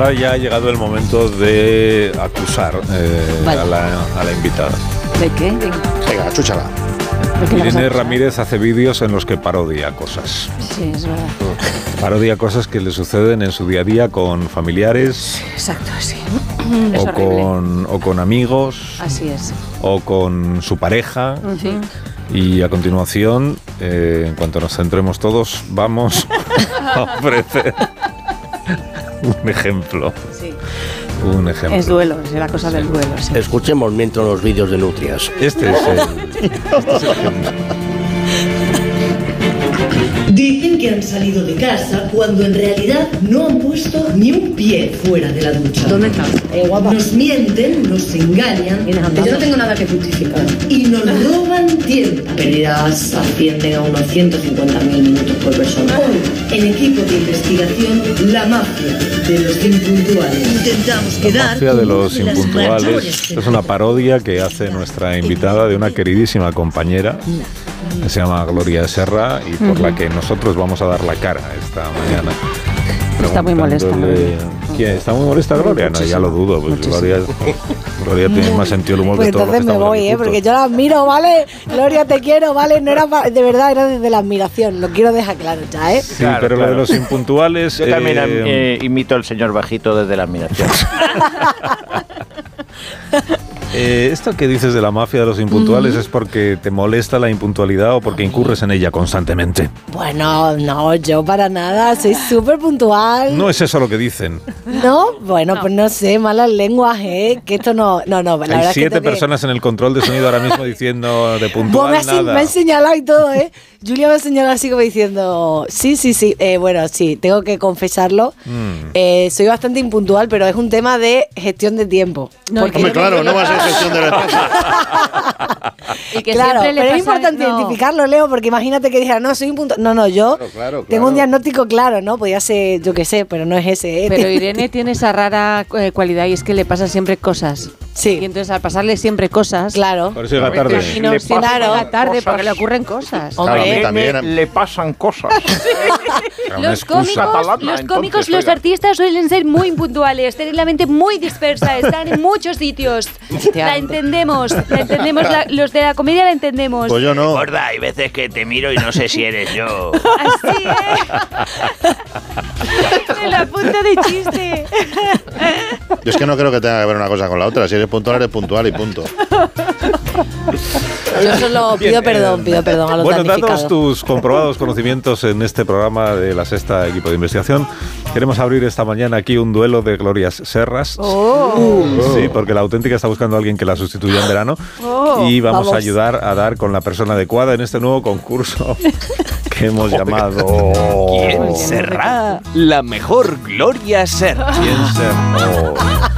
Ahora ya ha llegado el momento de acusar eh, Vale. a, la, a la invitada. ¿De qué? Venga, chúchala. ¿De qué la vas a Irene? Ramírez hace vídeos en los que parodia cosas. Sí, es verdad. Parodia cosas que le suceden en su día a día con familiares Exacto, sí. Es o horrible. con, o con amigos Así es. o con su pareja. Sí. Y a continuación, eh, en cuanto nos centremos todos, vamos a ofrecer un ejemplo. Sí. Un ejemplo. Es duelo, es la cosa del duelo. sí. Escuchemos mientras los vídeos de Nutrias. Este es el. Dicen que han salido de casa cuando en realidad no han puesto ni un pie fuera de la ducha. ¿Dónde están? Nos mienten, nos engañan. Yo no tengo nada que justificar. Y nos roban tiempo. Pérdidas ascienden a unos 150.000 minutos por persona. Hoy, en equipo de investigación, la mafia de los impuntuales. Intentamos quedar. Mafia de los impuntuales. Es una parodia que hace nuestra invitada de una queridísima compañera que se llama Gloria Serra y por la que nosotros vamos a dar la cara esta mañana. Está muy molesta, ¿Quién? ¿Está muy molesta Gloria? No, ya lo dudo. Pues Gloria, Gloria tiene más sentido el humor Pues que todos los entonces que me voy, ¿eh? Porque yo la admiro, ¿vale? Gloria, te quiero, ¿vale? No era de verdad, era desde la admiración. Lo quiero dejar claro ya, ¿eh? Sí, pero lo de los impuntuales. Yo también eh, eh, imito al señor bajito desde la admiración. eh, esto que dices de la mafia de los impuntuales es porque te molesta la impuntualidad o porque incurres en ella constantemente. Bueno, no, yo para nada, soy súper puntual. No es eso lo que dicen. ¿No? Bueno, pues no sé, malas lenguas, ¿eh? Que esto no, no, no, la verdad Hay es que siete que- personas en el control de sonido ahora mismo diciendo de puntual me, nada. me has señalado y todo, ¿eh? Julia me ha señalado así como diciendo, sí, sí, sí, eh, bueno, sí, tengo que confesarlo. Mm. Eh, soy bastante impuntual, pero es un tema de gestión de tiempo. Porque Hombre, claro, no va a gestión del espacio. Y que claro, siempre le pero es importante no. identificarlo, Leo, porque imagínate que dijera, no, soy impuntual. No, no, yo claro, tengo un diagnóstico claro, ¿no? Podía ser, yo qué sé, pero no es ese. ¿eh? Pero Irene tiene esa rara eh, cualidad y es que le pasa siempre cosas. Sí. Y entonces al pasarle siempre cosas. Claro. Por eso llega tarde. Y no Le siempre pasan llega tarde cosas. porque le ocurren cosas. Claro, a mí también. Le pasan cosas. Los cómicos, catalana, los, entonces, cómicos los artistas suelen ser muy impuntuales, tener la mente muy dispersa, están en muchos sitios. La entendemos, la entendemos, la- los de la comedia la entendemos. Pues yo no. Gorda, hay veces que te miro y no sé si eres yo. Así, ¿eh? En la punta de chiste. Yo es que no creo que tenga que ver una cosa con la otra. Si eres puntual, eres puntual y punto. Yo solo Bien, pido perdón, eh, pido perdón a los Bueno, dados tus comprobados conocimientos en este programa de la sexta equipo de investigación, queremos abrir esta mañana aquí un duelo de glorias serras. Oh. Sí, porque la auténtica está buscando a alguien que la sustituya en verano. Oh, y vamos, vamos. a ayudar a dar con la persona adecuada en este nuevo concurso que hemos llamado. ¿Quién será la mejor Gloria Serra? ¿Quién será?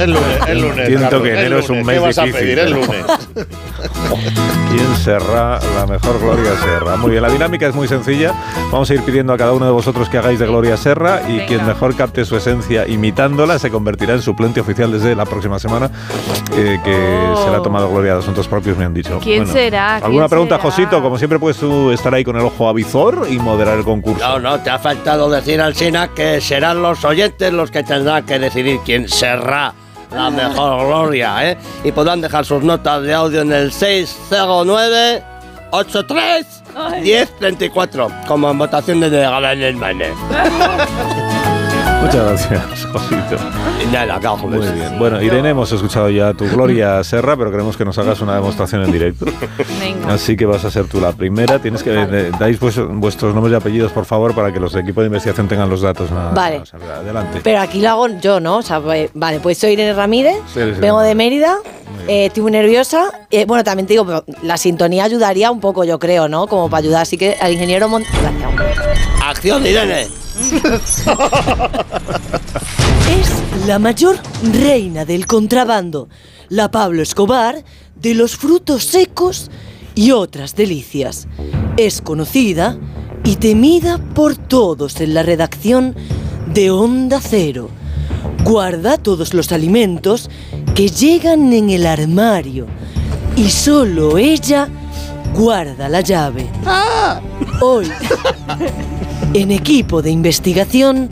El lunes, el lunes. Siento que enero es un mes ¿Qué vas difícil. a pedir el lunes? ¿Quién será la mejor Gloria Serra? Muy bien, la dinámica es muy sencilla. Vamos a ir pidiendo a cada uno de vosotros que hagáis de Gloria Serra y quien mejor capte su esencia imitándola se convertirá en suplente oficial desde la próxima semana, eh, que será tomado Gloria de Asuntos Propios, me han dicho. ¿Quién será? ¿Alguna ¿Quién pregunta, será? Josito? Como siempre puedes tú estar ahí con el ojo avizor y moderar el concurso. No, no, te ha faltado decir al Sina que serán los oyentes los que tendrán que decidir quién será la mejor gloria, ¿eh? Y podrán dejar sus notas de audio en el 609 83 1034 como en votación de Galán el Mane. Muchas gracias, Josito. Nada, cajo, Muy bien. Bueno, Irene, hemos escuchado ya tu Gloria Serra, pero queremos que nos hagas una demostración en directo. Venga. Así que vas a ser tú la primera. Tienes que eh, dais vuestros nombres y apellidos, por favor, para que los de equipo de investigación tengan los datos. Nada, Vale. más. Adelante. Pero aquí lo hago yo, ¿no? O sea, pues, vale, pues soy Irene Ramírez, Sí, vengo de Mérida, eh, estoy muy nerviosa. Eh, bueno, también te digo, pero la sintonía ayudaría un poco, yo creo, ¿no? Como para ayudar. Así que al ingeniero Mon- Gracias. Acción, Irene. Es la mayor reina del contrabando, la Pablo Escobar de los frutos secos y otras delicias. Es conocida y temida por todos en la redacción de Onda Cero. Guarda todos los alimentos que llegan en el armario y solo ella guarda la llave. Hoy, en equipo de investigación,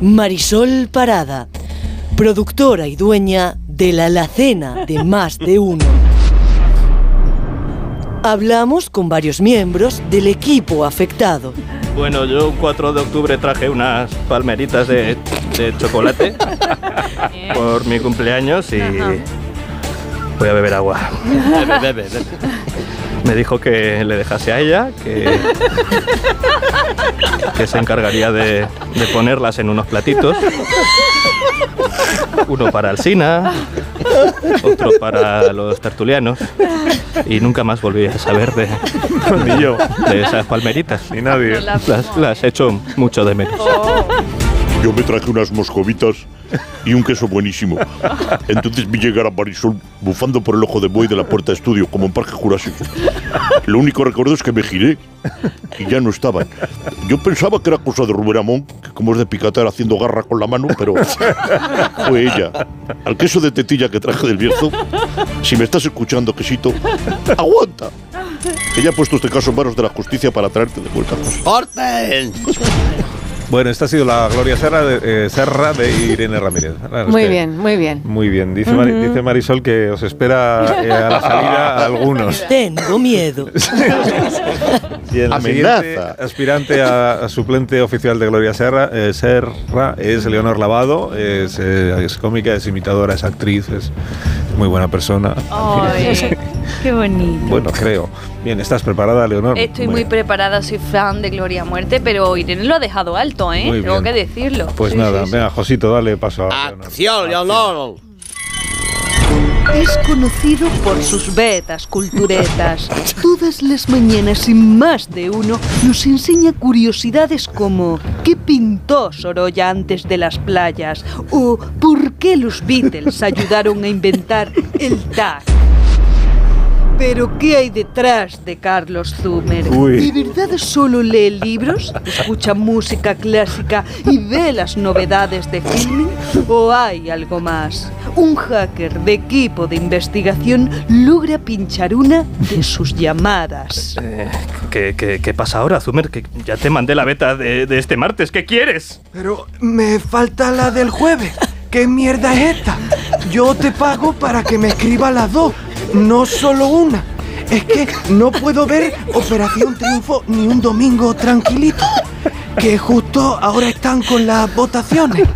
Marisol Parada, productora y dueña de la alacena de más de uno. Hablamos con varios miembros del equipo afectado. Bueno, yo un 4 de octubre traje unas palmeritas de, de chocolate por mi cumpleaños y voy a beber agua. Bebe, bebe, bebe. Me dijo que le dejase a ella, que, que se encargaría de, de ponerlas en unos platitos. Uno para Alsina, otro para los tertulianos. Y nunca más volví a saber de, Ni yo. de esas palmeritas. Ni nadie. Las, las echo mucho de menos. Yo me traje unas moscovitas y un queso buenísimo. Entonces vi llegar a Marisol bufando por el ojo de buey de la puerta de estudio, como en Parque Jurásico. Lo único recuerdo es que me giré y ya no estaban. Yo pensaba que era cosa de Rubén Amón, que como es de picatar haciendo garra con la mano, pero fue ella. Al queso de tetilla que traje del Bierzo, si me estás escuchando, quesito, aguanta. Ella ha puesto este caso en manos de la justicia para traerte de vuelta. ¡Corten! Bueno, esta ha sido la Gloria Serra de, eh, Serra de Irene Ramírez. Es Muy bien, muy bien. Muy bien. Dice, Mari- Ujú. dice Marisol que os espera eh, a la salida a algunos. Tengo miedo. Y el Amenaza. siguiente aspirante a, a suplente oficial de Gloria Serra, eh, Serra es Leonor Lavado, es, eh, es cómica, es imitadora, es actriz, es muy buena persona. Ay, qué bonito. Bueno, creo. Bien, ¿estás preparada, Leonor? Estoy muy preparada, soy fan de Gloria a Muerte, pero Irene lo ha dejado alto, ¿eh? Muy Tengo bien. que decirlo. Pues Sí, nada, sí, sí. venga, Josito, dale paso a Acción, Leonor. Es conocido por sus betas culturetas. Todas las mañanas y más de uno nos enseña curiosidades como ¿qué pintó Sorolla antes de las playas? o ¿por qué los Beatles ayudaron a inventar el tag? Pero ¿qué hay detrás de Carlos Zumer? Uy. ¿De verdad solo lee libros, escucha música clásica y ve las novedades de filming? ¿O hay algo más? Un hacker de equipo de investigación logra pinchar una de sus llamadas. Eh, ¿qué, qué, qué pasa ahora, Zumer? Que ya te mandé la beta de, de este martes. ¿Qué quieres? Pero me falta la del jueves. ¿Qué mierda es esta? Yo te pago para que me escriba las dos, no solo una. Es que no puedo ver Operación Triunfo ni un domingo tranquilito. Que justo ahora están con las votaciones.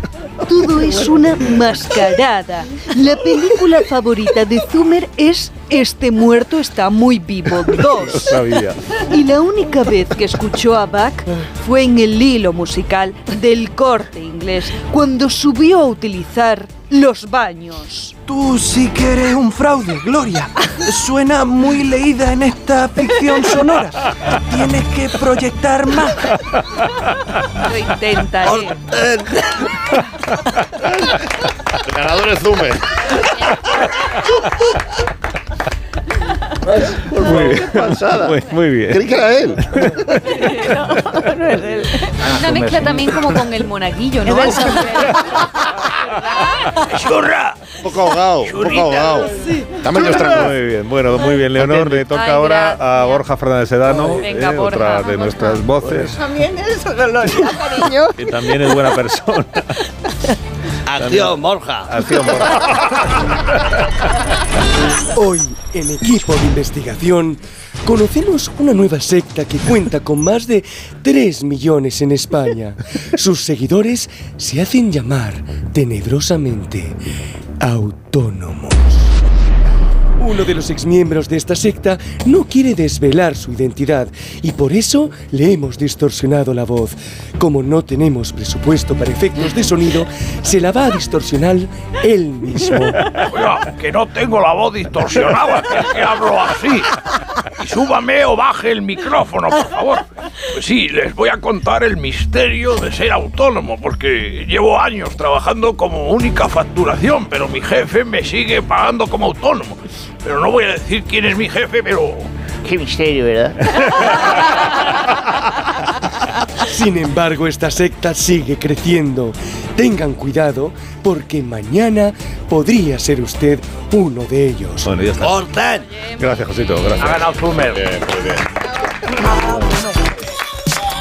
Todo es una mascarada. La película favorita de Zumer es Este muerto está muy vivo 2. sabía. Y la única vez que escuchó a Bach fue en el hilo musical del corte inglés, cuando subió a utilizar los baños. Tú sí que eres un fraude, Gloria. Suena muy leída en esta ficción sonora. Tienes que proyectar más. Lo intentaré. El ganador es Zume. Muy bien. Muy, muy bien. Creí que era él. no es él. Una mezcla también como con el monaguillo, ¿no? ¡Churra! Un poco ahogado, un poco ahogado. Dame el estrangulado. Muy bien, bueno, muy bien, Leonor. Le toca Ay, ahora a Borja Fernández Sedano, Venga, eh, Borja. otra de nuestras voces, También es Gloria, cariño. que también es buena persona. Acción, Borja. Acción, Borja. Hoy, en equipo de investigación, Conocemos una nueva secta que cuenta con más de 3 millones en España. Sus seguidores se hacen llamar tenebrosamente autónomos. Uno de los exmiembros de esta secta no quiere desvelar su identidad y por eso le hemos distorsionado la voz. Como no tenemos presupuesto para efectos de sonido, se la va a distorsionar él mismo. Oiga, que no tengo la voz distorsionada, que es que hablo así. Y súbame o baje el micrófono, por favor. Pues sí, les voy a contar el misterio de ser autónomo, porque llevo años trabajando como única facturación, pero mi jefe me sigue pagando como autónomo. Pero no voy a decir quién es mi jefe, pero... Qué misterio, ¿verdad? Sin embargo, esta secta sigue creciendo. Tengan cuidado porque mañana podría ser usted uno de ellos. Bueno, ya está. Gracias, Josito, gracias. Ha ganado Zumer. Bien, muy bien.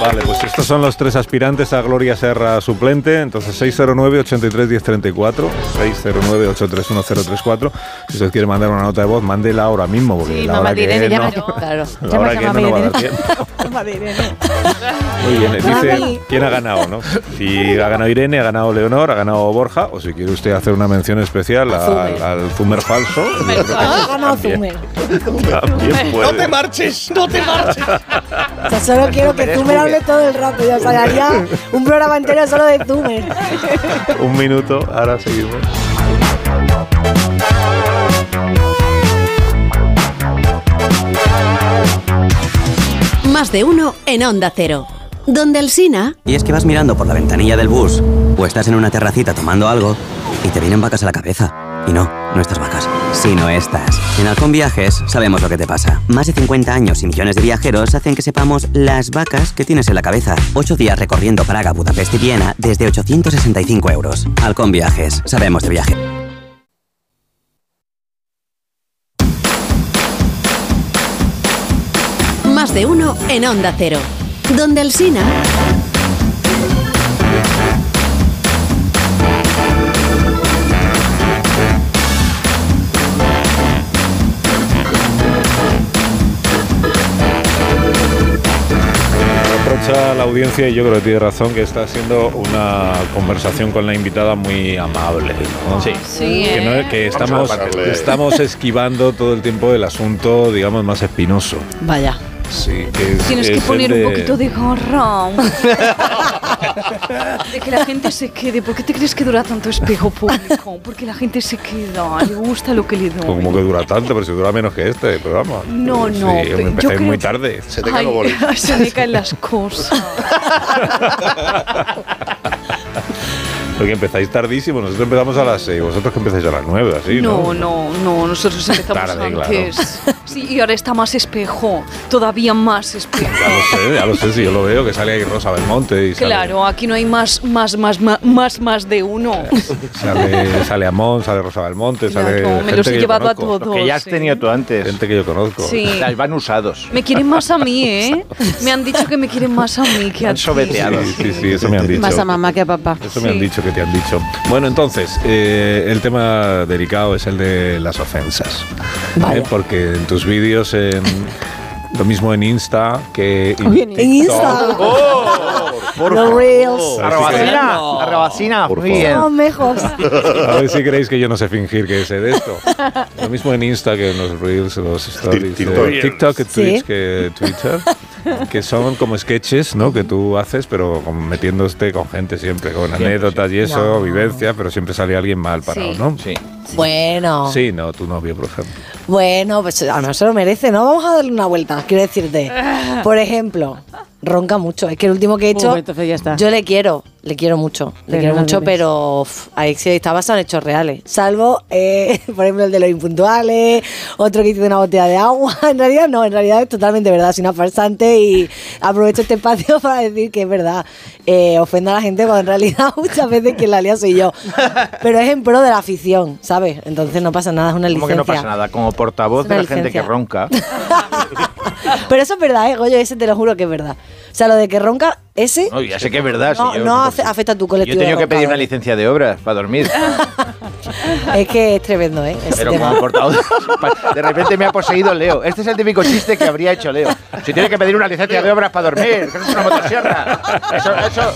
Vale, pues estos son los tres aspirantes a Gloria Serra suplente. Entonces, 609-83-1034, 609-831-034. Si usted quiere mandar una nota de voz, mándela ahora mismo, porque Sí, la hora que no, claro. la hora que mamá no va a dar tiempo. De Irene. Muy bien, dice quién ha ganado, ¿no? Si ha ganado Irene, ha ganado Leonor, ha ganado Borja, o si quiere usted hacer una mención especial al, al Zumer falso. Ha ganado Zumer. También puede. No te marches, no te marches. O sea, solo quiero que Zumer hable todo el rato. Ya, o sea, haría un programa entero solo de Zumer. Un minuto, ahora seguimos. Más de uno en Onda Cero. Donde el Sina... Y es que vas mirando por la ventanilla del bus o estás en una terracita tomando algo y te vienen vacas a la cabeza. Y no, no estas vacas, sino estas. En Halcón Viajes sabemos lo que te pasa. Más de 50 años y millones de viajeros hacen que sepamos las vacas que tienes en la cabeza. Ocho días recorriendo Praga, Budapest y Viena desde 865 euros. Halcón Viajes, sabemos de viaje. Más de uno en Onda Cero. Donde el Sina... Reprocha a la audiencia, y yo creo que tiene razón, que está siendo una conversación con la invitada muy amable. ¿no? Sí. Sí, Que, no- ¿eh? que a estamos, estamos esquivando todo el tiempo el asunto, digamos, más espinoso. Vaya. Sí, que es- Tienes que es poner de- un poquito de gorra. de que la gente se quede. ¿Por qué te crees que dura tanto espejo público? Porque la gente se queda, le gusta lo que le doy. Como que dura tanto, pero si dura menos que este programa. No, no, pero me yo empecé creo muy que- tarde. Se Ay, se me caen las cosas. Porque empezáis tardísimo, nosotros empezamos a las 6, vosotros que empezáis a las 9, así, ¿no? no, no, no, nosotros empezamos Tarde, claro. antes. Sí, y ahora está más espejo, todavía más espejo. Ya lo sé, ya lo sé, si yo lo veo, que sale ahí Rosa Belmonte y sale, Claro, aquí no hay más, más, más, más, más, más de uno. sale, sale Amón, sale Rosa Belmonte, sale Claro, me los he llevado a todos, Que ya has sí. tenido tú antes. Gente que yo conozco. Sí. Sea, van usados. Me quieren más a mí, ¿eh? Me han dicho que me quieren más a mí que a ti. Sí, sí, sí, eso me han dicho. Más a mamá que a papá. Eso me han dicho que te han dicho. Bueno, entonces, eh, el tema delicado es el de las ofensas. ¿eh? Porque en tus vídeos, en, lo mismo en Insta que en, Uy, en Insta. por Los favor. reels. Arrobacina, arrobacina, Por muy bien. Somos mejos. A ver si creéis que yo no sé fingir que sé de esto. Lo mismo en Insta que en los Reels, los Stories, TikTok. de TikTok, Sí. Twitch que Twitter, que son como sketches, ¿no? Que tú haces, pero con- metiéndote con gente siempre, con Siempre, anécdotas y eso, No. vivencia, pero siempre sale alguien mal parado, Sí. ¿no? Sí. Bueno. Sí, no, tu novio, por ejemplo. Bueno, pues a mejor se lo merece, ¿no? Vamos a darle una vuelta, quiero decirte. Por ejemplo, ronca mucho. Es que el último que he hecho. Uh, entonces ya está. Yo le quiero, le quiero mucho. Le Pero quiero no mucho, pero uf, ahí sí está basado en hechos reales. Salvo, eh, por ejemplo, el de los impuntuales, otro que hizo una botella de agua. En realidad, no, en realidad es totalmente verdad. Soy una farsante y aprovecho este espacio para decir que es verdad. Eh, ofendo a la gente cuando en realidad muchas veces quien la lía soy yo. Pero es en pro de la afición, ¿sabes? Entonces no pasa nada, es una Como licencia. que no pasa nada, como portavoz de la gente que licencia. ronca. Pero eso es verdad, ¿eh? Goyo, ese te lo juro que es verdad. O sea, lo de que ronca, ese No, ya sé que es verdad. no, si yo, no hace- afecta a tu yo he colectivo. tenido que pedir una licencia de obras para dormir. Es que es tremendo, ¿eh? Ese Pero tema. como portavoz, de repente me ha poseído Leo. Este es el típico chiste que habría hecho Leo. Si tiene que pedir una licencia de obras para dormir, que no es una motosierra. Eso, eso.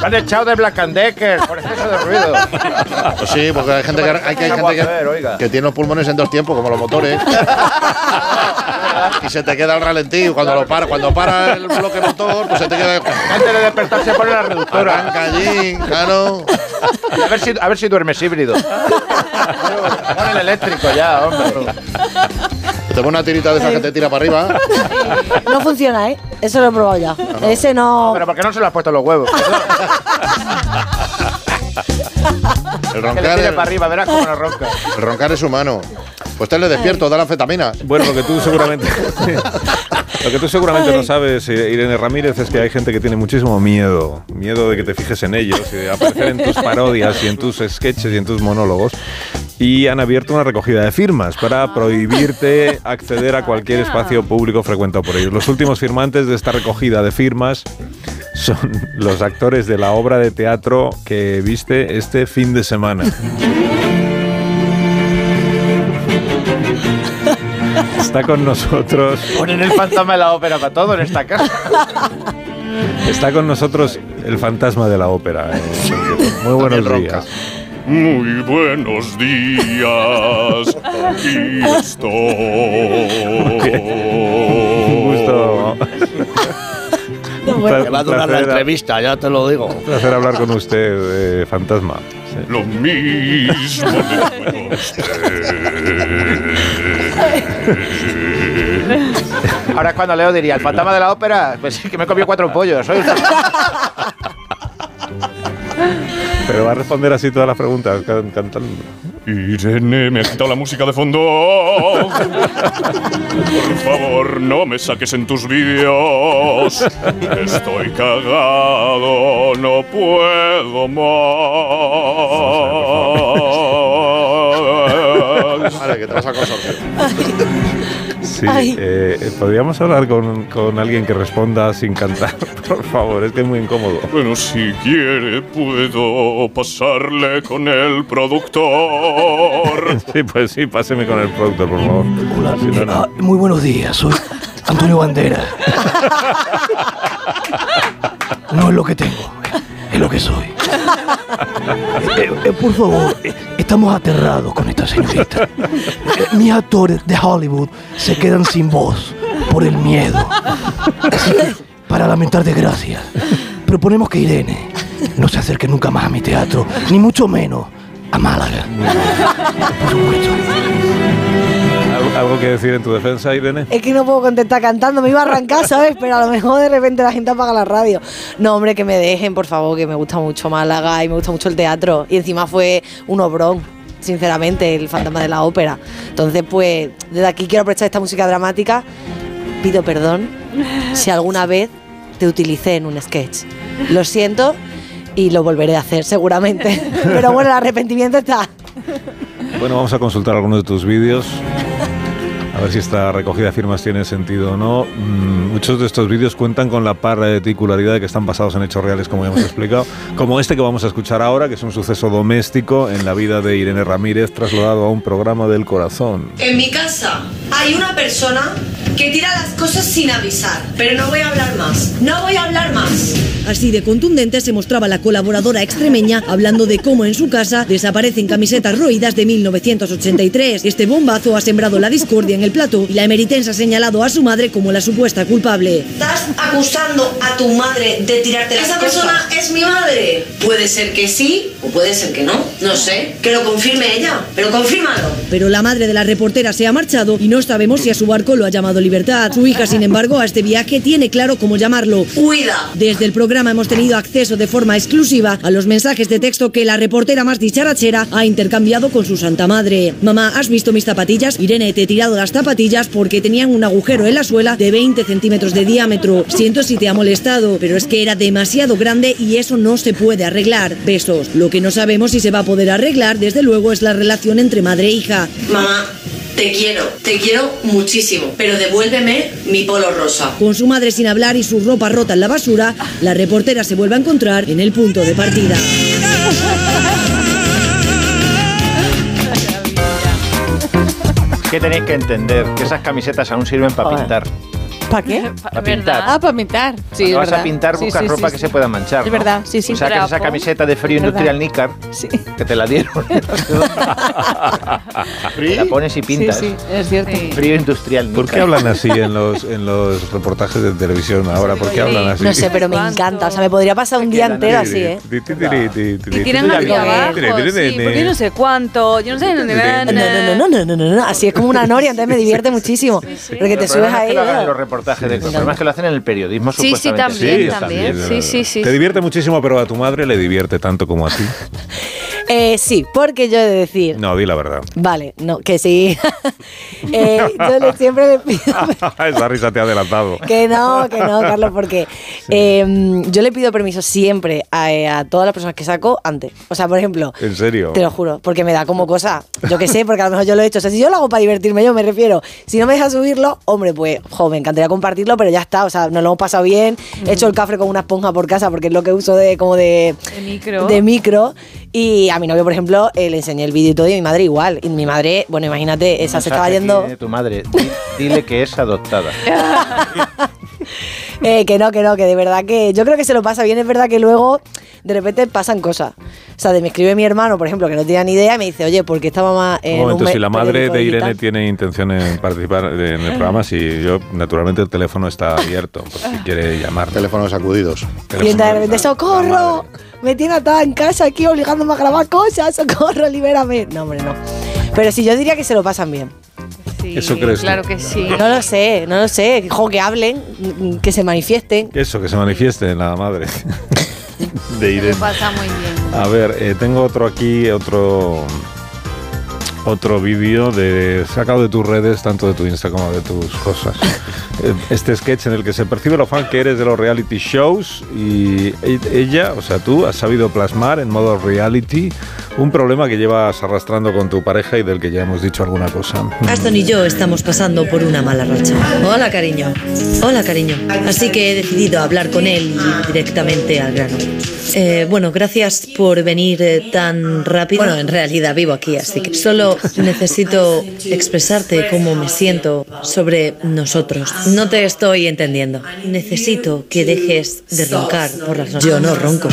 Lo han echado de Black and Decker por exceso de ruido. Pues sí, porque hay gente que, hay, hay gente que- que tiene los pulmones en dos tiempos, como los motores. y se te queda el ralentí. Cuando lo para, cuando para el bloque motor, pues se te queda. Antes de despertarse pone la reductora. Arranca allí, claro. A ver si, a ver si duermes híbrido. Pon el eléctrico ya, hombre. Te pone una tirita de esa que te tira para arriba. No funciona, ¿eh? Eso lo he probado ya. Ese no. Pero ¿por qué no se lo has puesto en los huevos? El Que le roncar, tire el, para arriba, verás cómo no ronca. el roncar es humano. Pues te le despierto, da la anfetamina. Bueno, lo que tú seguramente. Lo que tú seguramente no sabes, eh, Irene Ramírez, es que hay gente que tiene muchísimo miedo. Miedo de que te fijes en ellos y de aparecer en tus parodias y en tus sketches y en tus monólogos. Y han abierto una recogida de firmas para prohibirte acceder a cualquier espacio público frecuentado por ellos. Los últimos firmantes de esta recogida de firmas son los actores de la obra de teatro que viste este fin de semana. Está con nosotros. Ponen el fantasma de la ópera para todo en esta casa. Está con nosotros el fantasma de la ópera. eh, Muy buenos días. Muy buenos días, aquí estoy. Un gusto. Me va a durar la entrevista, ya te lo digo. Un placer hablar con usted, eh, fantasma. Sí. Lo mismo. Ahora es cuando Leo diría, el fantasma de la ópera, pues sí, que me comió cuatro pollos. Pero va a responder así todas las preguntas, can- cantando. Irene, me ha quitado la música de fondo. Por favor, no me saques en tus vídeos. Estoy cagado, no puedo más. Vale, que te vas a consorcio. Sí, eh, podríamos hablar con, con alguien que responda sin cantar, por favor, es que es muy incómodo. Bueno, si quiere, puedo pasarle con el productor. Sí, pues sí, páseme con el productor, por favor. Hola, Si no, no. ah, muy buenos días, soy Antonio Bandera. No es lo que tengo, lo que soy. Eh, eh, por favor, eh, estamos aterrados con esta señorita. Mis actores de Hollywood se quedan sin voz por el miedo. Así que, para lamentar desgracias, proponemos que Irene no se acerque nunca más a mi teatro, ni mucho menos a Málaga. Por supuesto. ¿Algo, que decir en tu defensa, Irene? Es que no puedo contestar cantando, me iba a arrancar, ¿sabes? Pero a lo mejor de repente la gente apaga la radio. No, hombre, que me dejen, por favor, que me gusta mucho Málaga y me gusta mucho el teatro. Y encima fue un obrón, sinceramente, el fantasma de la ópera. Entonces, pues, desde aquí quiero aprovechar esta música dramática. Pido perdón si alguna vez te utilicé en un sketch. Lo siento y lo volveré a hacer, seguramente. Pero bueno, el arrepentimiento está. Bueno, vamos a consultar algunos de tus vídeos. A ver si esta recogida de firmas tiene sentido o no. Mm, muchos de estos vídeos cuentan con la particularidad de que están basados en hechos reales, como ya hemos explicado. Como este que vamos a escuchar ahora, que es un suceso doméstico en la vida de Irene Ramírez, trasladado a un programa del corazón. En mi casa hay una persona que tira las cosas sin avisar, pero no voy a hablar más. No voy a hablar más. Así de contundente se mostraba la colaboradora extremeña hablando de cómo en su casa desaparecen camisetas roídas de 1983. Este bombazo ha sembrado la discordia en el plato y la emeritense ha señalado a su madre como la supuesta culpable. Estás acusando a tu madre de tirarte las Esa persona es mi madre. Puede ser que sí o puede ser que no. No sé. Que lo confirme ella. Pero confírmalo. Pero la madre de la reportera se ha marchado y no sabemos si a su barco lo ha llamado Libertad. Su hija, sin embargo, a este viaje tiene claro cómo llamarlo. Huida. Desde el programa hemos tenido acceso de forma exclusiva a los mensajes de texto que la reportera más dicharachera ha intercambiado con su santa madre. Mamá, ¿has visto mis zapatillas? Irene, te he tirado las zapatillas porque tenían un agujero en la suela de 20 centímetros de diámetro. Siento si te ha molestado, pero es que era demasiado grande y eso no se puede arreglar. Besos. Lo que no sabemos si se va a poder arreglar, desde luego, es la relación entre madre e hija. Mamá, te quiero. Te quiero muchísimo. Pero devuélveme mi polo rosa. Con su madre sin hablar y su ropa rota en la basura, la reportera se vuelve a encontrar en el punto de partida. que tenéis que entender que esas camisetas aún sirven para pintar. ¿Para qué? Para pintar. Ah, para pintar. Sí, Cuando es vas verdad. a pintar, buscas sí, ropa sí, que sí. se pueda manchar. Es ¿no? verdad, sí, sí. O sea, que esa camiseta de frío industrial Nícar, que te la dieron, te la pones y pintas. Sí, sí, es cierto. Frío industrial Nícar. ¿Por qué hablan así en los, en los reportajes de televisión ahora? ¿Por qué hablan así? No sé, pero me encanta. O sea, me podría pasar un día entero así, ¿eh? Y tienen una abajo, sí, porque no sé cuánto, yo no sé dónde van. No, no, no, no, no, no, no, así es como una noria, entonces me divierte muchísimo. Porque te subes ahí. que los reportajes de el problema es que lo hacen en el periodismo Sí, sí, supuestamente. también, también. Sí, sí, sí. Te divierte muchísimo, pero a tu madre le divierte tanto como a ti. Eh, sí, porque yo he de decir. No, di la verdad. Vale, no, que sí. Eh, yo le- siempre le pido Esa risa te ha adelantado. que no, que no, Carlos, porque eh, yo le pido permiso siempre a, a todas las personas que saco antes. O sea, por ejemplo, ¿En serio? te lo juro, porque me da como cosa, yo que sé, porque a lo mejor yo lo he hecho. O sea, si yo lo hago para divertirme, yo me refiero. Si no me deja subirlo, hombre, pues, jo, me encantaría compartirlo, pero ya está. O sea, nos lo hemos pasado bien. He hecho el café con una esponja por casa, porque es lo que uso de como de, De micro. de micro. Y a mi novio, por ejemplo, eh, le enseñé el vídeo y todo, y a mi madre igual. Y mi madre, bueno, imagínate, esa se estaba yendo. de tu madre, Di- dile que es adoptada. Eh, que no, que no, que de verdad que yo creo que se lo pasa bien. Es verdad que luego de repente pasan cosas. O sea, de me escribe mi hermano, por ejemplo, que no tenía ni idea, y me dice, oye, ¿por qué esta mamá en Un momento, un me- si la madre de Irene digital?". tiene intención en participar en el programa, si yo, naturalmente el teléfono está abierto, por si quiere llamar. Teléfonos sacudidos. Y entonces de repente, ¡socorro! Me tiene atada en casa aquí obligándome a grabar cosas, ¡socorro, libérame! No, hombre, no. Pero sí, yo diría que se lo pasan bien. Sí, Eso crees tú. Claro que sí. No lo sé, no lo sé. Jo, que hablen, que se manifiesten. Eso, que se manifieste en la madre de Se Irene. pasa muy bien. A ver, eh, tengo otro aquí, otro otro vídeo de sacado de tus redes, tanto de tu Insta como de tus cosas. Eh, Este sketch en el que se percibe lo fan que eres de los reality shows y e- ella, o sea, tú has sabido plasmar en modo reality un problema que llevas arrastrando con tu pareja y del que ya hemos dicho alguna cosa. Aston y yo estamos pasando por una mala racha. Hola, cariño. Hola, cariño. Así que he decidido hablar con él directamente al grano. Eh, bueno, gracias por venir eh, tan rápido. Bueno, en realidad vivo aquí, así que solo necesito expresarte cómo me siento sobre nosotros. No te estoy entendiendo. Necesito que dejes de roncar por las noches. Yo no ronco.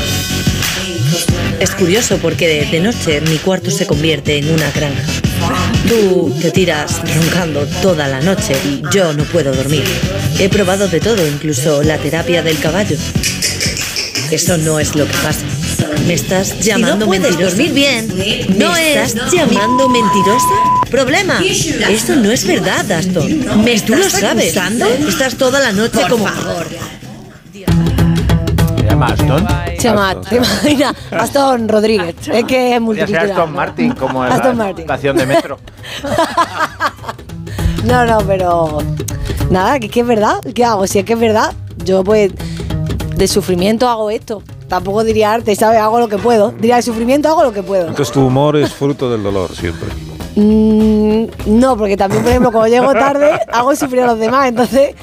Es curioso porque de, de noche mi cuarto se convierte en una granja. Tú te tiras roncando toda la noche y yo no puedo dormir. He probado de todo, incluso la terapia del caballo. Eso no es lo que pasa. ¿Me estás llamando puedes mentirosa? dormir bien, no ¿Me es- estás llamando mentirosa? ¿Problema? Esto no es verdad, Aston. ¿Me ¿Tú lo estás sabes? acusando? Estás toda la noche Por como... favor. ¿Se llama Aston? Se llama, ¿te imaginas? Aston Rodríguez. Es que es multicultural. Aston Martin, como en Aston la Martin. estación de metro. No, no, pero nada, que es que es verdad. ¿Qué hago? Si es que es verdad, yo pues de sufrimiento hago esto. Tampoco diría arte, ¿sabes? Hago lo que puedo. Diría de sufrimiento hago lo que puedo. Entonces tu humor es fruto del dolor siempre. Mm, no, porque también, por ejemplo, cuando llego tarde, hago sufrir a los demás. Entonces,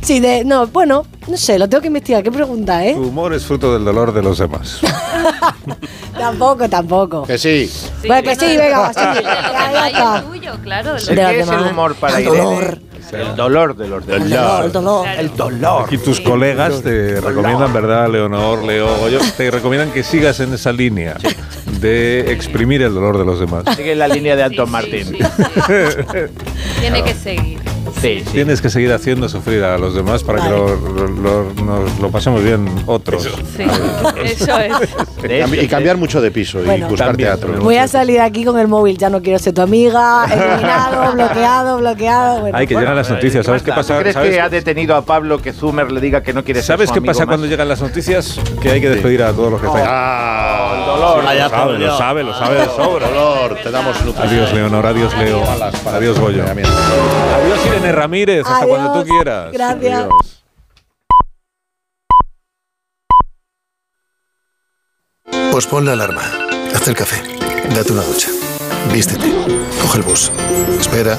sí, de, no, bueno, no sé, lo tengo que investigar. ¿Qué pregunta, eh? Tu humor es fruto del dolor de los demás. Tampoco, tampoco. Que sí. Bueno, que sí, venga, sí. De los demás el claro. de ¿Qué los el demás. humor para El Irene? Dolor. El dolor de los demás. El dolor. El dolor. Y tus colegas te recomiendan, ¿verdad, Leonor, Leo, Goyo? Te recomiendan que sigas en esa línea de exprimir el dolor de los demás. Sigue la línea de Anton Martin. Tiene que seguir. Sí, sí. Tienes que seguir haciendo sufrir a los demás para que lo, lo- lo- nos lo pasemos bien otros. Sí, eso es. Y cambiar mucho de piso Bueno. y buscar También, teatro. Voy a salir aquí con el móvil, ya no quiero ser tu amiga, eliminado, bloqueado, bloqueado. Bueno, Hay que llegan las noticias. ¿Sabes qué pasa? ¿Tú crees ¿Sabes, que ha detenido a Pablo que Zumer le diga que no quiere ser ¿sabes su qué amigo pasa más? cuando llegan las noticias? Que hay que despedir a todos los que están. Ah, el dolor. Lo sabe, lo sabe, lo sabe de sobra. Dolor, te damos nutrición. Adiós, Leonor. Adiós, Leo. Adiós, Goyo. Adiós, Irene Ramírez. Hasta Adiós, cuando tú quieras. gracias. Adiós. Pues pon la alarma, haz el café, date una ducha, vístete, coge el bus, espera,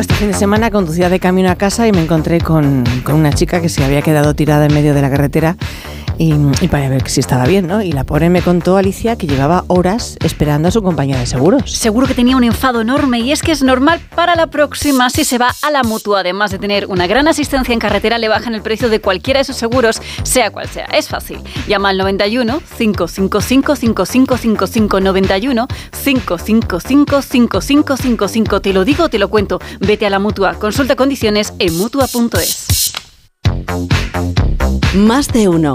Este fin de semana conducía de camino a casa y me encontré con, con una chica que se había quedado tirada en medio de la carretera y, y para ver si estaba bien, ¿no? Y la pobre me contó, Alicia, que llevaba horas esperando a su compañía de seguros. Seguro que tenía un enfado enorme y es que es normal para la próxima si se va a la mutua. Además de tener una gran asistencia en carretera, le bajan el precio de cualquiera de sus seguros, sea cual sea. Es fácil. Llama al 91 555 5555 91 555 5555. Te lo digo, te lo cuento. Vete a la mutua. Consulta condiciones en mutua.es. Más de uno.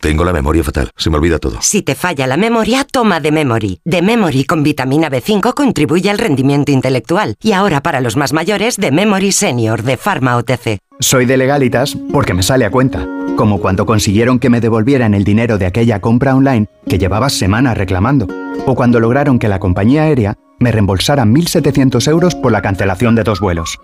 Tengo la memoria fatal, se me olvida todo. Si te falla la memoria, toma de Memory. De Memory con vitamina B5 contribuye al rendimiento intelectual. Y ahora para los más mayores, de Memory Senior de Pharma OTC. Soy de legalitas porque me sale a cuenta. Como cuando consiguieron que me devolvieran el dinero de aquella compra online que llevaba semanas reclamando. O cuando lograron que la compañía aérea me reembolsara 1.700 euros por la cancelación de dos vuelos.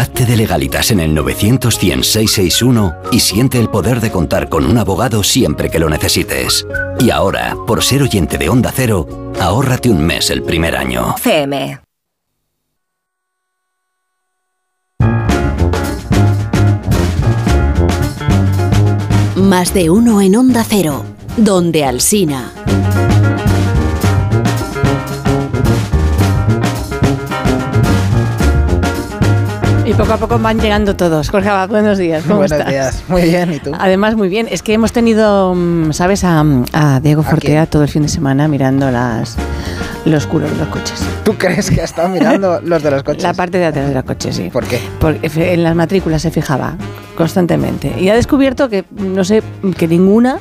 Hazte de legalitas en el 900 661 y siente el poder de contar con un abogado siempre que lo necesites. Y ahora, por ser oyente de Onda Cero, ahórrate un mes el primer año. CM. Más de uno en Onda Cero. Donde Alsina. Y poco a poco van llegando todos. Jorge Abad, buenos días. ¿Cómo Buenos estás? días. Muy bien, ¿y tú? Además, muy bien. Es que hemos tenido, mm, ¿sabes? A, a Diego Fortea todo el fin de semana mirando las, los culos de los coches. ¿Tú crees que ha estado mirando los de los coches? La parte de atrás de los coches, sí. ¿Por qué? Porque en las matrículas se fijaba constantemente. Y ha descubierto que, no sé, que ninguna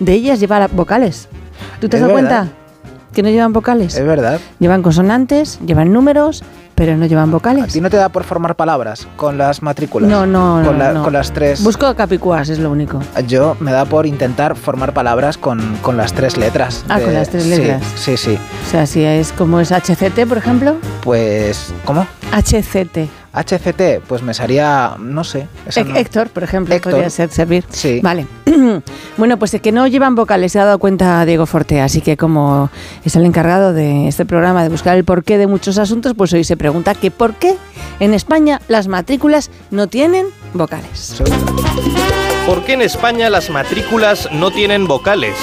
de ellas lleva vocales. ¿Tú te has dado verdad. cuenta? Que no llevan vocales. Es verdad. Llevan consonantes, llevan números, pero no llevan vocales. ¿A ti no te da por formar palabras con las matrículas? No, no, con, no, la- no. con las tres. Busco capicuas, es lo único. Yo me da por intentar formar palabras con, con las tres letras. Ah, con las tres sí, letras. Sí, sí. O sea, si es como es HCT, por ejemplo. Pues, ¿cómo? HCT. HCT, pues me sería, no sé. no. Héctor, por ejemplo, Héctor. podría ser servir. Sí. Vale. bueno, pues es que no llevan vocales, se ha dado cuenta Diego Fortea, así que como es el encargado de este programa de buscar el porqué de muchos asuntos, pues hoy se pregunta que por qué en España las matrículas no tienen vocales. ¿Por qué en España las matrículas no tienen vocales?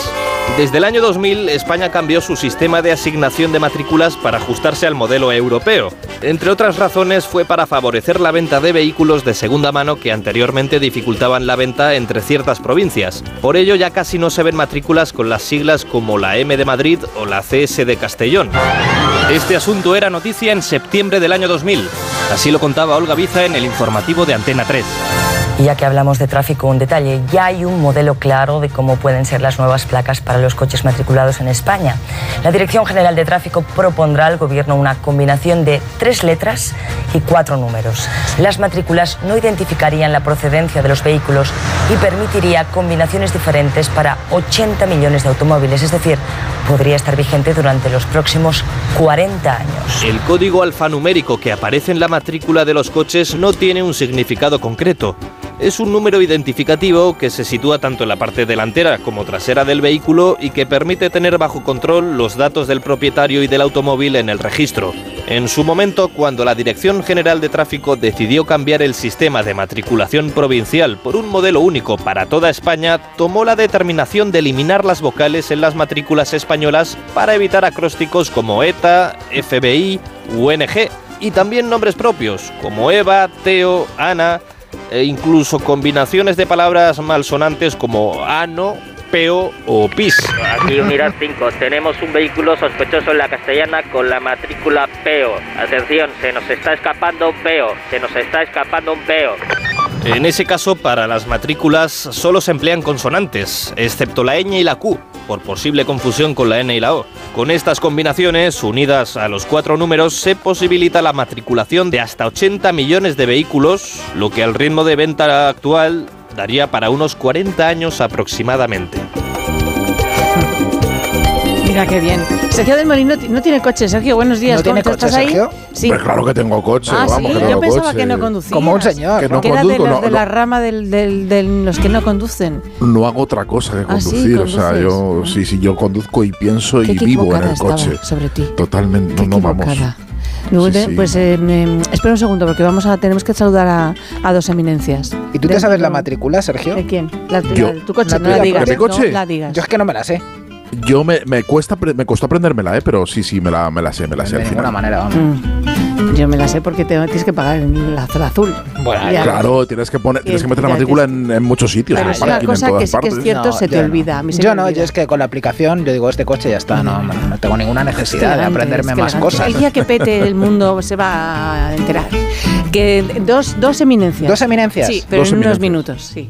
Desde el año 2000, España cambió su sistema de asignación de matrículas para ajustarse al modelo europeo. Entre otras razones, fue para favorecer la venta de vehículos de segunda mano que anteriormente dificultaban la venta entre ciertas provincias. Por ello, ya casi no se ven matrículas con las siglas como la M de Madrid o la CS de Castellón. Este asunto era noticia en septiembre del año 2000. Así lo contaba Olga Biza en el informativo de Antena 3. Y ya que hablamos de tráfico, un detalle. Ya hay un modelo claro de cómo pueden ser las nuevas placas para los coches matriculados en España. La Dirección General de Tráfico propondrá al Gobierno una combinación de tres letras y cuatro números. Las matrículas no identificarían la procedencia de los vehículos y permitiría combinaciones diferentes para 80 millones de automóviles. Es decir, podría estar vigente durante los próximos 40 años. El código alfanumérico que aparece en la matrícula de los coches no tiene un significado concreto. Es un número identificativo que se sitúa tanto en la parte delantera como trasera del vehículo y que permite tener bajo control los datos del propietario y del automóvil en el registro. En su momento, cuando la Dirección General de Tráfico decidió cambiar el sistema de matriculación provincial por un modelo único para toda España, tomó la determinación de eliminar las vocales en las matrículas españolas para evitar acrósticos como ETA, FBI, UNG. y también nombres propios, como Eva, Teo, Ana, e incluso combinaciones de palabras malsonantes como ano, peo o pis. Aquí unidad 5, tenemos un vehículo sospechoso en la castellana con la matrícula peo. Atención, se nos está escapando un peo, se nos está escapando un peo. En ese caso, para las matrículas solo se emplean consonantes, excepto la ñ y la q, por posible confusión con la n y la o. Con estas combinaciones, unidas a los cuatro números, se posibilita la matriculación de hasta 80 millones de vehículos, lo que al ritmo de venta actual daría para unos 40 años aproximadamente. Mira qué bien. Sergio del Molino no tiene coche. Sergio, buenos días. ¿No tiene ¿Cómo coche, estás ahí? Sergio? Sí. Pues claro que tengo coche, Ah, vamos, sí, que yo pensaba coche. que no conducías. Como un señor. Que no que era de conduzco, los no, de la no. rama del- del- de los que no conducen. No hago otra cosa que Ah, sí, conducir, o sea, yo sí, sí, yo conduzco y pienso Qué y vivo en el coche. sobre ti. Totalmente, no, no vamos. Equivocada. Luego Sí, sí. Pues eh, me- espera un segundo porque vamos a tenemos que saludar a, a dos eminencias. ¿Y tú te sabes la matrícula, Sergio? ¿De quién? La, la Yo. de tu coche, La no la digas. ¿de mi coche? No la digas. Yo es que no me la sé. Yo me, me cuesta pre- me costó aprendérmela, ¿eh? pero sí, sí, me la, me la sé, me la sé de al ninguna final. manera, vamos. Mm. Yo me la sé porque te, tienes que pagar en la zona azul. Bueno, Ya. Claro, tienes que poner, tienes que meter la matrícula en, en muchos sitios, Pero en es el una cosa que todas sí que es cierto, se te yo no. olvida. A mí se yo me no, olvida. yo es que con la aplicación, yo digo, este coche ya está, no, no tengo ninguna Es que necesidad de aprenderme es que más cosas. El día que pete el mundo se va a enterar. Que dos, dos eminencias. ¿Dos eminencias? Sí, pero Dos en unos minutos, sí.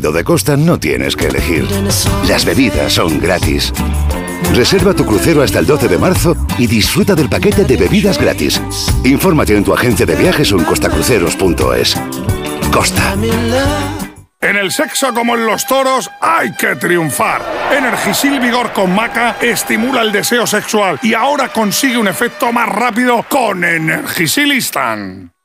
de Costa no tienes que elegir. Las bebidas son gratis. Reserva tu crucero hasta el 12 de marzo y disfruta del paquete de bebidas gratis. Infórmate en tu agencia de viajes o en costacruceros.es. Costa. En el sexo como en los toros hay que triunfar. Energisil Vigor con Maca estimula el deseo sexual y ahora consigue un efecto más rápido con Energisilistan.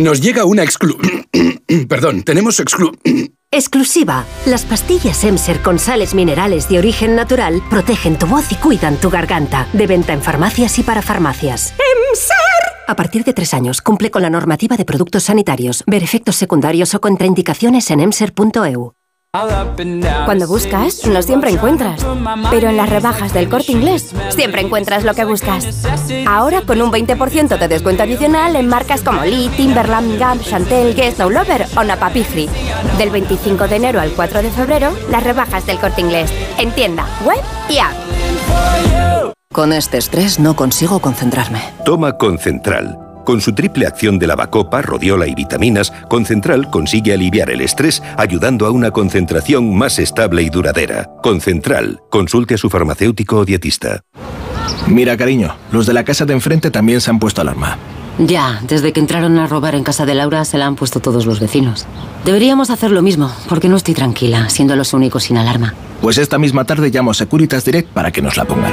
Nos llega una exclu... Perdón, tenemos exclu... Exclusiva. Las pastillas Emser con sales minerales de origen natural protegen tu voz y cuidan tu garganta. De venta en farmacias y para farmacias. ¡Emser! A partir de tres años, cumple con la normativa de productos sanitarios. Ver efectos secundarios o contraindicaciones en emser.eu. Cuando buscas, no siempre encuentras. Pero en las rebajas del corte inglés, siempre encuentras lo que buscas. Ahora con un 20% de descuento adicional en marcas como Lee, Timberland, Gap, Chantel, Guess, No Lover o Napapifri. Del 25 de enero al 4 de febrero, las rebajas del corte inglés. En tienda, web y app. Con este estrés no consigo concentrarme. Toma Concentral. Con su triple acción de lavacopa, rodiola y vitaminas, Concentral consigue aliviar el estrés ayudando a una concentración más estable y duradera. Concentral. Consulte a su farmacéutico o dietista. Mira, cariño, los de la casa de enfrente también se han puesto alarma. Ya, desde que entraron a robar en casa de Laura se la han puesto todos los vecinos. Deberíamos hacer lo mismo, porque no estoy tranquila, siendo los únicos sin alarma. Pues esta misma tarde llamo a Securitas Direct para que nos la pongan.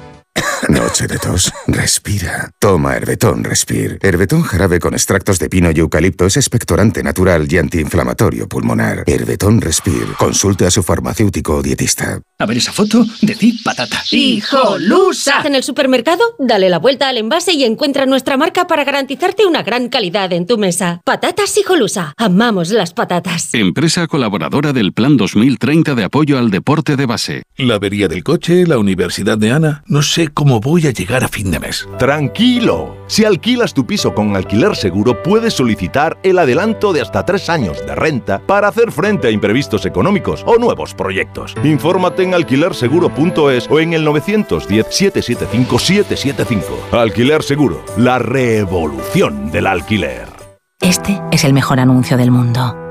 Noche de tos. Respira. Toma Herbetón Respir. Herbetón jarabe con extractos de pino y eucalipto es expectorante natural y antiinflamatorio pulmonar. Herbetón Respir. Consulte a su farmacéutico o dietista. A ver esa foto, decid patata. ¡Hijolusa! En el supermercado, dale la vuelta al envase y encuentra nuestra marca para garantizarte una gran calidad en tu mesa. Patatas Hijolusa. Amamos las patatas. Empresa colaboradora del Plan 2030 de apoyo al deporte de base. La avería del coche, la universidad de Ana. No sé cómo voy a llegar a fin de mes. Tranquilo. Si alquilas tu piso con alquiler seguro, puedes solicitar el adelanto de hasta tres años de renta para hacer frente a imprevistos económicos o nuevos proyectos. Infórmate en alquilerseguro.es o en el 910-775-775. Alquiler Seguro, la revolución del alquiler. Este es el mejor anuncio del mundo.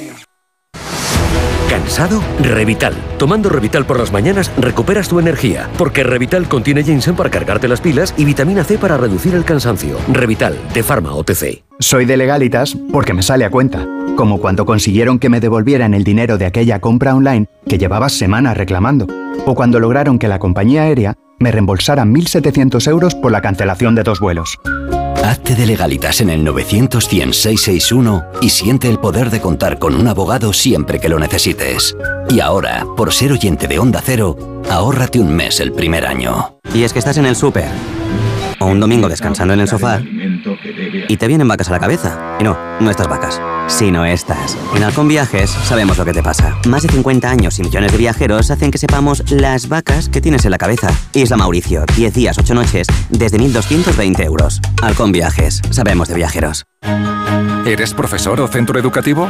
Revital. Tomando Revital por las mañanas recuperas tu energía, porque Revital contiene ginseng para cargarte las pilas y vitamina C para reducir el cansancio. Revital, de Pharma OTC. Soy de legalitas porque me sale a cuenta, como cuando consiguieron que me devolvieran el dinero de aquella compra online que llevaba semanas reclamando, o cuando lograron que la compañía aérea me reembolsara 1.700 euros por la cancelación de dos vuelos. Hazte de legalitas en el 900 661 y siente el poder de contar con un abogado siempre que lo necesites. Y ahora, por ser oyente de Onda Cero, ahórrate un mes el primer año. Y es que estás en el súper o un domingo descansando en el sofá y te vienen vacas a la cabeza. Y no, no estas vacas, sino estas. En Halcón Viajes sabemos lo que te pasa. Más de 50 años y millones de viajeros hacen que sepamos las vacas que tienes en la cabeza. Isla Mauricio, 10 días, 8 noches, desde 1.220 euros. Halcón Viajes, sabemos de viajeros. ¿Eres profesor o centro educativo?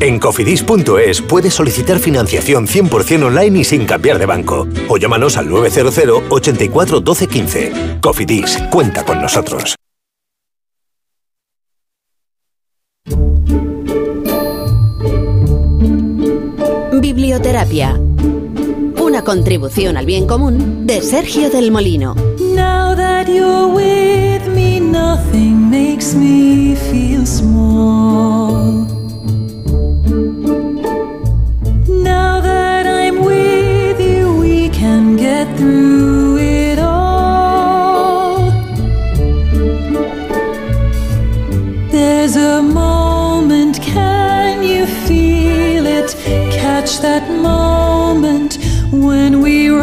En cofidis.es puedes solicitar financiación 100% online y sin cambiar de banco. O llámanos al 900 84 12 15. Cofidis, cuenta con nosotros. Biblioterapia. Una contribución al bien común de Sergio del Molino. Now that you're with me, nothing makes me feel small. Through it all. There's a moment, can you feel it? Catch that moment when we rise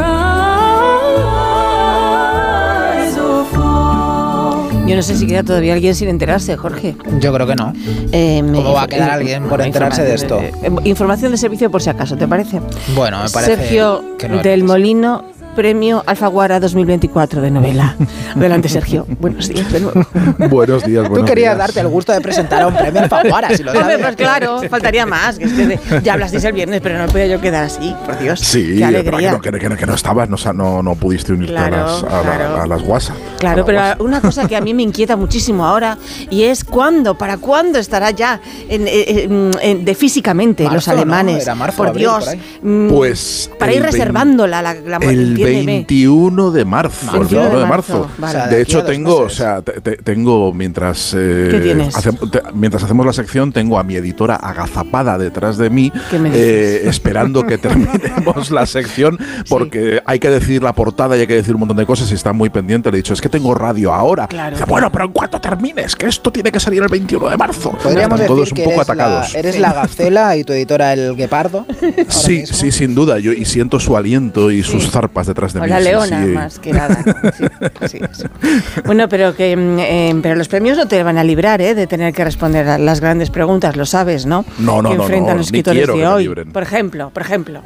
or fall. Yo no sé si queda todavía alguien sin enterarse, Jorge. Yo creo que no. Eh, me- ¿Cómo va a quedar alguien por enterarse de esto? información eh, información de servicio por si acaso, ¿te parece? Bueno, me parece Sergio que no del Molino, premio Alfaguara 2024 de novela. Adelante, Sergio. Buenos días de nuevo. Buenos días, Tú buenos querías días. darte el gusto de presentar a un premio Alfaguara, si lo sabes. pues claro, faltaría más. Que es que de- ya hablasteis el viernes, pero no podía yo quedar así, por Dios. Sí, qué alegría. no, que, no- que no- que no estabas, no, no, no pudiste unirte Claro, a las, a la- claro. a las guasas. Claro, pero una cosa que a mí me inquieta muchísimo ahora y es cuándo, para cuándo estará ya en- en- en- de físicamente Marzo, los ¿no? alemanes. Era marzo, por abril, Dios. por. Mm, Pues para ir reservándola la, la El. 21 de marzo. Marzo. el 21 de 21 de marzo. marzo, vale. O sea, de, hecho, tengo, o sea, te- te- tengo mientras eh, ¿Qué tienes? hace- te- mientras hacemos la sección, tengo a mi editora agazapada detrás de mí, ¿Qué me eh, esperando que terminemos la sección, porque hay que decir la portada y hay que decir un montón de cosas y está muy pendiente. Le he dicho, es que tengo radio ahora. Claro. Dice, bueno, pero en cuanto termines, que esto tiene que salir el 21 de marzo. Podríamos Están todos decir un que poco eres la, atacados. eres la gacela y tu editora el guepardo. Sí, sí, sin duda. Yo y siento su aliento y sus zarpas detrás de O mí. la sí, leona, sí. más que nada. Sí, sí, eso. Bueno, pero que mm, eh, pero los premios no te van a librar ¿eh? de tener que responder a las grandes preguntas, lo sabes, ¿no? No, no, que no, enfrentan no, los escritores de hoy. Por ejemplo, por ejemplo,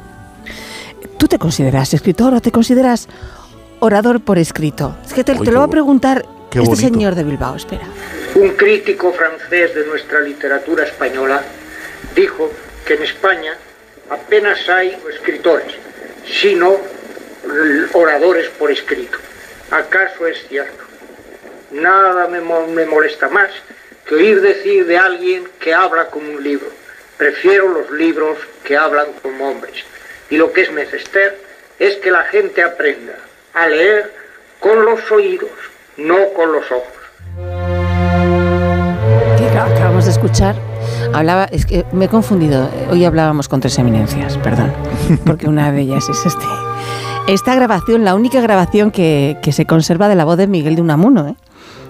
¿tú te consideras escritor o te consideras orador por escrito. Es que te, lo va a preguntar qué este bonito. señor de Bilbao. Espera. Un crítico francés de nuestra literatura española dijo que en España apenas hay escritores, sino oradores por escrito. ¿Acaso es cierto? Nada me, me molesta más que oír decir de alguien que habla como un libro. Prefiero los libros que hablan como hombres. Y lo que es menester es que la gente aprenda a leer con los oídos, no con los ojos. acá- acabamos de escuchar, hablaba, es que me he confundido, hoy hablábamos con tres eminencias, perdón, porque una de ellas es este. Esta grabación, la única grabación que, que se conserva de la voz de Miguel de Unamuno, ¿eh?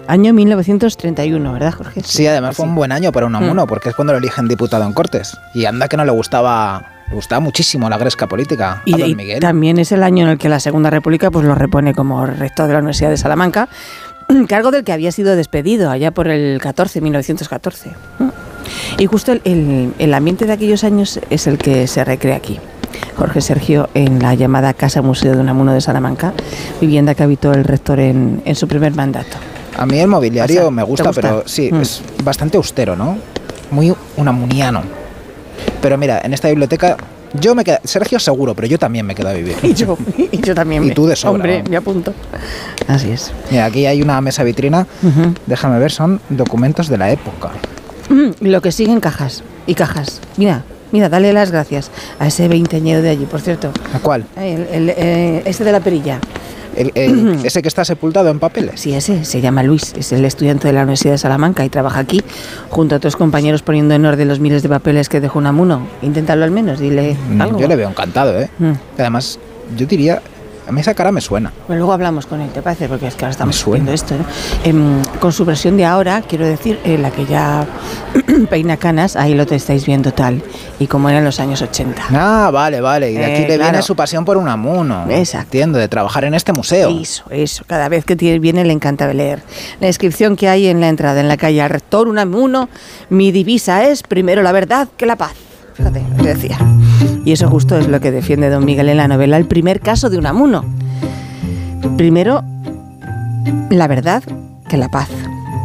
año 1931, ¿verdad, Jorge? Sí, además fue un buen año para Unamuno, Mm. porque es cuando lo eligen diputado en Cortes. Y anda que no le gustaba, le gustaba muchísimo la gresca política Y, a don y Miguel. también es el año en el que la Segunda República pues lo repone como rector de la Universidad de Salamanca, cargo del que había sido despedido allá por el 14, 1914. Y justo el, el- el ambiente de aquellos años es el que se recrea aquí. Jorge Sergio en la llamada Casa Museo de Unamuno de Salamanca, vivienda que habitó el rector en, en su primer mandato. A mí el mobiliario O sea, me ¿te gusta, gusta? pero sí, Mm. es bastante austero, ¿no? Muy unamuniano. Pero mira, en esta biblioteca yo me quedo, Sergio seguro, pero yo también me quedo a vivir. Y yo, y yo también. Y tú de sobra, Hombre, vamos. me apunto. Así es. Mira, aquí hay una mesa vitrina. Déjame ver, son documentos de la época. Mm, Lo que sigue en cajas y cajas. Mira, mira, dale las gracias a ese veinteñero de allí, por cierto. ¿A cuál? El, el, eh, este de la perilla. El- el- ese que está sepultado en papeles. Sí, ese se llama Luis, es el estudiante de la Universidad de Salamanca y trabaja aquí junto a otros compañeros poniendo en orden los miles de papeles que dejó Unamuno. Inténtalo al menos, dile Mm, algo. Yo le veo encantado, ¿eh? Mm. Además, yo diría, a mí esa cara me suena. Bueno, luego hablamos con él, ¿te parece? Porque es que ahora estamos viendo esto. ¿no? Em, con su versión de ahora, quiero decir, eh, la que ya peina canas, ahí lo te estáis viendo tal. Y como era en los años 80. Ah, vale, vale. Y de aquí Eh, le viene su pasión por Unamuno. Exacto. Entiendo, de trabajar en este museo. Eso, eso. Cada vez que tiene, viene le encanta leer. La inscripción que hay en la entrada, en la calle al rector Unamuno, mi divisa es primero la verdad que la paz. Fíjate, lo que decía. Y eso justo es lo que defiende don Miguel en la novela, el primer caso de Unamuno. Primero, la verdad que la paz.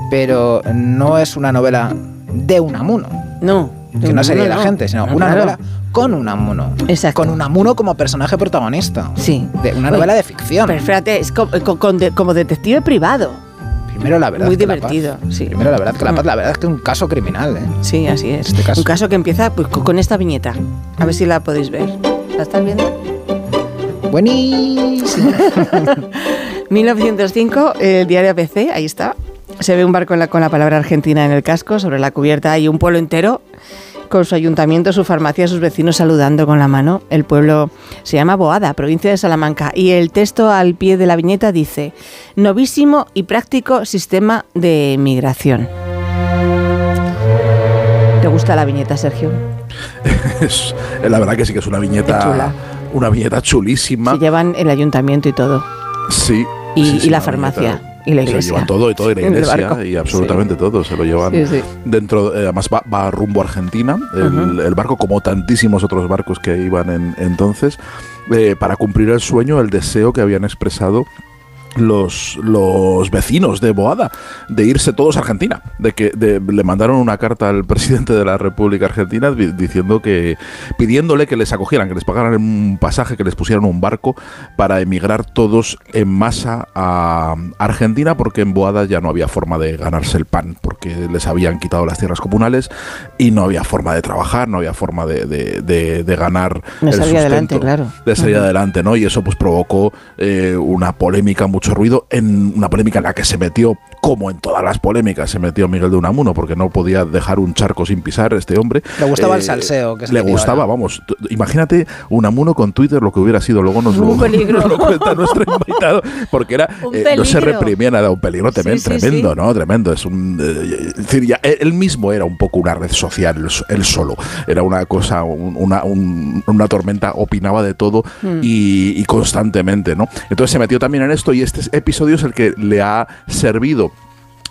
Pero no es una novela de Unamuno. No. de Que no sería Unamuno la no. gente, sino No, una claro. novela con Unamuno. Exacto. Con Unamuno como personaje protagonista. Sí. De una Oye, novela de ficción. Pero fíjate, es como detective privado. Primero la verdad. Muy que la paz. divertido, sí. Primero la verdad que la Mm. paz. La verdad es que es un caso criminal, ¿eh? Sí, así es. Este caso. Un caso que empieza pues, co- con esta viñeta. A ver si la podéis ver. ¿La estás viendo? Buenísimo. 1905, el diario ABC, ahí está. Se ve un barco en la- con la palabra Argentina en el casco, sobre la cubierta hay un pueblo entero con su ayuntamiento, su farmacia, sus vecinos saludando con la mano. El pueblo se llama Boada, provincia de Salamanca, y el texto al pie de la viñeta dice, novísimo y práctico sistema de migración. ¿Te gusta la viñeta, Sergio? Es- la verdad que sí que es una viñeta, chula. una viñeta chulísima. Se llevan el ayuntamiento y todo. Sí. Y, sí, sí, y la farmacia. viñeta. Y la Se llevan todo y todo, y la iglesia y absolutamente todo. Se lo llevan Sí, sí. dentro. eh, además, va, va rumbo a Argentina, el, barco, como tantísimos otros barcos que iban en, entonces, eh, para cumplir el sueño, el deseo que habían expresado los, los vecinos de Boada de irse todos a Argentina de que de- le mandaron una carta al presidente de la República Argentina di- diciendo que pidiéndole que les acogieran que les pagaran un pasaje que les pusieran un barco para emigrar todos en masa a Argentina porque en Boada ya no había forma de ganarse el pan porque les habían quitado las tierras comunales y no había forma de trabajar no había forma de, de- de- de ganar De el salir adelante, claro. de salir adelante, ¿no? Y eso pues provocó eh, una polémica, mucho ruido, en una polémica en la que se metió, como en todas las polémicas, se metió Miguel de Unamuno, porque no podía dejar un charco sin pisar este hombre. Le gustaba el Eh, salseo, que es Le gustaba, ahora. vamos. Imagínate Unamuno con Twitter lo que hubiera sido, luego nos lo, Un peligro. nos lo cuenta nuestro invitado, porque era Un eh, no se peligro. reprimía nada, un peligro Sí, tremen- sí, tremendo, sí. ¿no? Tremendo. Es un, eh, es decir, ya, él mismo era un poco una red social, él so- él solo. Era una cosa, un- una, un- una tormenta, opinaba de todo Mm. y, y constantemente, ¿no? Entonces se metió también en esto y este episodio es el que le ha servido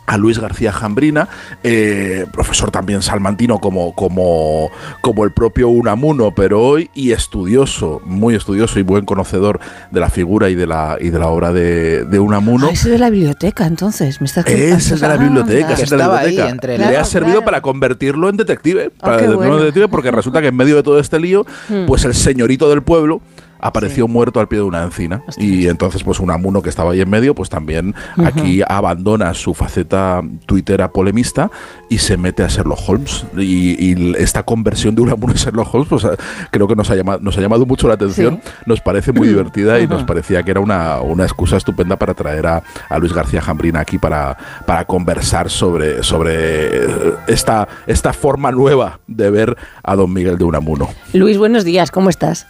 a Luis García Jambrina, eh, profesor también salmantino como, como, como el propio Unamuno, pero hoy y estudioso, muy estudioso y buen conocedor de la figura y de la, y de la obra de, de Unamuno. Ah, ese de la biblioteca, entonces. Me estás Es el de la Ah, biblioteca, es el de la Estaba ahí biblioteca. entre Le ha servido para convertirlo en detective, Ah, para convertirlo en bueno. detective porque resulta que en medio de todo este lío, Hmm. pues el señorito del pueblo apareció muerto al pie de una encina y entonces pues Unamuno que estaba ahí en medio pues también aquí abandona su faceta tuitera polemista y se mete a Sherlock Holmes. Y, y esta conversión de Unamuno a Sherlock Holmes pues creo que nos ha llamado, nos ha llamado mucho la atención. Nos parece muy divertida y nos parecía que era una, una excusa estupenda para traer a, a Luis García Jambrina aquí para, para conversar sobre, sobre eh, esta, esta forma nueva de ver a don Miguel de Unamuno Luis, buenos días, ¿cómo estás?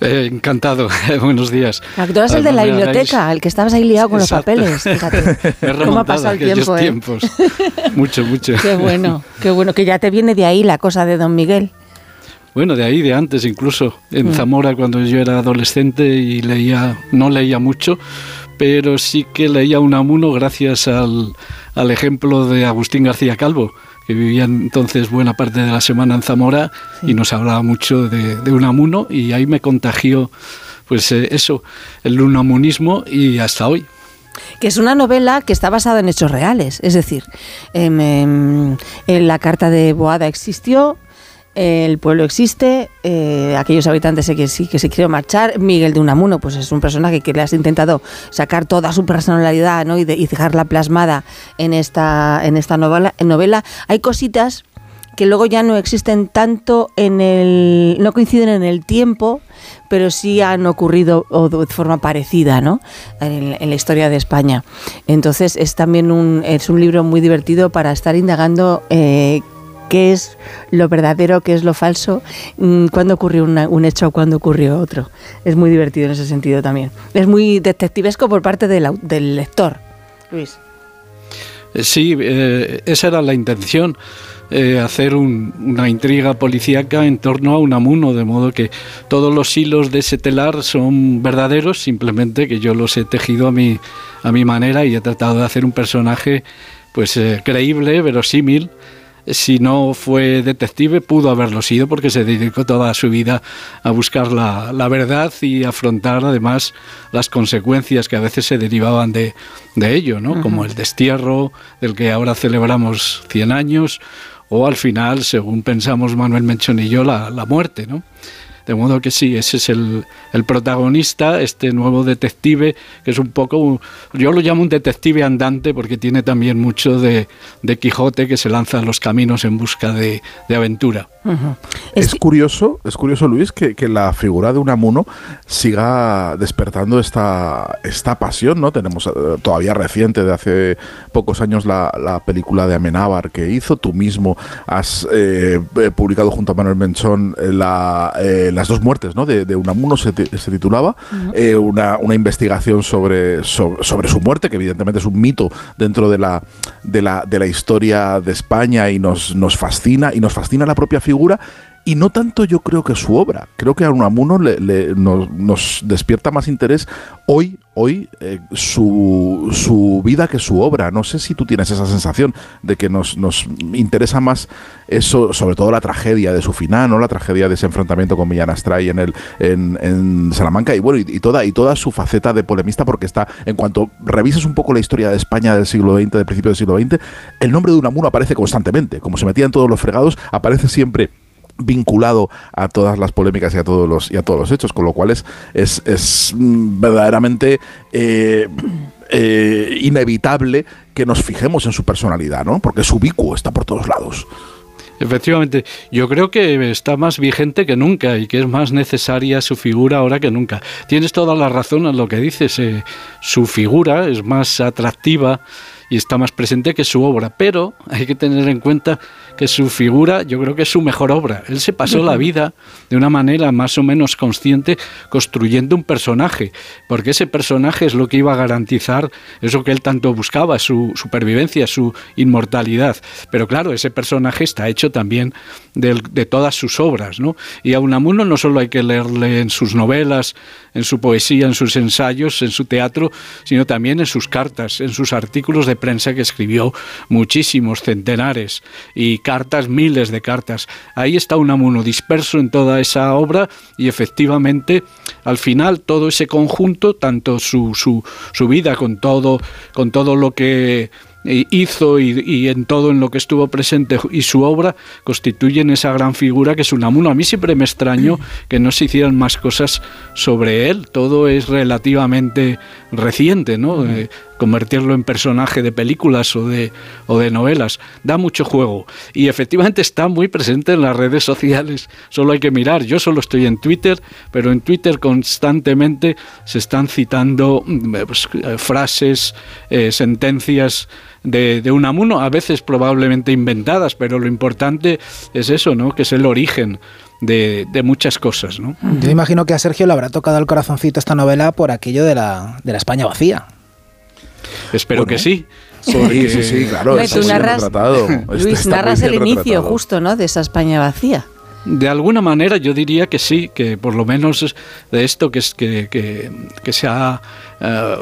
Eh, encantado, buenos días. Ah, Tú eras el de la biblioteca, el que estabas ahí liado con Exacto. los papeles. Fíjate. ¿Cómo ha pasado el tiempo, eh? tiempos. Mucho, mucho. Qué bueno, qué bueno, que ya te viene de ahí la cosa de Don Miguel. Bueno, de ahí, de antes incluso. En Mm. Zamora, cuando yo era adolescente y leía, no leía mucho, pero sí que leía Unamuno gracias al, al ejemplo de Agustín García Calvo, que vivía entonces buena parte de la semana en Zamora y nos hablaba mucho de, de Unamuno y ahí me contagió, pues eh, eso, el unamunismo y hasta hoy. Que es una novela que está basada en hechos reales. Es decir, em, em, en la carta de Boada existió, el pueblo existe, eh, aquellos habitantes que sí que se quieren marchar. Miguel de Unamuno, pues es un personaje que le has intentado sacar toda su personalidad ¿no? y, de- y dejarla plasmada en esta, en esta novela. Hay cositas que luego ya no existen tanto en el no coinciden en el tiempo pero sí han ocurrido de forma parecida ¿no? en, en la historia de España entonces es también un es un libro muy divertido para estar indagando eh, qué es lo verdadero, qué es lo falso, mm, cuándo ocurrió una- un hecho o cuándo ocurrió otro. Es muy divertido en ese sentido también. Es muy detectivesco por parte del, del lector. Luis. Eh, Sí, eh, esa era la intención, eh, hacer un- una intriga policíaca en torno a Unamuno, de modo que todos los hilos de ese telar son verdaderos, simplemente que yo los he tejido a mi, a mi manera y he tratado de hacer un personaje pues creíble, verosímil. Si no fue detective, pudo haberlo sido porque se dedicó toda su vida a buscar la, la verdad y afrontar además las consecuencias que a veces se derivaban de, de ello, ¿no? Como el destierro, del que ahora celebramos 100 años, o al final, según pensamos Manuel Menchón y yo, la, la muerte. ¿no? De modo que sí, ese es el, el protagonista, este nuevo detective, que es un poco, un- yo lo llamo un detective andante porque tiene también mucho de, de Quijote que se lanza a los caminos en busca de, de aventura. Es, curioso, es curioso, Luis, que, que la figura de Unamuno siga despertando esta, esta pasión, ¿no? Tenemos eh, todavía reciente, de hace pocos años, la, la película de Amenábar que hizo. Tú mismo has eh, eh, publicado junto a Manuel Menchón la, eh, Las dos muertes, ¿no? De, de Unamuno se, ti- se titulaba. Eh, una, una investigación sobre, sobre, sobre su muerte, que evidentemente es un mito dentro de la, de la, de la historia de España y nos, nos fascina, y nos fascina la propia figura. Y no tanto yo creo que su obra. Creo que a Unamuno le, le- nos, nos despierta más interés hoy, hoy eh, su, su vida que su obra. No sé si tú tienes esa sensación de que nos, nos interesa más eso, sobre todo la tragedia de su final, ¿no? La tragedia de ese enfrentamiento con Millán Astray en el en, en Salamanca y bueno, y, toda y toda su faceta de polemista porque está en cuanto revisas un poco la historia de España del siglo XX, del principio del siglo XX, el nombre de Unamuno aparece constantemente, como se metía en todos los fregados, aparece siempre vinculado a todas las polémicas y a todos los y a todos los hechos, con lo cual es, es, mm, verdaderamente eh, eh, inevitable que nos fijemos en su personalidad, ¿no? Porque es ubicuo, está por todos lados. Efectivamente, yo creo que está más vigente que nunca y que es más necesaria su figura ahora que nunca. Tienes toda la razón en lo que dices, eh, su figura es más atractiva y está más presente que su obra, pero hay que tener en cuenta que su figura yo creo que es su mejor obra. Él se pasó la vida de una manera más o menos consciente construyendo un personaje, porque ese personaje es lo que iba a garantizar eso que él tanto buscaba, su supervivencia, su inmortalidad. Pero claro, ese personaje está hecho también de, todas sus obras, ¿no? Y a Unamuno no solo hay que leerle en sus novelas, en su poesía, en sus ensayos, en su teatro, sino también en sus cartas, en sus artículos de de prensa que escribió muchísimos centenares y cartas, miles de cartas. Ahí está Unamuno disperso en toda esa obra y efectivamente al final todo ese conjunto, tanto su, su, su vida con todo, con todo lo que hizo y, y, en todo en lo que estuvo presente y su obra constituyen esa gran figura que es Unamuno. A mí siempre me extrañó que no se hicieran más cosas sobre él. Todo es relativamente reciente, ¿no? Eh, convertirlo en personaje de películas o de, o de novelas. Da mucho juego. Y efectivamente está muy presente en las redes sociales. Solo hay que mirar. Yo solo estoy en Twitter, pero en Twitter constantemente se están citando mm, pues, eh, frases, eh, sentencias de, de Unamuno, a veces probablemente inventadas, pero lo importante es eso, ¿no? Que es el origen de, de, muchas cosas. ¿no? Yo imagino que a Sergio le habrá tocado el corazoncito esta novela por aquello de la, de la España vacía. Espero Bueno, que sí. Sí, porque- sí, sí, claro. Tú narras, retratado. Luis, Está- narras el inicio justo, ¿no? De esa España vacía. De alguna manera yo diría que sí, que por lo menos de esto que, es, que, que, que se ha eh,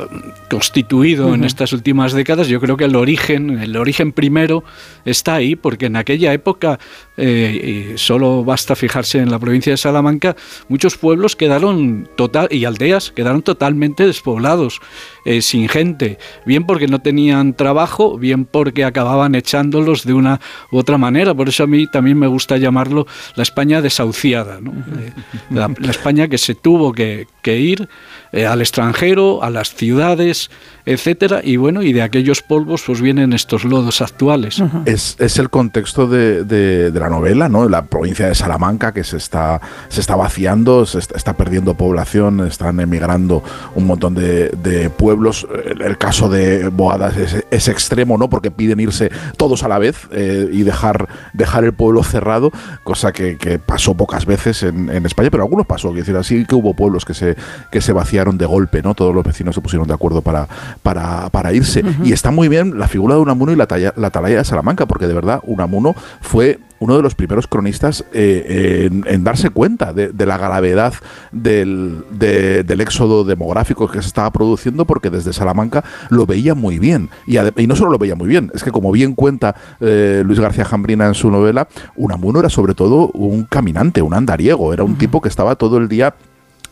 constituido en estas últimas décadas, yo creo que el origen, el origen primero está ahí, porque en aquella época, eh, y solo basta fijarse en la provincia de Salamanca, muchos pueblos quedaron total y aldeas quedaron totalmente despoblados, eh, sin gente, bien porque no tenían trabajo, bien porque acababan echándolos de una u otra manera. Por eso a mí también me gusta llamarlo la España desahuciada, ¿no? Eh, la, la España que se tuvo que, que ir eh, al extranjero, a las ciudades, etcétera, y bueno, y de aquellos polvos pues vienen estos lodos actuales. Es, es el contexto de, de- de la novela, ¿no? La provincia de Salamanca que se está, se está vaciando, se está, está perdiendo población, están emigrando un montón de, de pueblos. El, el caso de Boadas es, es extremo, ¿no? Porque piden irse todos a la vez eh, y dejar, dejar el pueblo cerrado, cosa que, que pasó pocas veces en, en España, pero algunos pasó. Quiero decir, así que hubo pueblos que se, que se vaciaron de golpe, ¿no? Todos los vecinos se pusieron de acuerdo para, para, para irse. Y está muy bien la figura de Unamuno y la, talla- la atalaya de Salamanca, porque de verdad Unamuno fue uno de los primeros cronistas eh, en, en darse cuenta de, de la gravedad del, de- del éxodo demográfico que se estaba produciendo, porque desde Salamanca lo veía muy bien. Y, y no solo lo veía muy bien, es que como bien cuenta eh, Luis García Jambrina en su novela, Unamuno era sobre todo un caminante, un andariego, era un tipo que estaba todo el día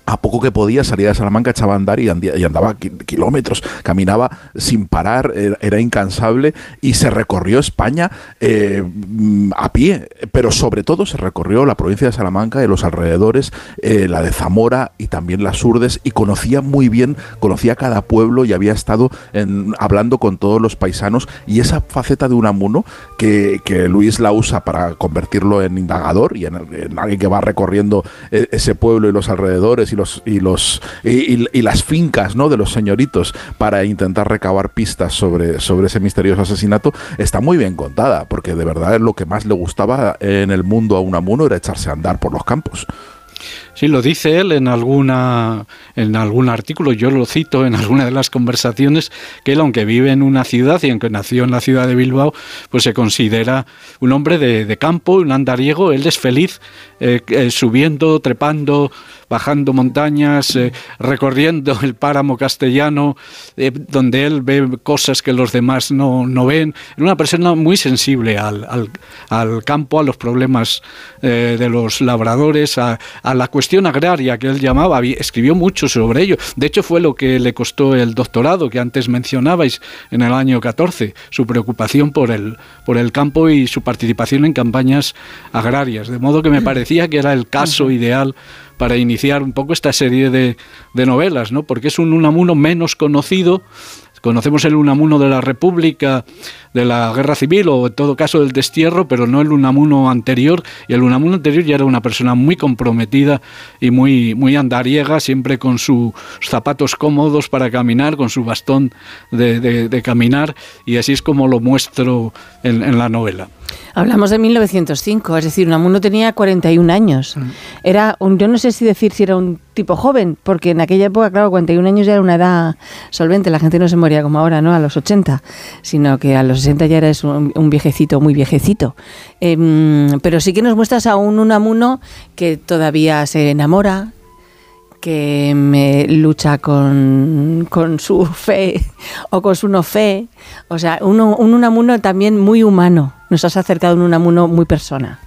a poco que podía salía de Salamanca, echaba a andar y, andaba ki- kilómetros, caminaba sin parar, era, incansable y se recorrió España eh, a pie, pero sobre todo se recorrió la provincia de Salamanca y los alrededores, eh, la de Zamora y también las Urdes y conocía muy bien, conocía cada pueblo y había estado hablando con todos los paisanos y esa faceta de Unamuno que, que Luis la usa para convertirlo en indagador y en, en alguien que va recorriendo eh, ese pueblo y los alrededores y los y los y, las fincas ¿no? de los señoritos para intentar recabar pistas sobre, sobre ese misterioso asesinato está muy bien contada porque de verdad lo que más le gustaba en el mundo a Unamuno era echarse a andar por los campos. Sí, lo dice él en alguna en algún artículo, yo lo cito en alguna de las conversaciones, que él aunque vive en una ciudad y aunque nació en la ciudad de Bilbao, pues se considera un hombre de, de campo, un andariego, él es feliz eh, eh, subiendo, trepando, bajando montañas, eh, recorriendo el páramo castellano, eh, donde él ve cosas que los demás no, no ven. Era una persona muy sensible al, al- al campo, a los problemas eh, de los labradores, a, a la cuestión agraria que él llamaba. Escribió mucho sobre ello. De hecho, fue lo que le costó el doctorado que antes mencionabais en el año 14, su preocupación por el, por el campo y su participación en campañas agrarias. De modo que me parecía que era el caso ideal para iniciar un poco esta serie de, novelas, ¿no? Porque es un Unamuno menos conocido. Conocemos el Unamuno de la República, de la Guerra Civil o en todo caso del destierro, pero no el Unamuno anterior. Y el Unamuno anterior ya era una persona muy comprometida y muy, muy andariega, siempre con sus zapatos cómodos para caminar, con su bastón de, caminar. Y así es como lo muestro en la novela. Hablamos de 1905, es decir, Unamuno tenía 41 años. Era un, yo no sé si decir si era un tipo joven, porque en aquella época, claro, 41 años ya era una edad solvente, la gente no se moría como ahora, ¿no? A los 80, sino que a los 60 ya eres un, un viejecito, muy viejecito. Em, pero sí que nos muestras a un Unamuno que todavía se enamora, que me lucha con, con su fe o con su no fe. O sea, uno, un Unamuno también muy humano. Nos has acercado un Unamuno muy persona.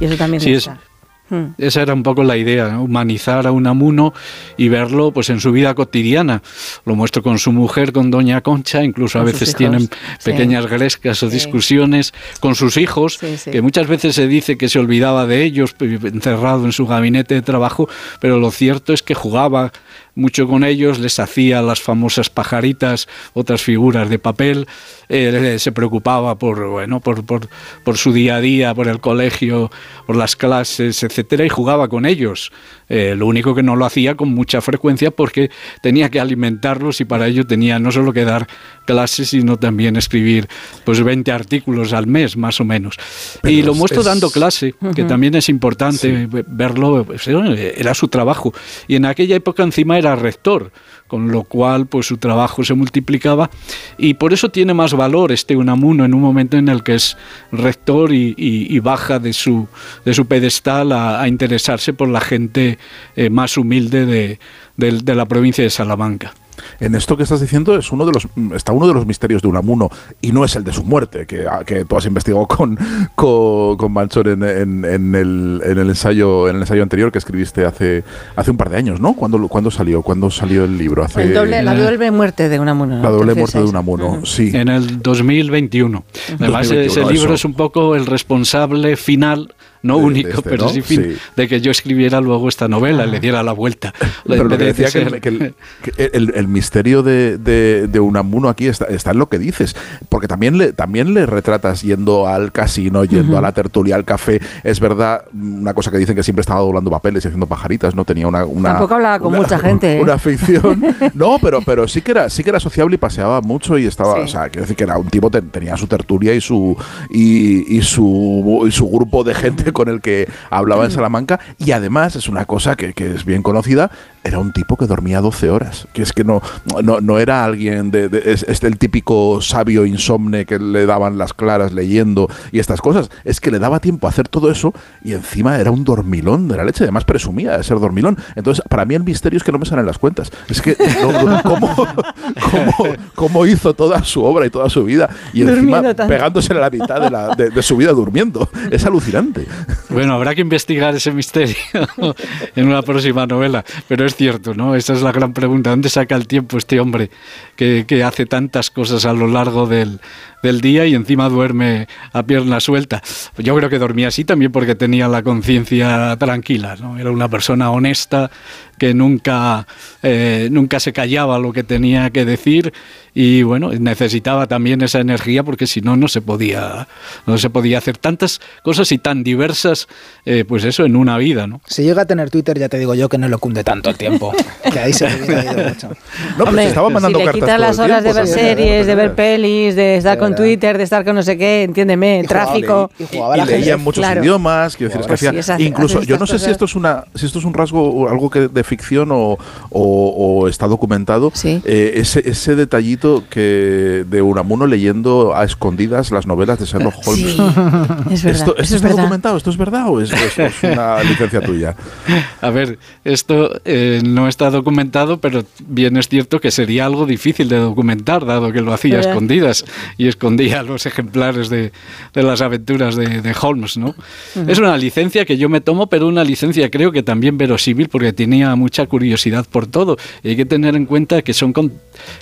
Y eso también Sí, me es- gusta. Mm. Esa era un poco la idea, ¿no? humanizar a Unamuno y verlo pues en su vida cotidiana. Lo muestro con su mujer, con Doña Concha, incluso a Con veces tienen sí. pequeñas grescas o Sí. discusiones con sus hijos, Sí, que muchas veces se dice que se olvidaba de ellos, encerrado en su gabinete de trabajo, pero lo cierto es que jugaba mucho con ellos, les hacía las famosas pajaritas, otras figuras de papel, eh, se preocupaba por, bueno, por, por, por su día a día, por el colegio, por las clases, etcétera, y jugaba con ellos. Eh, lo único que no lo hacía con mucha frecuencia porque tenía que alimentarlos y para ello tenía no solo que dar clases, sino también escribir pues 20 artículos al mes, más o menos. Pero y lo es- muestro es- dando clase, que también es importante ve- verlo, pues, eh, era su trabajo. Y en aquella época encima era rector, con lo cual pues su trabajo se multiplicaba y por eso tiene más valor este Unamuno en un momento en el que es rector y, baja de su, de su pedestal a, interesarse por la gente eh, más humilde de, de la provincia de Salamanca. En esto que estás diciendo es uno de los está uno de los misterios de Unamuno y no es el de su muerte que, que tú has investigado con con, con Manchor en, en- en el, en el ensayo en el ensayo anterior que escribiste hace hace un par de años, ¿no? ¿Cuándo, cuándo salió? ¿Cuándo salió el libro? Hace El doble, la doble muerte de Unamuno. ¿no? La doble muerte de Unamuno, sí. En el 2021. Además, 2021, ese libro eso. es un poco el responsable final, no De- de único, este, pero ¿no? sí fin, Sí. de que yo escribiera luego esta novela, le diera la vuelta. Pero lo que vez de decía que, el, que el- que el- el misterio de, de, de Unamuno aquí está, está en lo que dices, porque también le, también le retratas yendo al casino, yendo a la tertulia, al café. Es verdad, una cosa que dicen que siempre estaba doblando papeles y haciendo pajaritas, no tenía una... una Tampoco hablaba con una- mucha gente. ¿eh? Una afición. No, pero, pero sí que era, sí que era sociable y paseaba mucho y estaba, Sí. o sea, quiero decir que era un tipo, ten- tenía su tertulia y su y, y su y su grupo de gente con el que hablaba en Salamanca y además es una cosa que, que es bien conocida, era un tipo que dormía 12 horas, que es que no no, no era alguien de, de- es, es el típico sabio insomne que le daban las claras leyendo y estas cosas, es que le daba tiempo a hacer todo eso y encima era un dormilón de la leche, además presumía de ser dormilón. Entonces, para mí el misterio es que no me salen las cuentas. Es que no- ¿cómo, cómo, cómo hizo toda su obra y toda su vida y encima pegándose la mitad de, la- de- de su vida durmiendo. Es alucinante. Bueno, habrá que investigar ese misterio en una próxima novela, pero es cierto, ¿no? Esa es la gran pregunta. ¿Dónde saca el tiempo este hombre que, que hace tantas cosas a lo largo del, del día y encima duerme a pierna suelta? Yo creo que dormía así también porque tenía la conciencia tranquila, ¿no? Era una persona honesta que nunca, eh, nunca se callaba lo que tenía que decir y bueno, necesitaba también esa energía porque si no, no se podía, no se podía hacer tantas cosas y tan diversas, eh, pues eso, en una vida, ¿no? Si llega a tener Twitter, ya te digo yo que no lo cunde tanto el tiempo. que ahí se le hubiera ido mucho. No, Hombre, si le quitas las horas de ver series, de ver pelis, de estar con Twitter, de estar con no sé qué, entiéndeme, tráfico. y leía en muchos Claro. idiomas, quiero decir, es que sí, hacía- es hace- incluso, hace yo no sé si esto es una, si esto es un rasgo o algo que de ficción o, o- o está documentado, eh, ese, ese detallito que de Unamuno leyendo a escondidas las novelas de Sherlock Holmes. es verdad, ¿Esto, esto es está verdad. documentado? ¿Esto es verdad o es, es- es una licencia tuya? A ver, esto eh, no está documentado, pero bien es cierto que sería algo difícil de documentar, dado que lo hacía a ¿Verdad? escondidas y escondía los ejemplares de, de las aventuras de, de Holmes, ¿no? Es una licencia que yo me tomo, pero una licencia creo que también verosímil, porque tenía mucha curiosidad por todo. Y hay que tener en cuenta que son con-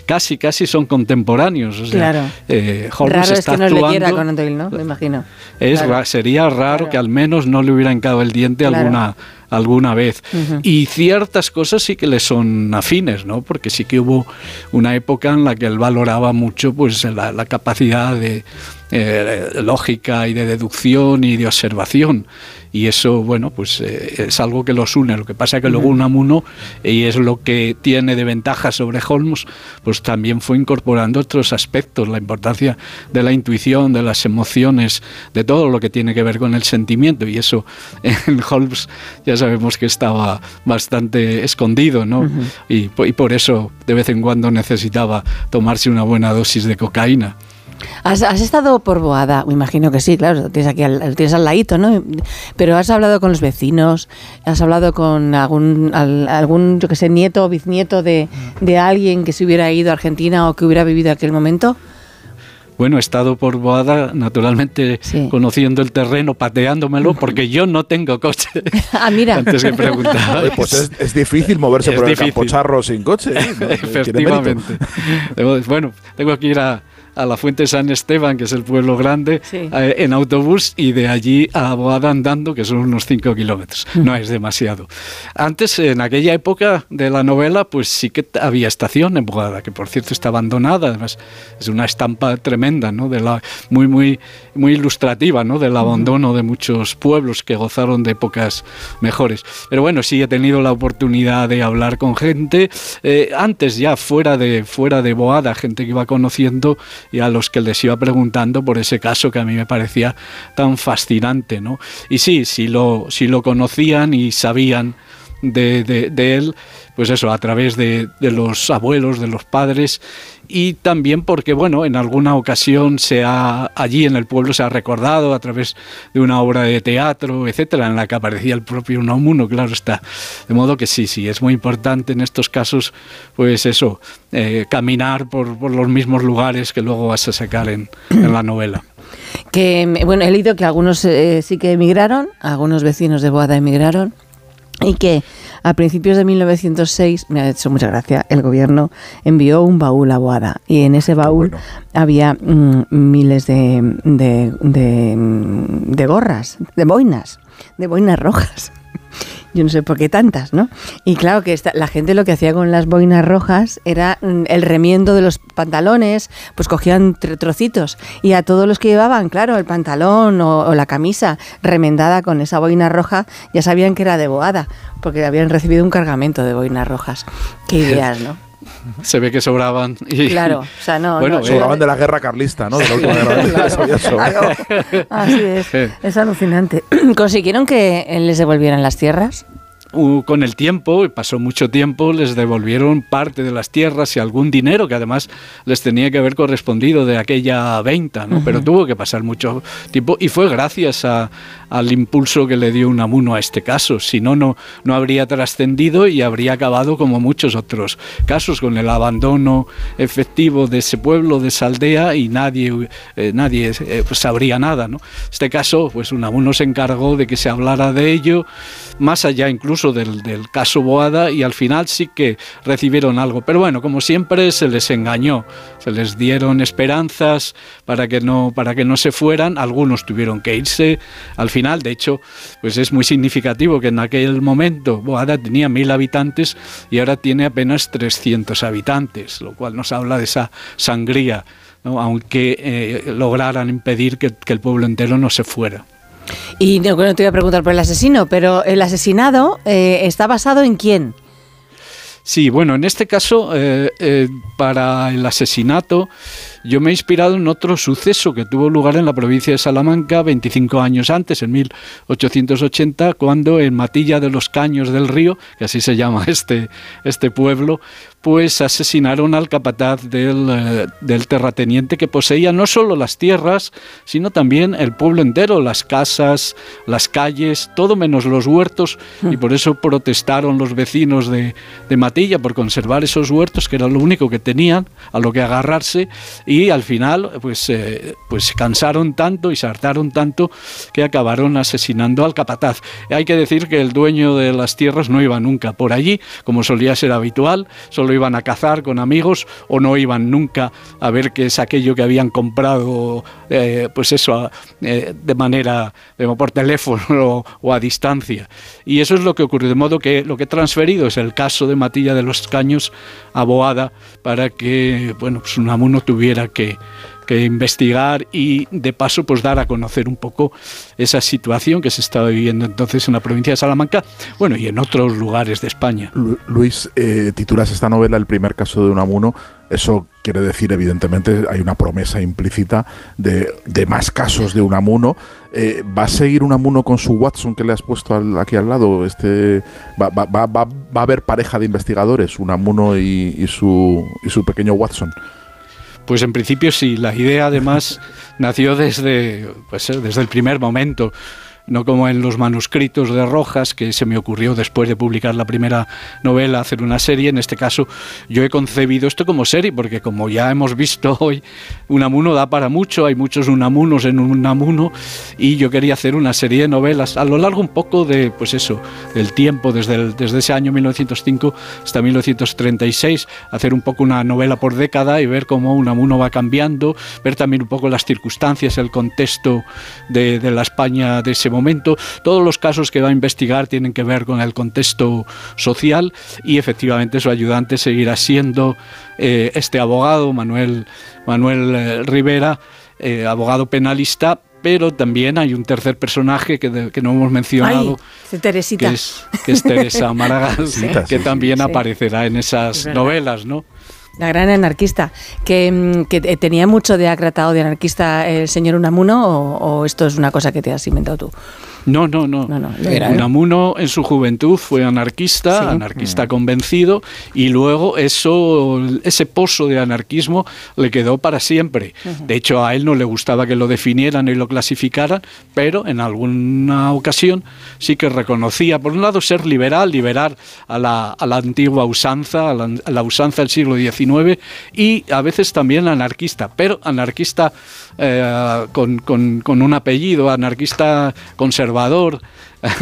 casi, casi son contemporáneos. O sea, Claro. eh, Holmes Raro es está que no actuando. leyera Conan Doyle, ¿no? Me imagino. Es Claro. sería raro que al menos no le hubiera hincado el diente Claro. alguna alguna vez. Y ciertas cosas sí que le son afines, ¿no? Porque sí que hubo una época en la que él valoraba mucho pues la, la capacidad de eh, lógica y de deducción y de observación. Y eso, bueno, pues eh, es algo que los une. Lo que pasa es que luego Ujú. Unamuno, y es lo que tiene de ventaja sobre Holmes, pues también fue incorporando otros aspectos, la importancia de la intuición, de las emociones, de todo lo que tiene que ver con el sentimiento. Y eso en Holmes ya sabemos que estaba bastante escondido, ¿no? Ujú. y, po- y por eso de vez en cuando necesitaba tomarse una buena dosis de cocaína. ¿Has, has estado por Boada? Me imagino que sí, claro, lo tienes aquí al, lo tienes al ladito, ¿no? Pero has hablado con los vecinos, has hablado con algún, al- algún yo que sé, nieto o bisnieto de, de alguien que se hubiera ido a Argentina o que hubiera vivido aquel momento. Bueno, he estado por Boada, naturalmente conociendo el terreno, pateándomelo, porque yo no tengo coche. Ah, mira. Antes que preguntaba. Oye, pues es, es difícil moverse Es por difícil. el campo charro sin coche. ¿eh? No. Efectivamente. Bueno, tengo que ir a, a la Fuente San Esteban, que es el pueblo grande, Sí. eh, en autobús y de allí a Boada andando, que son unos 5 kilómetros. No es demasiado. Antes, en aquella época de la novela, pues sí que había estación en Boada, que por cierto está abandonada. Además, es una estampa tremenda, ¿no? De la, muy, muy, muy ilustrativa, ¿no? Del abandono de muchos pueblos que gozaron de épocas mejores. Pero bueno, sí he tenido la oportunidad de hablar con gente, eh, antes ya fuera de, fuera de Boada, gente que iba conociendo y a los que les iba preguntando por ese caso que a mí me parecía tan fascinante, ¿no? Y sí, sí lo, sí lo conocían y sabían de, de- de él, pues eso, a través de, de los abuelos, de los padres, y también porque, bueno, en alguna ocasión se ha, allí en el pueblo se ha recordado a través de una obra de teatro, etcétera, en la que aparecía el propio Unamuno, claro está. De modo que sí, sí, es muy importante en estos casos, pues eso, eh, caminar por, por los mismos lugares que luego vas a sacar en, en la novela. Que, bueno, he leído que algunos eh, sí que emigraron, algunos vecinos de Boada emigraron, y que a principios de 1906, me ha hecho mucha gracia, el gobierno envió un baúl a Boada, y en ese baúl había mm, miles de, de, de, mm, de gorras, de boinas, de boinas rojas. Yo no sé por qué tantas, ¿no? Y claro que la gente lo que hacía con las boinas rojas era mm, el remiendo de los pantalones, pues cogían tr- trocitos y a todos los que llevaban, claro, el pantalón o, o la camisa remendada con esa boina roja, ya sabían que era de boada, porque habían recibido un cargamento de boinas rojas. Qué ideas, ¿no? Se ve que sobraban. Y, Claro, o sea, no... Bueno, no, Sobraban de la guerra carlista, ¿no? De la última guerra. Así es, es alucinante. ¿Consiguieron que eh, les devolvieran las tierras? Uh, con el tiempo, y pasó mucho tiempo, les devolvieron parte de las tierras y algún dinero que además les tenía que haber correspondido de aquella venta, ¿no? Pero tuvo que pasar mucho tiempo y fue gracias a- al impulso que le dio Unamuno a este caso. Si no, no, no habría trascendido y habría acabado como muchos otros casos, con el abandono efectivo de ese pueblo, de esa aldea y nadie, eh, nadie eh, pues, sabría nada, ¿no? Este caso, pues Unamuno se encargó de que se hablara de ello, más allá incluso del, caso Boada, y al final sí que recibieron algo. Pero bueno, como siempre, se les engañó, se les dieron esperanzas para que no, para que no se fueran, algunos tuvieron que irse. Al final, de hecho, pues es muy significativo que en aquel momento Boada tenía mil habitantes y ahora tiene apenas 300 habitantes, lo cual nos habla de esa sangría, aunque eh, lograran impedir que el pueblo entero no se fuera. Y no, bueno, te iba a preguntar por el asesino, pero el asesinado eh, está basado en quién? Sí, bueno, en este caso, eh, eh, para el asesinato, yo me he inspirado en otro suceso que tuvo lugar en la provincia de Salamanca 25 años antes, en 1880, cuando en Matilla de los Caños del Río, que así se llama este, este pueblo, pues asesinaron al capataz del, eh, del terrateniente que poseía no solo las tierras, sino también el pueblo entero, las casas, las calles, todo menos los huertos, y por eso protestaron los vecinos de, de Matilla por conservar esos huertos, que era lo único que tenían a lo que agarrarse, y al final pues, eh, pues se cansaron tanto y se hartaron tanto que acabaron asesinando al capataz. Hay que decir que el dueño de las tierras no iba nunca por allí, como solía ser habitual, solo iban a cazar con amigos o no iban nunca a ver qué es aquello que habían comprado, eh, pues eso, eh, de manera, por teléfono o, o a distancia. Y eso es lo que ocurrió, de modo que lo que he transferido es el caso de Matilla de los Caños a Boada para que, bueno, pues Unamuno tuviera que, investigar y de paso pues dar a conocer un poco esa situación que se estaba viviendo entonces en la provincia de Salamanca, bueno, y en otros lugares de España. Lu- Luis, eh, titulas esta novela El primer caso de Unamuno. Eso quiere decir, evidentemente, hay una promesa implícita de, de más casos de Unamuno. Eh, ¿Va a seguir Unamuno con su Watson que le has puesto aquí al lado? Este, va, va- va- va- va a haber pareja de investigadores, Unamuno y, y su, y su pequeño Watson? Pues en principio sí, la idea además nació desde, pues, desde el primer momento no como en los manuscritos de Rojas, que se me ocurrió después de publicar la primera novela hacer una serie. En este caso, yo he concebido esto como serie, porque como ya hemos visto hoy, Unamuno da para mucho, hay muchos Unamunos en Unamuno, y yo quería hacer una serie de novelas a lo largo un poco de, pues eso, del tiempo, desde, desde ese año 1905 hasta 1936, hacer un poco una novela por década y ver cómo Unamuno va cambiando, ver también un poco las circunstancias, el contexto de, de la España de ese momento. Todos los casos que va a investigar tienen que ver con el contexto social y efectivamente su ayudante seguirá siendo eh, este abogado, Manuel, Manuel eh, Rivera, eh, abogado penalista. Pero también hay un tercer personaje que, de- que no hemos mencionado, Ay, Teresita. que es, que es Teresa Maragall, Sí. que Sí, también sí. aparecerá en Es esas novelas, ¿no? La gran anarquista. Que, mm, eh, tenía mucho de acrata o de anarquista el señor Unamuno, o, o esto es una cosa que te has inventado tú. No, no, no. era, ¿eh? Unamuno en su juventud fue anarquista, Sí. anarquista convencido, y luego eso, ese pozo de anarquismo le quedó para siempre. De hecho, a él no le gustaba que lo definieran y lo clasificaran, pero en alguna ocasión sí que reconocía, por un lado, ser liberal, liberar a la, a la antigua usanza, a la, a la usanza del siglo XIX, y a veces también anarquista, pero anarquista eh, con, con- con un apellido, anarquista conservador,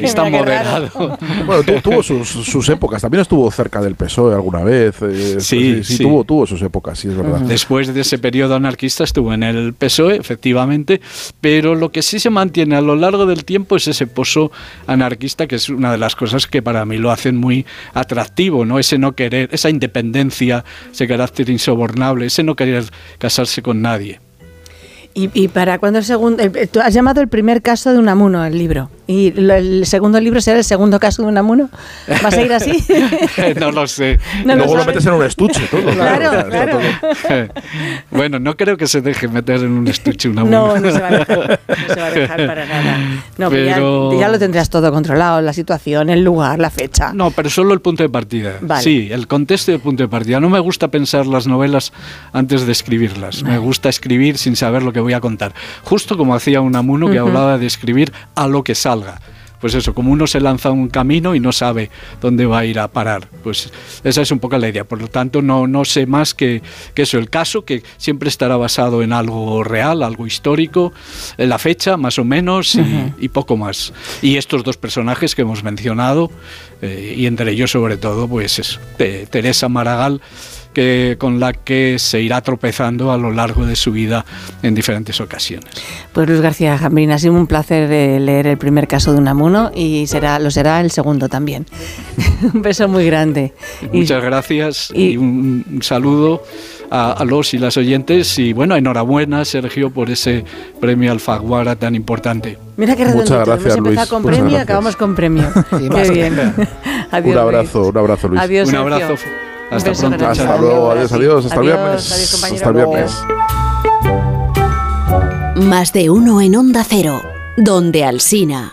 Qué moderado. Bueno, tu- tuvo sus, sus épocas. También estuvo cerca del PSOE alguna vez. eh, Sí, sí, sí. Tuvo, tuvo sus épocas, sí, es verdad. Después de ese periodo anarquista estuvo en el PSOE, efectivamente, pero lo que sí se mantiene a lo largo del tiempo es ese pozo anarquista, que es una de las cosas que para mí lo hacen muy atractivo, ¿no? Ese no querer, esa independencia, ese carácter insobornable, ese no querer casarse con nadie. ¿Y, para cuándo el segundo? el- tú has llamado el primer caso de Unamuno el libro. ¿Y lo- el segundo libro será el segundo caso de Unamuno? ¿Va a seguir así? no lo sé. No Luego lo metes en un estuche todo. Claro, claro. bueno, no creo que se deje meter en un estuche una No, no se va a dejar, no se va a dejar para nada. No, pero ya- lo tendrás todo controlado, la situación, el lugar, la fecha. No, pero solo el punto de partida. Vale. Sí, el contexto y el punto de partida. No me gusta pensar las novelas antes de escribirlas. Me gusta escribir sin saber lo que voy a contar. Justo como hacía Unamuno que Ujú. hablaba de escribir a lo que salga. Pues eso, como uno se lanza a un camino y no sabe dónde va a ir a parar. Pues esa es un poco la idea. Por lo tanto, no, no sé más que, que eso. El caso que siempre estará basado en algo real, algo histórico, en la fecha más o menos y, poco más. Y estos dos personajes que hemos mencionado, eh, y entre ellos sobre todo, pues es Te- Teresa Maragall, que, con la que se irá tropezando a lo largo de su vida en diferentes ocasiones. Pues Luis García Jambrín, ha sido un placer eh, leer el primer caso de Unamuno y será, lo será el segundo también. un beso muy grande. Y- Muchas gracias y, un, un saludo a, a los y las oyentes y bueno, enhorabuena Sergio por ese premio Alfaguara tan importante. Mira qué Muchas redondito. gracias, Hemos empezado Luis. con Muchas premio y gracias. acabamos con premio. Qué bien. premio. Adiós, un abrazo, Luis. un abrazo, Luis. Adiós, Un abrazo. Hasta beso pronto. Hasta luego, adiós, adiós, hasta el Adiós, viernes. adiós, hasta el viernes. Más de uno en Onda Cero, donde Alsina.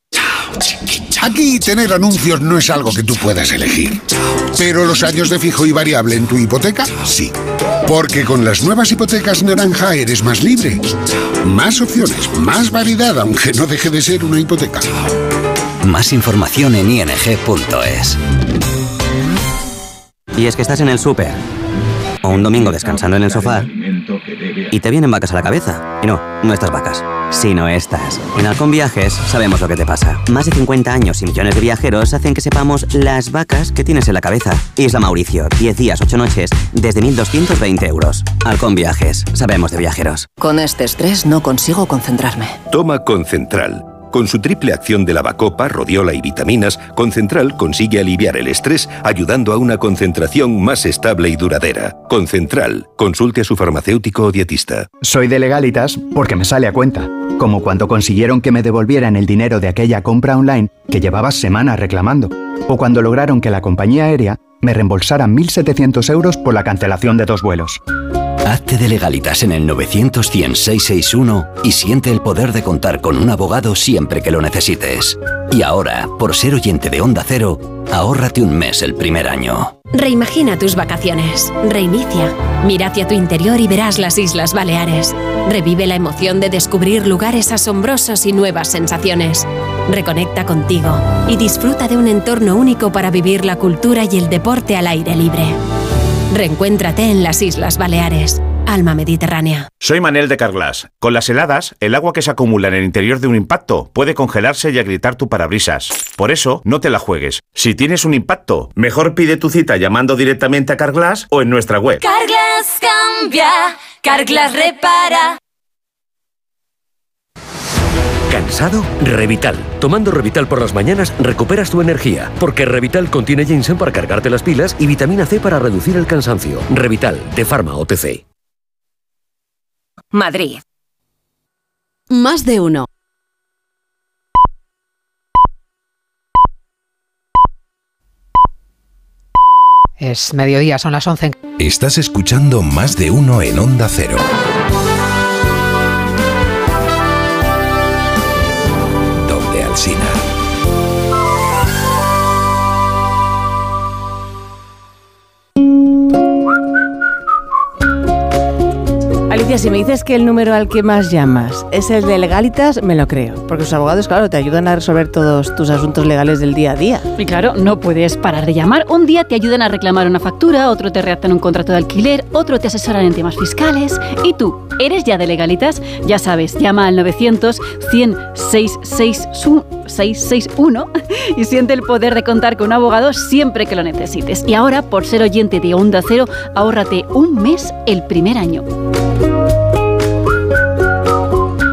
Aquí tener anuncios no es algo que tú puedas elegir. Pero los años de fijo y variable en tu hipoteca, sí. Porque con las nuevas hipotecas naranja eres más libre. Más opciones, más variedad, aunque no deje de ser una hipoteca. Más información en ing.es. Y es que estás en el súper o un domingo descansando en el sofá y te vienen vacas a la cabeza. Y no, no estas vacas, sino estas. En Halcón Viajes sabemos lo que te pasa. Más de 50 años y millones de viajeros hacen que sepamos las vacas que tienes en la cabeza. Isla Mauricio, 10 días, 8 noches, desde 1.220 euros. Halcón Viajes, sabemos de viajeros. Con este estrés no consigo concentrarme. Toma Concentral. Con su triple acción de lavacopa, rodiola y vitaminas, Concentral consigue aliviar el estrés ayudando a una concentración más estable y duradera. Concentral. Consulte a su farmacéutico o dietista. Soy de legalitas porque me sale a cuenta. como cuando consiguieron que me devolvieran el dinero de aquella compra online que llevaba semanas reclamando, o cuando lograron que la compañía aérea me reembolsara 1.700 euros por la cancelación de dos vuelos. Hazte de legalitas en el 900 661 y siente el poder de contar con un abogado siempre que lo necesites. Y ahora, por ser oyente de Onda Cero, ahórrate un mes el primer año. Reimagina tus vacaciones. Reinicia. Mira hacia tu interior y verás las Islas Baleares. Revive la emoción de descubrir lugares asombrosos y nuevas sensaciones. Reconecta contigo y disfruta de un entorno único para vivir la cultura y el deporte al aire libre. Reencuéntrate en las Islas Baleares. Alma Mediterránea. Soy Manel de Carglass. Con las heladas, el agua que se acumula en el interior de un impacto puede congelarse y agrietar tu parabrisas. Por eso, no te la juegues. Si tienes un impacto, mejor pide tu cita llamando directamente a Carglass o en nuestra web. Carglass cambia, Carglass repara. ¿Cansado? Revital. Tomando Revital por las mañanas recuperas tu energía, porque Revital contiene ginseng para cargarte las pilas y vitamina C para reducir el cansancio. Revital, de Pharma OTC. Madrid. Más de uno. Es mediodía, son las 11. Estás escuchando más de uno en Onda Cero. Alicia, si me dices que el número al que más llamas es el de legalitas, me lo creo. Porque los abogados, claro, te ayudan a resolver todos tus asuntos legales del día a día. Y claro, no puedes parar de llamar. Un día te ayudan a reclamar una factura, otro te redactan un contrato de alquiler, otro te asesoran en temas fiscales. ¿Y tú? ¿Eres ya de legalitas? Ya sabes, llama al 900 100 661 y siente el poder de contar con un abogado siempre que lo necesites. Y ahora, por ser oyente de Onda Cero, ahórrate un mes el primer año.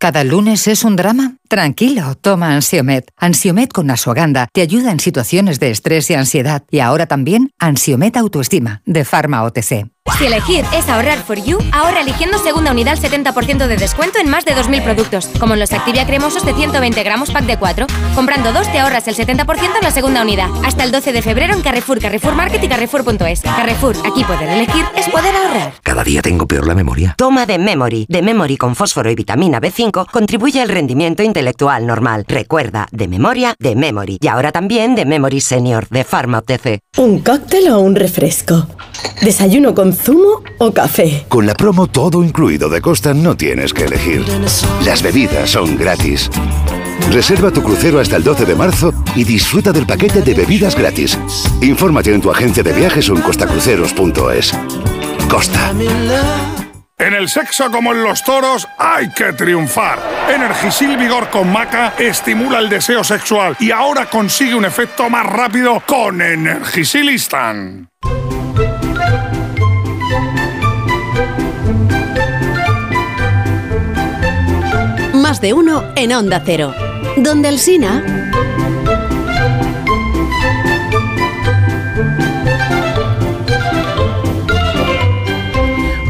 ¿Cada lunes es un drama? Tranquilo, toma Ansiomet. Ansiomet con Asuaganda te ayuda en situaciones de estrés y ansiedad. Y ahora también Ansiomet Autoestima, de Pharma OTC. Si elegir es ahorrar for you, ahorra eligiendo segunda unidad al 70% de descuento en más de 2.000 productos, como en los Activia cremosos de 120 gramos pack de 4. Comprando dos te ahorras el 70% en la segunda unidad. Hasta el 12 de febrero en Carrefour, Carrefour Market y Carrefour.es. Carrefour, aquí poder elegir es poder ahorrar. Cada día tengo peor la memoria. Toma de Memory. De Memory con fósforo y vitamina B5 contribuye al rendimiento intelectual normal. Recuerda, de memoria, de Memory. Y ahora también de Memory Senior, de Pharma OTC. ¿Un cóctel o un refresco? ¿Desayuno con zumo o café? Con la promo todo incluido de Costa no tienes que elegir. Las bebidas son gratis. Reserva tu crucero hasta el 12 de marzo y disfruta del paquete de bebidas gratis. Infórmate en tu agencia de viajes o en costacruceros.es. Costa. En el sexo como en los toros hay que triunfar. Energisil Vigor con Maca estimula el deseo sexual y ahora consigue un efecto más rápido con Energisil Instant. Más de uno en Onda Cero. Donde el Sina.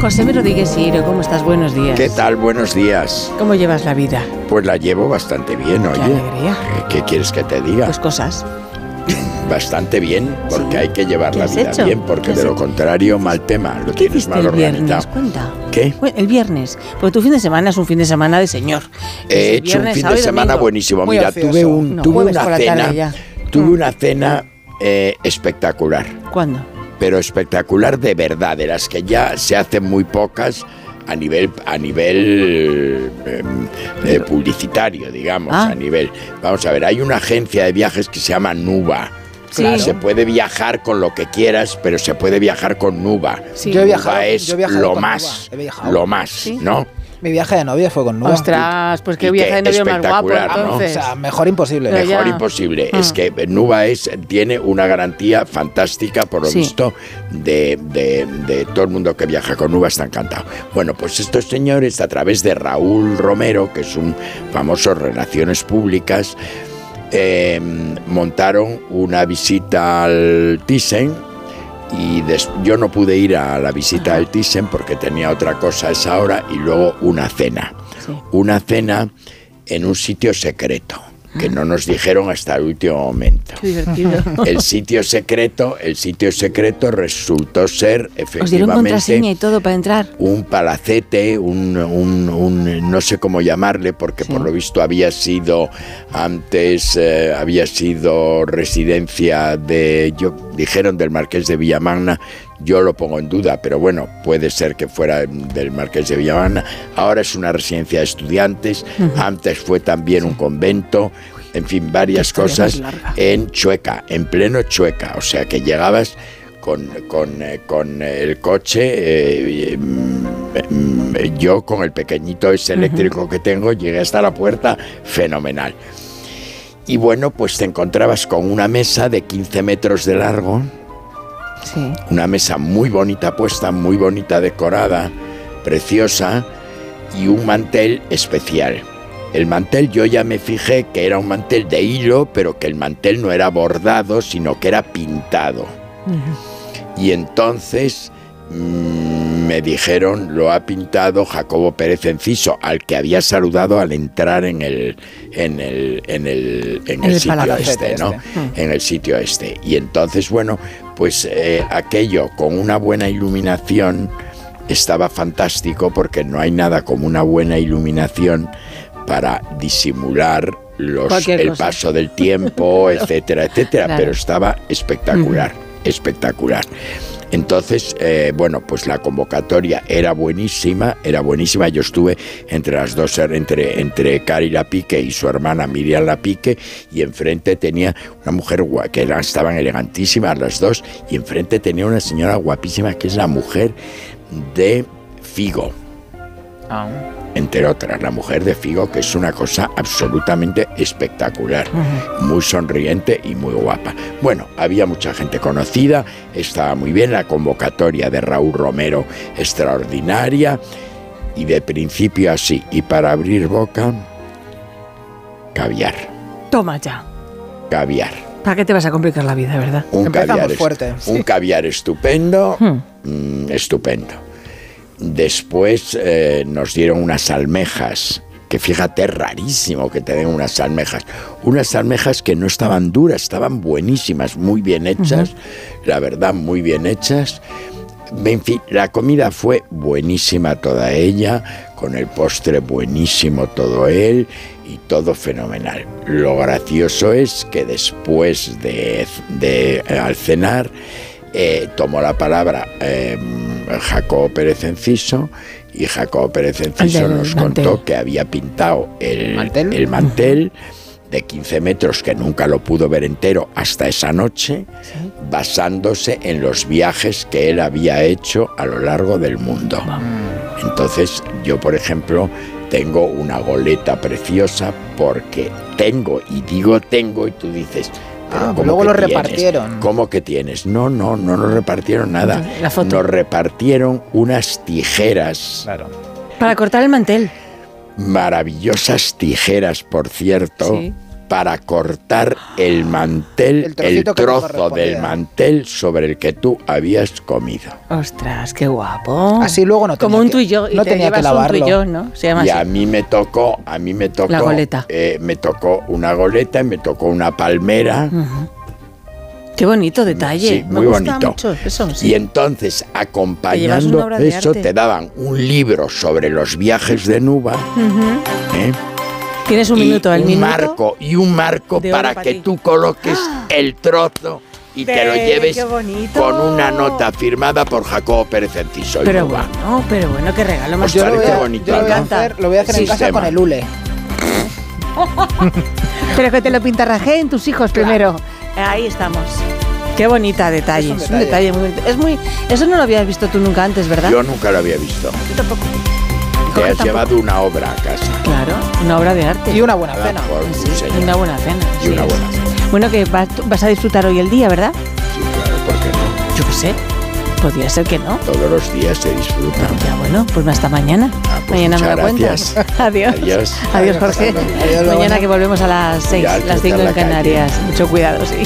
José Rodríguez Siro, ¿cómo estás? Buenos días. ¿Qué tal? Buenos días. ¿Cómo llevas la vida? Pues la llevo bastante bien, oye. alegría. ¿Qué, qué quieres que te diga? Pues cosas. Bastante bien, porque hay que llevar ¿Qué la vida hecho? bien, ¿Qué porque de lo hecho? contrario, mal tema. Lo ¿Qué tienes mal el viernes? organizado. Cuenta. ¿Qué? El viernes. Porque tu fin de semana es un fin de semana de señor. He Es hecho un viernes, fin sábado de semana domingo. buenísimo. Muy Mira, tuve, un, No, tuve jueves una cena, tuve Mm. una cena eh, espectacular. ¿Cuándo? Pero espectacular de verdad, de las que ya se hacen muy pocas a nivel a nivel eh, eh, publicitario, digamos, Ah. a nivel. Vamos a ver, hay una agencia de viajes que se llama Nuba. Claro. Se puede viajar con lo que quieras, pero se puede viajar con Nuba. Sí. Yo he Nuba viajado- es yo he viajado lo con más, Nuba, he viajado. lo más, Sí. ¿no? Mi viaje de novia fue con Nuba. Ostras, pues qué Y viaje de novio más guapo espectacular, ¿no? entonces. O sea, mejor imposible. Pero Mejor ya. imposible. Ah. Es que Nuba es, tiene una garantía fantástica, por lo Sí. visto, de, de- de todo el mundo que viaja con Nuba está encantado. Bueno, pues estos señores, a través de Raúl Romero, que es un famoso Relaciones Públicas, eh, montaron una visita al Thyssen y des- yo no pude ir a la visita al Thyssen porque tenía otra cosa a esa hora y luego una cena. Una cena en un sitio secreto que no nos dijeron hasta el último momento. Qué divertido. El sitio secreto, el sitio secreto resultó ser Os dieron efectivamente contraseña y todo para entrar. un palacete, un, un- un- no sé cómo llamarle, porque por lo visto había sido antes, eh, había sido residencia de, yo, dijeron del Marqués de Villamagna, yo lo pongo en duda, pero bueno, puede ser que fuera del Marqués de Villamagna. Ahora es una residencia de estudiantes, antes fue también un convento, en fin, varias cosas en Chueca, en pleno Chueca, o sea que llegabas con, con, eh, con el coche, eh, mm, mm, yo con el pequeñito ese eléctrico que tengo, llegué hasta la puerta, fenomenal. Y bueno, pues te encontrabas con una mesa de 15 metros de largo, Sí. una mesa muy bonita puesta, muy bonita decorada, preciosa, y un mantel especial. El mantel yo ya me fijé que era un mantel de hilo, pero que el mantel no era bordado, sino que era pintado. Y entonces me dijeron, lo ha pintado Jacobo Pérez Enciso, al que había saludado al entrar en el, en el, en el, en el el sitio este, ¿no? este. En el sitio este. Y entonces, bueno, pues eh, aquello con una buena iluminación estaba fantástico porque no hay nada como una buena iluminación para disimular los, el cosa. paso del tiempo, etcétera, etcétera. Claro. Pero estaba espectacular, espectacular. Entonces, eh, bueno, pues la convocatoria era buenísima, era buenísima. Yo estuve entre las dos, entre, entre Cari Lapique y su hermana Miriam Lapique, y enfrente tenía una mujer que estaban elegantísimas las dos, y enfrente tenía una señora guapísima que es la mujer de Figo entre otras, la mujer de Figo, que es una cosa absolutamente espectacular, muy sonriente y muy guapa. Bueno, había mucha gente conocida, estaba muy bien, la convocatoria de Raúl Romero extraordinaria, y de principio así, y para abrir boca, caviar, Toma ya. caviar. ¿Para qué te vas a complicar la vida, verdad? Un caviar, est- fuerte. un caviar estupendo, Hmm. mm, estupendo. Después eh, nos dieron unas almejas, que fíjate, rarísimo que te den unas almejas. Unas almejas que no estaban duras, estaban buenísimas, muy bien hechas, la verdad, muy bien hechas. En fin, la comida fue buenísima toda ella, con el postre buenísimo todo él y todo fenomenal. Lo gracioso es que después de, de, al cenar eh, tomó la palabra eh, Jacobo Pérez Enciso y Jacobo Pérez Enciso del nos mantel. contó que había pintado el ¿Mantel? el mantel de 15 metros que nunca lo pudo ver entero hasta esa noche, basándose en los viajes que él había hecho a lo largo del mundo. Entonces, yo, por ejemplo, tengo una goleta preciosa porque tengo, y digo tengo, y tú dices, Ah, ¿cómo luego lo tienes? repartieron. ¿Cómo que tienes? No, no, no nos repartieron nada. La foto. Nos repartieron unas tijeras. Para cortar el mantel. Maravillosas tijeras, por cierto. Sí. Para cortar el mantel, El trozo del mantel sobre el que tú habías comido. Ostras, qué guapo. Así luego no Como tenía un que- tú y yo. Y no te tenía que un lavarlo. yo, ¿no? Se llama y así. a mí me tocó, a mí me tocó La goleta. eh, me tocó una goleta y me tocó una palmera. Qué bonito detalle. Sí, Me muy gusta bonito. mucho eso, sí. Y entonces, acompañando eso, te daban un libro sobre los viajes de Nuba. ¿eh? Tienes un y minuto, el un minuto. marco y un marco para para que ti. tú coloques el trozo y te lo Ve, lleves con una nota firmada por Jacobo Pérez Enciso. Pero bueno, pero bueno, qué regalo más Yo lo voy a, bonito, yo lo voy a ¿no? hacer, lo voy a hacer en casa con el hule. Pero que te lo pintarrajeen tus hijos primero. Ahí estamos. Qué bonita detalle. Es Es un detalle muy bonito. Es muy, eso no lo habías visto tú nunca antes, ¿verdad? Yo nunca lo había visto. Yo tampoco. Te has tampoco. llevado una obra a casa. Claro, una obra de arte. Y una buena Nada, cena. por Sí, señor. una buena cena. Y sí. una buena cena. Bueno, que vas, vas a disfrutar hoy el día, ¿verdad? Sí, claro, ¿por qué no? Yo qué sé. Podría ser que no. Todos los días se disfruta. Ya bueno, pues hasta mañana. Ah, pues mañana me cuentas. gracias. Adiós. Adiós. Adiós, Jorge. Adiós, mañana que volvemos a las 6, Ya, las cruzar 5 la en calle. Canarias. Mucho cuidado, sí.